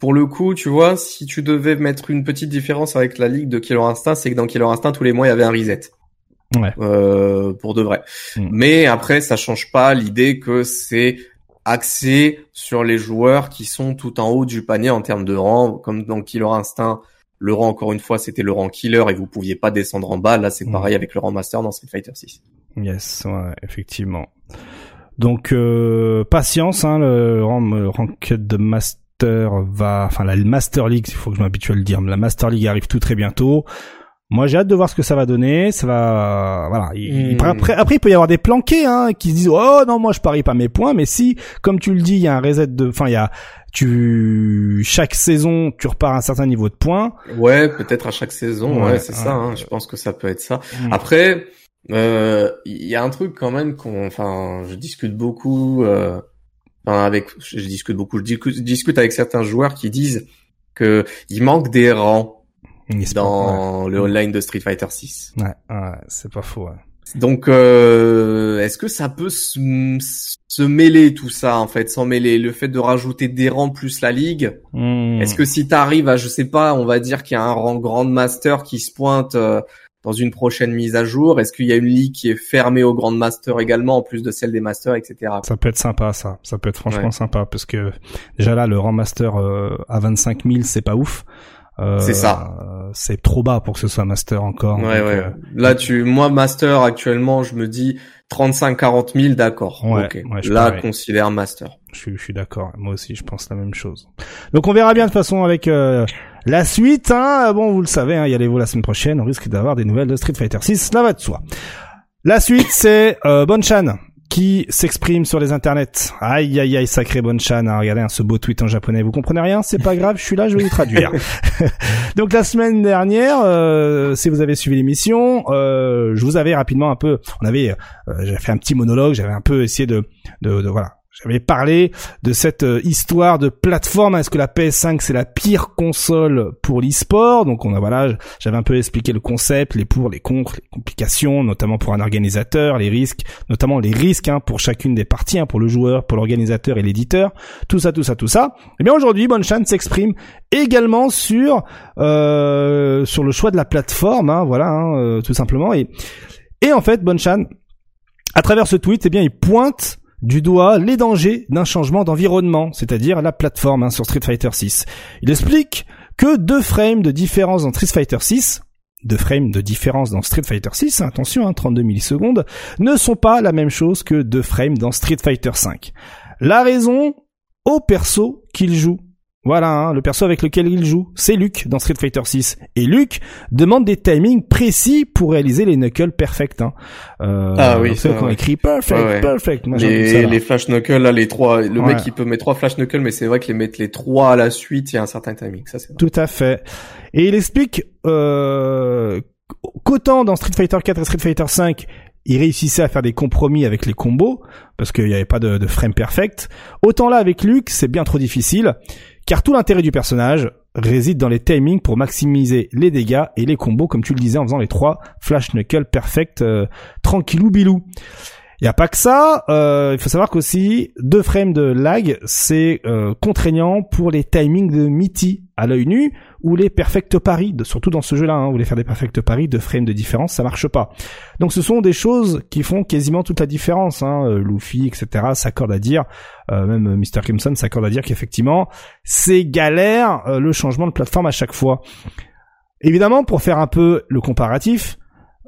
Pour le coup, tu vois, si tu devais mettre une petite différence avec la ligue de Killer Instinct, c'est que dans Killer Instinct, tous les mois, il y avait un reset. Ouais. Euh, pour de vrai. Hmm. Mais après, ça change pas l'idée que c'est axé sur les joueurs qui sont tout en haut du panier en termes de rang, comme dans Killer Instinct. Le rang, encore une fois, c'était le rang killer et vous pouviez pas descendre en bas. Là, c'est pareil avec le rang master dans Street Fighter 6. Yes, ouais, effectivement. Donc, euh, patience, hein, le rang, de master va, enfin, la Master League, il faut que je m'habitue à le dire, la Master League arrive tout très bientôt. Moi, j'ai hâte de voir ce que ça va donner. Ça va, voilà. Hmm. après, après, il peut y avoir des planqués hein, qui se disent oh non, moi je parie pas mes points. Mais si, comme tu le dis, il y a un reset de, enfin, il y a tu chaque saison tu repars à un certain niveau de points. Ouais, peut-être à chaque saison. Ouais, c'est ça. Hein, je pense que ça peut être ça. Hmm. Après, euh, il y a un truc quand même qu'on, enfin, je discute beaucoup. Euh, enfin, avec, je discute beaucoup. Je discute avec certains joueurs qui disent que il manque des rangs dans le online de Street Fighter 6. Ouais, ouais c'est pas faux. Ouais. Donc, euh, est-ce que ça peut se, se, mêler tout ça en fait, sans mêler? Le fait de rajouter des rangs plus la ligue? Hmm. Est-ce que si t'arrives à, je sais pas, on va dire qu'il y a un rang Grand Master qui se pointe euh, dans une prochaine mise à jour, est-ce qu'il y a une ligue qui est fermée au Grand Master également en plus de celle des Masters, etc. Ça peut être sympa, ça. Ça peut être franchement sympa parce que déjà là, le rang Master euh, à 25 000, c'est pas ouf. Euh, c'est ça. C'est trop bas pour que ce soit master encore. Ouais, ouais. Euh, Là, tu, moi, master actuellement, je me dis 35-40 000, d'accord. Ouais, Là, considère master. Je suis, je suis d'accord. Moi aussi, je pense la même chose. Donc, on verra bien de toute façon avec euh, la suite. Hein. Bon, vous le savez, hein, y allez-vous la semaine prochaine. On risque d'avoir des nouvelles de Street Fighter 6. Cela va de soi. La suite, c'est euh, Bonchan qui s'exprime sur les internets. Aïe aïe aïe, sacré bonne chan. Hein. Regardez un ce beau tweet en japonais. Vous comprenez rien? C'est pas grave, je suis là, je vais vous traduire. Donc la semaine dernière, euh, si vous avez suivi l'émission, euh, je vous avais rapidement un peu, on avait, euh, j'avais fait un petit monologue, j'avais un peu essayé de, de, de voilà, j'avais parlé de cette euh, histoire de plateforme. Est-ce que la PS5 c'est la pire console pour l'e-sport? Donc on a voilà, j'avais un peu expliqué le concept, les pour, les contre, les complications, notamment pour un organisateur, les risques, notamment les risques hein, pour chacune des parties, hein, pour le joueur, pour l'organisateur et l'éditeur. Tout ça, tout ça, tout ça. Et eh bien aujourd'hui, Bonchan s'exprime également sur euh, sur le choix de la plateforme. Hein, voilà, hein, euh, tout simplement. Et et en fait, Bonchan, à travers ce tweet, eh bien, il pointe du doigt les dangers d'un changement d'environnement, c'est-à-dire la plateforme hein, sur Street Fighter 6. Il explique que deux frames de différence dans Street Fighter 6, deux frames de différence dans Street Fighter 6, attention, hein, 32 millisecondes, ne sont pas la même chose que deux frames dans Street Fighter 5. La raison au perso qu'il joue. Voilà, hein, le perso avec lequel il joue, c'est Luke dans Street Fighter 6. Et Luke demande des timings précis pour réaliser les knuckles perfect. Hein. Euh, ah oui, c'est qu'on écrit perfect, perfect. les, les flash knuckles, là, les trois, le mec il peut mettre trois flash knuckles, mais c'est vrai que les mettre les trois à la suite, il y a un certain timing. Ça c'est. Tout à fait. Et il explique euh, qu'autant dans Street Fighter 4 et Street Fighter 5, il réussissait à faire des compromis avec les combos parce qu'il n'y avait pas de, de frame perfect. Autant là avec Luke, c'est bien trop difficile car tout l'intérêt du personnage réside dans les timings pour maximiser les dégâts et les combos, comme tu le disais en faisant les trois Flash Knuckle perfect, euh, tranquillou bilou. Il a pas que ça, euh, il faut savoir qu'aussi deux frames de lag, c'est euh, contraignant pour les timings de Mitty à l'œil nu ou les perfect paris, surtout dans ce jeu-là, hein, vous voulez faire des perfect paris, deux frames de différence, ça marche pas. Donc ce sont des choses qui font quasiment toute la différence. Hein, euh, Luffy, etc. s'accorde à dire, même Mr. Crimson s'accorde à dire qu'effectivement c'est galère le changement de plateforme à chaque fois. Évidemment, pour faire un peu le comparatif,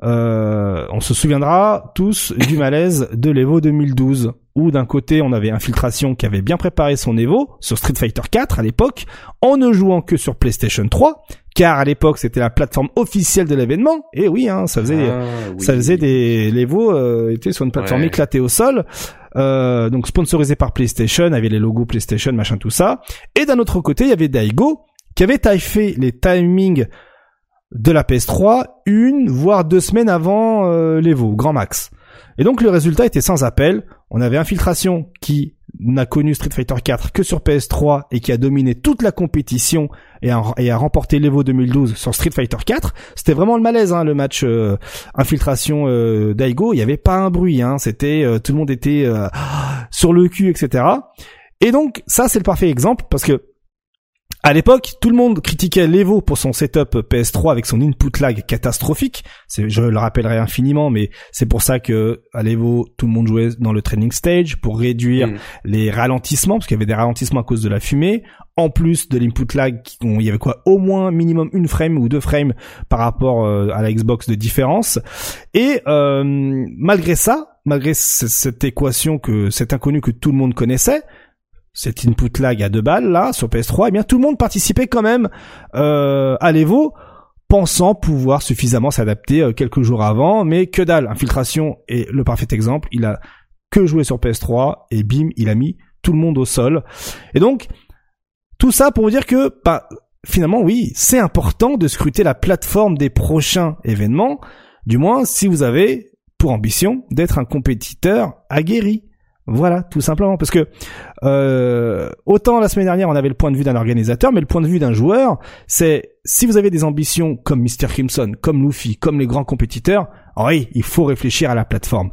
euh, on se souviendra tous du malaise de l'Evo 2012 où d'un côté on avait Infiltration qui avait bien préparé son Evo sur Street Fighter 4 à l'époque en ne jouant que sur PlayStation 3 car à l'époque c'était la plateforme officielle de l'événement. Et oui hein, ça faisait ah, ça faisait des l'Evo euh, était sur une plateforme éclatée au sol. Euh, donc sponsorisé par PlayStation avait les logos PlayStation machin tout ça. Et d'un autre côté il y avait Daigo qui avait taillé les timings de la PS3 une voire deux semaines avant euh, l'Evo, grand max. Et donc le résultat était sans appel. On avait Infiltration qui n'a connu Street Fighter 4 que sur PS3 et qui a dominé toute la compétition et a, remporté l'Evo 2012 sur Street Fighter 4. C'était vraiment le malaise, hein, le match euh, Infiltration euh, Daigo. Il n'y avait pas un bruit, hein. c'était euh, tout le monde était sur le cul, etc. Et donc ça c'est le parfait exemple parce que à l'époque, tout le monde critiquait l'Evo pour son setup PS3 avec son input lag catastrophique. Je le rappellerai infiniment, mais c'est pour ça que à l'Evo, tout le monde jouait dans le training stage pour réduire mm. les ralentissements, parce qu'il y avait des ralentissements à cause de la fumée. En plus de l'input lag, il y avait quoi? Au moins minimum une frame ou deux frames par rapport euh, à la Xbox de différence. Et euh, malgré ça, malgré cette équation que cet inconnu que tout le monde connaissait, cet input lag à deux balles là sur PS3, eh bien tout le monde participait quand même euh, à l'Evo pensant pouvoir suffisamment s'adapter euh, quelques jours avant, mais que dalle. Infiltration est le parfait exemple. Il a que joué sur PS3 et bim, il a mis tout le monde au sol. Et donc tout ça pour vous dire que bah, finalement oui, c'est important de scruter la plateforme des prochains événements, du moins si vous avez pour ambition d'être un compétiteur aguerri. Voilà, tout simplement, parce que euh, autant la semaine dernière on avait le point de vue d'un organisateur, mais le point de vue d'un joueur, c'est si vous avez des ambitions comme Mr. Crimson, comme Luffy, comme les grands compétiteurs, oui, il faut réfléchir à la plateforme.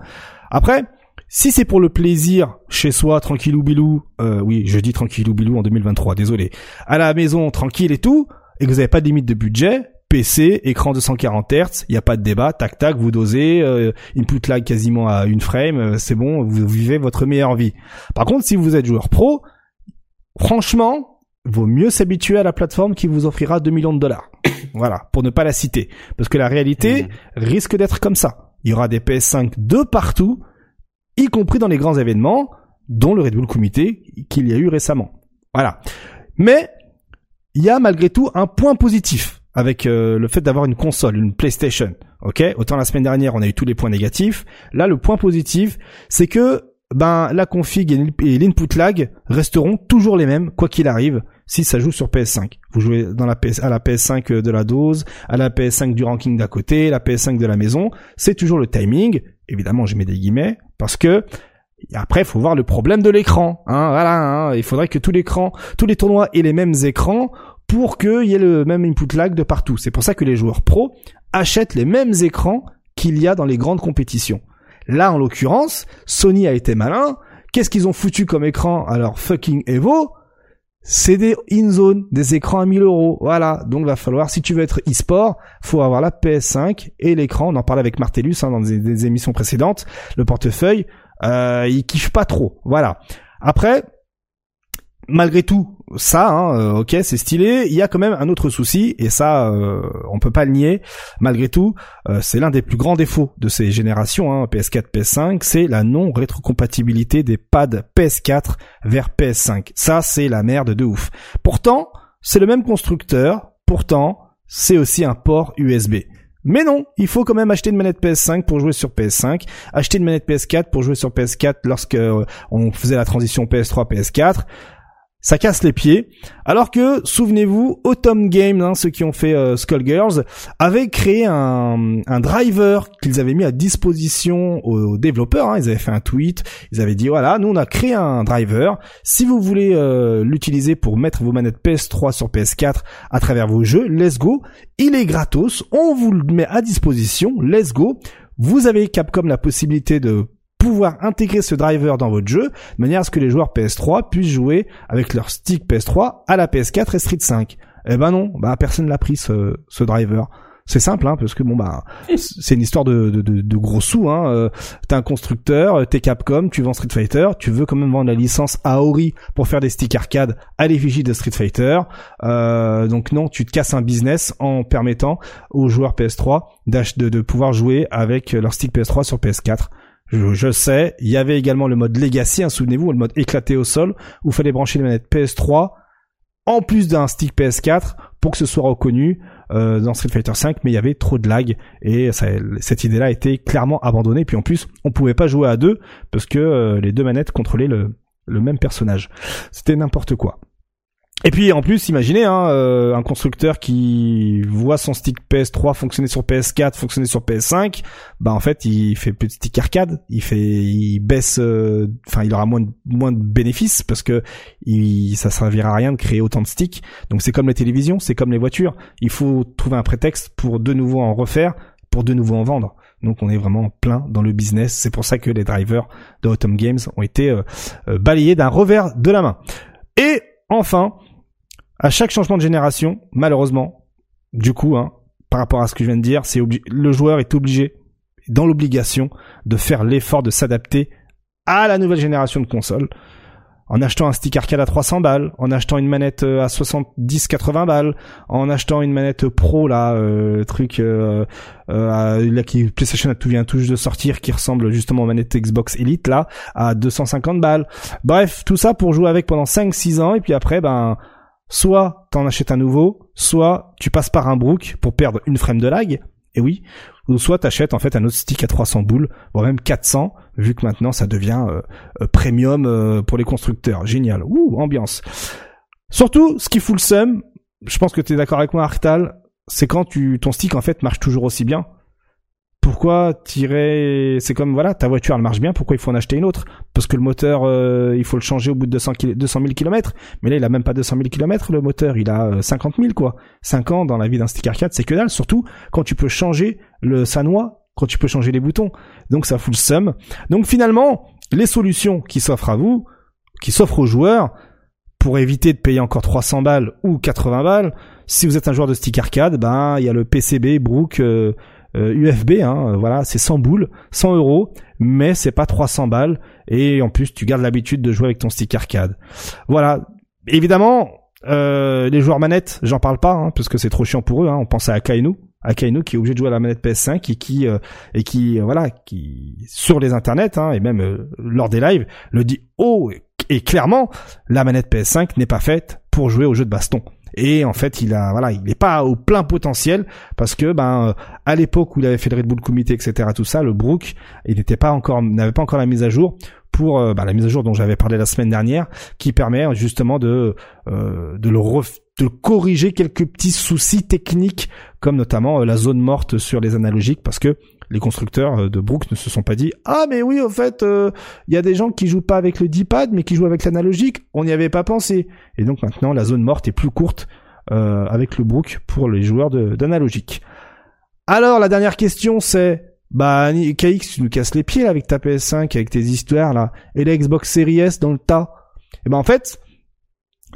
Après, si c'est pour le plaisir chez soi, tranquille ou bilou, euh, oui, je dis tranquille ou bilou en 2023, désolé, à la maison, tranquille et tout, et que vous n'avez pas de limite de budget, PC, écran de 140 Hz, il n'y a pas de débat, tac tac, vous dosez, euh, input lag quasiment à une frame, euh, c'est bon, vous vivez votre meilleure vie. Par contre, si vous êtes joueur pro, franchement, vaut mieux s'habituer à la plateforme qui vous offrira 2 millions de dollars. voilà, pour ne pas la citer. Parce que la réalité mmh. risque d'être comme ça. Il y aura des PS5 de partout, y compris dans les grands événements, dont le Red Bull Comité qu'il y a eu récemment. Voilà. Mais, il y a malgré tout un point positif avec euh, le fait d'avoir une console, une PlayStation. Ok, autant la semaine dernière on a eu tous les points négatifs. Là, le point positif, c'est que ben la config et l'input lag resteront toujours les mêmes quoi qu'il arrive si ça joue sur PS5. Vous jouez dans la PS, à la PS5 de la dose, à la PS5 du ranking d'à côté, la PS5 de la maison, c'est toujours le timing. Évidemment, je mets des guillemets parce que après, faut voir le problème de l'écran. Hein, voilà, hein. il faudrait que tous l'écran, tous les tournois aient les mêmes écrans pour qu'il y ait le même input lag de partout. C'est pour ça que les joueurs pro achètent les mêmes écrans qu'il y a dans les grandes compétitions. Là, en l'occurrence, Sony a été malin. Qu'est-ce qu'ils ont foutu comme écran? À leur fucking Evo C'est des in-zone, des écrans à 1000 euros. Voilà. Donc, va falloir, si tu veux être e-sport, faut avoir la PS5 et l'écran. On en parlait avec Martellus hein, dans des, émissions précédentes. Le portefeuille, euh, il kiffe pas trop. Voilà. Après, malgré tout, ça, hein, euh, ok, c'est stylé. Il y a quand même un autre souci, et ça, euh, on peut pas le nier. Malgré tout, euh, c'est l'un des plus grands défauts de ces générations, hein, PS4, PS5, c'est la non rétrocompatibilité des pads PS4 vers PS5. Ça, c'est la merde de ouf. Pourtant, c'est le même constructeur. Pourtant, c'est aussi un port USB. Mais non, il faut quand même acheter une manette PS5 pour jouer sur PS5, acheter une manette PS4 pour jouer sur PS4 lorsque on faisait la transition PS3 PS4 ça casse les pieds. Alors que, souvenez-vous, Autumn Games, hein, ceux qui ont fait euh, Skullgirls, avaient créé un, driver qu'ils avaient mis à disposition aux, développeurs. Hein. Ils avaient fait un tweet, ils avaient dit voilà, nous on a créé un driver. Si vous voulez euh, l'utiliser pour mettre vos manettes PS3 sur PS4 à travers vos jeux, let's go. Il est gratos, on vous le met à disposition, let's go. Vous avez Capcom la possibilité de pouvoir intégrer ce driver dans votre jeu, de manière à ce que les joueurs PS3 puissent jouer avec leur stick PS3 à la PS4 et Street 5. Eh ben non, bah personne l'a pris ce, ce driver. C'est simple, hein, parce que bon bah c'est une histoire de, de, de, gros sous. Hein. Euh, t'es un constructeur, t'es Capcom, tu vends Street Fighter, tu veux quand même vendre la licence Aori pour faire des sticks arcade à l'effigie de Street Fighter. Euh, donc non, tu te casses un business en permettant aux joueurs PS3 de, de pouvoir jouer avec leur stick PS3 sur PS4. Je, sais, il y avait également le mode Legacy, hein, souvenez-vous, le mode éclaté au sol, où il fallait brancher les manettes PS3 en plus d'un stick PS4 pour que ce soit reconnu euh, dans Street Fighter 5, mais il y avait trop de lag et cette idée-là a été clairement abandonnée. Puis en plus, on pouvait pas jouer à deux parce que euh, les deux manettes contrôlaient le même personnage. C'était n'importe quoi. Et puis en plus, imaginez hein, euh, un constructeur qui voit son stick PS3 fonctionner sur PS4, fonctionner sur PS5, bah en fait il fait plus de stick arcade, il fait, il baisse, euh, enfin il aura moins de, moins de bénéfices parce que il, ça servira à rien de créer autant de sticks. Donc c'est comme les télévisions, c'est comme les voitures, il faut trouver un prétexte pour de nouveau en refaire, pour de nouveau en vendre. Donc on est vraiment plein dans le business. C'est pour ça que les drivers de Autumn Games ont été euh, balayés d'un revers de la main. Et enfin, à chaque changement de génération, malheureusement, du coup, hein, par rapport à ce que je viens de dire, c'est le joueur est obligé, dans l'obligation, de faire l'effort de s'adapter à la nouvelle génération de consoles en achetant un stick arcade à 300 balles, en achetant une manette euh, à 70-80 balles, en achetant une manette pro là, euh, truc euh, euh, là qui PlayStation tout vient juste de sortir, qui ressemble justement aux manettes Xbox Elite là, à 250 balles. Bref, tout ça pour jouer avec pendant 5-6 ans et puis après ben soit t'en achètes un nouveau, soit tu passes par un brook pour perdre une frame de lag, et oui, ou soit t'achètes en fait un autre stick à 300 boules, voire même 400, vu que maintenant ça devient euh, euh, premium euh, pour les constructeurs. Génial, ouh, ambiance. Surtout, ce qui fout le seum, je pense que tu es d'accord avec moi Arctal, c'est quand tu ton stick en fait marche toujours aussi bien pourquoi tirer C'est comme voilà, ta voiture elle marche bien, pourquoi il faut en acheter une autre? Parce que le moteur, euh, il faut le changer au bout de 200, 200 000 km. Mais là, il a même pas 200 000 km le moteur, il a 50 euh, 000 quoi. 5 ans dans la vie d'un stick arcade, c'est que dalle. Surtout quand tu peux changer le sa noix, quand tu peux changer les boutons. Donc ça fout le seum. Donc finalement, les solutions qui s'offrent à vous, qui s'offrent aux joueurs, pour éviter de payer encore 300 balles ou 80 balles, si vous êtes un joueur de stick arcade, ben il y a le PCB Brook. Euh, UFB, euh, hein, euh, voilà, c'est 100 boules, 100 euros, mais c'est pas 300 balles, et en plus tu gardes l'habitude de jouer avec ton stick arcade. Voilà, évidemment, euh, les joueurs manettes, j'en parle pas, hein, parce que c'est trop chiant pour eux. Hein. On pense à Akainu, Akainu qui est obligé de jouer à la manette PS5 et qui et qui voilà, qui sur les internets hein, et même lors des lives le dit haut et clairement, la manette PS5 n'est pas faite pour jouer aux jeux de baston et en fait il a voilà il n'est pas au plein potentiel parce que ben euh, à l'époque où il avait fait le Red Bull Comité etc tout ça le Brook il n'était pas encore n'avait pas encore la mise à jour pour euh, ben, la mise à jour dont j'avais parlé la semaine dernière qui permet justement de euh, de le de corriger quelques petits soucis techniques comme notamment la zone morte sur les analogiques parce que les constructeurs euh, de Brook ne se sont pas dit ah mais oui au fait il y a des gens qui jouent pas avec le D-pad mais qui jouent avec l'analogique. On n'y avait pas pensé. Et donc maintenant la zone morte est plus courte avec le Brook pour les joueurs d'analogique. Alors la dernière question c'est bah, KX, tu nous casses les pieds là avec ta PS5, avec tes histoires là, et la Xbox Series S dans le tas. Et eh ben en fait,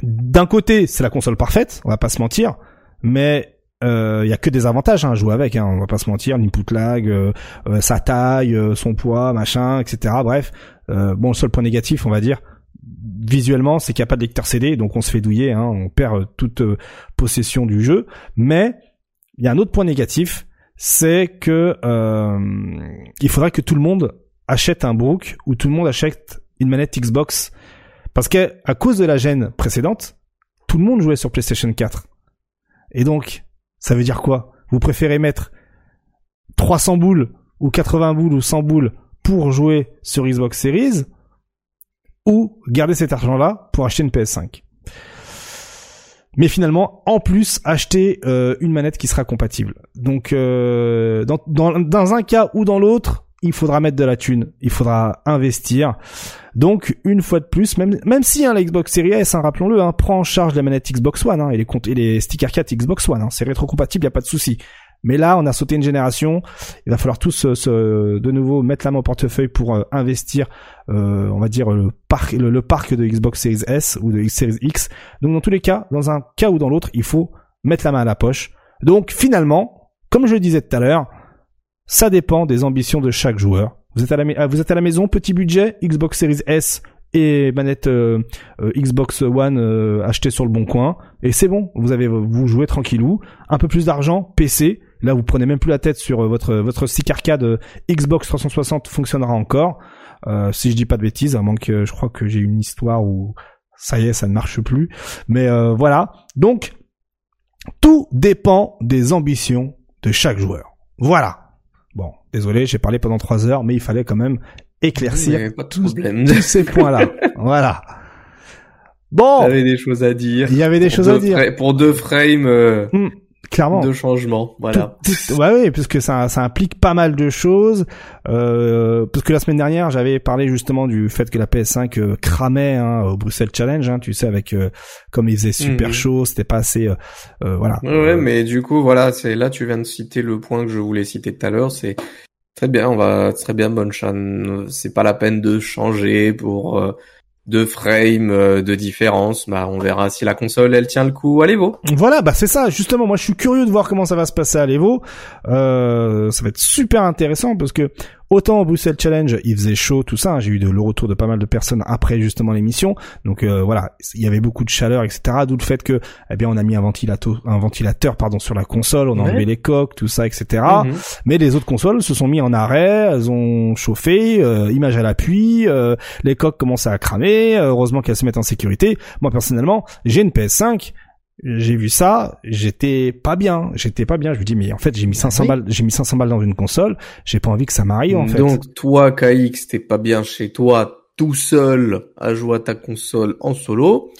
d'un côté, c'est la console parfaite, on va pas se mentir, mais il euh, y a que des avantages hein, à jouer avec, hein, on va pas se mentir, l'input lag, euh, euh, sa taille, son poids, machin, etc. Bref, bon, le seul point négatif, on va dire, visuellement, c'est qu'il n'y a pas de lecteur CD, donc on se fait douiller, hein, on perd toute possession du jeu. Mais il y a un autre point négatif, c'est que euh, il faudrait que tout le monde achète un Brook ou tout le monde achète une manette Xbox parce que à cause de la gêne précédente, tout le monde jouait sur PlayStation 4. Et donc, ça veut dire quoi? Vous préférez mettre 300 boules ou 80 boules ou 100 boules pour jouer sur Xbox Series ou garder cet argent-là pour acheter une PS5 mais finalement en plus acheter euh, une manette qui sera compatible. Donc euh, dans, un cas ou dans l'autre, il faudra mettre de la thune, il faudra investir. Donc une fois de plus, même même si hein, la Xbox Series S, hein, rappelons-le, hein, prend en charge la manette Xbox One hein, et les et les stickers 4 Xbox One, hein, c'est rétrocompatible, y a pas de souci. Mais là, on a sauté une génération. Il va falloir tous de nouveau mettre la main au portefeuille pour euh, investir, euh, on va dire le parc, le, parc de Xbox Series S ou de Series X. Donc dans tous les cas, dans un cas ou dans l'autre, il faut mettre la main à la poche. Donc finalement, comme je le disais tout à l'heure, ça dépend des ambitions de chaque joueur. Vous êtes à la, vous êtes à la maison, petit budget, Xbox Series S et manette Xbox One achetée sur le bon coin et c'est bon vous avez vous jouez tranquillou un peu plus d'argent PC Là, vous prenez même plus la tête sur euh, votre votre stick arcade euh, Xbox 360 fonctionnera encore. Euh, si je dis pas de bêtises, à moins que je crois que j'ai une histoire où ça y est, ça ne marche plus. Mais voilà. Donc, tout dépend des ambitions de chaque joueur. Voilà. Désolé, j'ai parlé pendant trois heures, mais il fallait quand même éclaircir tous, ces points-là. voilà. Bon. Il y avait des choses à dire. Il y avait des choses à dire. pour deux frames. Hmm clairement. de changement voilà. Ouais oui puisque ça ça implique pas mal de choses. Euh, parce que la semaine dernière j'avais parlé justement du fait que la PS5 euh, cramait hein, au Bruxelles Challenge hein, tu sais avec euh, comme il faisait super mhm. chaud c'était pas assez euh, euh, voilà. Ouais, mais du coup voilà c'est là tu viens de citer le point que je voulais citer tout à l'heure c'est très bien on va très bien bonne chaîne c'est pas la peine de changer pour de frame euh, de différence, bah on verra si la console elle tient le coup à l'Evo. Voilà, bah c'est ça. Justement, moi je suis curieux de voir comment ça va se passer à l'Evo. Euh, ça va être super intéressant parce que Autant au Bruxelles Challenge, il faisait chaud, tout ça. Hein. J'ai eu de, le retour de pas mal de personnes après justement l'émission. Donc euh, voilà, il y avait beaucoup de chaleur, etc. D'où le fait que, eh bien, on a mis un ventilateur, un ventilateur, pardon, sur la console. On a enlevé les coques, tout ça, etc. Mhm. Mais les autres consoles se sont mis en arrêt, elles ont chauffé, euh, image à l'appui, euh, les coques commençaient à cramer. heureusement qu'elles se mettent en sécurité. Moi personnellement, j'ai une PS5 j'ai vu ça, j'étais pas bien, j'étais pas bien. Je me dis mais en fait j'ai mis 500 balles, j'ai mis 500 balles dans une console, j'ai pas envie que ça m'arrive en fait. Donc toi KX, t'es pas bien chez toi, tout seul à jouer à ta console en solo.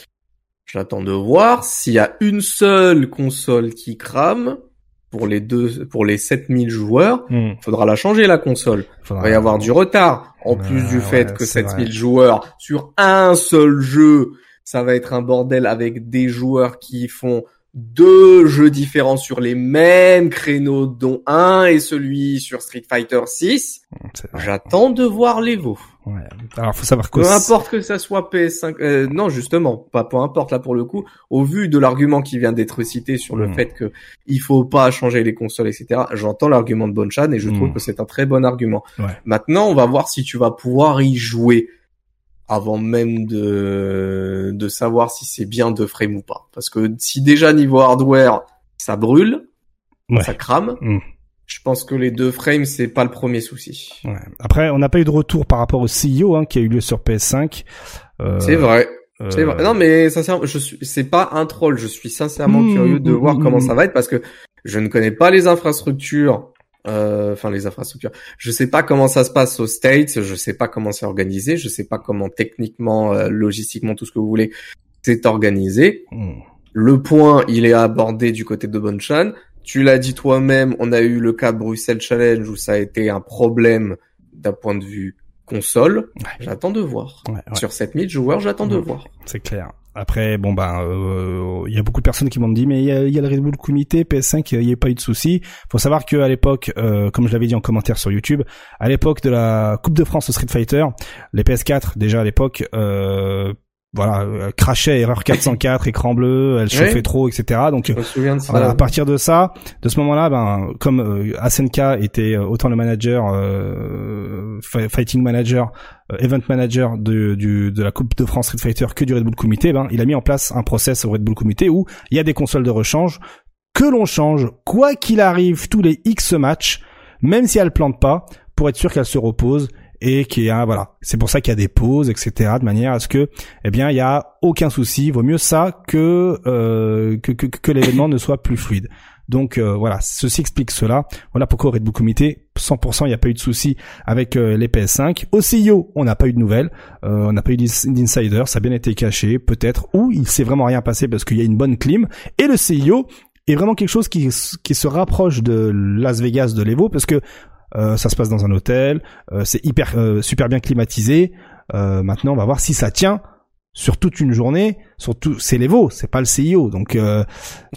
J'attends de voir s'il y a une seule console qui crame pour les deux, pour les 7000 joueurs, hmm. faudra la changer la console. Il va y avoir du retard en plus du fait que 7000 joueurs sur un seul jeu ça va être un bordel avec des joueurs qui font deux jeux différents sur les mêmes créneaux, dont un est celui sur Street Fighter 6. J'attends de voir les veaux. Ouais. Alors faut savoir que peu importe que ça soit PS5, euh, non justement, pas peu importe là pour le coup. Au vu de l'argument qui vient d'être cité sur le hmm. fait que il faut pas changer les consoles, etc. J'entends l'argument de Bonchan et je trouve hmm. que c'est un très bon argument. Maintenant, on va voir si tu vas pouvoir y jouer avant même de, de savoir si c'est bien de frame ou pas. Parce que si déjà niveau hardware, ça brûle, ça crame, mm. je pense que les deux frames, c'est pas le premier souci. Ouais. Après, on n'a pas eu de retour par rapport au CEO hein, qui a eu lieu sur PS5. Euh... C'est vrai. C'est vrai. Non, mais sincèrement, je suis, c'est pas un troll. Je suis sincèrement mm, curieux de mm, voir comment ça va être parce que je ne connais pas les infrastructures euh, enfin les infrastructures. Je sais pas comment ça se passe aux States, je sais pas comment c'est organisé, je sais pas comment techniquement, euh, logistiquement, tout ce que vous voulez, c'est organisé. Hmm. Le point, il est abordé du côté de Bonchan. Tu l'as dit toi-même, on a eu le cas Bruxelles Challenge où ça a été un problème d'un point de vue console. J'attends de voir. Sur 7000 joueurs, j'attends de voir. C'est clair. Après, bon ben, il y a beaucoup de personnes qui m'ont dit, mais il y a, y a, le Red Bull Comité PS5, il n'y a pas eu de souci. Faut savoir que à l'époque, euh, comme je l'avais dit en commentaire sur YouTube, à l'époque de la Coupe de France de Street Fighter, les PS4 déjà à l'époque. Euh, voilà, euh, crachait erreur 404, écran bleu, elle chauffait trop, etc. Donc voilà, à partir de ça, de ce moment-là, ben comme euh, SNK était euh, autant le manager, euh, fighting manager, euh, event manager de, du, de la Coupe de France Street Fighter que du Red Bull Comité, ben il a mis en place un process au Red Bull Comité où il y a des consoles de rechange que l'on change quoi qu'il arrive tous les X matchs, même si elle plante pas, pour être sûr qu'elle se repose et qui a voilà. C'est pour ça qu'il y a des pauses etc de manière à ce que eh bien il y a aucun souci. Vaut mieux ça que euh, que, que, que l'événement ne soit plus fluide. Donc euh, voilà. Ceci explique cela. Voilà pourquoi au Red Bull Comité 100% il n'y a pas eu de souci avec euh, les PS5 au CIO on n'a pas eu de nouvelles. Euh, on n'a pas eu d'insider. Ça a bien été caché peut-être. Ou il s'est vraiment rien passé parce qu'il y a une bonne clim. Et le CIO est vraiment quelque chose qui, qui se rapproche de Las Vegas de l'Evo parce que ça se passe dans un hôtel, euh, c'est hyper euh, super bien climatisé. maintenant, on va voir si ça tient sur toute une journée, surtout c'est l'Evo, c'est pas le CIO, donc euh,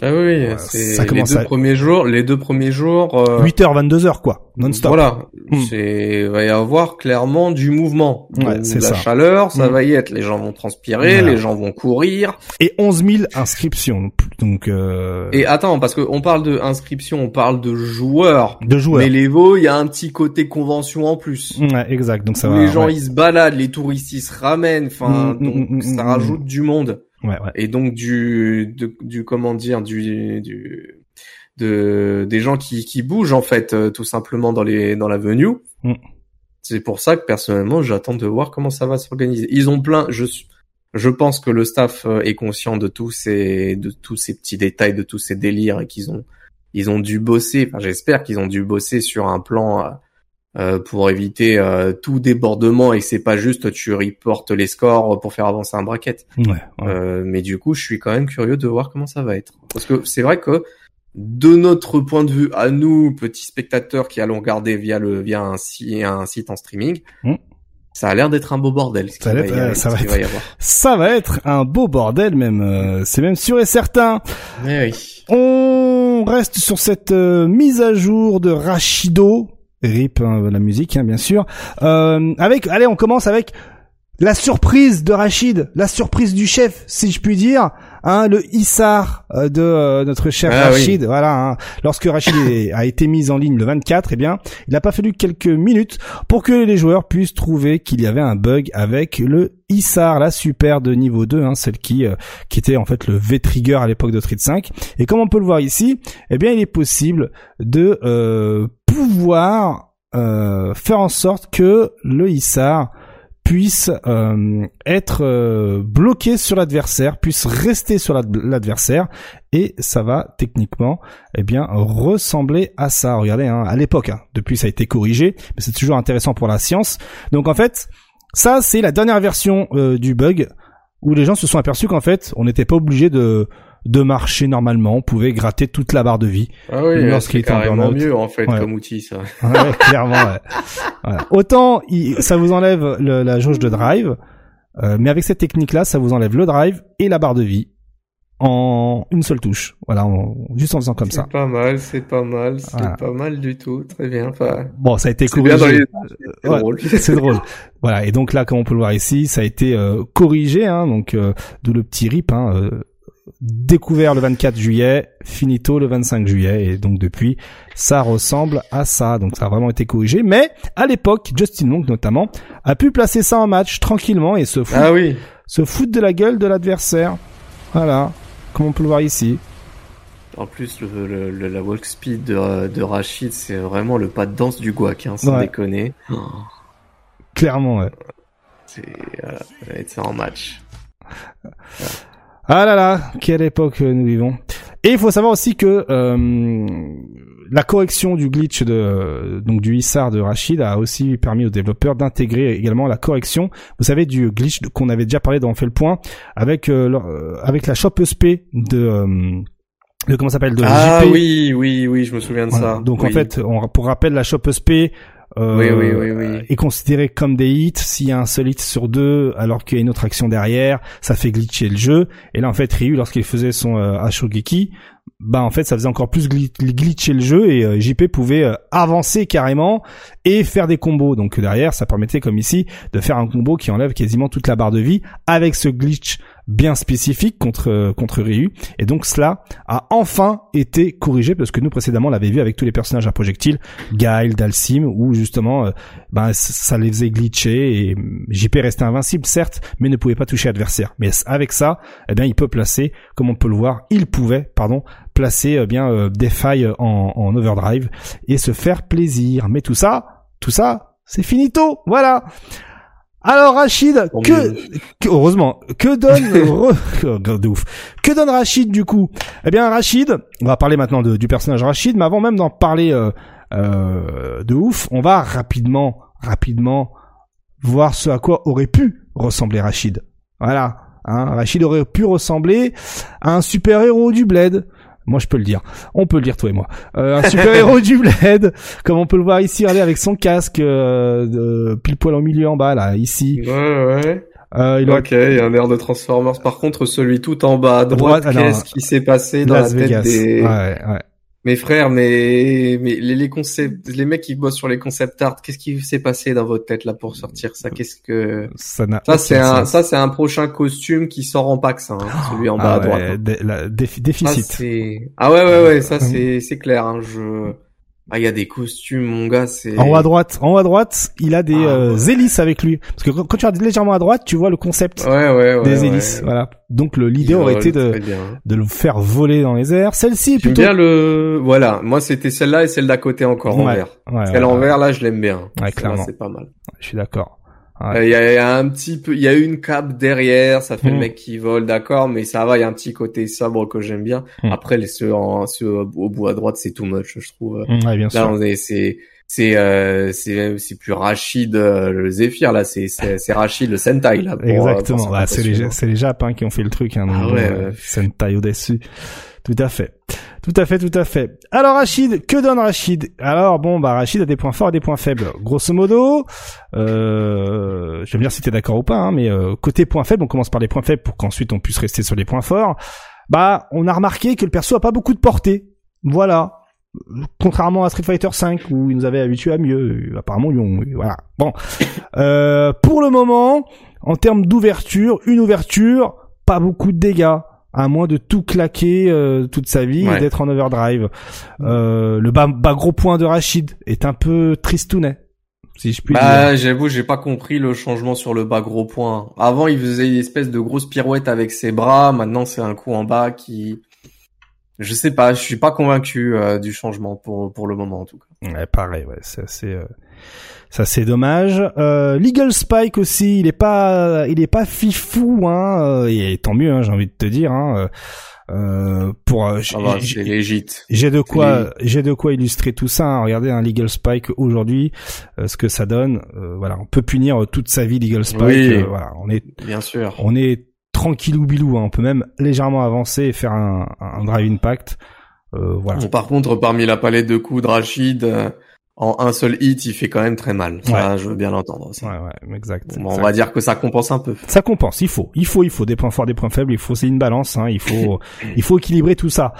ah oui, c'est les deux premiers jours, les deux premiers jours, 8h 22h quoi, non-stop. Voilà, hmm. c'est va y avoir clairement du mouvement, ouais, c'est la chaleur, ça hmm. va y être, les gens vont transpirer, les gens vont courir. Et 11 000 inscriptions, donc euh... et attends parce que on parle de inscriptions, on parle de joueurs, de joueurs, mais l'Evo il y a un petit côté convention en plus, ouais, exact, donc ça va, les gens ils se baladent, les touristes ils se ramènent, enfin hmm, donc ça rajoute du monde. Ouais, ouais. Et donc du, du comment dire, du, du de des gens qui, qui bougent en fait euh, tout simplement dans les dans l'avenue. Mm. C'est pour ça que personnellement j'attends de voir comment ça va s'organiser. Ils ont plein, je je pense que le staff euh, est conscient de tous ces de tous ces petits détails, de tous ces délires et qu'ils ont ils ont dû bosser. Enfin j'espère qu'ils ont dû bosser sur un plan euh, euh, pour éviter euh, tout débordement et c'est pas juste tu reportes les scores pour faire avancer un bracket. Ouais, Euh, mais du coup, je suis quand même curieux de voir comment ça va être. Parce que c'est vrai que de notre point de vue, à nous, petits spectateurs qui allons regarder via le via un, un site en streaming, mm. ça a l'air d'être un beau bordel. Ça, va, être, ça, va être, ça va être un beau bordel même. Euh, c'est même sûr et certain. Mais oui. On reste sur cette mise à jour de Rachido rip hein, la musique hein, bien sûr. Euh, avec, allez, on commence avec la surprise de Rachid, la surprise du chef, si je puis dire, hein, le Issar euh, de euh, notre cher ah Rachid. Voilà, hein. lorsque Rachid a été mis en ligne le 24, eh bien, il n'a pas fallu quelques minutes pour que les joueurs puissent trouver qu'il y avait un bug avec le Issar, la super de niveau 2, hein, celle qui euh, qui était en fait le V-Trigger à l'époque de Street 5. Et comme on peut le voir ici, eh bien, il est possible de pouvoir faire en sorte que le Issar puisse euh, être euh, bloqué sur l'adversaire, puisse rester sur l'adversaire, et ça va techniquement, eh bien, ressembler à ça. Regardez, hein, à l'époque, hein, depuis ça a été corrigé, mais c'est toujours intéressant pour la science. Donc en fait, ça c'est la dernière version euh, du bug où les gens se sont aperçus qu'en fait, on n'était pas obligé de de marcher normalement, on pouvait gratter toute la barre de vie. Ah oui, c'est carrément mieux en fait comme outil ça. ouais, clairement. Autant ça vous enlève la jauge de drive, euh, mais avec cette technique-là, ça vous enlève le drive et la barre de vie en une seule touche. Voilà, juste en faisant comme ça. C'est pas mal, c'est pas mal, c'est pas mal du tout. Très bien. Enfin, bon, ça a été corrigé. C'est drôle. c'est drôle. Voilà, et donc là, comme on peut le voir ici, ça a été euh, corrigé, hein, donc euh, d'où le petit rip. Hein, découvert le 24 juillet, finito le 25 juillet, et donc depuis, ça ressemble à ça. Donc ça a vraiment été corrigé. Mais à l'époque, Justin Long notamment a pu placer ça en match tranquillement et se foutre, ah oui. se foutre de la gueule de l'adversaire. Voilà, comme on peut le voir ici. En plus, le, la walk speed de, de Rachid, c'est vraiment le pas de danse du guac, hein, sans déconner. Clairement, ouais. C'est, ça en match. Ah là là, quelle époque euh, nous vivons. Et il faut savoir aussi que euh, la correction du glitch de euh, donc du Issar de Rachid a aussi permis aux développeurs d'intégrer également la correction. Vous savez du glitch qu'on avait déjà parlé dans On fait le point avec avec la shop ESP de de comment ça s'appelle de Ah JP. oui, oui, oui, je me souviens de Voilà. ça. Donc Oui. en fait, on, pour rappel, la shop SP euh, Oui, oui, oui, oui. est considérée comme des hits. S'il y a un seul hit sur deux, alors qu'il y a une autre action derrière, ça fait glitcher le jeu. Et là, en fait, Ryu, lorsqu'il faisait son euh, Ashogeki, bah en fait, ça faisait encore plus gli- glitcher le jeu et euh, JP pouvait euh, avancer carrément et faire des combos. Donc derrière, ça permettait, comme ici, de faire un combo qui enlève quasiment toute la barre de vie avec ce glitch bien spécifique contre euh, contre Ryu. Et donc cela a enfin été corrigé parce que nous précédemment l'avait vu avec tous les personnages à projectiles, Guile, Dalsim, où justement euh, c- ça les faisait glitcher et hum, JP restait invincible certes, mais ne pouvait pas toucher l'adversaire. Mais avec ça, eh bien il peut placer, comme on peut le voir, il pouvait, pardon, placer eh bien euh, des failles en, en overdrive et se faire plaisir. Mais tout ça, tout ça, c'est finito, voilà. Alors Rachid, que, que- heureusement, que donne re- de ouf. Que donne Rachid du coup? Eh bien Rachid, on va parler maintenant de- du personnage Rachid, mais avant même d'en parler euh, euh, de ouf, on va rapidement, rapidement voir ce à quoi aurait pu ressembler Rachid. Voilà, hein, Rachid aurait pu ressembler à un super héros du bled. Moi, je peux le dire. On peut le dire, toi et moi. Euh, un super héros du bled, comme on peut le voir ici, regardez, avec son casque euh, de pile poil au milieu en bas, là, ici. Ouais, ouais. Euh, il aurait Ok, il y a un air de Transformers. Par contre, celui tout en bas à Droite, qu'est-ce qui s'est passé dans Las la tête Vegas. des... Ouais, ouais. Mes frères, mais, mais les, les concepts, les mecs qui bossent sur les concept art, qu'est-ce qui s'est passé dans votre tête là pour sortir ça? Qu'est-ce que Ça n'a ça c'est un ça c'est un prochain costume qui sort en pack ça, hein, celui en bas Ah à droite. ouais, hein. la- Ça, déficit. c'est ah ouais ouais ouais ça Hum. c'est c'est clair. Hein, je ah il y a des costumes mon gars c'est En haut à droite, en haut à droite, il a des Ah, euh, ouais. hélices avec lui. Parce que quand, quand tu regardes légèrement à droite, tu vois le concept ouais ouais ouais des hélices. Voilà. Donc l'idée aurait été de, de le faire voler dans les airs. Celle-ci plutôt. bien le voilà moi c'était celle-là et celle d'à côté encore en vert. ouais, Celle en vert là je l'aime bien. Ouais, clairement. c'est pas mal. Je suis d'accord. Il Ouais. y, a, y a un petit peu, il y a une cape derrière, ça fait Mm. le mec qui vole, d'accord, mais ça va, il y a un petit côté sobre que j'aime bien. Mm. Après, les ceux, en, ceux au bout à droite, c'est too much, je trouve. Ouais, bien Là, sûr. on est, c'est, c'est, euh, c'est, c'est plus Rachid euh, le Zephyr là, c'est, c'est, c'est Rachid le Sentai là. pour, euh, Exactement. Bah, c'est les, c'est les Japs hein, qui ont fait le truc. Hein, Ah donc, ouais, euh, ouais. Sentai au-dessus. Tout à fait. Tout à fait, tout à fait. Alors Rachid, que donne Rachid? Alors bon, bah Rachid a des points forts et des points faibles. Grosso modo, euh, je vais me dire si t'es d'accord ou pas, hein, mais euh, côté points faibles, on commence par les points faibles pour qu'ensuite on puisse rester sur les points forts. Bah, on a remarqué que le perso a pas beaucoup de portée. Voilà. Contrairement à Street Fighter 5 où ils nous avaient habitués à mieux. Euh, Apparemment, ils ont, voilà. Bon. Euh, pour le moment, en termes d'ouverture, une ouverture, pas beaucoup de dégâts, à moins de tout claquer euh, toute sa vie et d'être en overdrive. Euh, le bas, bas gros point de Rachid est un peu tristounet, si je puis dire. Bah, j'avoue, j'ai pas compris le changement sur le bas gros point. Avant, il faisait une espèce de grosse pirouette avec ses bras. Maintenant, c'est un coup en bas qui, je sais pas, je suis pas convaincu euh, du changement pour pour le moment en tout cas. Ouais, pareil, ouais, c'est assez, euh, ça c'est dommage. Euh, Legal Spike aussi, il est pas, il est pas fifou, hein, euh, et tant mieux, hein, j'ai envie de te dire, hein. euh, euh, pour, euh, c'est légit. J'ai de quoi, j'ai de quoi illustrer tout ça. hein. Regardez un Legal Spike aujourd'hui, euh, ce que ça donne. Euh, voilà, on peut punir toute sa vie Legal Spike. Oui. euh, voilà, on est, Bien sûr. on est tranquillou bilou. Hein. On peut même légèrement avancer et faire un, un drive impact. Euh, voilà. Bon, par contre, parmi la palette de coups de Rachid, en un seul hit, il fait quand même très mal. Ça, je veux bien l'entendre. Ouais, ouais, exact. Bon, on va dire que ça compense un peu. Ça compense. Il faut, il faut, il faut des points forts, des points faibles. Il faut, c'est une balance. Hein. Il faut, il faut équilibrer tout ça.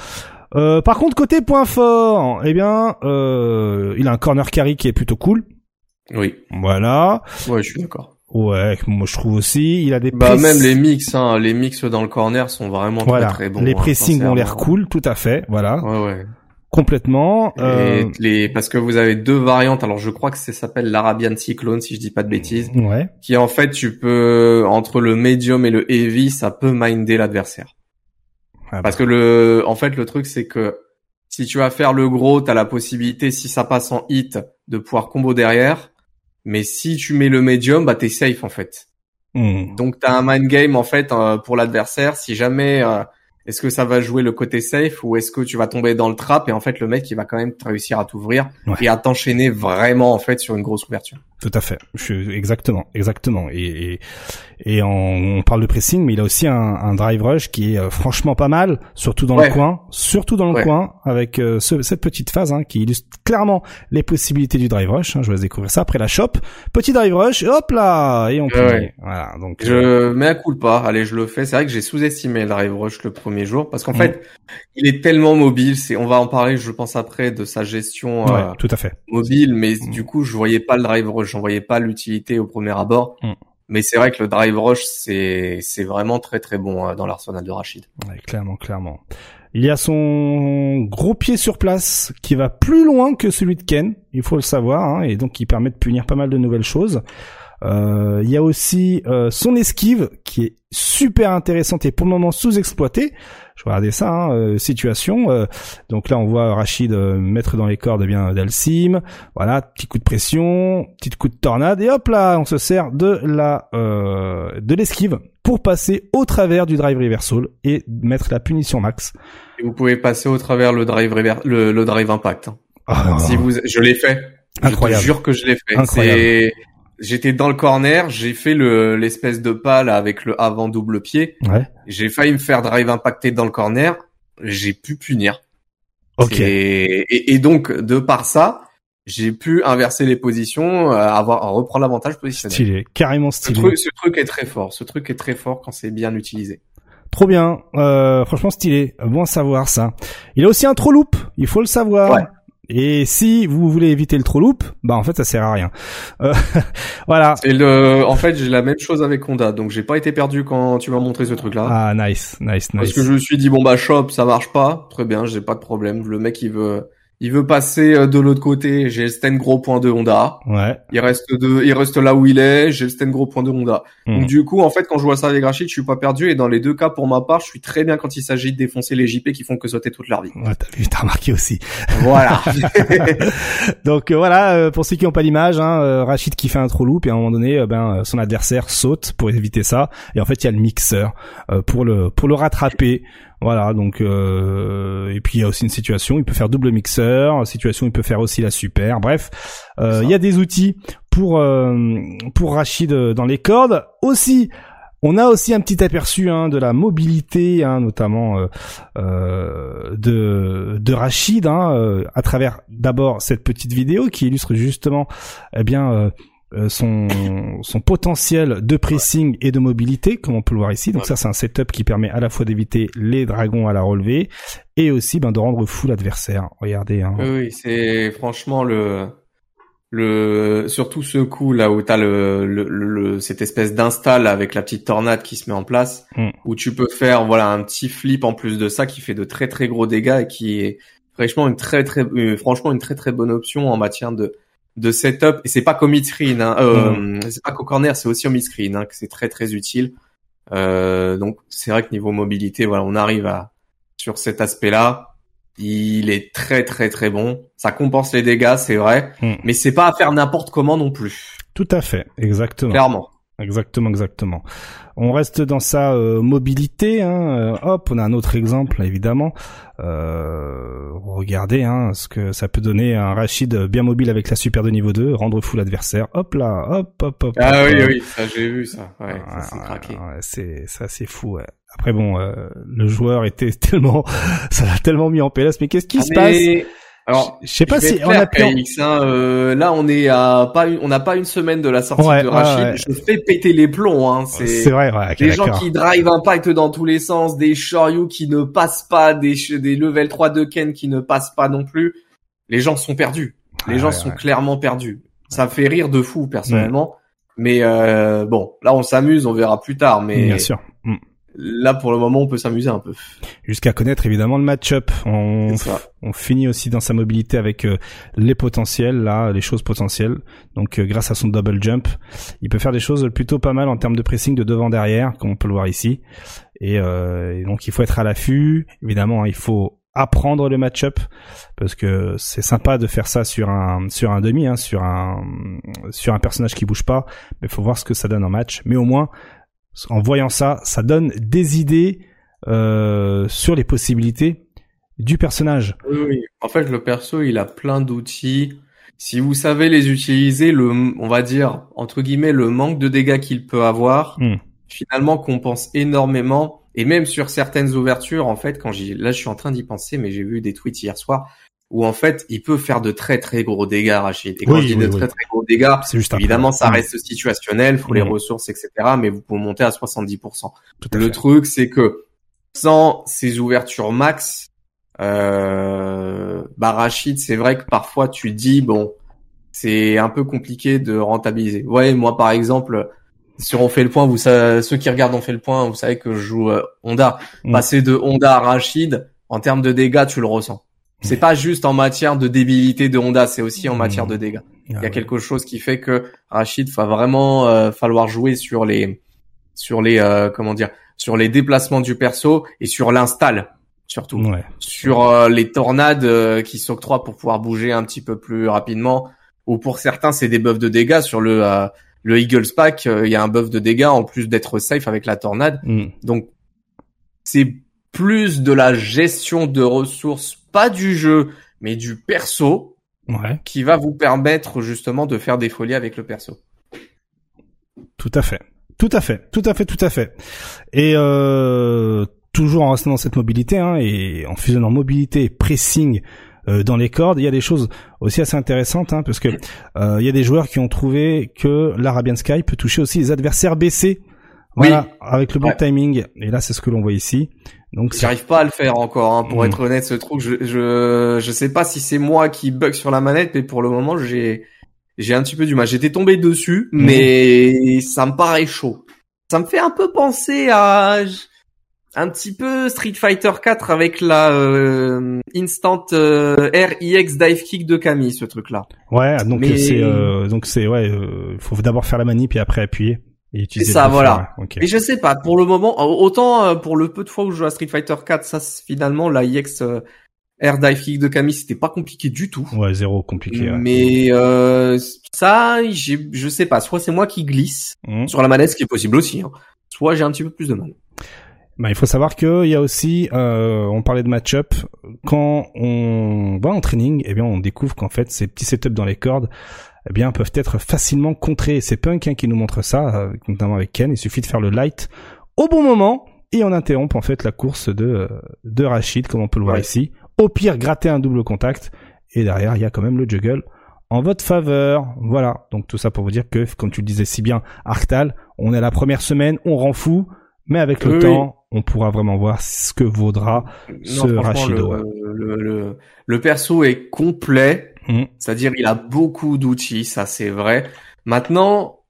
Euh, par contre, côté points forts, eh bien, euh, il a un corner carry qui est plutôt cool. Oui. Voilà. Ouais, je suis d'accord. Ouais, moi je trouve aussi. Il a des Bah, press- même les mix, hein, les mix dans le corner sont vraiment voilà, très très bons. les hein, pressings ont l'air cool, tout à fait. Voilà, Ouais, ouais. Complètement. Euh, Et les, parce que vous avez deux variantes. Alors, je crois que ça s'appelle l'Arabian Cyclone, si je dis pas de bêtises. ouais. Qui, en fait, tu peux, entre le medium et le heavy, ça peut minder l'adversaire. Ah bah. Parce que le, en fait, le truc, c'est que si tu vas faire le gros, t'as la possibilité, si ça passe en hit, de pouvoir combo derrière. Mais si tu mets le medium, bah, t'es safe, en fait. Hmm. Donc, t'as un mind game, en fait, euh, pour l'adversaire. Si jamais, euh, est-ce que ça va jouer le côté safe ou est-ce que tu vas tomber dans le trap et en fait, le mec, il va quand même réussir à t'ouvrir Ouais. et à t'enchaîner vraiment, en fait, sur une grosse ouverture. Tout à fait. Je suis exactement, exactement. Et et, et on, on parle de pressing, mais il a aussi un, un drive rush qui est euh, franchement pas mal, surtout dans Ouais. le coin, surtout dans le Ouais. coin, avec euh, ce- cette petite phase hein, qui illustre clairement les possibilités du drive rush. Hein, je vous laisse découvrir ça après la shop. Petit drive rush, hop là, et on peut. Ouais. Voilà. Donc. euh, Je mets à coup le pas. Allez, je le fais. C'est vrai que j'ai sous-estimé le drive rush le premier jour parce qu'en Mm. fait, il est tellement mobile. C'est, on va en parler, je pense après de sa gestion euh, tout à fait. mobile, mais Mm. du coup, je voyais pas le drive rush, j'en voyais pas l'utilité au premier abord. Mm. Mais c'est vrai que le drive rush, c'est vraiment très très bon euh, dans l'arsenal de Rachid. Clairement, clairement. Il y a son gros pied sur place qui va plus loin que celui de Ken, il faut le savoir, hein, et donc qui permet de punir pas mal de nouvelles choses. Euh, il y a aussi euh, son esquive qui est super intéressante et pour le moment sous-exploitée. Je vais regarder ça, hein, euh, situation. euh, donc là, on voit Rachid euh, mettre dans les cordes eh bien d'Alcim. Voilà, petit coup de pression, petit coup de tornade et hop là, on se sert de la euh, de l'esquive pour passer au travers du drive reversal et mettre la punition max. Et vous pouvez passer au travers le drive rever- le, le drive impact. hein. Ah, Si vous, je l'ai fait. Incroyable. Je te jure que je l'ai fait. J'étais dans le corner, j'ai fait le l'espèce de pal avec le avant double pied. Ouais. J'ai failli me faire drive impacté dans le corner. J'ai pu punir. Ok. Et, donc, de par ça, j'ai pu inverser les positions, euh, avoir reprendre l'avantage positionnel. Stylé, carrément Ce stylé. truc, ce truc est très fort. Ce truc est très fort quand c'est bien utilisé. Trop bien, euh, franchement stylé. Bon à savoir ça. Il a aussi un trop loop, il faut le savoir. Ouais. Et si vous voulez éviter le trop loop, bah en fait ça sert à rien. Euh, voilà. Et le, en fait, j'ai la même chose avec Honda, donc j'ai pas été perdu quand tu m'as montré ce truc-là. Ah nice, nice, Parce nice. que je me suis dit bon bah shop ça marche pas très bien j'ai pas de problème le mec il veut il veut passer euh, de l'autre côté j'ai le stand gros point de Honda Ouais. il reste de il reste là où il est j'ai le stand gros point de Honda Hmm. donc du coup en fait quand je vois ça avec Rachid je suis pas perdu et dans les deux cas pour ma part je suis très bien quand il s'agit de défoncer les JP qui font que sauter toute leur vie Ouais, t'as vu, t'as remarqué aussi. voilà Donc euh, voilà, euh, pour ceux qui n'ont pas l'image, hein, euh, Rachid qui fait un trop loop et à un moment donné, ben son adversaire saute pour éviter ça. Et en fait, il y a le mixeur euh, pour le pour le rattraper. Voilà, donc euh, et puis il y a aussi une situation, il peut faire double mixeur, situation il peut faire aussi la super. Bref, euh, il y a des outils pour euh, pour Rachid euh, dans les cordes. Aussi, on a aussi un petit aperçu hein, de la mobilité, hein, notamment euh, euh, de de Rachid, hein, euh, à travers d'abord cette petite vidéo qui illustre justement, eh bien. Euh, son son potentiel de pressing et de mobilité comme on peut le voir ici donc ça c'est un setup qui permet à la fois d'éviter les dragons à la relevée et aussi ben de rendre fou l'adversaire regardez hein. oui, c'est franchement le le surtout ce coup là où t'as le, le, le, le- cette espèce d'install avec la petite tornade qui se met en place Mm. où tu peux faire voilà un petit flip en plus de ça qui fait de très très gros dégâts et qui est franchement une très très euh, franchement une très très bonne option en matière de de setup et c'est pas qu'au mid screen hein, euh, c'est pas qu'au corner c'est aussi au mid screen hein, que c'est très très utile. Euh, donc c'est vrai que niveau mobilité voilà on arrive à sur cet aspect là il est très très très bon. Ça compense les dégâts c'est vrai Mm. mais c'est pas à faire n'importe comment non plus. Tout à fait exactement. Clairement. Exactement, exactement. On reste dans sa euh, mobilité. Hein. euh, hop, on a un autre exemple, évidemment. Euh, regardez hein, ce que ça peut donner un Rachid bien mobile avec la super de niveau 2, rendre fou l'adversaire. Hop là, hop, hop, hop. ah hop, oui hop. oui ça j'ai vu ça ouais, ça c'est Ouais, c'est ça, c'est fou. ouais. Après bon, euh, le joueur était tellement, ça l'a tellement mis en PLS. Mais qu'est-ce qui Ah, se passe? Alors Je sais pas si on a hein, euh, là on est à pas une, on n'a pas une semaine de la sortie Ouais, de Rachid ouais. je fais péter les plombs hein c'est vrai, ouais, ok, des gens qui drive impact dans tous les sens, des Shoryu qui ne passent pas, des, des level 3 de Ken qui ne passent pas non plus. Les gens sont perdus. Les gens sont clairement perdus. Ça me fait rire de fou personnellement. Mais euh, bon, là on s'amuse, on verra plus tard. Mais Bien sûr. Là pour le moment on peut s'amuser un peu. Jusqu'à connaître évidemment le match-up. On, on finit aussi dans sa mobilité avec euh, les potentiels, là, les choses potentielles. Donc euh, grâce à son double jump, il peut faire des choses plutôt pas mal en termes de pressing de devant derrière, comme on peut le voir ici. Et, euh, et donc il faut être à l'affût. Évidemment, hein, il faut apprendre le match-up parce que c'est sympa de faire ça sur un sur un demi, hein, sur un sur un personnage qui bouge pas. Mais il faut voir ce que ça donne en match. Mais au moins, en voyant ça, ça donne des idées euh, sur les possibilités du personnage. Oui, oui. En fait, le perso, il a plein d'outils. si vous savez les utiliser, le, on va dire entre guillemets le manque de dégâts qu'il peut avoir, Hmm. finalement compense énormément. Et même sur certaines ouvertures, en fait, quand j'y, là, je suis en train d'y penser, mais j'ai vu des tweets hier soir où en fait, il peut faire de très très gros dégâts, Rachid. Et quand Oui, je dis oui, de oui. très très gros dégâts, juste évidemment, ça reste situationnel, faut les Mm. ressources, etc. Mais vous pouvez monter à 70%. Tout à Le fait. truc, c'est que sans ces ouvertures max, euh, bah Rachid, c'est vrai que parfois tu dis bon, c'est un peu compliqué de rentabiliser. Ouais, moi par exemple, sur on fait le point, vous savez, ceux qui regardent on fait le point, vous savez que je joue euh, Honda. Mm. Passer de Honda à Rachid, en termes de dégâts, tu le ressens. C'est pas juste en matière de débilité de Honda, c'est aussi en matière de dégâts. Ah Il y a ouais. quelque chose qui fait que Rachid va vraiment euh, falloir jouer sur les sur les euh, comment dire sur les déplacements du perso et sur l'install surtout Ouais. sur euh, les tornades euh, qui s'octroient pour pouvoir bouger un petit peu plus rapidement ou pour certains c'est des buffs de dégâts sur le euh, le Eagles Pack euh, il y a un buff de dégâts en plus d'être safe avec la tornade Mm. donc c'est plus de la gestion de ressources pas du jeu mais du perso Ouais. qui va vous permettre justement de faire des folies avec le perso. Tout à fait. Tout à fait. Tout à fait. Tout à fait. Et euh, toujours en restant dans cette mobilité hein, et en fusionnant mobilité et pressing euh, dans les cordes, il y a des choses aussi assez intéressantes hein, parce que euh, il y a des joueurs qui ont trouvé que l'Arabian Sky peut toucher aussi les adversaires baissés. Oui. Avec le bon Ouais. timing. Et là, c'est ce que l'on voit ici. Donc, J'arrive pas à le faire encore, hein, pour Mm. être honnête, ce truc. Je, je je sais pas si c'est moi qui bug sur la manette, mais pour le moment j'ai j'ai un petit peu du mal. J'étais tombé dessus, Mm. mais ça me paraît chaud. Ça me fait un peu penser à un petit peu Street Fighter 4 avec la euh, instant euh, RIX dive kick de Camille, ce truc-là. ouais, donc Mais- c'est euh, donc c'est ouais, euh, faut d'abord faire la manip et après appuyer et utiliser. ça, voilà. Et je sais pas, pour le moment, autant euh, pour le peu de fois où je joue à Street Fighter 4, ça c'est- finalement la IX euh, Air Dive Kick de Camille, c'était pas compliqué du tout. Ouais, zéro compliqué. ouais. Mais euh, ça, je sais pas, soit c'est moi qui glisse Mm. sur la manette, ce qui est possible aussi, hein, soit j'ai un petit peu plus de mal. Bah, il faut savoir qu'il y a aussi, euh, on parlait de match-up, quand on va en training, eh bien, on découvre qu'en fait, ces petits setups dans les cordes, eh bien, peuvent être facilement contrés. C'est Punk hein, qui nous montre ça, euh, notamment avec Ken. Il suffit de faire le light au bon moment et on interrompt en fait la course de euh, de Rachid, comme on peut le voir Ouais. ici. Au pire, gratter un double contact et derrière, il y a quand même le juggle en votre faveur. Voilà. Donc tout ça pour vous dire que, comme tu le disais si bien, Arctal, on est à la première semaine, on rend fou, mais avec le Oui, temps, on pourra vraiment voir ce que vaudra ce Non, le, le, le, le perso est complet, Mm. c'est-à-dire il a beaucoup d'outils, ça c'est vrai. Maintenant,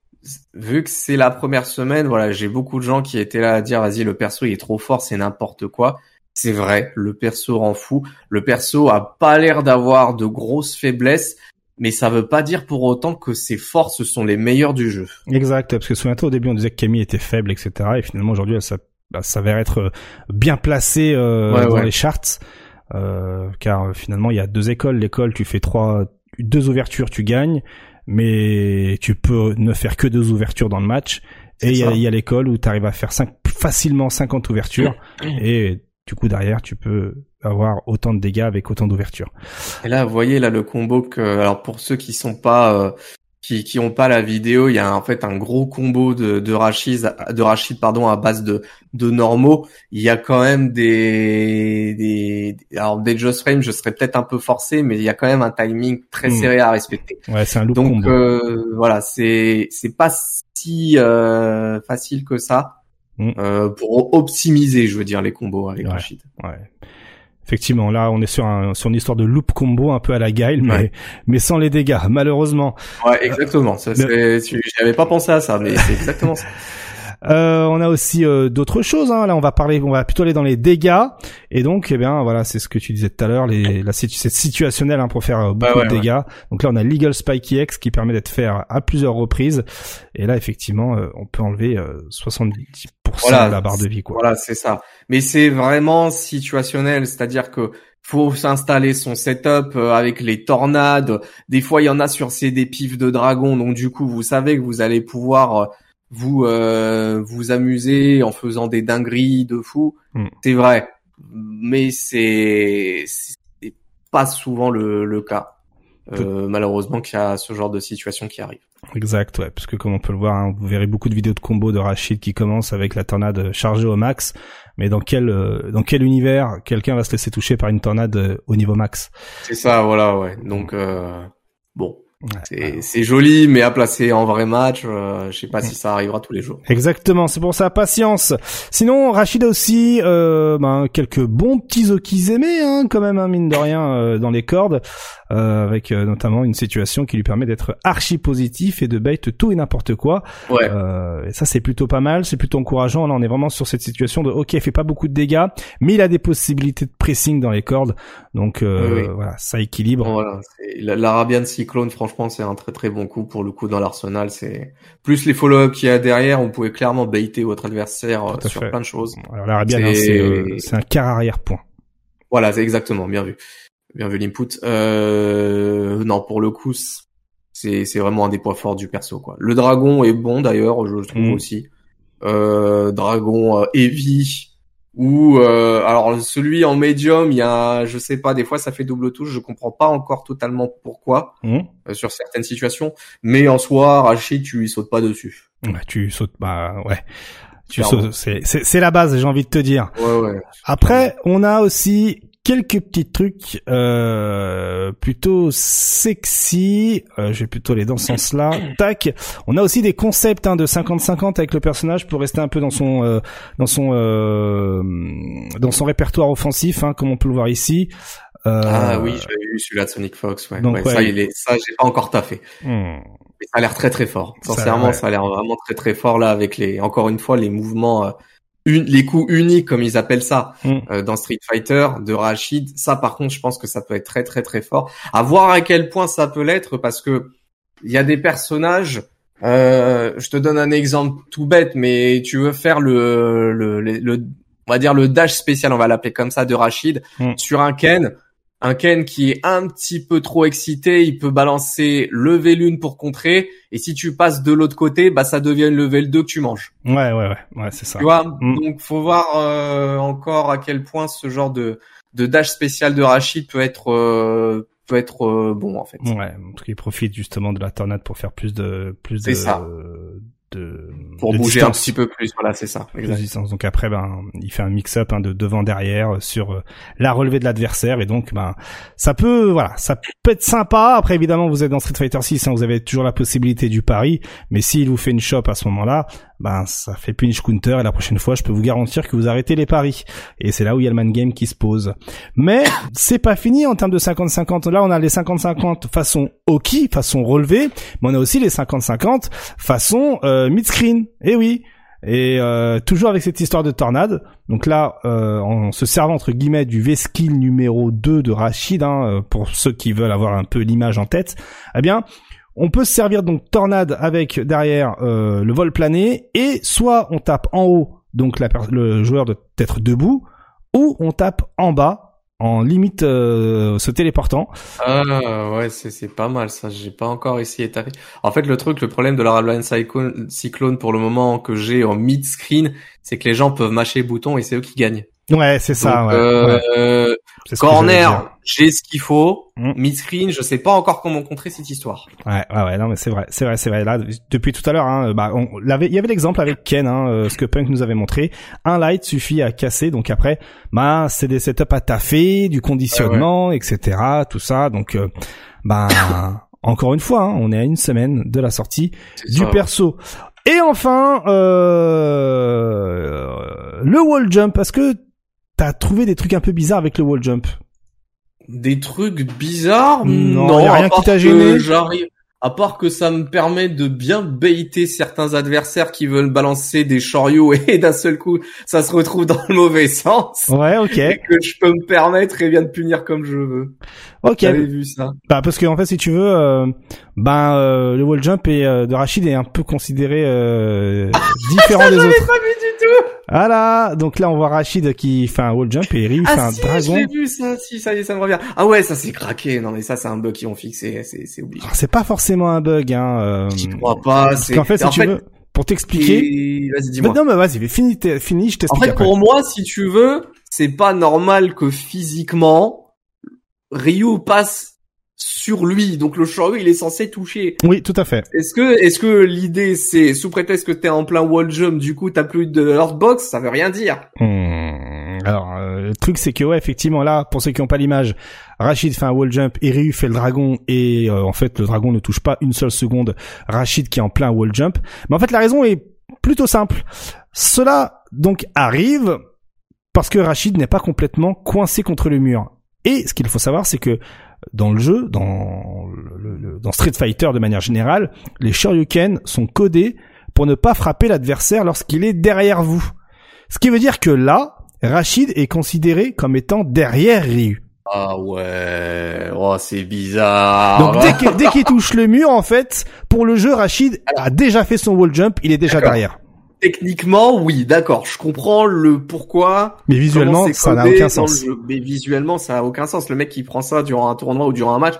vu que c'est la première semaine, voilà, j'ai beaucoup de gens qui étaient là à dire vas-y le perso il est trop fort, c'est n'importe quoi. C'est vrai, le perso rend fou. Le perso a pas l'air d'avoir de grosses faiblesses, mais ça veut pas dire pour autant que ses forces sont les meilleures du jeu. Exact, parce que souviens-toi au début on disait que Camille était faible, etc. Et finalement aujourd'hui elle s'a- s'avère être bien placée euh, Ouais, dans ouais. les charts, car euh, finalement il y a deux écoles. L'école tu fais trois, deux ouvertures tu gagnes, mais tu peux ne faire que deux ouvertures dans le match. Et il y a, ça. il y a l'école où tu arrives à faire cinq, facilement 50 ouvertures, et du coup derrière tu peux avoir autant de dégâts avec autant d'ouvertures. Et là, vous voyez là le combo que, alors pour ceux qui sont pas, euh, qui qui ont pas la vidéo, il y a en fait un gros combo de de Rachid, de Rachid pardon à base de de normaux. Il y a quand même des des, alors des just frame, je serais peut-être un peu forcé, mais il y a quand même un timing très Mm. serré à respecter. Ouais, c'est un loop Donc combo. euh, voilà, c'est c'est pas si euh, facile que ça. Mm. euh, pour optimiser, je veux dire, les combos avec Ouais. Rachid. Ouais. Effectivement, là, on est sur, un, sur une histoire de loop combo un peu à la Guile, mais, Ouais. mais sans les dégâts, malheureusement. Ouais, exactement. Tu- J'avais pas pensé à ça, mais c'est exactement ça. Euh, on a aussi euh, d'autres choses. Hein. Là, on va parler, on va plutôt aller dans les dégâts. Et donc, eh bien, voilà, c'est ce que tu disais tout à l'heure. Les, la situ- c'est situationnel hein, pour faire euh, beaucoup ouais, de dégâts. Donc là, on a Legal Spike EX qui permet d'être fait à, plusieurs reprises. Et là, effectivement, euh, on peut enlever euh, 70% Voilà, de la barre de vie, quoi. Voilà, c'est ça. Mais c'est vraiment situationnel, c'est-à-dire que faut s'installer son setup euh, avec les tornades. Des fois, il y en a sur ces des pifs de dragon, donc du coup, vous savez que vous allez pouvoir euh, vous euh, vous amuser en faisant des dingueries de fou. Mm. C'est vrai, mais c'est c'est pas souvent le, le cas. euh, malheureusement qu'il y a ce genre de situation qui arrive. Exact, ouais, parce que comme on peut le voir, hein, vous verrez beaucoup de vidéos de combos de Rachid qui commencent avec la tornade chargée au max, mais dans quel euh, dans quel univers quelqu'un va se laisser toucher par une tornade euh, au niveau max? C'est ça, voilà, ouais. Donc bon, c'est joli, mais à placer en vrai match, euh, je sais pas si ça arrivera tous les jours. Exactement, c'est pour ça, patience. Sinon, Rachid a aussi euh, ben, quelques bons petits aimés, hein, quand même, hein, mine de rien, euh, dans les cordes, euh, avec euh, notamment une situation qui lui permet d'être archi positif et de bait tout et n'importe quoi. Ouais. et ça, c'est plutôt pas mal, c'est plutôt encourageant. Là, on est vraiment sur cette situation de, ok, il fait pas beaucoup de dégâts, mais il a des possibilités de pressing dans les cordes, donc voilà, ça équilibre. Voilà, l'Arabian Cyclone, franchement c'est un très très bon coup pour le coup dans l'arsenal. C'est plus les follow-up qu'il y a derrière, on pouvait clairement baiter votre adversaire euh, sur plein de choses. Alors l'Arabian, hein, euh, c'est un quart arrière point. Voilà, c'est exactement bien vu, bien vu l'input. Euh, non, pour le coup, c'est c'est vraiment un des points forts du perso quoi. Le dragon est bon d'ailleurs, je trouve mm. aussi. Euh, dragon heavy ou euh, alors celui en médium, il y a, je sais pas, des fois ça fait double touche, je comprends pas encore totalement pourquoi mmh. euh, sur certaines situations, mais en soi, Rachid, tu y sautes pas dessus. Ouais, tu sautes, bah ouais. Tu sautes, c'est c'est la base, j'ai envie de te dire. Ouais, ouais. Après, on a aussi quelques petits trucs euh, plutôt sexy. Euh, je vais plutôt aller dans ce sens-là. Tac. On a aussi des concepts hein, de 50-50 avec le personnage pour rester un peu dans son euh, dans son euh, dans son répertoire offensif, hein, comme on peut le voir ici. Euh, ah oui, j'avais vu celui-là de Sonic Fox. Ouais. Donc, Ça, il est, ça, j'ai pas encore taffé. Hmm. Mais ça a l'air très très fort. Sincèrement, ça, a l'air vraiment très très fort là avec les, encore une fois, les mouvements les coups uniques comme ils appellent ça mm. euh, dans Street Fighter de Rachid. Ça par contre, je pense que ça peut être très très très fort. À voir à quel point ça peut l'être parce que il y a des personnages. Euh, je te donne un exemple tout bête, mais tu veux faire le, le, le, on va dire le dash spécial, on va l'appeler comme ça, de Rachid mm. sur un Ken un Ken qui est un petit peu trop excité, il peut balancer level 1 pour contrer, et si tu passes de l'autre côté, bah ça devient le level 2 que tu manges. Ouais, ouais, ouais, ouais, c'est ça. Tu vois, mm. donc faut voir euh, encore à quel point ce genre de de dash spécial de Rachid peut être euh, peut être euh, bon en fait. Ouais, parce qu'il profite justement de la tornade pour faire plus de plus de ça pour bouger un petit peu plus. Voilà, c'est ça. Donc après, ben, il fait un mix-up hein, de devant derrière sur euh, la relevée de l'adversaire. Et donc, ben, ça peut, voilà, ça peut être sympa. Après, évidemment, vous êtes dans Street Fighter 6, hein, vous avez toujours la possibilité du pari, mais s'il vous fait une shop à ce moment-là, ben ça fait punish counter. Et la prochaine fois je peux vous garantir que vous arrêtez les paris. Et c'est là où il y a le man game qui se pose. Mais c'est pas fini en termes de 50-50 là on a les 50-50 façon hockey façon relevé. Mais on a aussi les 50-50 façon euh, mid et eh oui et euh, toujours avec cette histoire de tornade. Donc là, euh, en se servant entre guillemets du V-Skill numéro 2 de Rachid, hein, euh, pour ceux qui veulent avoir un peu l'image en tête, eh bien, on peut se servir donc tornade avec derrière euh, le vol plané et soit on tape en haut, donc le joueur doit être debout, ou on tape en bas en limite euh, se téléportant. Ah ouais, c'est pas mal ça. J'ai pas encore essayé taper. En fait, le truc, le problème de la Railway Cyclone pour le moment que j'ai en mid screen, c'est que les gens peuvent mâcher le bouton et c'est eux qui gagnent. Ouais, c'est ça. ouais, euh, corner, j'ai ce qu'il faut. Mm. Mid-screen, je sais pas encore comment contrer cette histoire. Ouais, ouais, ouais, non, mais c'est vrai, c'est vrai, c'est vrai. Là, depuis tout à l'heure, hein, bah, on l'avait, il y avait l'exemple avec Ken, hein, euh, ce que Punk nous avait montré. Un light suffit à casser, donc après, bah, c'est des setups à taffer, du conditionnement, etc., tout ça. Donc, euh, bah, encore une fois, hein, on est à une semaine de la sortie du perso. Et enfin, euh, le wall jump, parce que T'as trouvé des trucs un peu bizarres avec le wall jump Des trucs bizarres? Non, y a rien qui t'a gêné. J'arrive à part que ça me permet de bien baiter certains adversaires qui veulent balancer des chariots et d'un seul coup ça se retrouve dans le mauvais sens. Ouais, ok. Et que je peux me permettre et bien de punir comme je veux. Ok. J'avais vu ça. Bah parce que en fait si tu veux, euh, ben euh, le wall jump et euh, de Rachid est un peu considéré euh, différent des autres. Pas vu du tout. Voilà, donc là on voit Rachid qui fait un wall jump et Ryu ah fait un si, dragon. J'ai vu ça, si ça y est, ça me revient. Ah ouais, ça c'est craqué. Non mais ça c'est un bug qu'ils ont fixé, c'est c'est obligé. C'est pas forcément un bug hein. Euh... J'y crois pas. Parce qu'en fait si tu veux pour t'expliquer. Vas-y dis-moi. Non mais vas-y, finis, finis, je t'explique. En fait pour moi, si tu veux, c'est pas normal que physiquement Ryu passe sur lui. Donc le Shoryu, il est censé toucher. Oui, tout à fait. Est-ce que, est-ce que l'idée, c'est sous prétexte que t'es en plein wall jump, du coup, t'as plus de box Ça veut rien dire. Hmm. Alors, euh, le truc, c'est que ouais, effectivement, là, pour ceux qui n'ont pas l'image, Rachid fait un wall jump et Ryu fait le dragon et euh, en fait, le dragon ne touche pas une seule seconde Rachid qui est en plein wall jump. Mais en fait, la raison est plutôt simple. Cela donc arrive parce que Rachid n'est pas complètement coincé contre le mur. Et ce qu'il faut savoir, c'est que dans le jeu, dans, le, dans Street Fighter de manière générale, les Shoryuken sont codés pour ne pas frapper l'adversaire lorsqu'il est derrière vous. Ce qui veut dire que là, Rachid est considéré comme étant derrière Ryu. Ah ouais, oh c'est bizarre. Donc dès qu'il touche le mur, en fait, pour le jeu, Rachid a déjà fait son wall jump, il est déjà derrière. Techniquement, oui, d'accord, je comprends le pourquoi. Mais visuellement, ça n'a aucun sens. Mais visuellement, ça n'a aucun sens. Le mec qui prend ça durant un tournoi ou durant un match,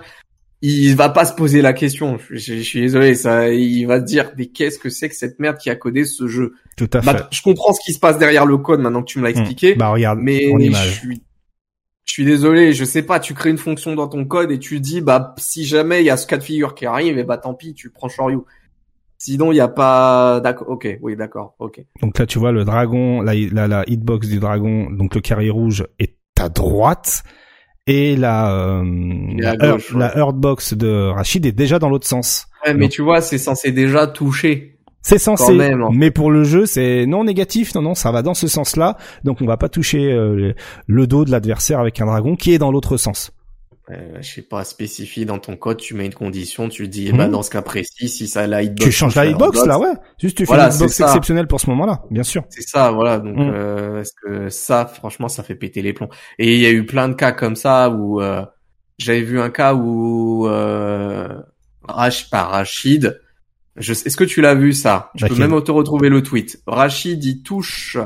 il va pas se poser la question. Je, suis désolé, ça, il va se dire, mais qu'est-ce que c'est que cette merde qui a codé ce jeu? Tout à bah, fait. je comprends ce qui se passe derrière le code maintenant que tu me l'as hmm. expliqué. Bah regarde, mais je suis, je suis désolé, je sais pas. Tu crées une fonction dans ton code et tu dis, bah si jamais il y a ce cas de figure qui arrive, et eh bah tant pis, tu prends Shoryu. Sinon, il n'y a pas. D'accord. Ok. Oui, d'accord. Ok. Donc là, tu vois le dragon, la, la, la hitbox du dragon, donc le carré rouge est à droite et la euh, la, heartbox de Rachid est déjà dans l'autre sens. Ouais, mais tu vois, c'est censé déjà toucher. C'est censé, hein. mais pour le jeu, c'est non négatif. Non, non, ça va dans ce sens-là. Donc, on va pas toucher euh, le dos de l'adversaire avec un dragon qui est dans l'autre sens euh, je sais pas, spécifié dans ton code, tu mets une condition, tu dis, bah, mhm. dans ce cas précis, si ça la hitbox. Tu changes la hitbox, là, ouais. Juste, tu fais une hitbox exceptionnelle pour ce moment-là, bien sûr. C'est ça, voilà. Donc, mhm. euh, est-ce que ça, franchement, ça fait péter les plombs. Et il y a eu plein de cas comme ça où, euh, j'avais vu un cas où, euh, Rach, Rachid, je, est-ce que tu l'as vu ça? Je peux même te retrouver le tweet. Rachid, il touche,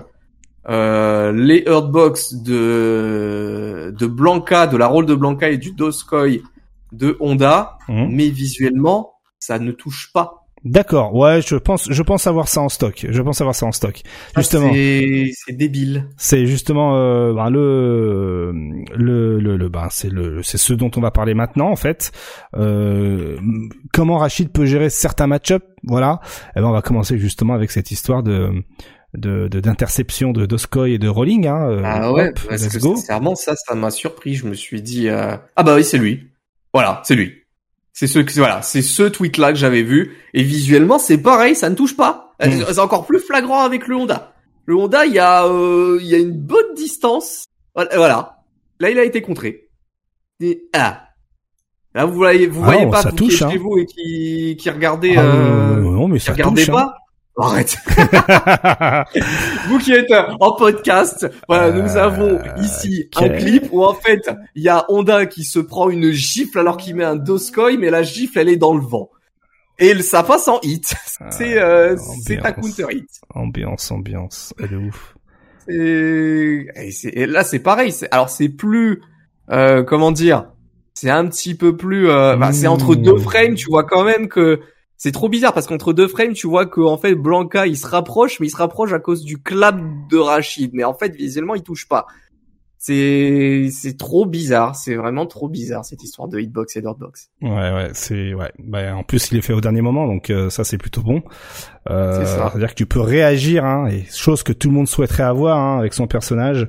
euh, les Hurtbox de de Blanca, de la rôle de Blanca et du Doskoi de Honda, mhm. mais visuellement ça ne touche pas. D'accord, ouais, je pense, je pense avoir ça en stock. Je pense avoir ça en stock. Ah, justement, c'est débile. C'est justement euh, ben, le le le, le ben, c'est le c'est ce dont on va parler maintenant en fait. Euh, comment Rachid peut gérer certains match-ups, voilà. Et eh ben on va commencer justement avec cette histoire de de d'interception de, de et de Rolling. Hein, euh, ah ouais, let's go. sincèrement ça, ça m'a surpris. Je me suis dit euh... ah bah oui c'est lui. Voilà, c'est lui. C'est ce voilà, c'est ce tweet là que j'avais vu et visuellement c'est pareil, ça ne touche pas. Mm. C'est encore plus flagrant avec le Honda. Le Honda, il y a euh, il y a une bonne distance. Voilà. Là, il a été contré. Et, ah. Là, vous voyez, vous ah voyez pas vous touche, qui hein. chez vous et qui qui regardez. Ah, euh, non, mais ça regardez hein. pas. Arrête. Vous qui êtes en podcast, voilà, nous euh, avons ici un clip où en fait, il y a Honda qui se prend une gifle alors qu'il met un Doskoi, mais la gifle elle est dans le vent. Et ça passe en hit. C'est euh, c'est un counter hit. Ambiance, ambiance, elle est ouf. Et, là c'est pareil. Alors c'est plus euh, comment dire, c'est un petit peu plus. Euh, bah, c'est entre deux mmh. frames, tu vois quand même que c'est trop bizarre parce qu'entre deux frames, tu vois que en fait Blanca il se rapproche, mais il se rapproche à cause du clap de Rachid. Mais en fait, visuellement, il touche pas. C'est c'est trop bizarre. C'est vraiment trop bizarre cette histoire de hitbox et d'hortbox. Ouais, ouais, c'est ouais. Bah, en plus, il est fait au dernier moment, donc euh, ça c'est plutôt bon. Euh, C'est-à-dire que tu peux réagir, hein, et chose que tout le monde souhaiterait avoir hein, avec son personnage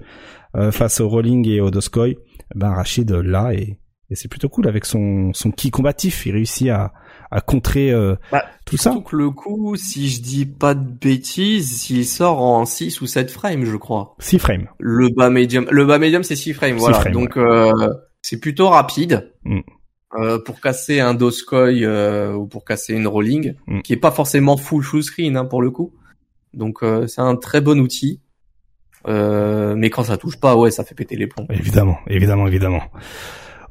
euh, face au rolling et au doskoi. Ben Rachid là et, et c'est plutôt cool avec son son ki combatif. Il réussit à à contrer euh, bah, tout ça. que le coup, si je dis pas de bêtises, il sort en 6 ou 7 frames, je crois. 6 frames. Le bas médium, le bas médium c'est 6 frames, voilà. Donc euh, c'est plutôt rapide. Mm. Euh, pour casser un Doskoi euh, ou pour casser une rolling, mm. qui est pas forcément full full screen hein, pour le coup. Donc euh, c'est un très bon outil. mais quand ça touche pas, ouais, ça fait péter les plombs. Évidemment, évidemment, évidemment.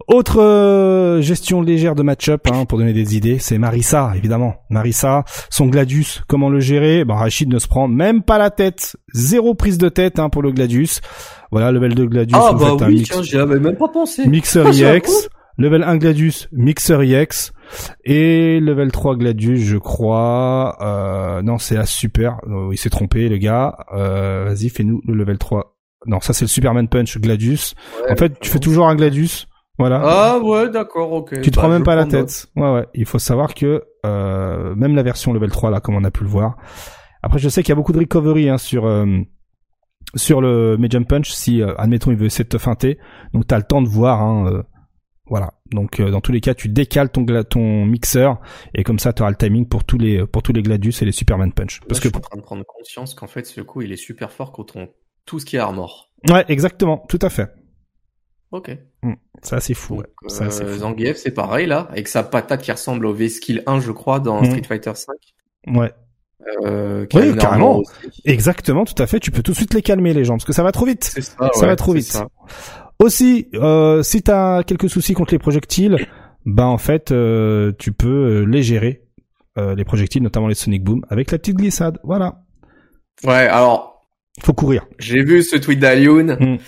Autre euh, gestion légère de match-up hein, pour donner des idées, c'est Marissa, évidemment. Marissa, son Gladius, comment le gérer? Bah, Rachid ne se prend même pas la tête. Zéro prise de tête hein, pour le Gladius. Voilà, level 2 Gladius. Ah bah oui, tiens, j'y avais même pas pensé. Mixer EX. Level 1 Gladius, Mixer EX. Et level 3 Gladius, je crois. Euh, non, c'est la super. Oh, il s'est trompé, le gars. Euh, Vas-y, fais-nous le level 3. Non, ça c'est le Superman Punch Gladius. en fait, tu fais toujours un Gladius Voilà. Ah ouais, d'accord, ok. Tu te Bah, prends même je pas la tête. Ouais, ouais. Il faut savoir que euh, même la version level 3 là, comme on a pu le voir. Après, je sais qu'il y a beaucoup de recovery hein, sur euh, sur le Medium Punch. Si euh, admettons il veut essayer de te feinter, donc t'as le temps de voir. Hein, euh, voilà. Donc euh, dans tous les cas, tu décales ton gla- ton mixeur et comme ça, tu auras le timing pour tous les pour tous les Gladius et les Superman Punch. Parce Là, que je suis en train de prendre conscience qu'en fait, ce coup, il est super fort quand on tout ce qui est armor. ouais, exactement, tout à fait. Ok. Ça c'est fou. Donc, ouais. Ça c'est euh, fou. Zangief, c'est pareil là, avec sa patate qui ressemble au V-Skill 1, je crois, dans Mhm. Street Fighter 5. Ouais. Euh, Oui, carrément. aussi. Exactement, tout à fait. Tu peux tout de suite les calmer les gens parce que ça va trop vite. Ça, Ça ouais, va trop c'est vite. ça. Aussi, euh, si t'as quelques soucis contre les projectiles, bah en fait, euh, tu peux euh, les gérer, euh, les projectiles, notamment les Sonic Boom, avec la petite glissade. Voilà. Ouais, alors, Faut courir. j'ai vu ce tweet d'Alioun. Mhm.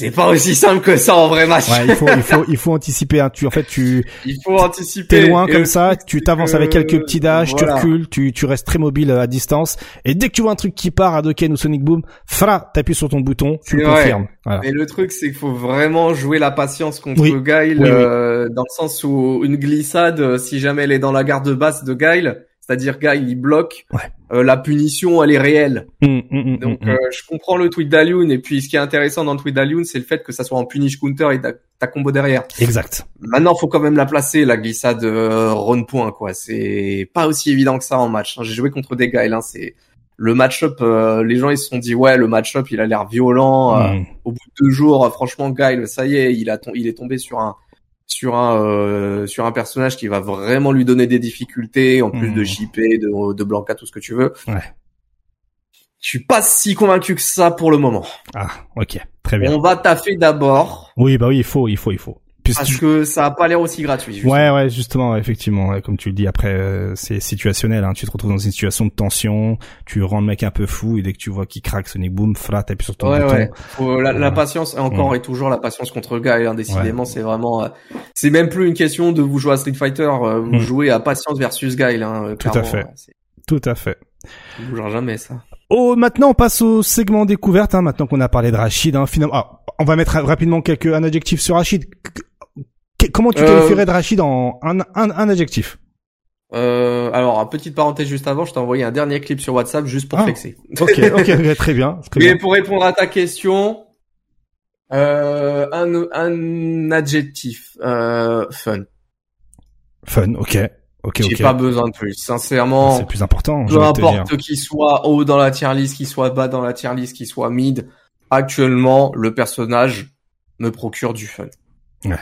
C'est pas aussi simple que ça en vrai match. Ouais, il faut, il faut, il faut anticiper. Hein. Tu, en fait, tu Il faut anticiper. t'es loin comme ça, tu t'avances que- avec quelques petits dashs, voilà. tu recules, tu, tu restes très mobile à distance, et dès que tu vois un truc qui part à Dokken ou Sonic Boom, fra, t'appuies sur ton bouton, tu le vrai. confirmes. Voilà. Mais le truc, c'est qu'il faut vraiment jouer la patience contre Oui. Guile, Oui, oui. euh, dans le sens où une glissade, euh, si jamais elle est dans la garde basse de Guile, c'est-à-dire Guile, il bloque, Ouais. euh, la punition, elle est réelle. Hum, hum, hum, Donc, euh, je comprends le tweet d'Alioun, et puis ce qui est intéressant dans le tweet d'Alioun, c'est le fait que ça soit en punish counter et ta, combo derrière. Exact. Maintenant, faut quand même la placer, la glissade euh, run point, quoi. C'est pas aussi évident que ça en match. hein. J'ai joué contre des Guile, hein, c'est le match-up, euh, les gens ils se sont dit ouais le match-up il a l'air violent. euh, au bout de deux jours, euh, franchement, Guile, ça y est, il a il est tombé sur un sur un euh, sur un personnage qui va vraiment lui donner des difficultés, en plus de JP, de de Blanca, tout ce que tu veux. Ouais. Je suis pas si convaincu que ça pour le moment. Ah, ok, très bien. On va taffer d'abord Oui, bah oui, il faut, il faut, il faut. Puis parce tu- que ça a pas l'air aussi gratuit. justement. Ouais, ouais, justement, effectivement, comme tu le dis, après, euh, c'est situationnel, hein, tu te retrouves dans une situation de tension, tu rends le mec un peu fou, et dès que tu vois qu'il craque Sonic Boom, frat, t'appuies sur ton Ouais, bouton. ouais. Faut- la, la Voilà. patience, encore et toujours la patience contre Guile, hein, décidément, c'est vraiment, euh, c'est même plus une question de vous jouer à Street Fighter, euh, vous Mhm. jouez à patience versus Guile, hein, euh, Tout à fait. c'est- Tout à fait. ça bougera jamais, ça. Oh, maintenant, on passe au segment découverte, hein, maintenant qu'on a parlé de Rachid, hein, finalement, ah, on va mettre rapidement quelques, un adjectif sur Rachid. Comment tu Euh, qualifierais de Rachid en un, un, un adjectif? Euh, alors, petite parenthèse juste avant, je t'ai envoyé un dernier clip sur WhatsApp juste pour Ah. flexer. Ok, très bien. Très Mais bien. pour répondre à ta question, euh, un, un adjectif, euh, fun. Fun, ok, ok, J'ai pas besoin de plus. Sincèrement, C'est plus important, peu importe qu'il soit haut dans la tier list, qu'il soit bas dans la tier list, qu'il soit mid, actuellement, le personnage me procure du fun. Ouais.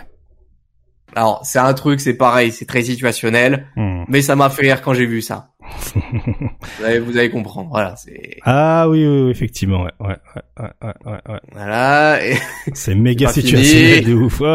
Alors, c'est un truc, c'est pareil, c'est très situationnel, Hmm. mais ça m'a fait rire quand j'ai vu ça. Vous allez, vous allez comprendre. Voilà, c'est, ah oui, oui, oui, effectivement, ouais, ouais, ouais, ouais, ouais, voilà. Et C'est méga situationnel fini. de ouf. Ouais,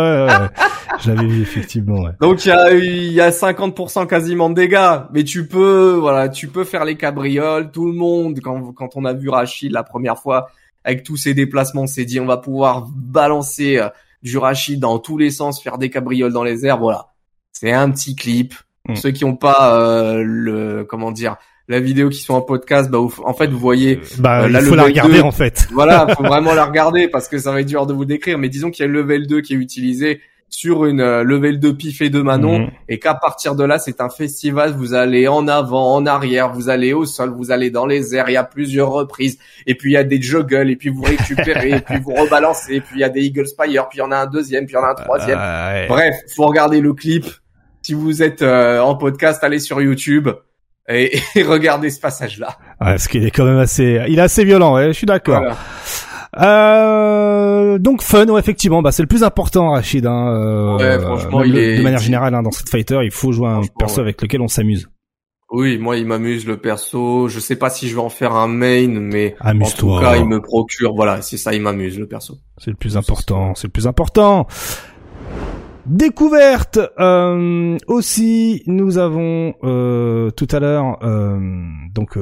l'avais vu effectivement. Ouais. donc, il y a, y a 50% quasiment de dégâts, mais tu peux, voilà, tu peux faire les cabrioles. Tout le monde, quand, quand on a vu Rachid la première fois, avec tous ses déplacements, on s'est dit, on va pouvoir balancer euh, du Rachid dans tous les sens, faire des cabrioles dans les airs. Voilà. C'est un petit clip. Mm. ceux qui n'ont pas euh, le, comment dire, la vidéo qui sont en podcast, bah, en fait, vous voyez, Bah, Euh, là, il faut la regarder 2. en fait. voilà, faut vraiment la regarder parce que ça va être dur de vous décrire. Mais disons qu'il y a le level 2 qui est utilisé sur une euh, level 2 pif et de Manon Mhm. et qu'à partir de là, c'est un festival. Vous allez en avant, en arrière, vous allez au sol, vous allez dans les airs. Il y a plusieurs reprises. Et puis il y a des juggles, et puis vous récupérez, et puis vous rebalancez. Et puis il y a des Eagle Spire, puis il y en a un deuxième, puis il y en a un troisième. Ah, ouais. Bref, faut regarder le clip. Si vous êtes euh, en podcast, allez sur YouTube et, et regardez ce passage-là. Ouais, parce qu'il est quand même assez, il est assez violent. Je suis d'accord. Voilà. Euh, donc fun, ouais, effectivement, bah c'est le plus important, Rachid. Hein, euh, Ouais, franchement, il le- est- de manière générale hein, dans Street Fighter, il faut jouer un perso ouais. avec lequel on s'amuse. Oui, moi, il m'amuse le perso. Je sais pas si je vais en faire un main, mais en Amuse-toi. tout cas, il me procure. Voilà, c'est ça, il m'amuse le perso. C'est le plus important. C'est le plus important. Découverte euh, aussi, nous avons euh, tout à l'heure euh, donc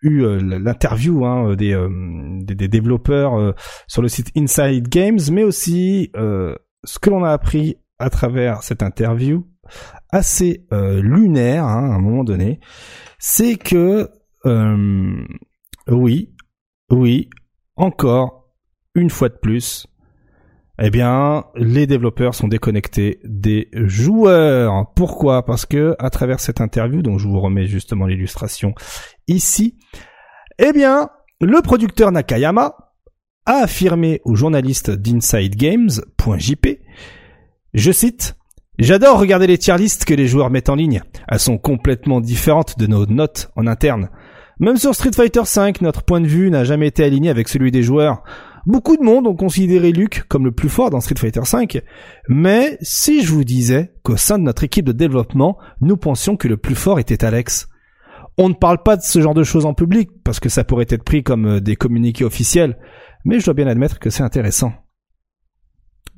eu l'interview hein, des, développeurs sur le site Inside Games, mais aussi ce que l'on a appris à travers cette interview assez lunaire hein, à un moment donné, c'est que oui, oui, encore une fois de plus, eh bien, les développeurs sont déconnectés des joueurs. Pourquoi? Parce que à travers cette interview, dont je vous remets justement l'illustration ici, eh bien, le producteur Nakayama a affirmé au journaliste d'InsideGames.jp, je cite, J'adore regarder les tier lists que les joueurs mettent en ligne. Elles sont complètement différentes de nos notes en interne. Même sur Street Fighter V, notre point de vue n'a jamais été aligné avec celui des joueurs. Beaucoup de monde ont considéré Luke comme le plus fort dans Street Fighter V, mais si je vous disais qu'au sein de notre équipe de développement, nous pensions que le plus fort était Alex. On ne parle pas de ce genre de choses en public, parce que ça pourrait être pris comme euh, des communiqués officiels, mais je dois bien admettre que c'est intéressant.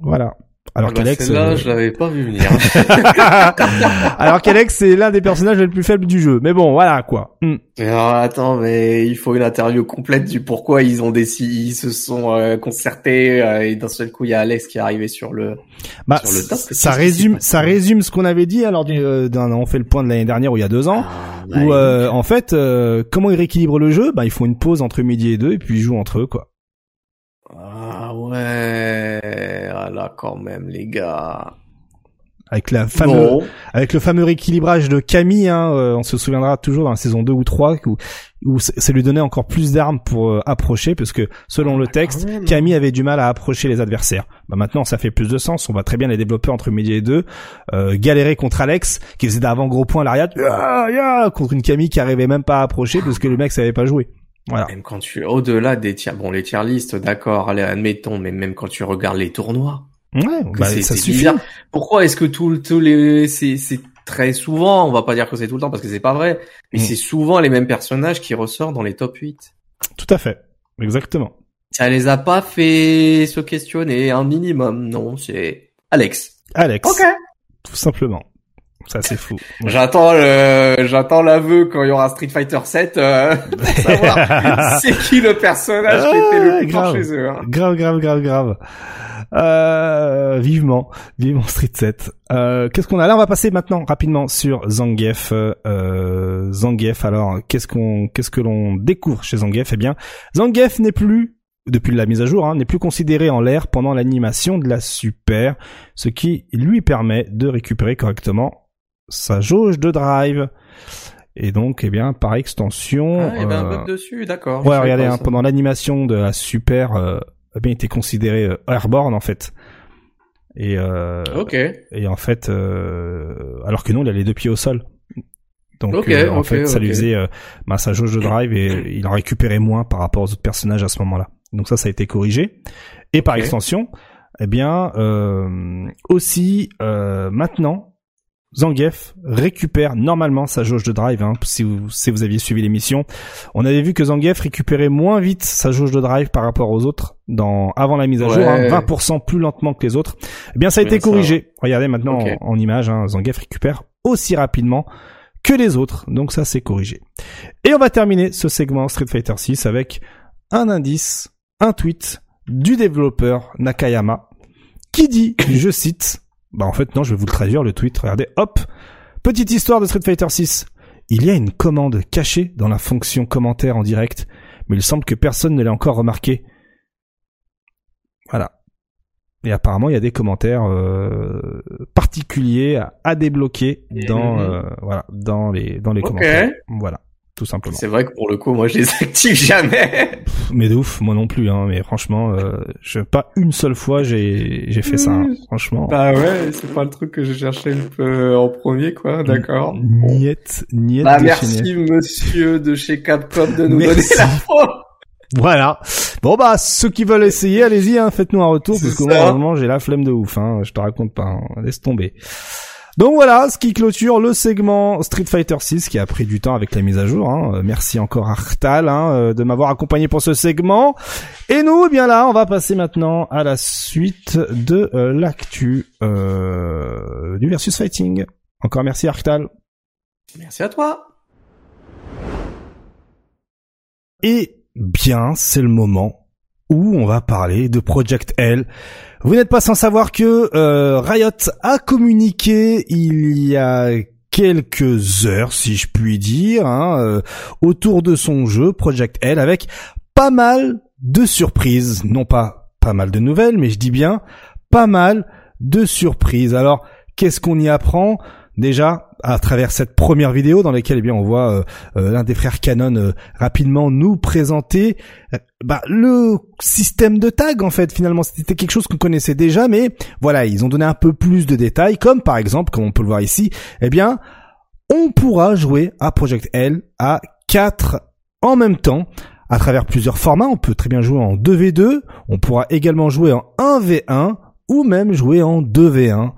Voilà. Alors Ah bah, qu'Alex, celle-là, euh, je l'avais pas vu venir. alors qu'Alex c'est l'un des personnages les plus faibles du jeu. Mais bon, voilà quoi. Hmm. Alors, attends, mais il faut une interview complète du pourquoi ils ont décidé, ils se sont euh, concertés euh, et d'un seul coup il y a Alex qui est arrivé sur le. Bah, Sur le top, ça résume, ça résume ce qu'on avait dit alors du- euh, d'un on fait le point de l'année dernière ou il y a deux ans. Ah, Où en fait, euh, comment ils rééquilibrent le jeu? Bah, ils font une pause entre midi et deux et puis ils jouent entre eux quoi. Ah ouais, ah là quand même les gars. Avec la fameux, Bon, avec le fameux rééquilibrage de Camille, hein, euh, on se souviendra toujours dans la saison 2 ou 3 où, ça lui donnait encore plus d'armes pour euh, approcher parce que selon le texte, quand même. Camille avait du mal à approcher les adversaires. Bah maintenant ça fait plus de sens, on voit très bien les développeurs entre midi et deux euh, galérer contre Alex qui faisait d'avant gros point à l'arrière ah, contre une Camille qui arrivait même pas à approcher parce que le mec savait pas jouer. Voilà. même quand tu au-delà des tiers, bon les tiers listes, d'accord, allez admettons, mais même quand tu regardes les tournois, Ouais, bah, c'est ça suffit. bizarre. Pourquoi est-ce que tout, tous les, c'est, c'est très souvent, on va pas dire que c'est tout le temps parce que c'est pas vrai, mais Mm. c'est souvent les mêmes personnages qui ressortent dans les top 8. Tout à fait. Exactement. Ça les a pas fait se questionner un minimum, non, c'est Alex. Alex. Ok. Tout simplement. Ça c'est fou. J'attends le, j'attends l'aveu quand il y aura Street Fighter 7 euh, pour savoir c'est qui le personnage qui était le plus grave. chez eux. hein. Grave, grave, grave, grave. Euh, vivement, vivement Street 7. Euh, qu'est-ce qu'on a là? On va passer maintenant rapidement sur Zangief. Euh, Zangief. Alors, qu'est-ce qu'on, qu'est-ce que l'on découvre chez Zangief? Eh bien, Zangief n'est plus depuis la mise à jour, hein, n'est plus considéré en l'air pendant l'animation de la super, ce qui lui permet de récupérer correctement sa jauge de drive. Et donc, eh bien, par extension, Ah, il y avait un euh, bug dessus, d'accord. Ouais, regardez, hein, pendant l'animation de la super, euh, eh bien, il était considéré euh, airborne en fait. Et euh, Ok. et en fait, euh, alors que non, il a les deux pieds au sol. Donc Ok, euh, en fait, ça lui faisait bah, sa jauge de drive et il en récupérait moins par rapport aux autres personnages à ce moment-là. Donc ça, ça a été corrigé. Et par extension, eh bien, euh, aussi euh, maintenant, Zangief récupère normalement sa jauge de drive. Hein, si vous si vous aviez suivi l'émission, on avait vu que Zangief récupérait moins vite sa jauge de drive par rapport aux autres dans avant la mise à jour, hein, 20% plus lentement que les autres. Eh bien, ça a Bien été ça. corrigé. Regardez maintenant en, en image, hein, Zangief récupère aussi rapidement que les autres, donc ça c'est corrigé. Et on va terminer ce segment Street Fighter 6 avec un indice, un tweet du développeur Nakayama qui dit, je cite, bah en fait non, je vais vous le traduire le tweet, regardez, hop, petite histoire de Street Fighter 6. Il y a une commande cachée dans la fonction commentaire en direct, mais il semble que personne ne l'ait encore remarqué. Voilà. Et apparemment, il y a des commentaires euh, particuliers à, à débloquer dans euh, voilà dans les dans les commentaires. Voilà, tout simplement. C'est vrai que pour le coup, moi, je les active jamais. Mais de ouf, moi non plus. Hein, mais franchement, euh, je pas une seule fois j'ai j'ai fait ça. hein. Franchement, bah ouais, c'est pas le truc que je cherchais un peu en premier, quoi. D'accord. Niette, niette Bah merci, monsieur de chez Capcom, de nous Merci. donner l'info. Voilà. Bon bah ceux qui veulent essayer, allez-y, hein, faites-nous un retour parce que moi vraiment j'ai la flemme de ouf. Hein, je te raconte pas. hein, laisse tomber. Donc voilà, ce qui clôture le segment Street Fighter 6 qui a pris du temps avec la mise à jour. Hein. Euh, Merci encore à Artal hein, euh, de m'avoir accompagné pour ce segment. Et nous, eh bien là, on va passer maintenant à la suite de euh, l'actu euh, du versus fighting. Encore merci Artal. Merci à toi. Et bien, c'est le moment où on va parler de Project L. Vous n'êtes pas sans savoir que euh, Riot a communiqué il y a quelques heures, si je puis dire, hein, euh, autour de son jeu Project L avec pas mal de surprises, non pas pas mal de nouvelles, mais je dis bien pas mal de surprises. Alors, qu'est-ce qu'on y apprend? Déjà, à travers cette première vidéo dans laquelle eh bien on voit euh, euh, l'un des frères Canon euh, rapidement nous présenter bah, le système de tag en fait finalement c'était quelque chose qu'on connaissait déjà mais voilà ils ont donné un peu plus de détails comme par exemple comme on peut le voir ici eh bien on pourra jouer à Project L à 4 en même temps à travers plusieurs formats. On peut très bien jouer en 2v2, on pourra également jouer en 1v1 ou même jouer en 2v1.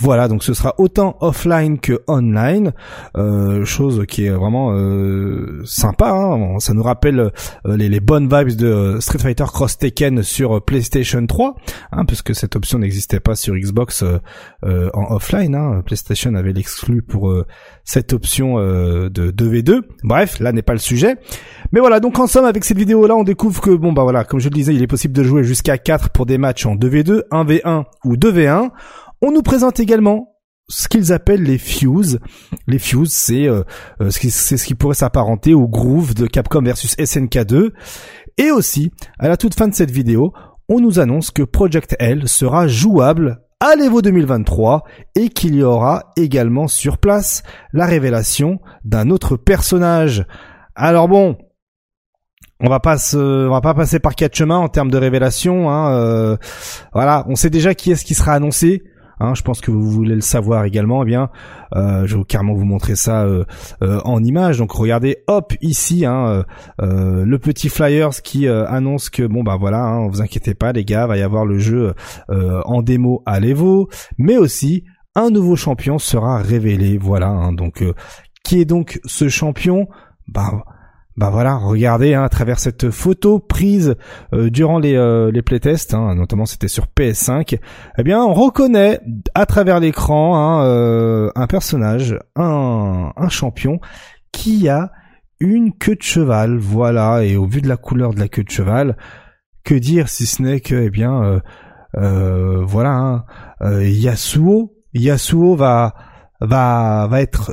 Voilà, donc ce sera autant offline que online, euh, chose qui est vraiment euh, sympa. Hein. Ça nous rappelle euh, les, bonnes vibes de Street Fighter Cross Tekken sur PlayStation 3, hein, puisque cette option n'existait pas sur Xbox en offline. Hein. PlayStation avait l'exclu pour cette option de 2v2. Bref, là n'est pas le sujet. Mais voilà, donc en somme, avec cette vidéo-là, on découvre que, bon bah voilà, comme je le disais, il est possible de jouer jusqu'à 4 pour des matchs en 2v2, 1v1 ou 2v1. On nous présente également ce qu'ils appellent les Fuse. Les Fuse, c'est euh, euh, ce qui c'est ce qui pourrait s'apparenter au groove de Capcom versus SNK 2. Et aussi, à la toute fin de cette vidéo, on nous annonce que Project L sera jouable à l'Evo 2023 et qu'il y aura également sur place la révélation d'un autre personnage. Alors bon, on va pas se, on va pas passer par quatre chemins en termes de révélation. Hein, euh, voilà, on sait déjà qui est-ce qui sera annoncé. Hein, je pense que vous voulez le savoir également. Eh bien, euh, je vais carrément vous montrer ça euh, euh, en image. Donc regardez, hop, ici, hein, le petit flyers qui annonce que bon bah voilà, hein, vous inquiétez pas les gars, va y avoir le jeu en démo à l'Evo, mais aussi un nouveau champion sera révélé. Voilà, hein, donc qui est donc ce champion? Bah bah voilà, regardez hein, à travers cette photo prise euh, durant les, euh, les playtests, hein, notamment c'était sur PS5, eh bien on reconnaît à travers l'écran hein, euh, un personnage, un, un champion qui a une queue de cheval, voilà, et au vu de la couleur de la queue de cheval, que dire si ce n'est que, eh bien, voilà, hein, Yasuo, Yasuo va va va être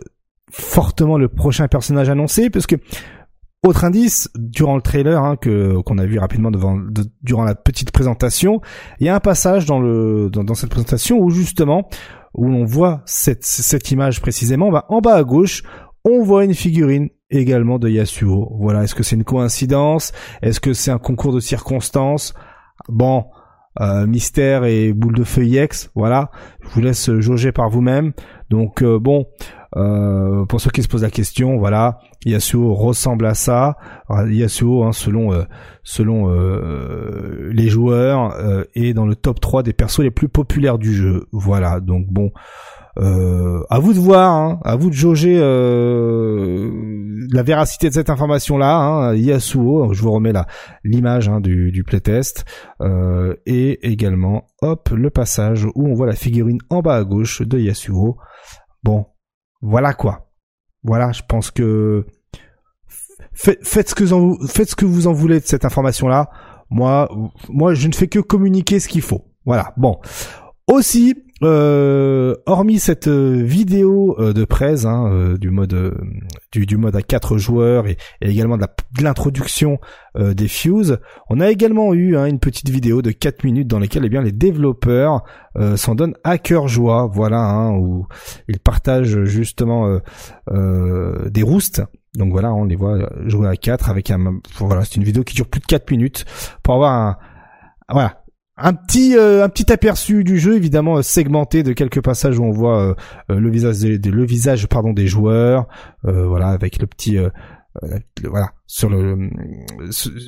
fortement le prochain personnage annoncé, parce que autre indice, durant le trailer hein, que qu'on a vu rapidement devant, durant la petite présentation, il y a un passage dans le dans, cette présentation où justement où on voit cette cette image précisément, va en bas à gauche, on voit une figurine également de Yasuo. Voilà, est-ce que c'est une coïncidence? Est-ce que c'est un concours de circonstances? Bon, euh, mystère et boule de feu X, voilà. Je vous laisse jauger par vous-même. Donc euh, bon, euh, pour ceux qui se posent la question, voilà, Yasuo ressemble à ça. Yasuo, hein, selon euh, selon euh, les joueurs, est dans le top 3 des persos les plus populaires du jeu. Voilà, donc bon, à vous de voir, hein, à vous de jauger la véracité de cette information-là. Hein, Yasuo, je vous remets l'image hein, du, du playtest, et également, hop, le passage où on voit la figurine en bas à gauche de Yasuo. Bon, voilà quoi. Voilà, je pense que faites, ce que vous, faites ce que vous en voulez de cette information-là. Moi, moi, je ne fais que communiquer ce qu'il faut. Voilà. Bon. Aussi, euh, hormis cette euh, vidéo euh, de presse hein, du mode du, mode à quatre joueurs et, également de l'introduction des Fuse, on a également eu hein, une petite vidéo de 4 minutes dans laquelle eh bien les développeurs s'en donnent à cœur joie, voilà, hein, où ils partagent justement des roustes. Donc voilà, on les voit jouer à 4 avec un voilà, c'est une vidéo qui dure plus de 4 minutes pour avoir un voilà, un petit euh, un petit aperçu du jeu évidemment euh, segmenté de quelques passages où on voit euh, le visage des, le visage pardon des joueurs. Voilà avec le petit voilà sur le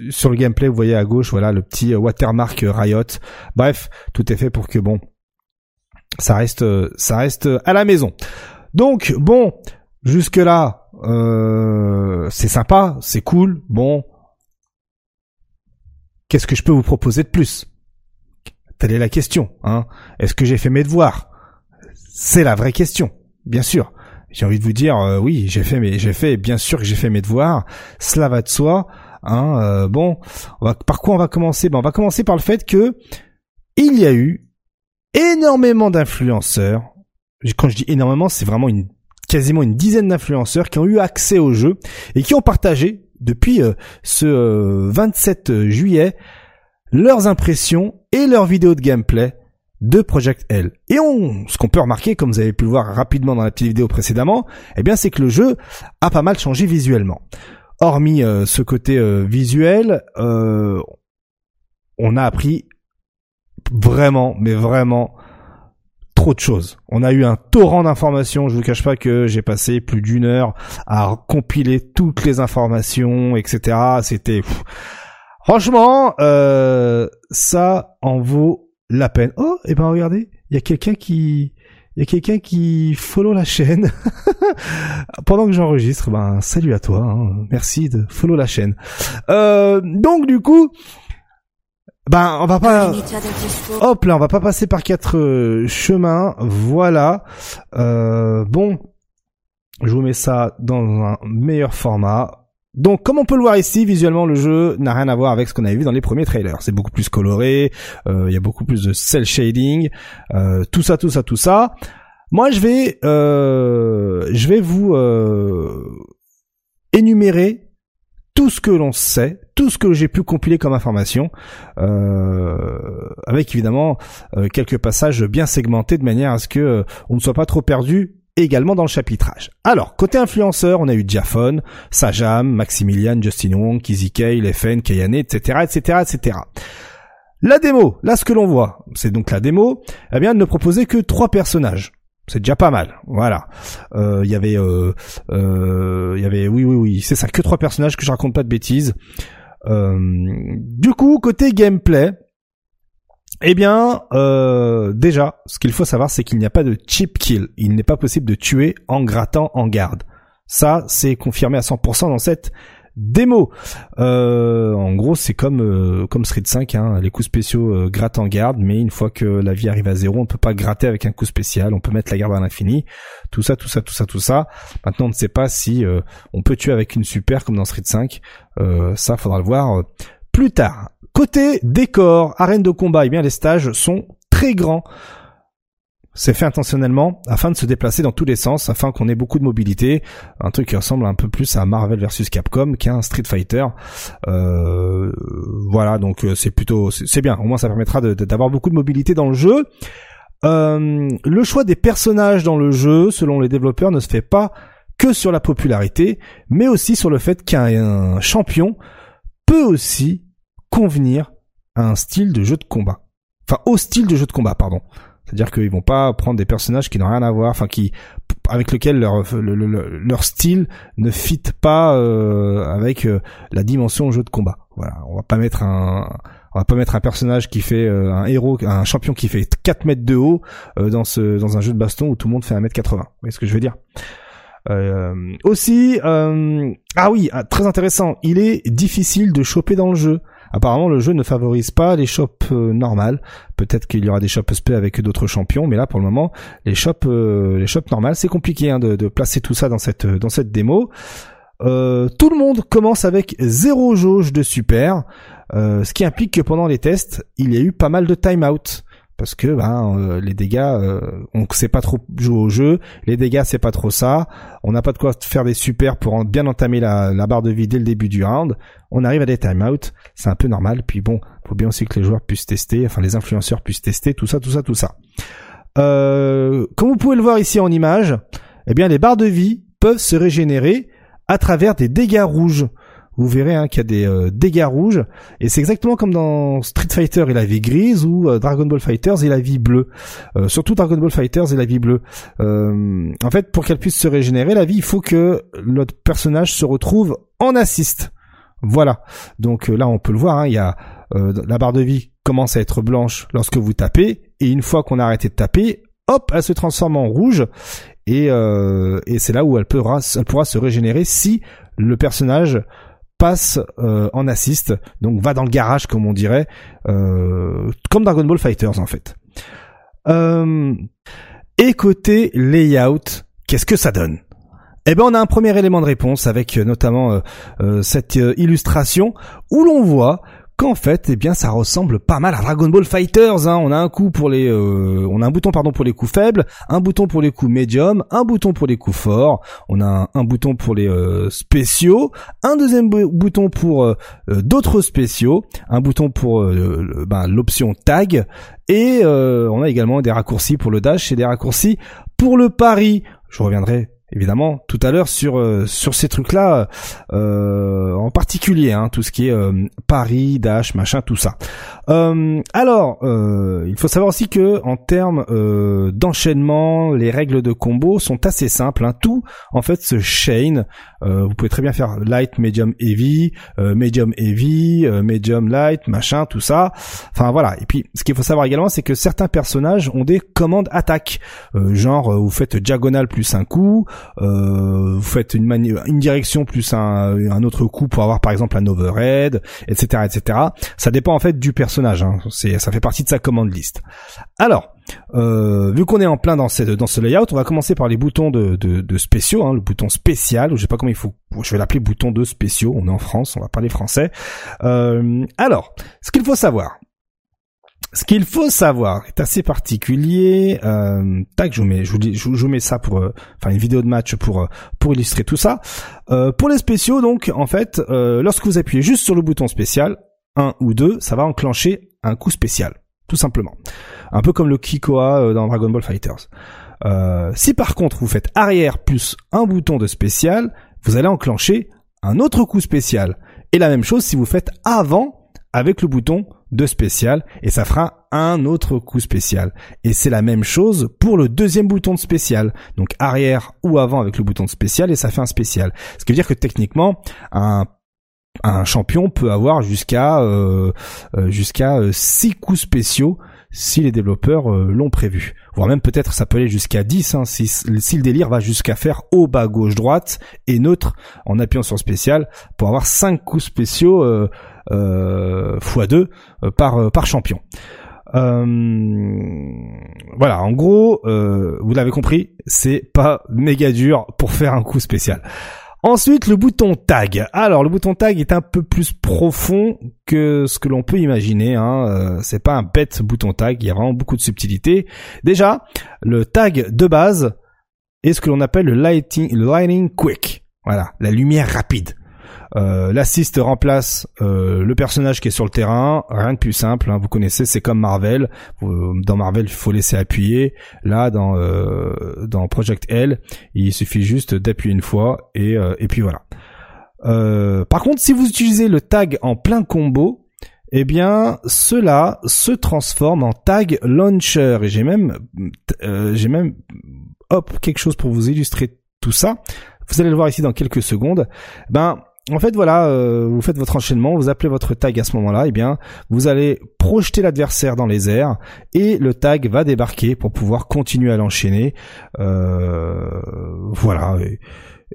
sur le gameplay vous voyez à gauche voilà le petit watermark Riot. Bref tout est fait pour que bon ça reste ça reste à la maison. Donc bon jusque là c'est sympa c'est cool bon. Qu'est-ce que je peux vous proposer de plus? Telle est la question. Hein. Est-ce que j'ai fait mes devoirs? C'est la vraie question, bien sûr. J'ai envie de vous dire, euh, oui, j'ai fait, mais j'ai fait, bien sûr que j'ai fait mes devoirs. Cela va de soi. Hein, euh, bon, par quoi on va commencer? Ben, On va commencer par le fait que il y a eu énormément d'influenceurs. Quand je dis énormément, c'est vraiment une quasiment une dizaine d'influenceurs qui ont eu accès au jeu et qui ont partagé depuis euh, ce 27 juillet leurs impressions et leurs vidéos de gameplay de Project L. Et on, ce qu'on peut remarquer, comme vous avez pu le voir rapidement dans la petite vidéo précédemment, eh bien c'est que le jeu a pas mal changé visuellement. Hormis euh, ce côté euh, visuel, euh, on a appris vraiment, mais vraiment trop de choses. On a eu un torrent d'informations. Je vous cache pas que j'ai passé plus d'une heure à compiler toutes les informations, etc. C'était franchement, ça en vaut la peine. Oh, et eh ben regardez, il y a quelqu'un qui il y a quelqu'un qui follow la chaîne pendant que j'enregistre. Ben salut à toi, hein. merci de follow la chaîne. Euh, donc du coup, ben on va pas, hop là, on va pas passer par quatre euh, chemins. Voilà. Euh, bon, je vous mets ça dans un meilleur format. Donc, comme on peut le voir ici, visuellement, le jeu n'a rien à voir avec ce qu'on avait vu dans les premiers trailers. C'est beaucoup plus coloré, euh, il y a beaucoup plus de cel shading, euh, tout ça, tout ça, tout ça. Moi, je vais, euh, je vais vous énumérer tout ce que l'on sait, tout ce que j'ai pu compiler comme information, avec évidemment quelques passages bien segmentés de manière à ce que on ne soit pas trop perdu également dans le chapitrage. Alors, côté influenceur, on a eu Diaphone, Sajam, Maximilian, Justin Wong, Kay, FN, Kayane, etc., etc., etc. La démo, là ce que l'on voit, c'est donc la démo, eh bien, ne proposait que trois personnages. C'est déjà pas mal, voilà. Euh, il y avait, euh, euh, il y avait, oui, oui, oui, c'est ça, que trois personnages que je raconte pas de bêtises. du coup, côté gameplay, eh bien, euh, déjà, ce qu'il faut savoir, c'est qu'il n'y a pas de chip kill. Il n'est pas possible de tuer en grattant en garde. Ça, c'est confirmé à 100% dans cette démo. Euh, en gros, c'est comme euh, comme Street 5, hein, les coups spéciaux euh, grattent en garde, mais une fois que la vie arrive à zéro, on peut pas gratter avec un coup spécial. On peut mettre la garde à l'infini. Tout ça, tout ça, tout ça, tout ça. Maintenant, on ne sait pas si on peut tuer avec une super comme dans Street 5. ça, faudra le voir plus tard. Côté décor, arène de combat, eh bien les stages sont très grands. C'est fait intentionnellement afin de se déplacer dans tous les sens, afin qu'on ait beaucoup de mobilité. Un truc qui ressemble un peu plus à Marvel versus Capcom qu'un Street Fighter. Euh, voilà, donc euh, c'est plutôt c'est bien. Au moins ça permettra d'avoir beaucoup de mobilité dans le jeu. Euh, le choix des personnages dans le jeu, selon les développeurs, ne se fait pas que sur la popularité, mais aussi sur le fait qu'un champion peut aussi convenir à un style de jeu de combat. Enfin, au style de jeu de combat, pardon. C'est-à-dire qu'ils vont pas prendre des personnages qui n'ont rien à voir, enfin qui avec lesquels leur leur style ne fit pas euh, avec euh, la dimension jeu de combat. Voilà, on va pas mettre un on va pas mettre un personnage qui fait euh, un héros, un champion qui fait 4 mètres de haut dans ce dans un jeu de baston où tout le monde fait 1 mètre 80. Vous voyez ce que je veux dire? Aussi, ah oui, ah, très intéressant, il est difficile de choper dans le jeu. Apparemment, le jeu ne favorise pas les shops euh, normales. Peut-être qu'il y aura des shops SP avec d'autres champions, mais là, pour le moment, les shops, euh, les shops normales, c'est compliqué hein, de, placer tout ça dans cette dans cette démo. Euh, tout le monde commence avec zéro jauge de super, ce qui implique que pendant les tests, il y a eu pas mal de time-out parce que ben, euh, les dégâts, euh, on sait pas trop jouer au jeu, les dégâts c'est pas trop ça, on n'a pas de quoi faire des super pour bien entamer la, barre de vie dès le début du round, on arrive à des timeouts, c'est un peu normal, puis bon, faut bien aussi que les joueurs puissent tester, enfin les influenceurs puissent tester, tout ça, tout ça, tout ça. Euh, comme vous pouvez le voir ici en image, eh bien les barres de vie peuvent se régénérer à travers des dégâts rouges vous verrez hein, qu'il y a des euh, dégâts rouges et c'est exactement comme dans Street Fighter et la vie grise ou euh, Dragon Ball Fighters et la vie bleue. Euh, surtout Dragon Ball Fighters et la vie bleue. en fait, pour qu'elle puisse se régénérer, la vie, il faut que notre personnage se retrouve en assist. Voilà. Donc là, on peut le voir. Hein, y a la barre de vie commence à être blanche lorsque vous tapez et une fois qu'on a arrêté de taper, hop, elle se transforme en rouge et, c'est là où elle pourra se régénérer si le personnage passe euh, en assist, donc va dans le garage comme on dirait, euh, comme Dragon Ball Fighters en fait. Euh, et côté layout, qu'est-ce que ça donne? Eh ben on a un premier élément de réponse avec notamment cette illustration où l'on voit qu'en fait, eh bien, ça ressemble pas mal à Dragon Ball Fighters. Hein. Euh, on a un bouton pardon pour les coups faibles, un bouton pour les coups médiums, un bouton pour les coups forts. On a un, bouton pour les euh, spéciaux, un deuxième bouton pour euh, d'autres spéciaux, un bouton pour ben, l'option tag, et on a également des raccourcis pour le dash et des raccourcis pour le pari. Je reviendrai évidemment tout à l'heure sur euh, sur ces trucs là euh, en particulier hein, tout ce qui est euh, Paris Dash machin tout ça. Alors il faut savoir aussi que en termes d'enchaînement les règles de combo sont assez simples hein. tout en fait se chain vous pouvez très bien faire light medium heavy medium heavy medium light machin tout ça. Enfin voilà. Et puis ce qu'il faut savoir également c'est que certains personnages ont des commandes attaque. Genre vous faites diagonale plus un coup euh, vous faites une, une direction plus un, un autre coup pour avoir par exemple un overhead, etc., etc. Ça dépend en fait du personnage. Hein. C'est, ça fait partie de sa commande liste. Alors, euh, vu qu'on est en plein dans, cette, dans ce layout, on va commencer par les boutons de, de, de spéciaux, hein, le bouton spécial, je sais pas comment il faut, je vais l'appeler bouton de spéciaux, on est en France, on va parler français. Euh, alors, ce qu'il faut savoir, ce qu'il faut savoir est assez particulier. Euh, tac, je vous mets, je vous, mets ça pour, euh, enfin une vidéo de match pour euh, pour illustrer tout ça. Euh, pour les spéciaux, donc en fait, euh, lorsque vous appuyez juste sur le bouton spécial, 1 ou 2, ça va enclencher un coup spécial, tout simplement. Un peu comme le Kikoa dans Dragon Ball Fighters. si par contre vous faites arrière plus un bouton de spécial, vous allez enclencher un autre coup spécial. Et la même chose si vous faites avant avec le bouton de spécial et ça fera un autre coup spécial. Et c'est la même chose pour le deuxième bouton de spécial. Donc arrière ou avant avec le bouton de spécial et ça fait un spécial. Ce qui veut dire que techniquement, un un champion peut avoir jusqu'à euh, euh jusqu'à euh, six coups spéciaux si les développeurs euh, l'ont prévu. Voire même peut-être ça peut aller jusqu'à 10 hein, si, le délire va jusqu'à faire haut, bas, gauche, droite et neutre en appuyant sur spécial pour avoir cinq coups spéciaux x2 euh, par euh, par champion. Euh, voilà, en gros, vous l'avez compris, c'est pas méga dur pour faire un coup spécial. Ensuite, le bouton tag. Alors, le bouton tag est un peu plus profond que ce que l'on peut imaginer. Hein. c'est pas un bête bouton tag. Il y a vraiment beaucoup de subtilité. Déjà, le tag de base est ce que l'on appelle le lighting, lighting quick. Voilà, la lumière rapide. Euh, L'assist remplace euh, le personnage qui est sur le terrain. Rien de plus simple. Hein, vous connaissez, c'est comme Marvel. Dans Marvel, il faut laisser appuyer. Là, dans euh, dans Project L, il suffit juste d'appuyer une fois et euh, et puis voilà. par contre, si vous utilisez le tag en plein combo, eh bien, cela se transforme en tag launcher. Et j'ai même, j'ai même, hop, quelque chose pour vous illustrer tout ça. Vous allez le voir ici dans quelques secondes. Ben, en fait, voilà, euh, vous faites votre enchaînement, vous appelez votre tag à ce moment-là, et eh bien, vous allez projeter l'adversaire dans les airs et le tag va débarquer pour pouvoir continuer à l'enchaîner. Euh, voilà,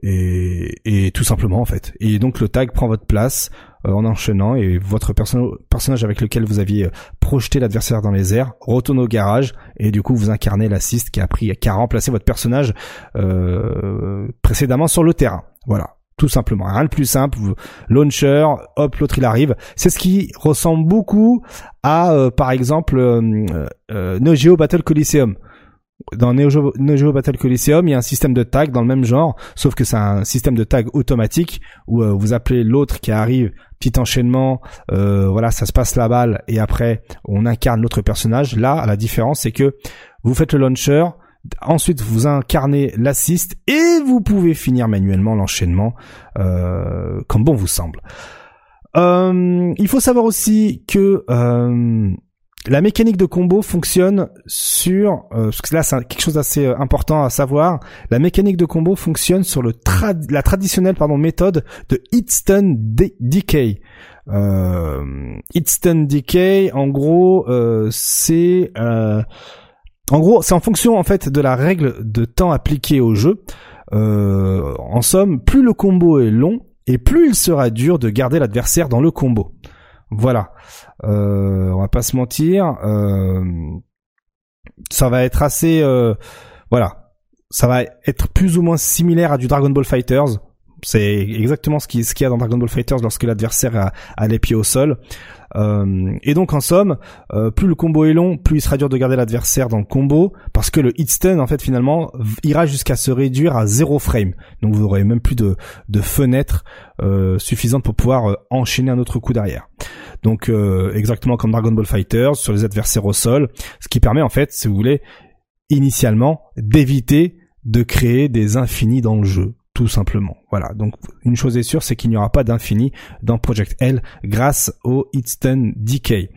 et, tout simplement en fait. Et donc le tag prend votre place euh, en enchaînant et votre personnage avec lequel vous aviez projeté l'adversaire dans les airs retourne au garage et du coup vous incarnez l'assist qui a pris, qui a remplacé votre personnage précédemment sur le terrain. Voilà tout simplement. Rien de plus simple. Launcher, hop, l'autre il arrive. C'est ce qui ressemble beaucoup à, euh, par exemple, euh, euh, Neo Geo Battle Coliseum. Dans Neo Geo, Battle Coliseum, il y a un système de tag dans le même genre, sauf que c'est un système de tag automatique où euh, vous appelez l'autre qui arrive, petit enchaînement, voilà, ça se passe la balle et après on incarne l'autre personnage. Là, la différence c'est que vous faites le launcher, Ensuite, vous incarnez l'assist et vous pouvez finir manuellement l'enchaînement euh, comme bon vous semble. Euh, il faut savoir aussi que euh, la mécanique de combo fonctionne sur parce que là c'est quelque chose d'assez important à savoir. La mécanique de combo fonctionne sur le la traditionnelle pardon méthode de hit stun decay. Euh, hit stun decay, en gros, c'est en gros, c'est en fonction en fait de la règle de temps appliquée au jeu. Euh, en somme, plus le combo est long et plus il sera dur de garder l'adversaire dans le combo. Voilà. Euh, on va pas se mentir. Euh, ça va être assez. voilà. Ça va être plus ou moins similaire à du Dragon Ball Fighters. C'est exactement ce qu'il y a dans Dragon Ball Fighters lorsque l'adversaire a, les pieds au sol. Euh, et donc en somme, euh, plus le combo est long, plus il sera dur de garder l'adversaire dans le combo, parce que le hit stun en fait finalement ira jusqu'à se réduire à zéro frame. Donc vous aurez même plus de, de fenêtre euh, suffisante pour pouvoir euh, enchaîner un autre coup derrière. Donc exactement comme Dragon Ball Fighters sur les adversaires au sol, ce qui permet en fait, si vous voulez, initialement d'éviter de créer des infinis dans le jeu tout simplement. Voilà. Donc une chose est sûre, c'est qu'il n'y aura pas d'infini dans Project L grâce au Hitstun Decay.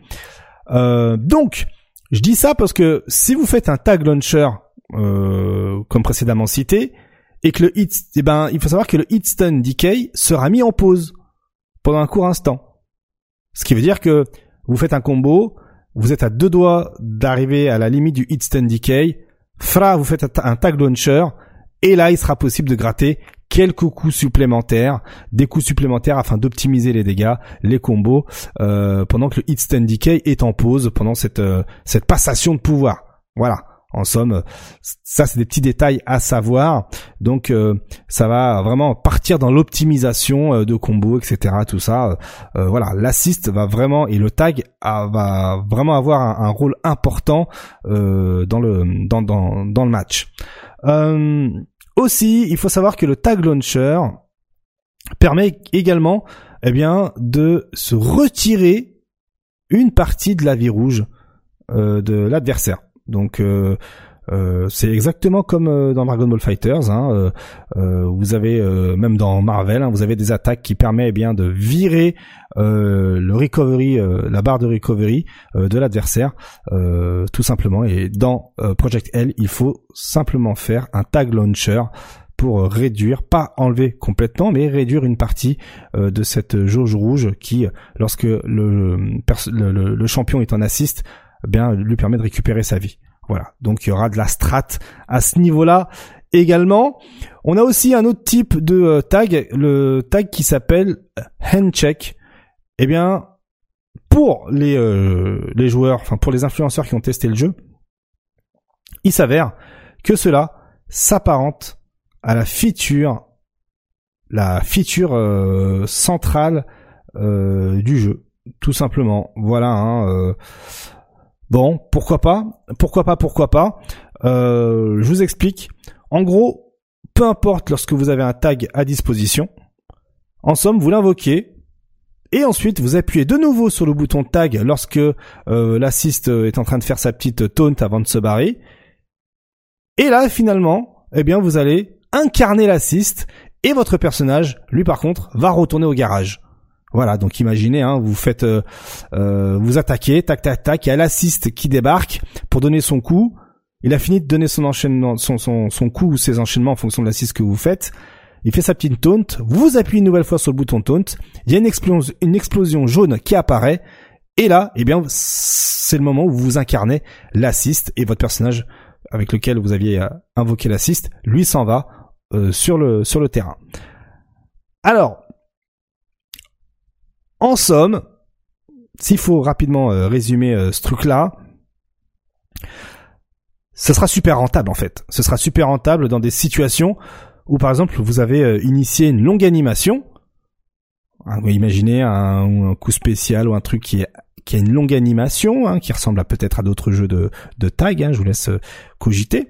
Euh, donc je dis ça parce que si vous faites un tag launcher euh, comme précédemment cité et que le hit, eh ben il faut savoir que le Hitstun Decay sera mis en pause pendant un court instant. Ce qui veut dire que vous faites un combo, vous êtes à deux doigts d'arriver à la limite du Hitstun Decay, fra vous faites un tag launcher et là, il sera possible de gratter quelques coups supplémentaires, des coups supplémentaires afin d'optimiser les dégâts, les combos, euh, pendant que le hit stand decay est en pause pendant cette euh, cette passation de pouvoir. Voilà. En somme, ça c'est des petits détails à savoir. Donc euh, ça va vraiment partir dans l'optimisation de combos, etc. Tout ça, voilà, l'assist va vraiment et le tag va vraiment avoir un, rôle important dans le dans le match. Aussi, il faut savoir que le tag launcher permet également eh bien, de se retirer une partie de la vie rouge euh, de l'adversaire. Donc euh, euh, c'est exactement comme euh, dans Dragon Ball Fighters. Hein, euh, vous avez même dans Marvel, hein, vous avez des attaques qui permettent eh bien de virer le recovery, la barre de recovery de l'adversaire, tout simplement. Et dans Project L, il faut simplement faire un tag launcher pour réduire, pas enlever complètement, mais réduire une partie de cette jauge rouge qui, lorsque le, champion est en assist, eh lui permet de récupérer sa vie. Voilà, donc il y aura de la strat à ce niveau-là également. On a aussi un autre type de euh, tag, le tag qui s'appelle handcheck. Eh bien, pour les euh, les joueurs, enfin pour les influenceurs qui ont testé le jeu, il s'avère que cela s'apparente à la feature, la feature euh, centrale du jeu, tout simplement. Voilà. Hein, Bon, pourquoi pas Pourquoi pas Pourquoi pas euh, Je vous explique. En gros, peu importe lorsque vous avez un tag à disposition, en somme, vous l'invoquez et ensuite vous appuyez de nouveau sur le bouton tag lorsque euh, l'assist est en train de faire sa petite taunt avant de se barrer. Et là, finalement, eh bien, vous allez incarner l'assist et votre personnage, lui par contre, va retourner au garage. Voilà, donc imaginez, hein, vous faites, euh, euh, vous attaquez, tac tac tac, il y a l'assist qui débarque pour donner son coup. Il a fini de donner son enchaînement, son, son, son coup ou ses enchaînements en fonction de l'assist que vous faites. Il fait sa petite taunt, vous appuyez une nouvelle fois sur le bouton taunt, il y a une explosion, une explosion jaune qui apparaît, et là, eh bien, c'est le moment où vous incarnez l'assist et votre personnage avec lequel vous aviez euh, invoqué l'assist, lui s'en va sur le sur le terrain. Alors, en somme, s'il faut rapidement euh, résumer euh, ce truc-là, ce sera super rentable en fait. Ce sera super rentable dans des situations où par exemple vous avez euh, initié une longue animation. Hein, imaginez un, coup spécial ou un truc qui, a une longue animation, hein, qui ressemble peut-être à d'autres jeux de, tag. Hein, je vous laisse cogiter.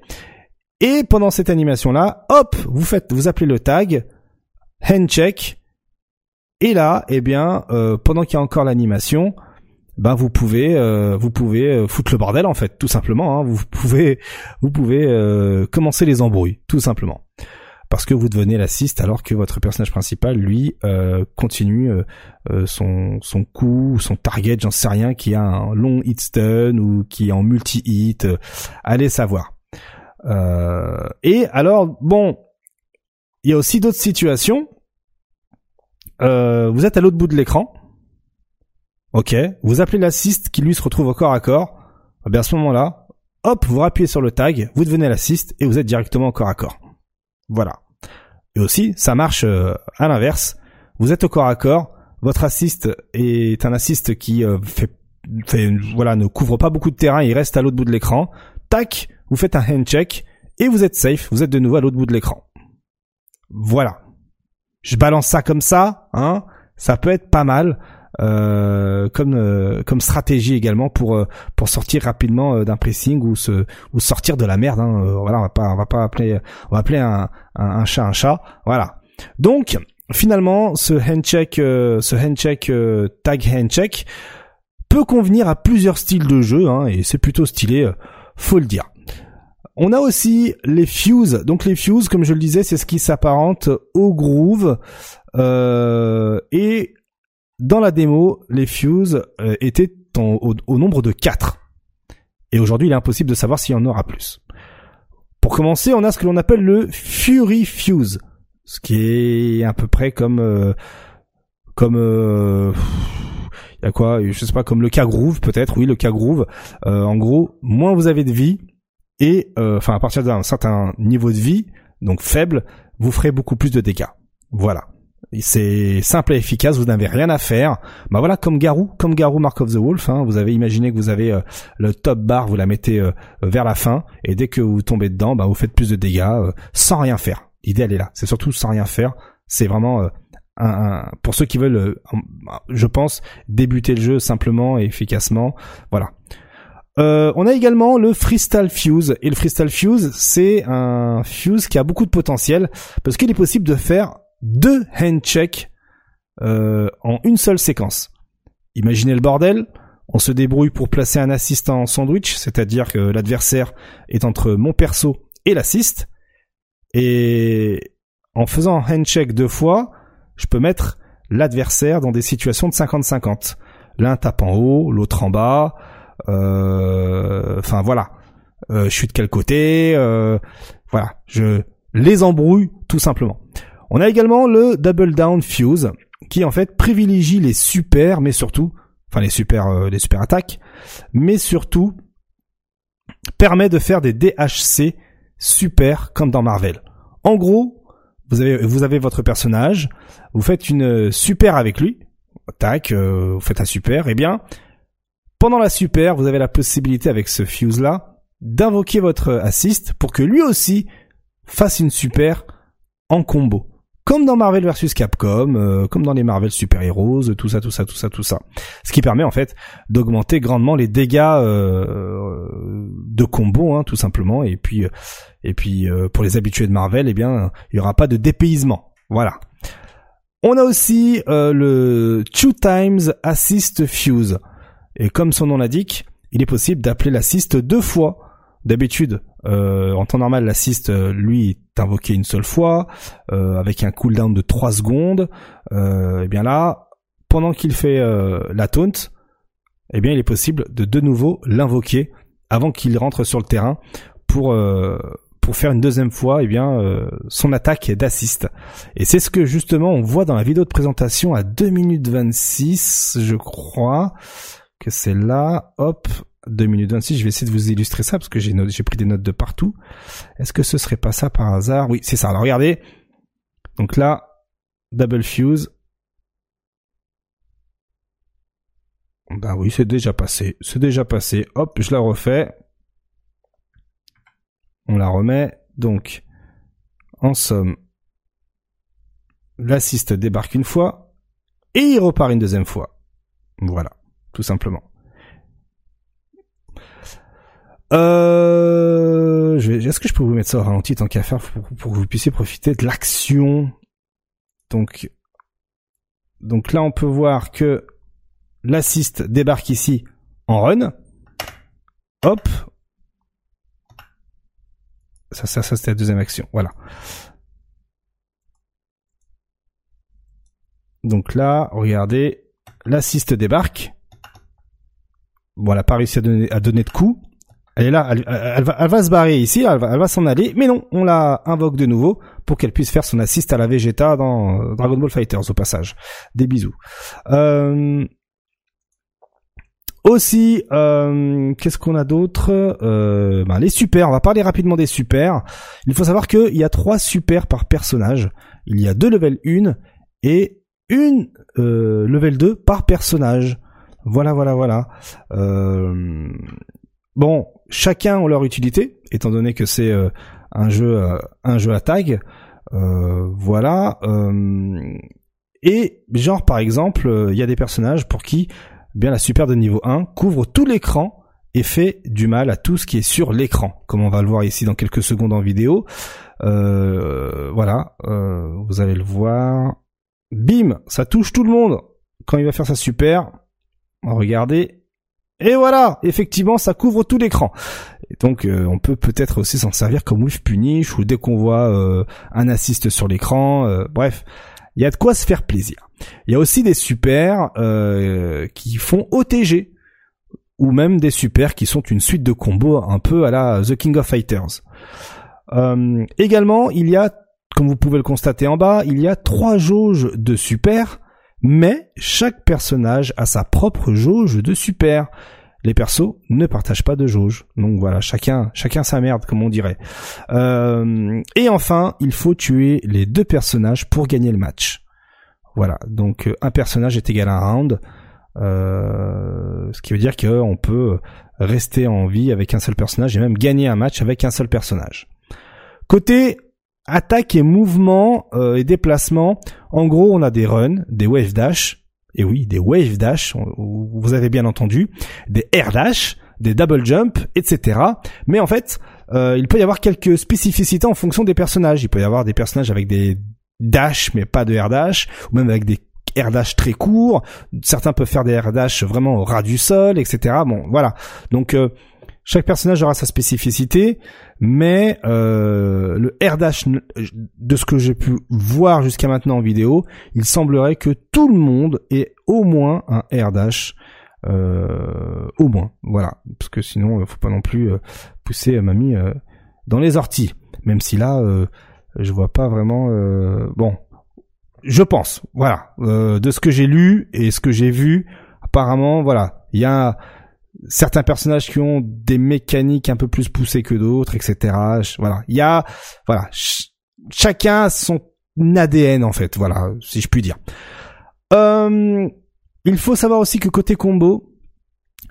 Et pendant cette animation-là, hop, vous faites, vous appelez le tag, handcheck, et là, eh bien, euh, pendant qu'il y a encore l'animation, ben vous pouvez euh, vous pouvez euh, foutre le bordel en fait, tout simplement. Hein. Vous pouvez vous pouvez commencer les embrouilles, tout simplement, parce que vous devenez l'assist alors que votre personnage principal, lui, continue son son coup, son target, j'en sais rien, qui a un long hit stun ou qui est en multi hit. allez savoir. et alors bon, il y a aussi d'autres situations euh, vous êtes à l'autre bout de l'écran. Ok. Vous appelez l'assist qui lui se retrouve au corps à corps. Eh bien à ce moment-là, hop, vous appuyez sur le tag, vous devenez l'assist et vous êtes directement au corps à corps. Voilà. Et aussi, ça marche euh, à l'inverse. Vous êtes au corps à corps. Votre assist est un assist qui euh, fait, fait, voilà, ne couvre pas beaucoup de terrain. Il reste à l'autre bout de l'écran. Tac, vous faites un hand check et vous êtes safe. Vous êtes de nouveau à l'autre bout de l'écran. Voilà. Je balance ça comme ça, hein. Ça peut être pas mal. Euh, comme euh, comme stratégie également pour euh, pour sortir rapidement d'un pressing ou se ou sortir de la merde hein. voilà on va pas on va pas appeler on va appeler un, un, chat un chat voilà donc finalement ce handcheck ce handcheck tag handcheck peut convenir à plusieurs styles de jeu hein, et c'est plutôt stylé faut le dire on a aussi les fuses. Donc les fuses, comme je le disais, c'est ce qui s'apparente au groove. Euh, et dans la démo, les fuses euh, étaient au, nombre de 4. Et aujourd'hui, il est impossible de savoir s'il y en aura plus. Pour commencer, on a ce que l'on appelle le Fury Fuse, ce qui est à peu près comme euh, comme il y a quoi, je sais pas, comme le K-Groove peut-être, oui, le K-Groove. en gros, moins vous avez de vie, et enfin à partir d'un certain niveau de vie, donc faible, vous ferez beaucoup plus de dégâts. Voilà. C'est simple et efficace, vous n'avez rien à faire. Bah voilà, comme Garou, comme Garou Mark of the Wolf, hein, vous avez imaginé que vous avez euh, le top bar, vous la mettez euh, vers la fin, et dès que vous tombez dedans, bah vous faites plus de dégâts euh, sans rien faire. L'idée elle est là, c'est surtout sans rien faire. C'est vraiment pour ceux qui veulent, je pense, débuter le jeu simplement et efficacement. Voilà. On a également le Freestyle Fuse et le Freestyle Fuse c'est un fuse qui a beaucoup de potentiel parce qu'il est possible de faire deux handshakes euh, en une seule séquence. Imaginez le bordel. On se débrouille pour placer un assistant en sandwich, c'est-à-dire que l'adversaire est entre mon perso et l'assist. Et en faisant un handshake deux fois, je peux mettre l'adversaire dans des situations de 50-50. L'un tape en haut, l'autre en bas. Euh, enfin voilà. Euh, je suis de quel côté Voilà. Je les embrouille tout simplement. On a également le Double Down Fuse, qui en fait privilégie les super, mais surtout, enfin les super, euh, les super attaques, mais surtout permet de faire des DHC super comme dans Marvel. En gros, vous avez, vous avez votre personnage, vous faites une super avec lui, tac, euh, vous faites un super, et eh bien, pendant la super, vous avez la possibilité avec ce fuse là d'invoquer votre assist pour que lui aussi fasse une super en combo comme dans Marvel vs Capcom, euh, comme dans les Marvel Super Heroes, tout ça, tout ça, tout ça, tout ça. Ce qui permet en fait d'augmenter grandement les dégâts euh, de combo, hein, tout simplement. Et puis, et puis euh, pour les habitués de Marvel, eh bien, il y aura pas de dépaysement. Voilà. On a aussi le Two Times Assist Fuse. Et comme son nom l'indique, il est possible d'appeler l'assist deux fois. D'habitude, euh, en temps normal, l'assist, euh, lui, est invoqué une seule fois, euh, avec un cooldown de 3 secondes. et bien là, pendant qu'il fait la taunt, eh bien il est possible de de nouveau l'invoquer avant qu'il rentre sur le terrain pour pour faire une deuxième fois eh bien son attaque d'assist. Et c'est ce que justement on voit dans la vidéo de présentation à 2 minutes 26, je crois que c'est là. Hop, 2 minutes 26, je vais essayer de vous illustrer ça parce que j'ai pris des notes de partout. Est-ce que ce serait pas ça par hasard? Oui, c'est ça. Alors regardez. Donc là, double fuse. Ben oui, c'est déjà passé. C'est déjà passé. Hop, je la refais. On la remet. Donc, en somme, l'assist débarque une fois et il repart une deuxième fois. Voilà, tout simplement. Euh, est-ce que je peux vous mettre ça au ralenti tant qu'à faire pour, que vous puissiez profiter de l'action? Donc, là, on peut voir que l'assist débarque ici en run. Hop. Ça, ça, ça c'était la deuxième action. Voilà. Donc là, regardez, l'assist débarque. Bon, elle n'a pas réussi à donner, de coups. Elle est là, elle, va, elle va se barrer ici, elle va, elle va s'en aller, mais non, on la invoque de nouveau pour qu'elle puisse faire son assist à la Vegeta dans Dragon Ball Fighters au passage. Des bisous. Euh, aussi, euh, qu'est-ce qu'on a d'autre? Euh, ben, Les super, on va parler rapidement des super. Il faut savoir qu'il y a trois super par personnage. Il y a deux level 1 et une level 2 par personnage. Voilà, voilà, voilà. bon, chacun ont leur utilité, étant donné que c'est euh, un jeu euh, un jeu à tag. voilà. et genre par exemple, il y a des personnages pour qui bien la super de niveau 1 couvre tout l'écran et fait du mal à tout ce qui est sur l'écran, comme on va le voir ici dans quelques secondes en vidéo. Euh, voilà, euh, vous allez le voir. Bim, ça touche tout le monde quand il va faire sa super. Regardez. Et voilà, effectivement, ça couvre tout l'écran. donc, euh, on peut peut-être aussi s'en servir comme Wolf Punish ou dès qu'on voit un assist sur l'écran. bref, il y a de quoi se faire plaisir. Il y a aussi des super qui font OTG ou même des super qui sont une suite de combos un peu à la The King of Fighters. Euh, également, il y a, comme vous pouvez le constater en bas, il y a trois jauges de super, mais chaque personnage a sa propre jauge de super. Les persos ne partagent pas de jauge. Donc voilà, chacun, chacun sa merde, comme on dirait. Euh, et enfin, il faut tuer les deux personnages pour gagner le match. Voilà, donc un personnage est égal à un round. Euh, ce qui veut dire qu'on peut rester en vie avec un seul personnage et même gagner un match avec un seul personnage. Côté attaque et mouvement euh, et déplacement, en gros on a des runs, des wave dash, et oui, des wave dash, vous avez bien entendu, des air dash, des double jump, etc. Mais en fait, euh, il peut y avoir quelques spécificités en fonction des personnages. Il peut y avoir des personnages avec des dash mais pas de air dash, ou même avec des air dash très courts. Certains peuvent faire des air dash vraiment au ras du sol, etc. Bon, voilà. Donc euh, chaque personnage aura sa spécificité, mais euh, le dash, de ce que j'ai pu voir jusqu'à maintenant en vidéo, il semblerait que tout le monde ait au moins un dash. Euh, au moins, voilà, parce que sinon, il faut pas non plus euh, pousser mamie dans les orties. Même si là, je vois pas vraiment. bon, je pense, voilà, de ce que j'ai lu et ce que j'ai vu, apparemment, voilà, il y a certains personnages qui ont des mécaniques un peu plus poussées que d'autres, etc. Voilà, il y a, voilà, chacun son ADN en fait, voilà, si je puis dire. Euh, il faut savoir aussi que côté combo,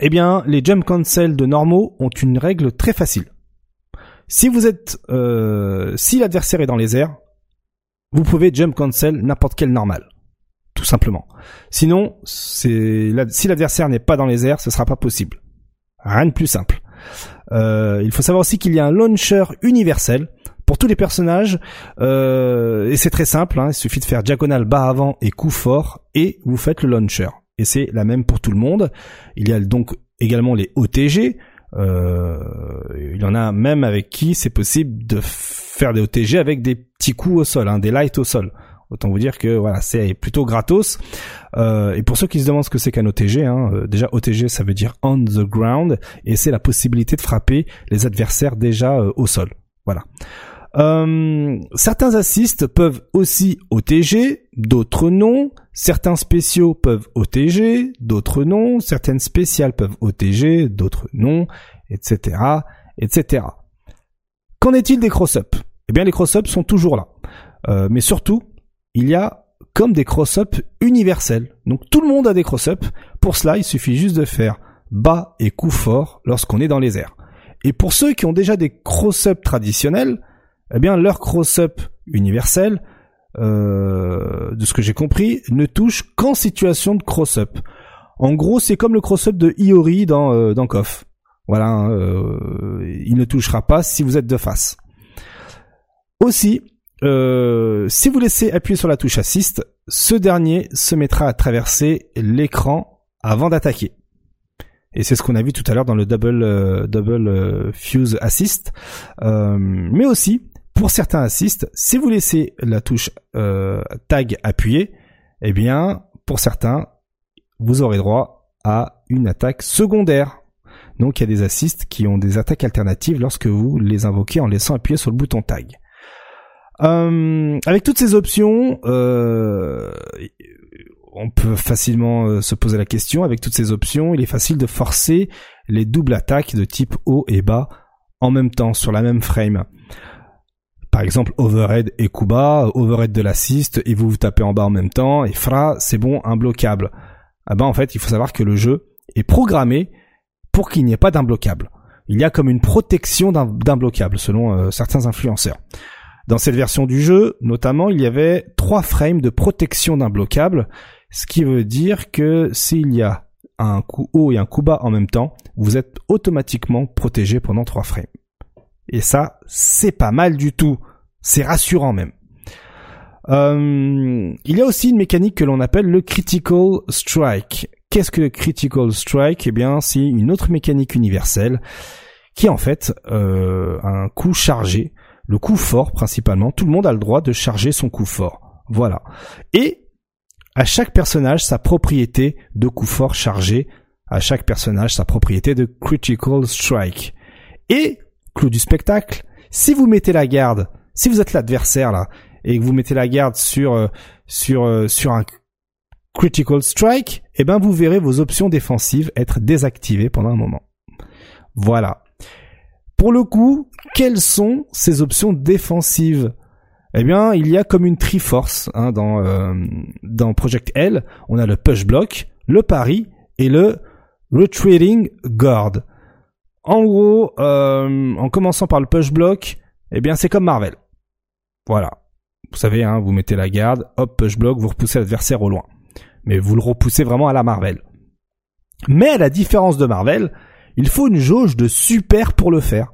eh bien, les jump cancel de normaux ont une règle très facile. Si vous êtes, euh, si l'adversaire est dans les airs, vous pouvez jump cancel n'importe quel normal simplement. Sinon, si l'adversaire n'est pas dans les airs, ce sera pas possible. Rien de plus simple. Euh, il faut savoir aussi qu'il y a un launcher universel pour tous les personnages euh, et c'est très simple. Hein, il suffit de faire diagonale bas avant et coup fort et vous faites le launcher. Et c'est la même pour tout le monde. Il y a donc également les OTG. Euh, il y en a même avec qui c'est possible de faire des OTG avec des petits coups au sol, hein, des lights au sol. Autant vous dire que voilà, c'est plutôt gratos. Euh, et pour ceux qui se demandent ce que c'est qu'un OTG, hein, euh, déjà OTG ça veut dire on the ground et c'est la possibilité de frapper les adversaires déjà euh, au sol. Voilà. certains assists peuvent aussi OTG, d'autres non. Certains spéciaux peuvent OTG, d'autres non. Certaines spéciales peuvent OTG, d'autres non, etc., etc. Qu'en est-il des cross-up Eh bien, les cross-up sont toujours là. mais surtout, il y a comme des cross-up universels. Donc tout le monde a des cross-up. Pour cela, il suffit juste de faire bas et coup fort lorsqu'on est dans les airs. Et pour ceux qui ont déjà des cross-up traditionnels, eh bien leur cross-up universel, euh, de ce que j'ai compris, ne touche qu'en situation de cross-up. En gros, c'est comme le cross-up de Iori dans, euh, dans. Voilà, hein, euh, il ne touchera pas si vous êtes de face. Aussi, euh, si vous laissez appuyer sur la touche assist, ce dernier se mettra à traverser l'écran avant d'attaquer. Et c'est ce qu'on a vu tout à l'heure dans le double euh, double euh, fuse assist. mais aussi pour certains assists, si vous laissez la touche tag appuyée, eh bien pour certains, vous aurez droit à une attaque secondaire. Donc il y a des assists qui ont des attaques alternatives lorsque vous les invoquez en laissant appuyer sur le bouton tag. Euh, avec toutes ces options, euh, on peut facilement euh, se poser la question. Avec toutes ces options, il est facile de forcer les doubles attaques de type haut et bas en même temps sur la même frame. Par exemple, overhead et bas, overhead de l'assist et vous vous tapez en bas en même temps et fra, c'est bon, imbloquable. Ah ben en fait, il faut savoir que le jeu est programmé pour qu'il n'y ait pas d'imbloquable. Il y a comme une protection d'imbloquable selon certains influenceurs. Dans cette version du jeu, notamment, il y avait trois frames de protection d'un bloquable, ce qui veut dire que s'il y a un coup haut et un coup bas en même temps, vous êtes automatiquement protégé pendant trois frames. Et ça, c'est pas mal du tout. C'est rassurant même. Euh, il y a aussi une mécanique que l'on appelle le critical strike. Qu'est-ce que le critical strike? Eh bien, c'est une autre mécanique universelle qui est en fait euh, un coup chargé, le coup fort principalement. Tout le monde a le droit de charger son coup fort. Voilà. Et à chaque personnage sa propriété de coup fort chargé. À chaque personnage sa propriété de critical strike. Et clou du spectacle, si vous mettez la garde, si vous êtes l'adversaire là et que vous mettez la garde sur euh, sur euh, sur un critical strike, eh ben vous verrez vos options défensives être désactivées pendant un moment. Voilà. Pour le coup, quelles sont ces options défensives? Eh bien, il y a comme une Triforce hein, dans euh, Project L. On a le push block, le pari et le retreating guard. En gros, en commençant par le push block, eh bien c'est comme Marvel. Voilà. Vous savez, hein, vous mettez la garde, hop, push block, vous repoussez l'adversaire au loin. Mais vous le repoussez vraiment à la Marvel. Mais à la différence de Marvel, il faut une jauge de super pour le faire.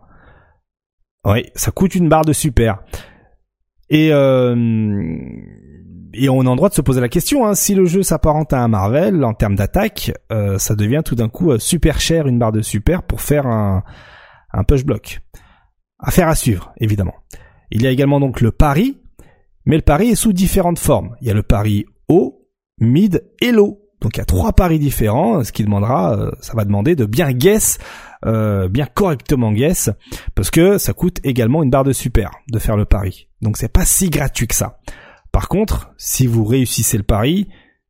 Oui, ça coûte une barre de super. Et euh, et on a le droit de se poser la question, hein, si le jeu s'apparente à un Marvel en termes d'attaque, euh, ça devient tout d'un coup euh, super cher une barre de super pour faire un, un push block. Affaire à suivre, évidemment. Il y a également donc le pari, mais le pari est sous différentes formes. Il y a le pari haut, mid et low. Donc il y a trois paris différents, ce qui demandera, euh, ça va demander de bien guess, euh, bien correctement guess, parce que ça coûte également une barre de super de faire le pari. Donc c'est pas si gratuit que ça. Par contre, si vous réussissez le pari,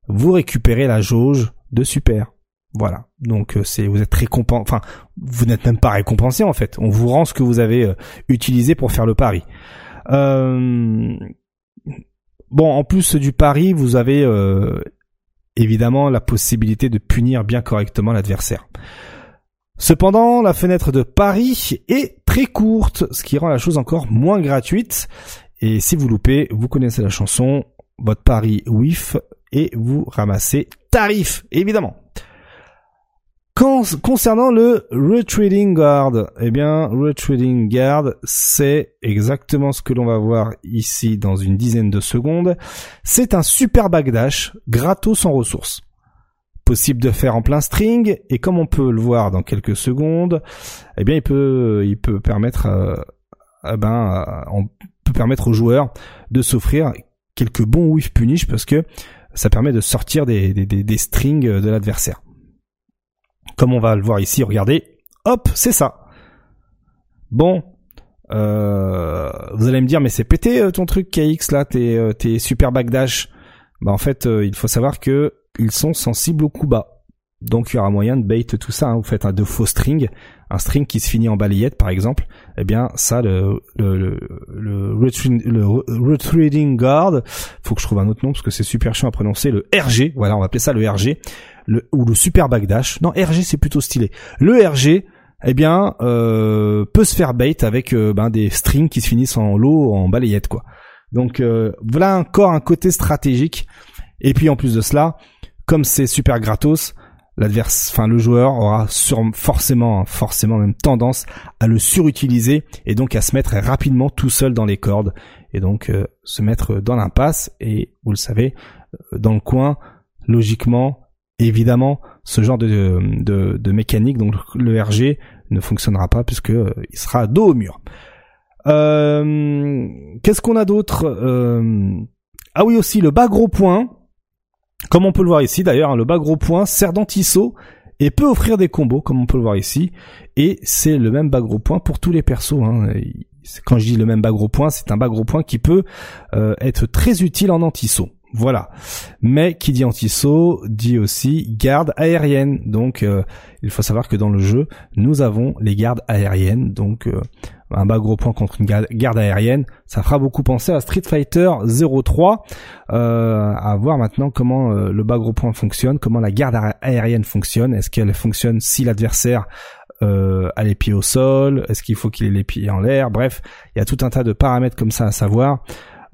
vous récupérez la jauge de super. Voilà. Donc euh, c'est vous êtes récompensé. Enfin, vous n'êtes même pas récompensé en fait. On vous rend ce que vous avez utilisé pour faire le pari. Euh, Bon, en plus du pari, vous avez euh, évidemment la possibilité de punir bien correctement l'adversaire. Cependant, la fenêtre de pari est très courte, ce qui rend la chose encore moins gratuite. Et si vous loupez, vous connaissez la chanson, votre pari whiff et vous ramassez tarif, évidemment concernant le retreating guard, eh bien, retreating guard, c'est exactement ce que l'on va voir ici dans une dizaine de secondes. C'est un super backdash gratos en ressources. Possible de faire en plein string et comme on peut le voir dans quelques secondes, eh bien, il peut, il peut permettre, euh, eh ben, on peut permettre aux joueurs de s'offrir quelques bons whiff punish parce que ça permet de sortir des, des, des strings de l'adversaire. Comme on va le voir ici, regardez, hop, c'est ça. Bon, euh, vous allez me dire, mais c'est pété euh, ton truc KX là, tes, euh, tes super backdash. Bah en fait, il faut savoir que ils sont sensibles au coup bas. Donc il y aura moyen de bait tout ça. Hein. Vous faites un de faux string, un string qui se finit en balayette par exemple. Eh bien ça, le le le, le, retreading guard, faut que je trouve un autre nom parce que c'est super chiant à prononcer. Le RG, voilà, on va appeler ça le RG le, ou le super backdash. Non, RG c'est plutôt stylé. Le RG, eh bien, euh, peut se faire bait avec euh, ben, des strings qui se finissent en lot, en balayette, quoi. Donc euh, voilà encore un côté stratégique. Et puis en plus de cela, comme c'est super gratos, l'adverse, enfin le joueur aura forcément, forcément même tendance à le surutiliser et donc à se mettre rapidement tout seul dans les cordes et donc se mettre dans l'impasse et vous le savez, dans le coin, logiquement, évidemment, ce genre de, mécanique, donc le RG, ne fonctionnera pas puisque euh, il sera dos au mur. Euh, qu'est-ce qu'on a d'autre? Euh, Ah oui aussi le bas gros point. Comme on peut le voir ici d'ailleurs, hein, le bas gros point sert d'anti-saut et peut offrir des combos comme on peut le voir ici. Et c'est le même bas gros point pour tous les persos. Hein. Quand je dis le même bas gros point, c'est un bas gros point qui peut être très utile en anti-saut. Voilà. Mais qui dit anti-saut dit aussi garde aérienne. Donc euh, il faut savoir que dans le jeu, nous avons les gardes aériennes. Donc euh, un bas gros point contre une garde aérienne, ça fera beaucoup penser à Street Fighter 03. Euh, à voir maintenant comment le bas gros point fonctionne, comment la garde aérienne fonctionne. Est-ce qu'elle fonctionne si l'adversaire euh, a les pieds au sol? Est-ce qu'il faut qu'il ait les pieds en l'air? Bref, il y a tout un tas de paramètres comme ça à savoir.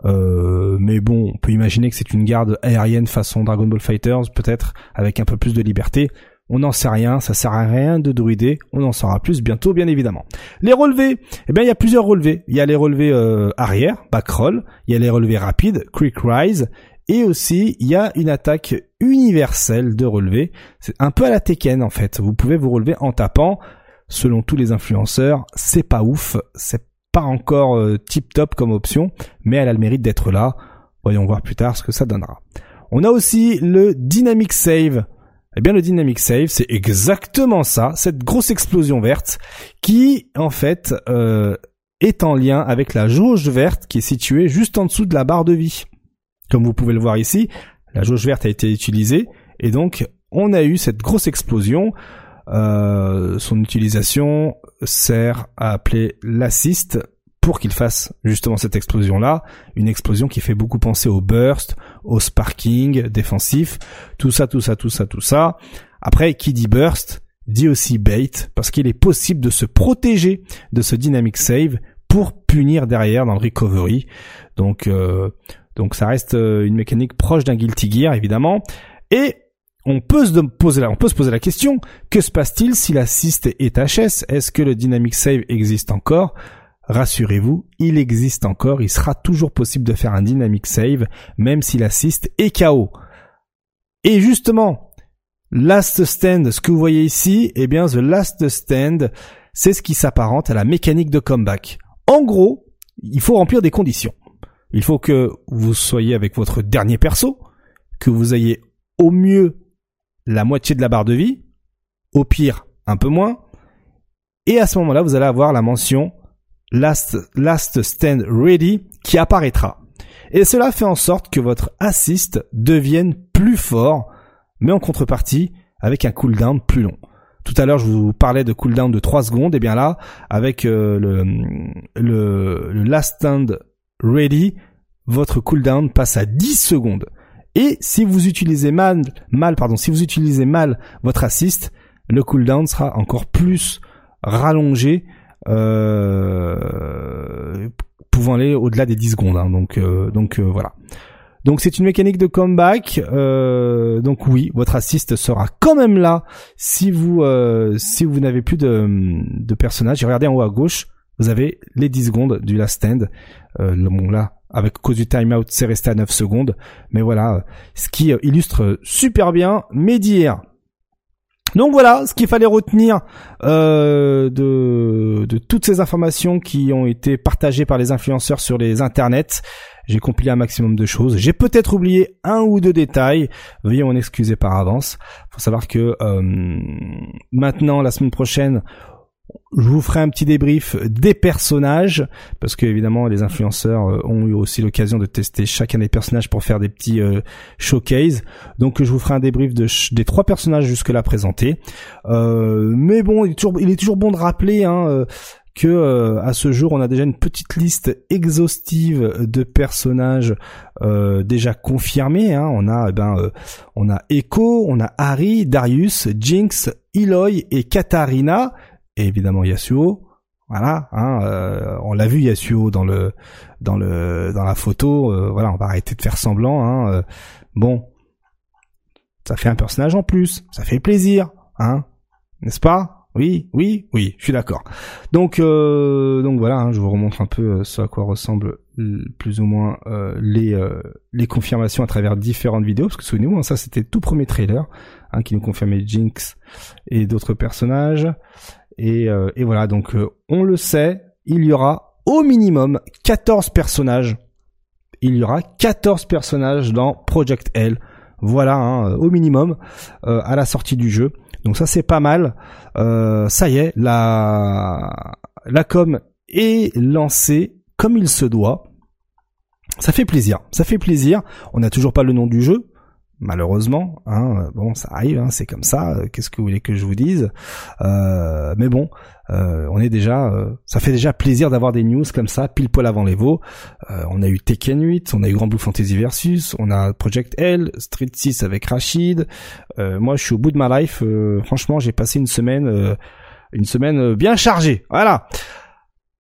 Euh, mais bon, on peut imaginer que c'est une garde aérienne façon Dragon Ball Fighters, peut-être avec un peu plus de liberté. On n'en sait rien, ça sert à rien de druider, on en saura plus bientôt bien évidemment. Les relevés, eh bien il y a plusieurs relevés. Il y a les relevés euh, arrière, back roll, il y a les relevés rapides, quick rise, et aussi il y a une attaque universelle de relevé. C'est un peu à la Tekken en fait. Vous pouvez vous relever en tapant. Selon tous les influenceurs, c'est pas ouf, c'est pas encore euh, tip top comme option, mais elle a le mérite d'être là. Voyons voir plus tard ce que ça donnera. On a aussi le Dynamic Save eh bien, le Dynamic Save, c'est exactement ça, cette grosse explosion verte qui, en fait, euh, est en lien avec la jauge verte qui est située juste en dessous de la barre de vie. Comme vous pouvez le voir ici, la jauge verte a été utilisée et donc on a eu cette grosse explosion. Euh, son utilisation sert à appeler l'assist pour qu'il fasse justement cette explosion-là, une explosion qui fait beaucoup penser au burst, au sparking défensif, tout ça, tout ça, tout ça, tout ça. Après, qui dit burst, dit aussi bait, parce qu'il est possible de se protéger de ce dynamic save pour punir derrière dans le recovery. Donc, euh, donc ça reste euh, une mécanique proche d'un Guilty Gear, évidemment. Et on peut se poser la, on peut se poser la question, que se passe-t-il si l'assist est HS? Est-ce que le dynamic save existe encore? Rassurez-vous, il existe encore, il sera toujours possible de faire un dynamic save, même si l'assist est KO. Et justement, Last Stand, ce que vous voyez ici, eh bien, The Last Stand, c'est ce qui s'apparente à la mécanique de comeback. En gros, il faut remplir des conditions. Il faut que vous soyez avec votre dernier perso, que vous ayez au mieux la moitié de la barre de vie, au pire un peu moins, et à ce moment-là, vous allez avoir la mention Last, Last Stand Ready qui apparaîtra. Et cela fait en sorte que votre assist devienne plus fort, mais en contrepartie avec un cooldown plus long. Tout à l'heure, je vous parlais de cooldown de 3 secondes, et bien là, avec euh, le, le, le Last Stand Ready, votre cooldown passe à 10 secondes. Et si vous utilisez mal, mal, pardon, si vous utilisez mal votre assist, le cooldown sera encore plus rallongé pouvant aller au-delà des 10 secondes. Hein. donc euh, donc euh, voilà. Donc c'est une mécanique de comeback. Euh, donc oui, votre assist sera quand même là si vous euh, si vous n'avez plus de, personnages. Regardez en haut à gauche, vous avez les 10 secondes du last stand. Euh, bon là, avec cause du timeout, c'est resté à 9 secondes. Mais voilà, ce qui illustre super bien mes dires. Donc voilà ce qu'il fallait retenir euh, de, toutes ces informations qui ont été partagées par les influenceurs sur les internets. J'ai compilé un maximum de choses. J'ai peut-être oublié un ou deux détails. Veuillez m'en excuser par avance. Faut savoir que euh, maintenant, la semaine prochaine, je vous ferai un petit débrief des personnages parce que évidemment les influenceurs euh, ont eu aussi l'occasion de tester chacun des personnages pour faire des petits euh, showcase. Donc je vous ferai un débrief de des trois personnages jusque là présentés. Euh, mais bon, il est toujours bon de rappeler hein, que à ce jour on a déjà une petite liste exhaustive de personnages déjà confirmés. Hein. On a eh ben on a Echo, on a Harry, Darius, Jinx, Eloy et Katarina et évidemment Yasuo. Voilà, hein, euh, on l'a vu Yasuo dans le dans le dans la photo. Euh, voilà, on va arrêter de faire semblant. Hein, euh. bon, ça fait un personnage en plus, ça fait plaisir, hein, n'est-ce pas? Oui, oui, oui, je suis d'accord. Donc donc voilà, hein, je vous remontre un peu ce à quoi ressemblent plus ou moins les les confirmations à travers différentes vidéos. Parce que souvenez-vous, hein, ça c'était tout premier trailer hein, qui nous confirmait Jinx et d'autres personnages. Et, euh, et voilà, donc euh, on le sait, il y aura au minimum 14 personnages. Il y aura 14 personnages dans Project L. Voilà, hein, au minimum, euh, à la sortie du jeu. Donc ça c'est pas mal. ça y est, la, la com est lancée comme il se doit. Ça fait plaisir, ça fait plaisir. On n'a toujours pas le nom du jeu, malheureusement. Hein, bon, ça arrive, hein, c'est comme ça. Qu'est-ce que vous voulez que je vous dise? Euh, Mais bon, euh, on est déjà, euh, ça fait déjà plaisir d'avoir des news comme ça, pile poil avant les veaux. on a eu Tekken 8, on a eu Grand Blue Fantasy Versus, on a Project L, Street 6 avec Rachid. moi, je suis au bout de ma life. franchement, j'ai passé une semaine une semaine bien chargée. Voilà.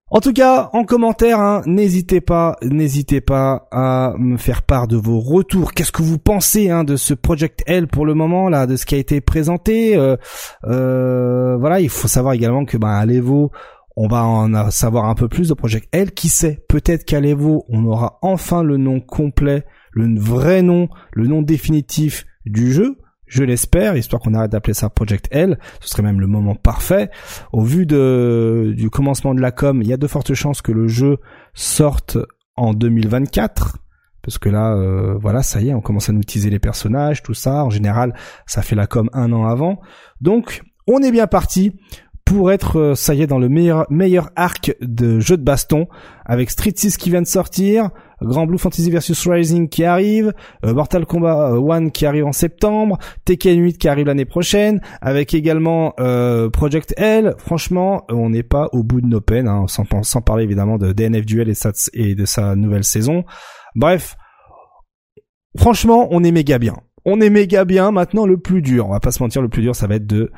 En tout cas, en commentaire, hein, n'hésitez pas, n'hésitez pas à me faire part de vos retours. Qu'est-ce que vous pensez hein, de ce Project L pour le moment là, de ce qui a été présenté euh, euh, Voilà, il faut savoir également que ben, à l'Evo, on va en savoir un peu plus de Project L. Qui sait Peut-être qu'à l'Evo, on aura enfin le nom complet, le vrai nom, le nom définitif du jeu je l'espère, histoire qu'on arrête d'appeler ça Project L, ce serait même le moment parfait. Au vu de, du commencement de la com, il y a de fortes chances que le jeu sorte en 2024, parce que là, euh, voilà, ça y est, on commence à nous utiliser les personnages, tout ça. En général, ça fait la com un an avant. Donc, on est bien parti pour être, euh, ça y est, dans le meilleur, meilleur arc de jeu de baston, avec Street 6 qui vient de sortir, Grand Blue Fantasy vs Rising qui arrive, euh, Mortal Kombat 1 euh, qui arrive en septembre, Tekken 8 qui arrive l'année prochaine, avec également Project L. Franchement, on n'est pas au bout de nos peines, hein, sans, sans, parler évidemment de DNF Duel et, et de sa nouvelle saison. Bref, franchement, on est méga bien. On est méga bien. Maintenant, le plus dur, on va pas se mentir, le plus dur, ça va être de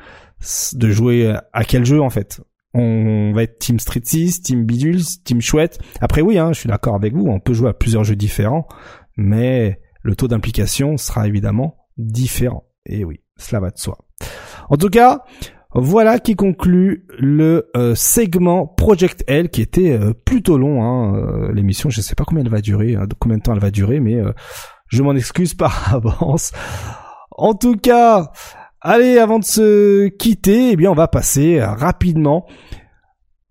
de jouer à quel jeu en fait? On va être Team Street 6, Team Bidule, Team Chouette. Après oui, hein, je suis d'accord avec vous, on peut jouer à plusieurs jeux différents, mais le taux d'implication sera évidemment différent. Et oui, cela va de soi. En tout cas, voilà qui conclut le euh, segment Project L qui était euh, plutôt long. Hein, euh, L'émission, je ne sais pas combien elle va durer, hein, combien de temps elle va durer, mais je m'en excuse par avance. En tout cas, Allez, avant de se quitter, eh bien, on va passer rapidement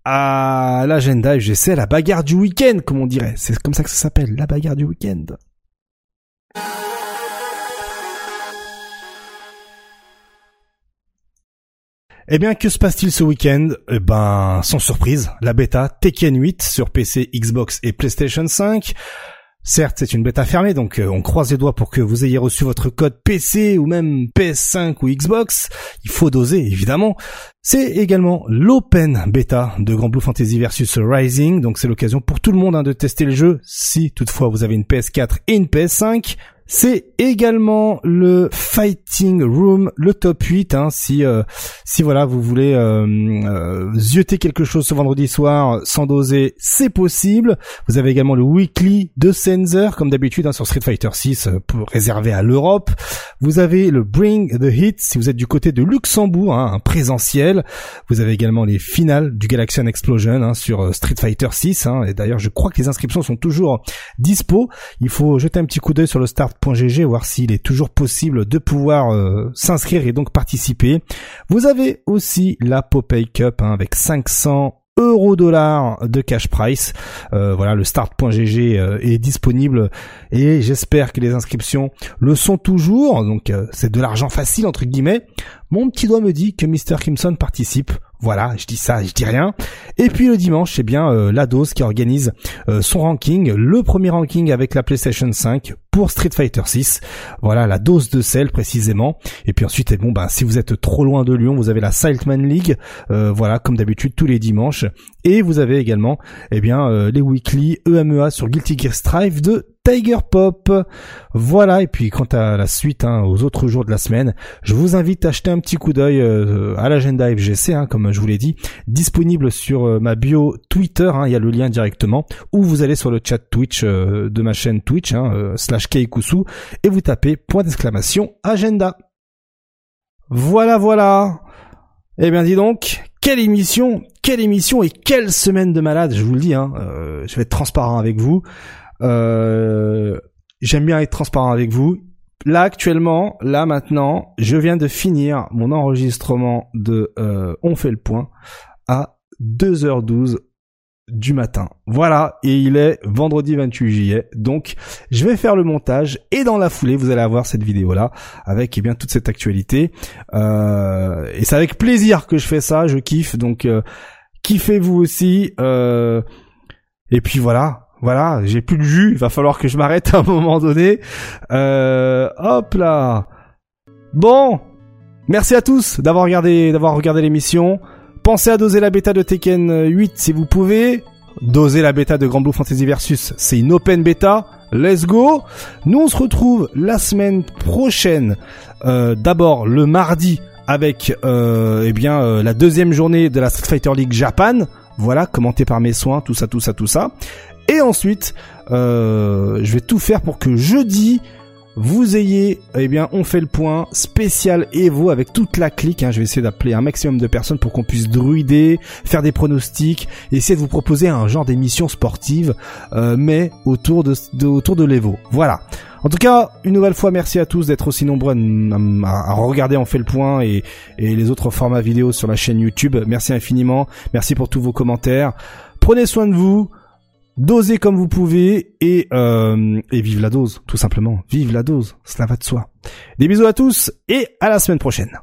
à l'agenda UGC, la bagarre du week-end, comme on dirait. C'est comme ça que ça s'appelle, la bagarre du week-end. Eh bien, que se passe-t-il ce week-end? Eh ben, sans surprise, la bêta Tekken 8 sur PC, Xbox et PlayStation 5. Certes, c'est une bêta fermée, donc euh, on croise les doigts pour que vous ayez reçu votre code PC ou même PS5 ou Xbox. Il faut doser, évidemment. C'est également l'open bêta de Grand Blue Fantasy versus Rising, donc c'est l'occasion pour tout le monde hein, de tester le jeu, si toutefois vous avez une PS4 et une PS5. C'est également le Fighting Room, le top 8. Hein, si euh, si voilà vous voulez euh, euh, zioter quelque chose ce vendredi soir sans doser, c'est possible. Vous avez également le Weekly de Sensor, comme d'habitude hein, sur Street Fighter 6, euh, pour réservé à l'Europe. Vous avez le Bring the Hit si vous êtes du côté de Luxembourg, hein, un présentiel. Vous avez également les finales du Galaxian Explosion hein, sur Street Fighter 6. Hein, et d'ailleurs, je crois que les inscriptions sont toujours dispo. Il faut jeter un petit coup d'œil sur le start .gg voir s'il est toujours possible de pouvoir euh, s'inscrire et donc participer. Vous avez aussi la Popeye Cup hein, avec 500 euros dollars de cash price. Euh, voilà, le start.gg euh, est disponible et j'espère que les inscriptions le sont toujours. Donc c'est de l'argent facile entre guillemets. Mon petit doigt me dit que Mr. Kimson participe. Voilà, je dis ça, je dis rien. Et puis le dimanche, c'est bien euh, la dose qui organise son ranking, le premier ranking avec la PlayStation 5 Street Fighter 6. Voilà la dose de sel précisément. Et puis ensuite, bon bah si vous êtes trop loin de Lyon, vous avez la Saltman League. Euh, voilà, comme d'habitude tous les dimanches. Et vous avez également, eh bien, les weekly EMEA sur Guilty Gear Strive de Tiger Pop. Voilà, et puis quant à la suite, hein, aux autres jours de la semaine, je vous invite à acheter un petit coup d'œil euh, à l'agenda FGC, hein, comme je vous l'ai dit, disponible sur euh, ma bio Twitter, hein, il y a le lien directement, ou vous allez sur le chat Twitch euh, de ma chaîne Twitch, slash Keikusu, et vous tapez point d'exclamation agenda. Voilà, voilà. Eh bien, dis donc, quelle émission, quelle émission et quelle semaine de malade, je vous le dis, hein, je vais être transparent avec vous. Euh, j'aime bien être transparent avec vous. Là actuellement, là maintenant, je viens de finir mon enregistrement de euh, On fait le point à 2h12 du matin. Voilà, et il est vendredi 28 juillet. Donc, je vais faire le montage et dans la foulée, vous allez avoir cette vidéo là avec eh bien toute cette actualité. Euh, et c'est avec plaisir que je fais ça. Je kiffe. Donc, euh, kiffez vous aussi. Euh, et puis voilà, voilà, j'ai plus de jus, il va falloir que je m'arrête à un moment donné. Euh, hop là. Bon, merci à tous d'avoir regardé, d'avoir regardé l'émission. Pensez à doser la bêta de Tekken 8 si vous pouvez. Doser la bêta de Grand Blue Fantasy Versus, c'est une open bêta. Let's go. Nous on se retrouve la semaine prochaine. Euh, D'abord le mardi avec euh, eh bien euh, la deuxième journée de la Street Fighter League Japan. Voilà, commenté par mes soins, tout ça, tout ça, tout ça. Et ensuite, je vais tout faire pour que jeudi, vous ayez, eh bien, on fait le point spécial Evo avec toute la clique. Hein. Je vais essayer d'appeler un maximum de personnes pour qu'on puisse druider, faire des pronostics, essayer de vous proposer un genre d'émission sportive, euh, mais autour de, de autour de l'Evo. Voilà. En tout cas, une nouvelle fois, merci à tous d'être aussi nombreux à, regarder On fait le point et, et les autres formats vidéo sur la chaîne YouTube. Merci infiniment. Merci pour tous vos commentaires. Prenez soin de vous. Dosez comme vous pouvez et, euh, et vive la dose, tout simplement. Vive la dose, cela va de soi. Des bisous à tous et à la semaine prochaine.